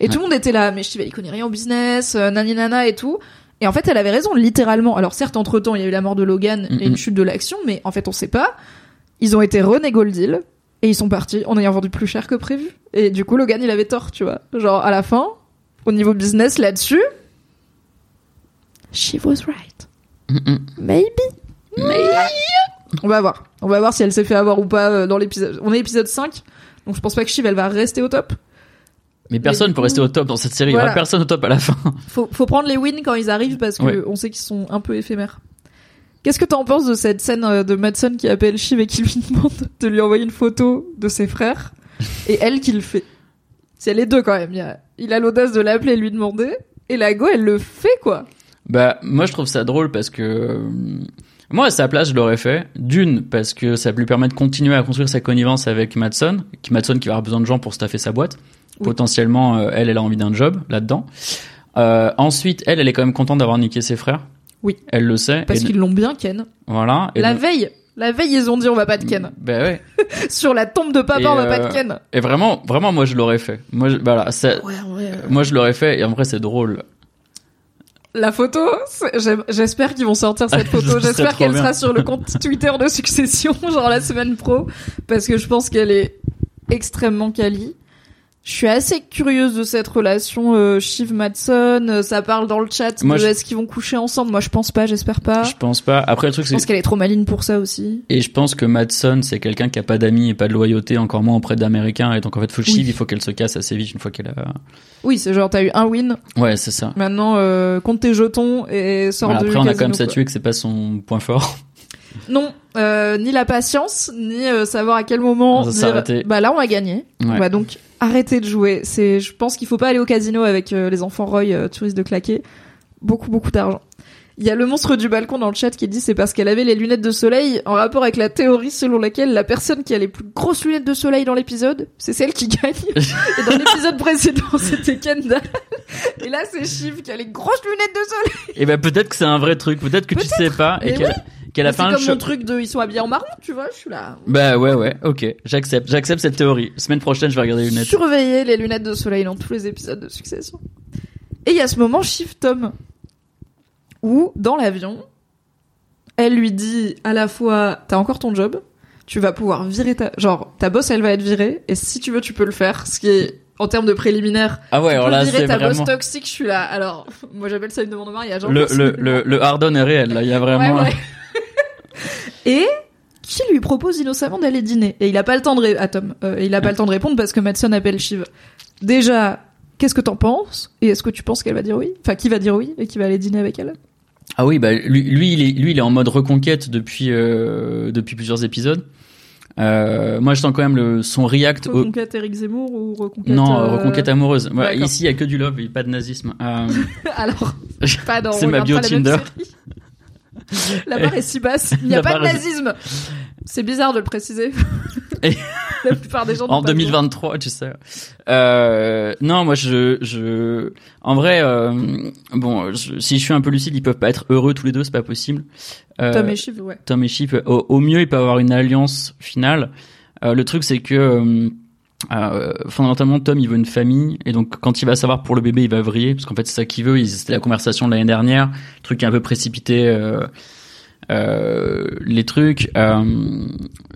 Speaker 1: Et tout le monde était là, mais Shiva il connaît rien au business, euh, nani nana et tout. Et en fait, elle avait raison, littéralement. Alors certes, entre temps, il y a eu la mort de Logan et une chute de l'action, mais en fait, on sait pas. Ils ont été renégo le deal et ils sont partis en ayant vendu plus cher que prévu. Et du coup, Logan, il avait tort, tu vois. Genre à la fin, au niveau business là-dessus, she was right.
Speaker 2: Mm-mm.
Speaker 1: Maybe. On va voir. On va voir si elle s'est fait avoir ou pas euh, dans l'épisode. On est épisode 5, donc je pense pas que Shiv elle va rester au top.
Speaker 2: Mais personne
Speaker 1: du
Speaker 2: peut
Speaker 1: coup-
Speaker 2: rester au top dans cette série. Il y
Speaker 1: Voilà.
Speaker 2: aura personne au top à la fin.
Speaker 1: Faut, faut prendre les wins quand ils arrivent parce que
Speaker 2: Ouais.
Speaker 1: on sait qu'ils sont un peu éphémères. Qu'est-ce que t'en penses de cette scène euh, de Madsen qui appelle Shiv et qui lui demande de lui envoyer une photo de ses frères et elle qui le fait? C'est les deux quand même. Il, a- l'audace de l'appeler et lui demander et la go elle le fait quoi.
Speaker 2: Bah, moi, je trouve ça drôle parce que euh, moi, à sa place, je l'aurais fait. D'une, parce que ça lui permet de continuer à construire sa connivence avec Madson, qui Madson qui va avoir besoin de gens pour staffer sa boîte.
Speaker 1: Oui.
Speaker 2: Potentiellement, euh, elle, elle a envie d'un job là-dedans. Euh, ensuite, elle, elle est quand même contente d'avoir niqué ses frères.
Speaker 1: Oui.
Speaker 2: Elle le sait.
Speaker 1: Parce
Speaker 2: et
Speaker 1: qu'ils l'ont bien ken.
Speaker 2: voilà. Et
Speaker 1: La veille, la veille ils ont dit on va pas te ken.
Speaker 2: Bah ouais.
Speaker 1: Sur la tombe de papa
Speaker 2: Et,
Speaker 1: on va
Speaker 2: euh,
Speaker 1: pas te ken.
Speaker 2: Et vraiment, vraiment, moi, je l'aurais fait. Moi, je, voilà,
Speaker 1: Ouais, ouais.
Speaker 2: moi, je l'aurais fait. Et en vrai, c'est drôle.
Speaker 1: La photo, j'espère qu'ils vont sortir cette
Speaker 2: Ce
Speaker 1: photo. J'espère qu'elle sera sur le compte Twitter de Succession, genre la semaine pro, parce que je pense qu'elle est extrêmement quali. Je suis assez curieuse de cette relation euh, Shiv Madson. euh, Ça parle dans le chat
Speaker 2: Moi,
Speaker 1: de
Speaker 2: je-
Speaker 1: est-ce qu'ils vont coucher ensemble? Moi, je pense pas. J'espère pas.
Speaker 2: Je pense pas. Après, le truc,
Speaker 1: Je
Speaker 2: c'est
Speaker 1: pense qu'elle est trop maligne pour ça aussi.
Speaker 2: Et je pense que Madson, c'est quelqu'un qui a pas d'amis et pas de loyauté, encore moins auprès d'Américains. Et donc, en fait, faut
Speaker 1: Oui.
Speaker 2: Shiv, il faut qu'elle se casse assez vite une fois qu'elle a.
Speaker 1: Oui, c'est genre t'as eu un win.
Speaker 2: Ouais, c'est ça.
Speaker 1: Maintenant, euh, compte tes jetons et sors
Speaker 2: Voilà,
Speaker 1: de
Speaker 2: après, on a quand même statué que c'est pas son point fort.
Speaker 1: Non, euh, ni la patience, ni euh, savoir à quel moment
Speaker 2: Ça
Speaker 1: dire bah là on a gagné. On va donc arrêter de jouer. C'est je pense qu'il faut pas aller au casino avec euh, les enfants Roy tu risques de claquer beaucoup beaucoup d'argent. Il y a le monstre du balcon dans le chat qui dit c'est parce qu'elle avait les lunettes de soleil en rapport avec la théorie selon laquelle la personne qui a les plus grosses lunettes de soleil dans l'épisode, c'est celle qui gagne. Et dans l'épisode précédent, c'était Kendall. Et là, c'est Shiv qui a les grosses lunettes de soleil.
Speaker 2: Et ben, peut-être que c'est un vrai truc. Peut-être que tu sais pas. Et qu'elle a
Speaker 1: C'est
Speaker 2: fait un
Speaker 1: comme
Speaker 2: show-
Speaker 1: mon truc de ils sont habillés en marron, tu vois, je suis là.
Speaker 2: Bah ouais, ouais, ok. J'accepte. J'accepte cette théorie. Semaine prochaine, je vais regarder les lunettes.
Speaker 1: surveiller les lunettes de soleil dans tous les épisodes de Succession. Et il y a ce moment Shift Tom où dans l'avion, elle lui dit à la fois t'as encore ton job, tu vas pouvoir virer ta genre ta boss elle va être virée et si tu veux tu peux le faire, ce qui est en termes de préliminaire.
Speaker 2: Ah ouais, alors
Speaker 1: peux
Speaker 2: là,
Speaker 1: virer
Speaker 2: c'est
Speaker 1: ta
Speaker 2: vraiment.
Speaker 1: boss toxique, je suis là. Alors moi j'appelle ça une demande de mariage.
Speaker 2: Le, le, le, le hard-on est réel, là. Il y a vraiment.
Speaker 1: Ouais, ouais. et qui lui propose innocemment d'aller dîner et il a pas le temps de à Tom euh, il a pas le temps de répondre parce que Madson appelle Shiv. Déjà, qu'est-ce que t'en penses? Et est-ce que tu penses qu'elle va dire oui? Enfin, qui va dire oui et qui va aller dîner avec elle?
Speaker 2: Ah oui, bah lui, lui, il est, lui, il est en mode reconquête depuis euh, depuis plusieurs épisodes. Euh, moi, je sens quand même le son react. au-
Speaker 1: Reconquête Eric Zemmour ou reconquête
Speaker 2: Non,
Speaker 1: euh,
Speaker 2: reconquête amoureuse. Voilà, ici, il y a que du love, et pas de nazisme. Euh,
Speaker 1: Alors, pas dans
Speaker 2: C'est ma bio Tinder.
Speaker 1: La barre est si basse. Il n'y a pas de
Speaker 2: est-
Speaker 1: nazisme. C'est bizarre de le préciser.
Speaker 2: Et-
Speaker 1: La plupart des gens
Speaker 2: en
Speaker 1: pas le droit.
Speaker 2: 2023, tu sais. Euh, non, moi, je, je, en vrai, euh, bon, je- si je suis un peu lucide, ils peuvent pas être heureux tous les deux, c'est pas possible. Euh,
Speaker 1: Tom et Shiv, ouais.
Speaker 2: Tom et Chip, au, au mieux, ils peuvent avoir une alliance finale. Euh, le truc, c'est que euh, fondamentalement, Tom, il veut une famille, et donc quand il va savoir pour le bébé, il va vriller, parce qu'en fait, c'est ça qu'il veut. C'était la conversation de l'année dernière, truc un peu précipité. Euh, euh, les trucs. Euh,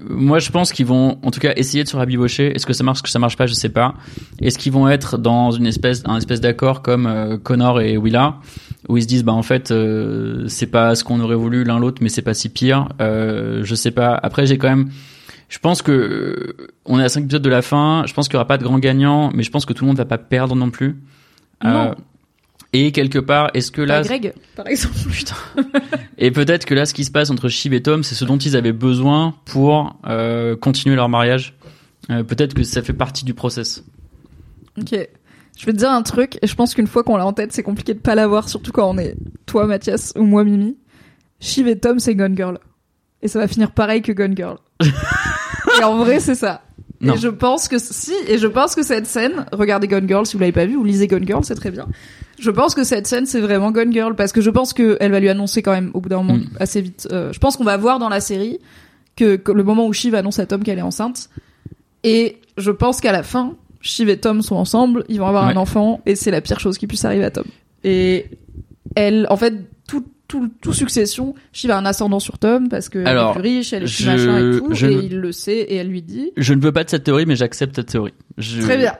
Speaker 2: moi, je pense qu'ils vont, en tout cas, essayer de se rabibocher. Est-ce que ça marche, est-ce que ça marche pas, je sais pas. Est-ce qu'ils vont être dans une espèce, un espèce d'accord comme euh, Connor et Willa, où ils se disent, bah en fait, c'est pas ce qu'on aurait voulu l'un l'autre, mais c'est pas si pire. Je sais pas. Après, j'ai quand même. Je pense que euh, on est à 5 épisodes de la fin. Je pense qu'il y aura pas de grand gagnant, mais je pense que tout le monde va pas perdre non plus. Euh,
Speaker 1: Non.
Speaker 2: et quelque part, est-ce que là,
Speaker 1: Pas Greg, par exemple.
Speaker 2: Putain. Et peut-être que là, ce qui se passe entre Shiv et Tom, c'est ce dont ils avaient besoin pour euh, continuer leur mariage. Euh, peut-être que ça fait partie du process.
Speaker 1: Ok. Je vais te dire un truc, et je pense qu'une fois qu'on l'a en tête, c'est compliqué de pas l'avoir, surtout quand on est toi, Mathias, ou moi, Mimi. Shiv et Tom, c'est Gone Girl. Et ça va finir pareil que Gone Girl. et en vrai, c'est ça.
Speaker 2: Non.
Speaker 1: Et je pense que si, et je pense que cette scène, regardez Gone Girl si vous l'avez pas vu, ou lisez Gone Girl, c'est très bien. Je pense que cette scène, c'est vraiment Gone Girl, parce que je pense que elle va lui annoncer quand même, au bout d'un moment,
Speaker 2: Mm.
Speaker 1: assez vite. euh, je pense qu'on va voir dans la série que, que le moment où Shiv annonce à Tom qu'elle est enceinte, et je pense qu'à la fin, Shiv et Tom sont ensemble, ils vont avoir
Speaker 2: Ouais.
Speaker 1: un enfant, et c'est la pire chose qui puisse arriver à Tom. Et elle, en fait, tout, tout, succession, Shiv a un ascendant sur Tom parce qu'elle est
Speaker 2: Alors,
Speaker 1: plus riche, elle est plus
Speaker 2: je-
Speaker 1: machin et tout,
Speaker 2: je
Speaker 1: et il le sait, et elle lui dit.
Speaker 2: Je ne veux pas de cette théorie, mais j'accepte cette théorie. Je-
Speaker 1: Très bien.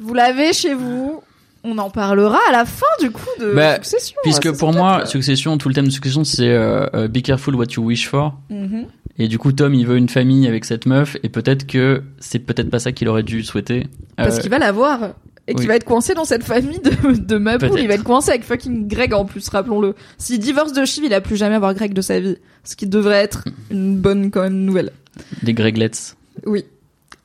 Speaker 1: Vous l'avez chez vous. On en parlera à la fin du coup de
Speaker 2: Bah,
Speaker 1: Succession.
Speaker 2: Puisque
Speaker 1: Ça, c'est
Speaker 2: pour moi. Succession, tout le thème de Succession, c'est euh, euh, Be careful what you wish for.
Speaker 1: Mhm.
Speaker 2: Et du coup, Tom, il veut une famille avec cette meuf, et peut-être que c'est peut-être pas ça qu'il aurait dû souhaiter.
Speaker 1: Parce
Speaker 2: Euh,
Speaker 1: qu'il va la voir et
Speaker 2: oui.
Speaker 1: va être coincé dans cette famille de, de Maboul. Il va être coincé avec fucking Greg en plus, rappelons-le. S'il divorce de Shiv, il a plus jamais à voir Greg de sa vie. Ce qui devrait être une bonne quand même nouvelle.
Speaker 2: Des Greglets.
Speaker 1: Oui.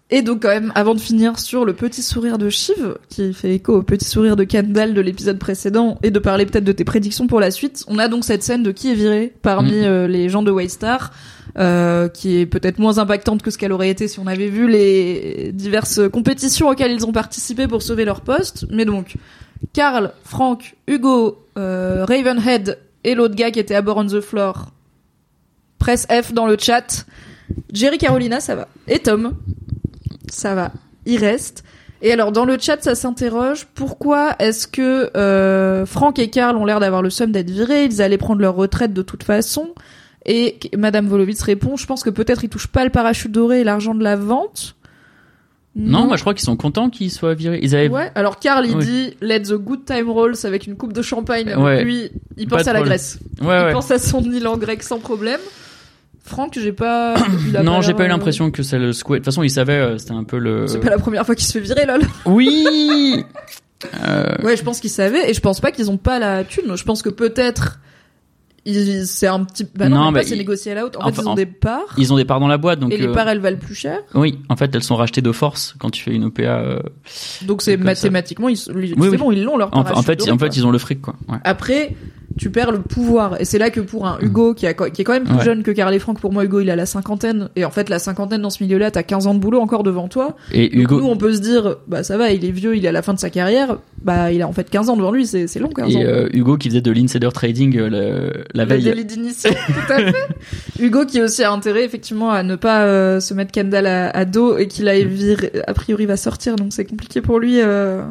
Speaker 1: Et donc quand même, avant de finir sur le petit sourire de Shiv, qui fait écho au petit sourire de Kendall de l'épisode précédent, et de parler peut-être de tes prédictions pour la suite, on a donc cette scène de qui est viré parmi
Speaker 2: Mm.
Speaker 1: euh, les gens de Waystar, euh, qui est peut-être moins impactante que ce qu'elle aurait été si on avait vu les diverses compétitions auxquelles ils ont participé pour sauver leur poste. Mais donc, Carl, Frank, Hugo, euh, Ravenhead et l'autre gars qui était à bord on the floor, presse F dans le chat. Jerry Carolina, ça va. Et Tom, ça va. Il reste. Et alors dans le chat, ça s'interroge pourquoi est-ce que euh, Franck et Karl ont l'air d'avoir le somme d'être virés? Ils allaient prendre leur retraite de toute façon. Et Madame Volovitz répond, je pense que peut-être ils touchent pas le parachute doré et l'argent de la vente.
Speaker 2: Non, moi je crois qu'ils sont contents qu'ils soient virés. Ils avaient.
Speaker 1: Ouais. Alors Karl il
Speaker 2: Oui.
Speaker 1: dit let the good time rolls avec une coupe de champagne.
Speaker 2: Ouais.
Speaker 1: Lui, il pense à la
Speaker 2: problème.
Speaker 1: Grèce.
Speaker 2: Ouais,
Speaker 1: Il pense à son île en grec sans problème. Franck, j'ai pas.
Speaker 2: Non, j'ai pas eu
Speaker 1: euh,
Speaker 2: l'impression que ça le secouait. De toute façon, il savait, euh, c'était un peu le.
Speaker 1: C'est pas la première fois qu'il se fait virer, lol.
Speaker 2: Oui. Euh,
Speaker 1: Ouais, je pense qu'ils savaient et je pense pas qu'ils ont pas la thune. Je pense que peut-être c'est un petit. Bah non,
Speaker 2: Non, bah,
Speaker 1: c'est négocié à la haute. En
Speaker 2: Enfin,
Speaker 1: fait, ils ont
Speaker 2: en-
Speaker 1: des parts
Speaker 2: Ils ont des parts dans la boîte, donc.
Speaker 1: et les
Speaker 2: euh,
Speaker 1: parts elles valent plus cher.
Speaker 2: Oui, en fait, elles sont rachetées de force quand tu fais une OPA. euh,
Speaker 1: Donc c'est
Speaker 2: C'est comme ça.
Speaker 1: mathématiquement, ils, c'est
Speaker 2: Oui, oui.
Speaker 1: bon, ils l'ont leur
Speaker 2: En,
Speaker 1: parachute
Speaker 2: en fait, en ils ont le fric, quoi. Ouais.
Speaker 1: Après, tu perds le pouvoir et c'est là que pour un Hugo qui, a, qui est quand même plus
Speaker 2: Ouais.
Speaker 1: jeune que Carl et Franck, pour moi Hugo il a la cinquantaine et en fait la cinquantaine dans ce milieu-là, t'as 15 ans de boulot encore devant toi.
Speaker 2: Et
Speaker 1: Donc,
Speaker 2: Hugo.
Speaker 1: nous on peut se dire bah ça va, il est vieux, il est à la fin de sa carrière, bah il a en fait 15 ans devant lui, c'est long 15 ans.
Speaker 2: Et euh, Hugo qui faisait de l'insider trading euh, le- la
Speaker 1: Le
Speaker 2: veille.
Speaker 1: délit d'initié, tout à fait. Hugo qui aussi a intérêt effectivement à ne pas euh, se mettre Kendall à, à dos et qu'il a a priori va sortir donc c'est compliqué pour lui. Euh...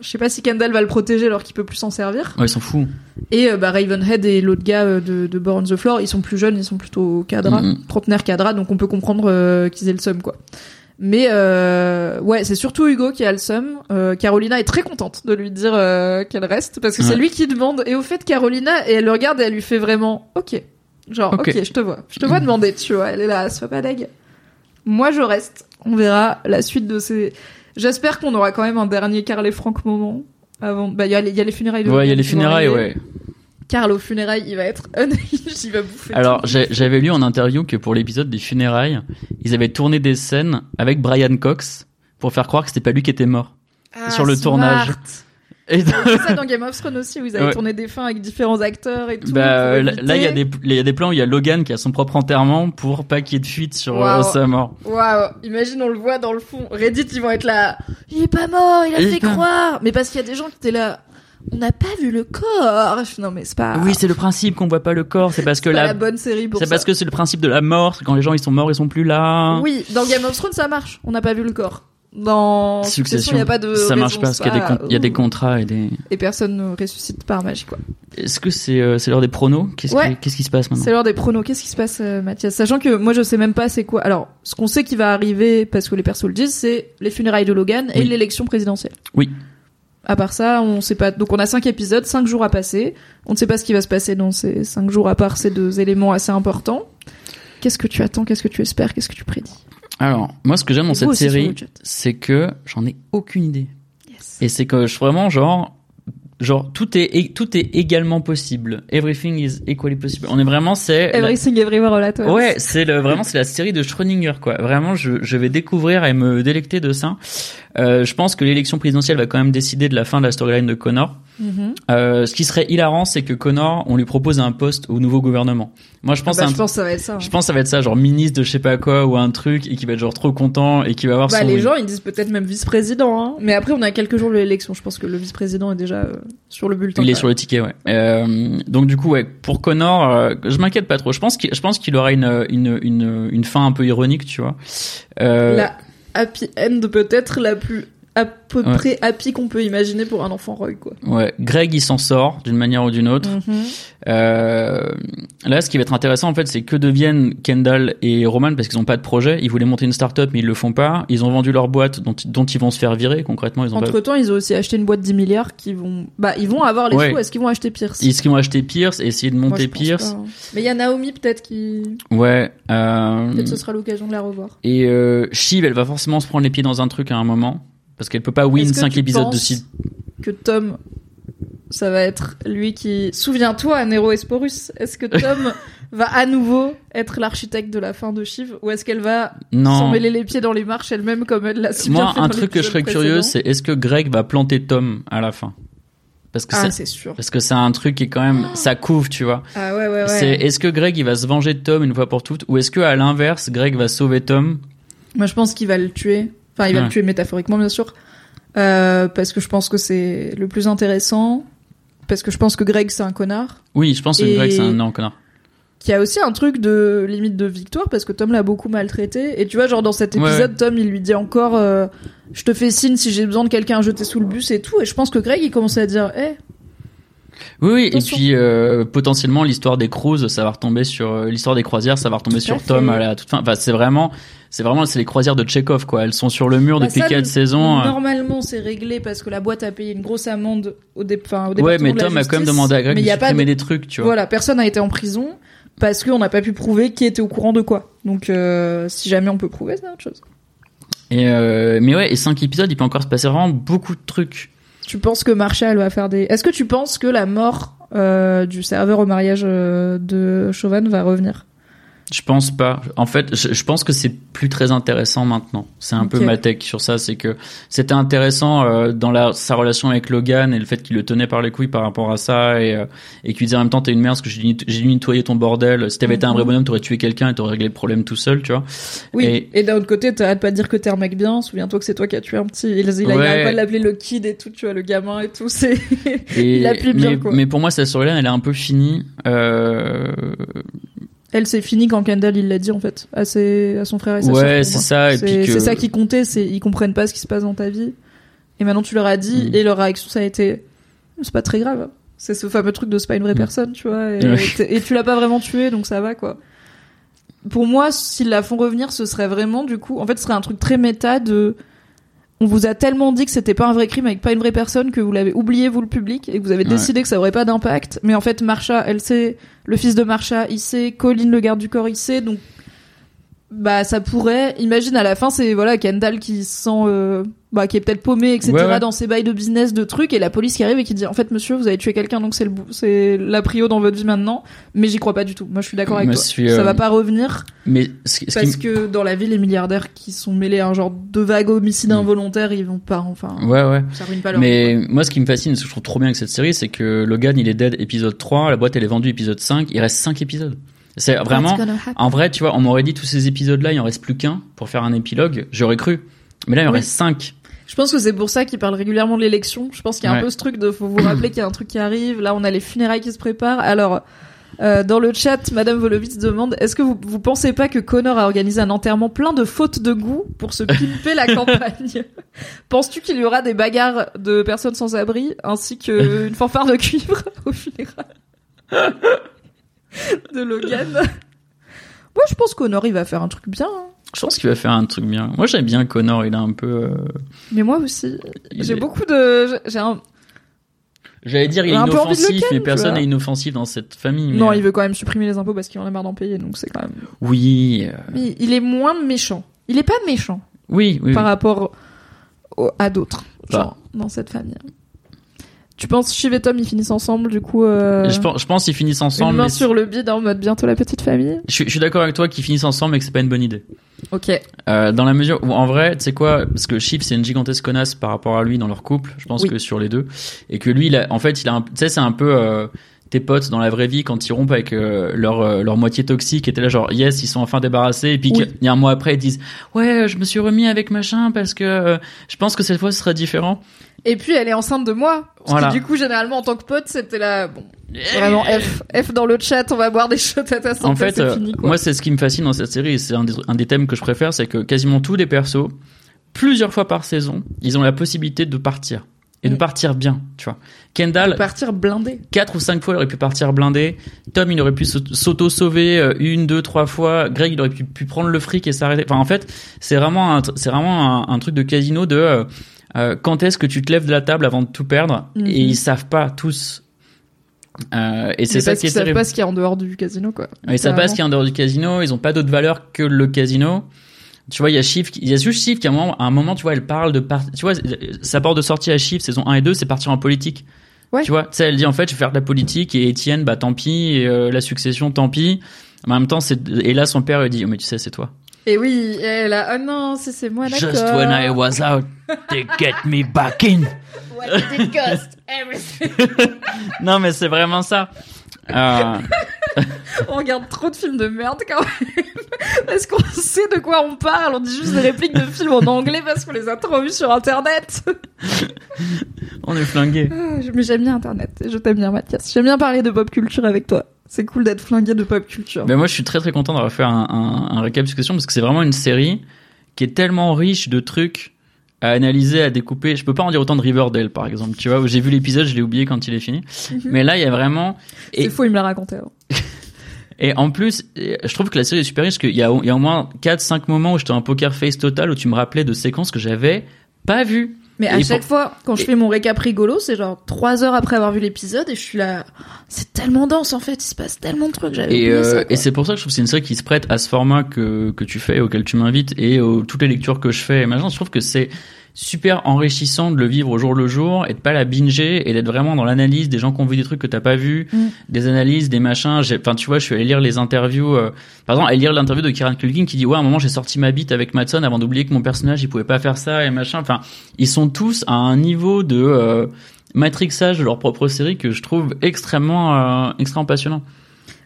Speaker 1: Je sais pas si Kendall va le protéger alors qu'il peut plus s'en servir.
Speaker 2: Ouais, ils s'en foutent.
Speaker 1: Et euh, bah, Ravenhead et l'autre gars euh, de, de Born the Floor, ils sont plus jeunes, ils sont plutôt cadras,
Speaker 2: Mhm.
Speaker 1: trentenaires cadras, donc on peut comprendre euh, qu'ils aient le seum quoi. Mais euh, ouais, c'est surtout Hugo qui a le seum. Carolina est très contente de lui dire qu'elle reste parce que c'est lui qui demande. Et au fait, Carolina, et elle le regarde et elle lui fait vraiment OK. Genre OK,
Speaker 2: Ok.
Speaker 1: je te vois. Je te vois demander, tu vois. Elle est là, sois pas deg. Moi, je reste. On verra la suite de ces. J'espère qu'on aura quand même un dernier Carl et Franck moment. Avant, bah, il y, a les- il y a les funérailles de
Speaker 2: Ouais, il y a les funérailles, ouais.
Speaker 1: Carl aux funérailles, il va être il va bouffer.
Speaker 2: Alors, j'avais lu en interview que pour l'épisode des funérailles, ils avaient tourné des scènes avec Brian Cox pour faire croire que c'était pas lui qui était mort.
Speaker 1: Ah,
Speaker 2: sur le
Speaker 1: smart.
Speaker 2: tournage. Et
Speaker 1: C'est ça dans Game of Thrones aussi, où ils avaient
Speaker 2: Ouais.
Speaker 1: tourné des fins avec différents acteurs et tout.
Speaker 2: bah, euh, là, il y a des, y a des plans où il y a Logan qui a son propre enterrement pour pas qu'il y ait de fuite sur euh, sa mort.
Speaker 1: Waouh, imagine on le voit dans le fond. Reddit, ils vont être là. Il est pas mort, il a
Speaker 2: Il
Speaker 1: fait
Speaker 2: pas-
Speaker 1: croire. Mais parce qu'il y a des gens qui étaient là. On n'a pas vu le corps. Non mais c'est pas.
Speaker 2: Oui, c'est le principe qu'on voit pas le corps, c'est parce que
Speaker 1: c'est pas
Speaker 2: la,
Speaker 1: la bonne série pour
Speaker 2: c'est parce que c'est le principe de la mort, quand les gens ils sont morts, ils sont plus là.
Speaker 1: Oui, dans Game of Thrones ça marche. On n'a pas vu le corps. Dans Succession, il n'y a pas de.
Speaker 2: ça marche
Speaker 1: raison,
Speaker 2: pas parce qu'il y y a des contrats et des.
Speaker 1: Et personne ne ressuscite par magie quoi.
Speaker 2: Est-ce que c'est euh, c'est l'heure des pronos? Qu'est-ce
Speaker 1: Ouais.
Speaker 2: qui, qu'est-ce qui se passe maintenant?
Speaker 1: C'est l'heure des pronos. Qu'est-ce qui se passe, euh, Mathias? Sachant que moi, je sais même pas c'est quoi. Alors, ce qu'on sait qui va arriver, parce que les persos le disent, c'est les funérailles de Logan et
Speaker 2: Oui.
Speaker 1: l'élection présidentielle.
Speaker 2: Oui.
Speaker 1: À part ça, on sait pas. Donc, on a cinq épisodes, cinq jours à passer. On ne sait pas ce qui va se passer dans ces cinq jours, à part ces deux éléments assez importants. Qu'est-ce que tu attends? Qu'est-ce que tu espères? Qu'est-ce que tu prédis?
Speaker 2: Alors, moi, ce que j'aime dans cette série, c'est que j'en ai aucune idée.
Speaker 1: Yes.
Speaker 2: Et c'est que je vraiment genre genre tout est tout est également possible. Everything is equally possible. On est vraiment c'est la-
Speaker 1: Everything Everywhere All At Once.
Speaker 2: Ouais, c'est le vraiment c'est la série de Schrödinger quoi. Vraiment je je vais découvrir et me délecter de ça. Euh, je pense que l'élection présidentielle va quand même décider de la fin de la storyline de Connor. Euh, ce qui serait hilarant, c'est que Connor, on lui propose un poste au nouveau gouvernement. Moi, je
Speaker 1: Ah
Speaker 2: pense,
Speaker 1: bah,
Speaker 2: à un-
Speaker 1: je pense que ça va être ça. hein.
Speaker 2: je pense que ça va être ça, genre ministre de je sais pas quoi ou un truc et qui va être genre trop content et qui va avoir
Speaker 1: Bah,
Speaker 2: son.
Speaker 1: les gens, ils disent peut-être même vice-président. Hein. Mais après, on a quelques jours de l'élection. Je pense que le vice-président est déjà euh, sur le bulletin.
Speaker 2: Il est sur le ticket, ouais. Euh, donc du coup, ouais, pour Connor, euh, je m'inquiète pas trop. Je pense qu'il, je pense qu'il aura une, une, une, une fin un peu ironique, tu vois. Euh,
Speaker 1: la happy end peut-être la plus à peu
Speaker 2: Ouais.
Speaker 1: près happy qu'on peut imaginer pour un enfant Roy, quoi.
Speaker 2: Ouais, Greg il s'en sort d'une manière ou d'une autre.
Speaker 1: Mhm.
Speaker 2: Euh, là, ce qui va être intéressant en fait, c'est que deviennent Kendall et Roman parce qu'ils ont pas de projet. Ils voulaient monter une start-up mais ils le font pas. Ils ont vendu leur boîte dont, dont ils vont se faire virer concrètement. Ils ont
Speaker 1: Entre temps, ils ont aussi acheté une boîte 10 milliards qui vont, bah, ils vont avoir les
Speaker 2: Ouais.
Speaker 1: sous. Est-ce qu'ils vont acheter Pierce?
Speaker 2: Est-ce qu'ils vont acheter Pierce et essayer de monter Pierce
Speaker 1: pas, hein. Mais il y a Naomi peut-être qui,
Speaker 2: Ouais. Euh,
Speaker 1: peut-être ce sera l'occasion de la revoir.
Speaker 2: et euh, Shiv, elle va forcément se prendre les pieds dans un truc à un moment parce qu'elle peut pas win
Speaker 1: Est-ce que
Speaker 2: 5
Speaker 1: tu
Speaker 2: épisodes de
Speaker 1: penses
Speaker 2: site.
Speaker 1: Que Tom, ça va être lui qui, souviens-toi, Nero Esporus. Est-ce que Tom va à nouveau être l'architecte de la fin de Shiv ou est-ce qu'elle va s'en
Speaker 2: Non.
Speaker 1: mêler les pieds dans les marches elle-même comme elle l'a si bien
Speaker 2: Moi,
Speaker 1: fait
Speaker 2: un
Speaker 1: dans
Speaker 2: truc que je serais curieux, c'est est-ce que Greg va planter Tom à la fin? Parce que
Speaker 1: Ah,
Speaker 2: c'est
Speaker 1: c'est sûr.
Speaker 2: parce que c'est un truc qui est quand même ça couvre, tu vois.
Speaker 1: Ah ouais, ouais, ouais.
Speaker 2: C'est est-ce que Greg il va se venger de Tom une fois pour toutes ou est-ce que à l'inverse Greg va sauver Tom?
Speaker 1: Moi, je pense qu'il va le tuer. Enfin, il va
Speaker 2: Ouais.
Speaker 1: le tuer métaphoriquement, bien sûr. Euh, parce que je pense que c'est le plus intéressant. Parce que je pense que Greg, c'est un connard.
Speaker 2: Oui, je pense que Greg c'est un connard.
Speaker 1: Qui a aussi un truc de limite de victoire, parce que Tom l'a beaucoup maltraité. Et tu vois, genre, dans cet
Speaker 2: Ouais,
Speaker 1: épisode, Tom, il lui dit encore, euh, je te fais signe si j'ai besoin de quelqu'un à jeter sous le bus et tout. Et je pense que Greg, il commence à dire, eh,
Speaker 2: Oui, oui, et puis euh, potentiellement l'histoire des cruises, ça va retomber sur euh, l'histoire des croisières, ça va retomber sur Tom à la toute fin. Enfin, c'est vraiment, c'est vraiment, c'est les croisières de Tchekhov quoi. Elles sont sur le mur
Speaker 1: Bah,
Speaker 2: depuis quatre saisons. euh.
Speaker 1: Normalement, c'est réglé parce que la boîte a payé une grosse amende au, dé... enfin, au
Speaker 2: Ouais, mais
Speaker 1: de la
Speaker 2: Tom a quand même demandé à Greg
Speaker 1: mais
Speaker 2: de
Speaker 1: y a pas
Speaker 2: supprimer
Speaker 1: de-
Speaker 2: des trucs, tu vois.
Speaker 1: Voilà, personne n'a été en prison parce qu'on n'a pas pu prouver qui était au courant de quoi. Donc, euh, si jamais on peut prouver, c'est autre chose.
Speaker 2: Et euh, mais ouais, et cinq épisodes, il peut encore se passer vraiment beaucoup de trucs.
Speaker 1: Tu penses que Marsha, elle va faire des. Est-ce que tu penses que la mort euh, du serveur au mariage euh, de Chauvin va revenir?
Speaker 2: Je pense pas. En fait, je, je pense que c'est plus très intéressant maintenant. C'est un peu ma take sur ça, c'est que c'était intéressant euh, dans la, sa relation avec Logan et le fait qu'il le tenait par les couilles par rapport à ça et, euh, et qu'il disait en même temps t'es une merde parce que j'ai dû- nettoyer ton bordel. Si t'avais été un vrai bonhomme, t'aurais tué quelqu'un et t'aurais réglé le problème tout seul, tu vois.
Speaker 1: Oui.
Speaker 2: Et-
Speaker 1: Et, d'un autre côté, t'arrêtes pas de dire que t'es un mec bien. Souviens-toi que c'est toi qui as tué un petit. Il, il,
Speaker 2: Ouais.
Speaker 1: pas de l'appeler le kid et tout, tu vois, le gamin et tout. C'est. Il appuie bien,
Speaker 2: mais,
Speaker 1: quoi.
Speaker 2: mais pour moi, cette storyline, elle est un peu finie. Euh,
Speaker 1: Elle, c'est fini quand Kendall, il l'a dit, en fait, à, ses... à son frère et sa
Speaker 2: ouais, c'est ça. Et
Speaker 1: C'est
Speaker 2: que...
Speaker 1: ça qui comptait, c'est ils comprennent pas ce qui se passe dans ta vie. Et maintenant tu leur as dit
Speaker 2: Mm.
Speaker 1: et leur réaction ça a été c'est pas très grave. C'est ce fameux truc de c'est pas une vraie
Speaker 2: Mm.
Speaker 1: personne, tu vois. Et, et tu l'as pas vraiment tué donc ça va quoi. Pour moi, s'ils la font revenir, ce serait vraiment du coup, en fait, ce serait un truc très méta de on vous a tellement dit que c'était pas un vrai crime avec pas une vraie personne que vous l'avez oublié vous le public et que vous avez
Speaker 2: Ouais.
Speaker 1: décidé que ça aurait pas d'impact. Mais en fait, Marsha, elle sait, le fils de Marsha, il sait, Colin le garde du corps, il sait, donc bah ça pourrait imagine à la fin c'est voilà Kendall qui se sent euh, bah qui est peut-être paumé etc
Speaker 2: Ouais, ouais.
Speaker 1: dans ses bails de business de trucs et la police qui arrive et qui dit en fait monsieur vous avez tué quelqu'un donc c'est le c'est la prio dans votre vie maintenant mais j'y crois pas du tout moi je suis d'accord avec toi
Speaker 2: suis,
Speaker 1: ça
Speaker 2: euh,
Speaker 1: va pas revenir
Speaker 2: Mais ce, ce
Speaker 1: parce
Speaker 2: qui...
Speaker 1: que dans la vie les milliardaires qui sont mêlés à un genre de vague homicide
Speaker 2: Mm.
Speaker 1: involontaire ils vont pas enfin
Speaker 2: Ouais, ouais.
Speaker 1: ça ruine pas leur vie,
Speaker 2: Mais moi, ce qui me fascine, ce que je trouve trop bien avec cette série, c'est que Logan, il est dead épisode 3, la boîte, elle est vendue épisode 5, il reste 5 épisodes. C'est vraiment, en vrai, tu vois, on m'aurait dit tous ces épisodes-là, il en reste plus qu'un pour faire un épilogue, j'aurais cru. Mais là, il en
Speaker 1: Oui.
Speaker 2: reste 5.
Speaker 1: Je pense que c'est pour ça qu'ils parlent régulièrement de l'élection. Je pense qu'il y a un peu ce truc de faut vous rappeler qu'il y a un truc qui arrive. Là, on a les funérailles qui se préparent. Alors, euh, dans le chat, Madame Volovitz demande est-ce que vous, vous pensez pas que Connor a organisé un enterrement plein de fautes de goût pour se pimper la campagne? Penses-tu qu'il y aura des bagarres de personnes sans abri ainsi qu'une fanfare de cuivre au funérailles de Logan Moi, je pense que Connor il va faire un truc bien. hein.
Speaker 2: Je pense qu'il va faire un truc bien. Moi, j'aime bien Connor, il a un peu... euh,
Speaker 1: Mais moi aussi.
Speaker 2: il
Speaker 1: J'ai
Speaker 2: est-
Speaker 1: beaucoup de. J'ai un,
Speaker 2: J'allais dire, il est
Speaker 1: J'ai un peu envie de le
Speaker 2: inoffensif,
Speaker 1: ken,
Speaker 2: mais
Speaker 1: tu
Speaker 2: personne
Speaker 1: vois.
Speaker 2: n'est inoffensif dans cette famille. mais-
Speaker 1: Non, il veut quand même supprimer les impôts parce qu'il en a marre d'en payer, donc c'est quand même.
Speaker 2: Oui, euh,
Speaker 1: Mais il est moins méchant. Il est pas méchant
Speaker 2: oui, oui.
Speaker 1: par
Speaker 2: oui.
Speaker 1: rapport au- à d'autres,
Speaker 2: Bah.
Speaker 1: genre dans cette famille. Tu penses Shiv et Tom ils finissent ensemble du coup euh,
Speaker 2: Je pense, je pense qu'ils finissent
Speaker 1: une
Speaker 2: ensemble,
Speaker 1: main
Speaker 2: mais
Speaker 1: sur le bide en mode bientôt la petite famille?
Speaker 2: je, suis- je suis d'accord avec toi qu'ils finissent ensemble et que c'est pas une bonne idée.
Speaker 1: Ok.
Speaker 2: Euh, dans la mesure où, en vrai, tu sais quoi, parce que Shiv c'est une gigantesque connasse par rapport à lui dans leur couple, je pense
Speaker 1: Oui.
Speaker 2: que sur les deux, et que lui, il a, en fait, il a, un- tu sais, c'est un peu euh, tes potes dans la vraie vie quand ils rompent avec euh, leur euh, leur moitié toxique, et t'es là genre yes, ils sont enfin débarrassés, et puis
Speaker 1: Oui.
Speaker 2: y a un mois après ils disent ouais, je me suis remis avec machin parce que euh, je pense que cette fois ce sera différent.
Speaker 1: Et puis elle est enceinte de moi. Parce
Speaker 2: Voilà.
Speaker 1: que du coup généralement en tant que pote c'était là bon vraiment F F dans le chat on va boire des shots à ta santé
Speaker 2: En fait, euh,
Speaker 1: fini quoi.
Speaker 2: moi, c'est ce qui me fascine dans cette série, et c'est un des, un des thèmes que je préfère, c'est que quasiment tous les persos plusieurs fois par saison, ils ont la possibilité de partir et de
Speaker 6: Mm.
Speaker 2: partir bien, tu vois. Kendall,
Speaker 1: Partir blindé.
Speaker 2: quatre ou cinq fois, il aurait pu partir blindé. Tom, il aurait pu s'au- s'auto-sauver euh, une, deux, trois fois. Greg, il aurait pu, pu prendre le fric et s'arrêter. Enfin, en fait, c'est vraiment un, tr- c'est vraiment un, un truc de casino de euh, quand est-ce que tu te lèves de la table avant de tout perdre.
Speaker 1: Mhm.
Speaker 2: Et ils savent pas tous. Euh, et c'est ça qui est
Speaker 1: qu'ils savent
Speaker 2: terrible.
Speaker 1: pas ce qu'il y a en dehors du casino, quoi.
Speaker 2: Ils savent pas ce qu'il y a en dehors du casino. Ils ont pas d'autre valeur que le casino. Tu vois, il y a Shift, qui- il y a juste Shift qui à un moment, à un moment, tu vois, elle parle de par... tu vois, sa porte de sortie à Shift, saison 1 et 2, c'est partir en politique.
Speaker 1: Ouais.
Speaker 2: Tu vois, tu sais, elle dit en fait, je vais faire de la politique et Étienne, bah tant pis, et euh, la succession, tant pis. Mais en même temps, c'est et là son père lui dit, oh, mais tu sais, c'est toi.
Speaker 1: Et oui, elle a, oh non, si c'est moi, d'accord.
Speaker 2: Just when I was out, they get me back in. non, mais c'est vraiment ça. Euh,
Speaker 1: On regarde trop de films de merde quand même. Parce qu'on sait de quoi on parle? On dit juste des répliques de films en anglais parce qu'on les a trop vus sur internet.
Speaker 2: on est flingué.
Speaker 1: Ah, je- Mais j'aime bien internet. Et je t'aime bien, Mathias. J'aime bien parler de pop culture avec toi. C'est cool d'être flingué de pop culture.
Speaker 2: Ben moi, je suis très très content d'avoir fait un, un, un récapitulation parce que c'est vraiment une série qui est tellement riche de trucs à analyser, à découper. Je peux pas en dire autant de Riverdale, par exemple. Tu vois, où j'ai vu l'épisode, je l'ai oublié quand il est fini. Mais là, il y a vraiment. Et,
Speaker 1: C'est faux, il me l'a raconté. avant.
Speaker 2: et en plus, je trouve que la série est super riche parce qu'il y y a au moins 4-5 moments où j'étais en poker face total où tu me rappelais de séquences que j'avais pas vues.
Speaker 1: Mais à
Speaker 2: Et
Speaker 1: chaque
Speaker 2: pour-
Speaker 1: fois, quand je
Speaker 2: et-
Speaker 1: fais mon récap rigolo, c'est genre trois heures après avoir vu l'épisode et je suis là. C'est tellement dense en fait, il se passe tellement de trucs. J'avais
Speaker 2: Et, euh, et c'est pour ça que je trouve que c'est une série qui se prête à ce format que, que tu fais, auquel tu m'invites, et aux, toutes les lectures que je fais. Et maintenant, je trouve que c'est super enrichissant de le vivre au jour le jour et de pas la binger et d'être vraiment dans l'analyse des gens qui ont vu des trucs que t'as pas vu,
Speaker 1: Mm.
Speaker 2: des analyses, des machins. Enfin, tu vois, je suis allé lire les interviews. euh, par exemple, aller lire l'interview de Kieran Culkin qui dit ouais, à un moment j'ai sorti ma bite avec Madson avant d'oublier que mon personnage il pouvait pas faire ça et machin. Enfin, ils sont tous à un niveau de euh, matrixage de leur propre série que je trouve extrêmement, euh, extrêmement passionnant.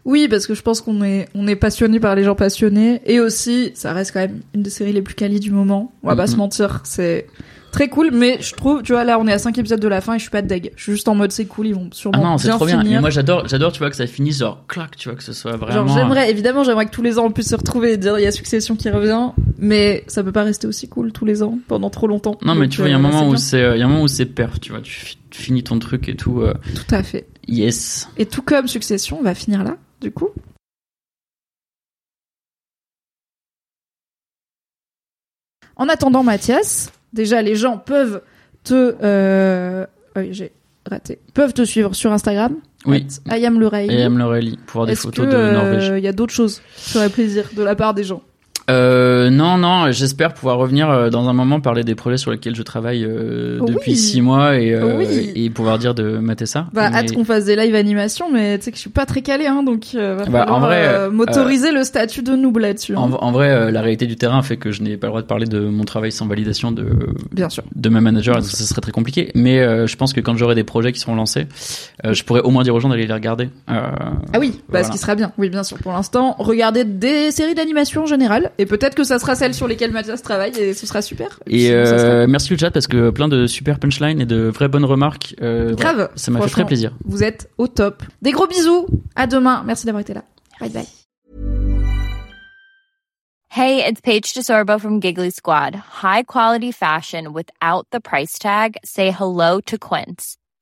Speaker 1: Oui, parce que je pense qu'on est on est passionné par les gens passionnés et aussi ça reste quand même une des séries les plus qualies du moment. On va pas
Speaker 2: Mhm.
Speaker 1: se mentir, c'est très cool. Mais je trouve, tu vois, là on est à 5 épisodes de la fin et je suis pas deg. Je suis juste en mode c'est cool, ils vont
Speaker 2: Ah
Speaker 1: sûrement
Speaker 2: non, c'est
Speaker 1: bien
Speaker 2: trop bien. Et moi, j'adore, j'adore, tu vois, que ça finisse genre clac, tu vois, que ce soit vraiment.
Speaker 1: Genre j'aimerais évidemment j'aimerais que tous les ans on puisse se retrouver et dire il y a Succession qui revient, mais ça peut pas rester aussi cool tous les ans pendant trop longtemps.
Speaker 2: Non, mais
Speaker 1: Donc,
Speaker 2: tu vois, il y a un
Speaker 1: euh,
Speaker 2: moment où c'est, euh, il y a un moment où c'est perf, tu vois, tu fi- tu finis ton truc et tout. euh,
Speaker 1: tout à fait.
Speaker 2: yes.
Speaker 1: Et tout comme Succession, on va finir là, du coup. En attendant, Mathias, déjà les gens peuvent te, euh... oui, j'ai raté, peuvent te suivre sur Instagram.
Speaker 2: Oui.
Speaker 1: at I am le Ray.
Speaker 2: Et M. Laurelie, pour voir des photos
Speaker 1: que,
Speaker 2: de
Speaker 1: euh,
Speaker 2: Norvège.
Speaker 1: Il y a d'autres choses qui feraient plaisir de la part des gens?
Speaker 2: Euh, non, non, j'espère pouvoir revenir euh, dans un moment parler des projets sur lesquels je travaille euh,
Speaker 1: Oui.
Speaker 2: depuis six mois et, euh,
Speaker 1: Oui.
Speaker 2: et pouvoir dire de mater ça.
Speaker 1: Bah,
Speaker 2: Mais-
Speaker 1: hâte qu'on fasse des live animations, mais tu sais que je suis pas très calé, hein, donc euh, va
Speaker 2: Bah,
Speaker 1: falloir
Speaker 2: en vrai,
Speaker 1: m'autoriser le statut de noob là-dessus. hein.
Speaker 2: En, en vrai, la réalité du terrain fait que je n'ai pas le droit de parler de mon travail sans validation de,
Speaker 1: Bien sûr.
Speaker 2: de ma manager, donc ça serait très compliqué. Mais euh, je pense que quand j'aurai des projets qui seront lancés, euh, je pourrais au moins dire aux gens d'aller les regarder. Euh,
Speaker 1: Ah oui, bah,
Speaker 2: Voilà.
Speaker 1: ce qui sera bien. Oui, bien sûr. Pour l'instant, regardez des séries d'animation en général, et peut-être que ça sera celles sur lesquelles Mathias travaille, et ce sera super.
Speaker 2: Et
Speaker 1: sera-
Speaker 2: euh, merci le chat parce que plein de super punchlines et de vraies bonnes remarques. euh,
Speaker 1: Grave.
Speaker 2: voilà, ça m'a fait très plaisir.
Speaker 1: Vous êtes au top. Des gros bisous. À demain. Merci d'avoir été là. Bye bye.
Speaker 7: Hey, it's Paige DeSorbo from Giggly Squad. High quality fashion without the price tag. Say hello to Quince.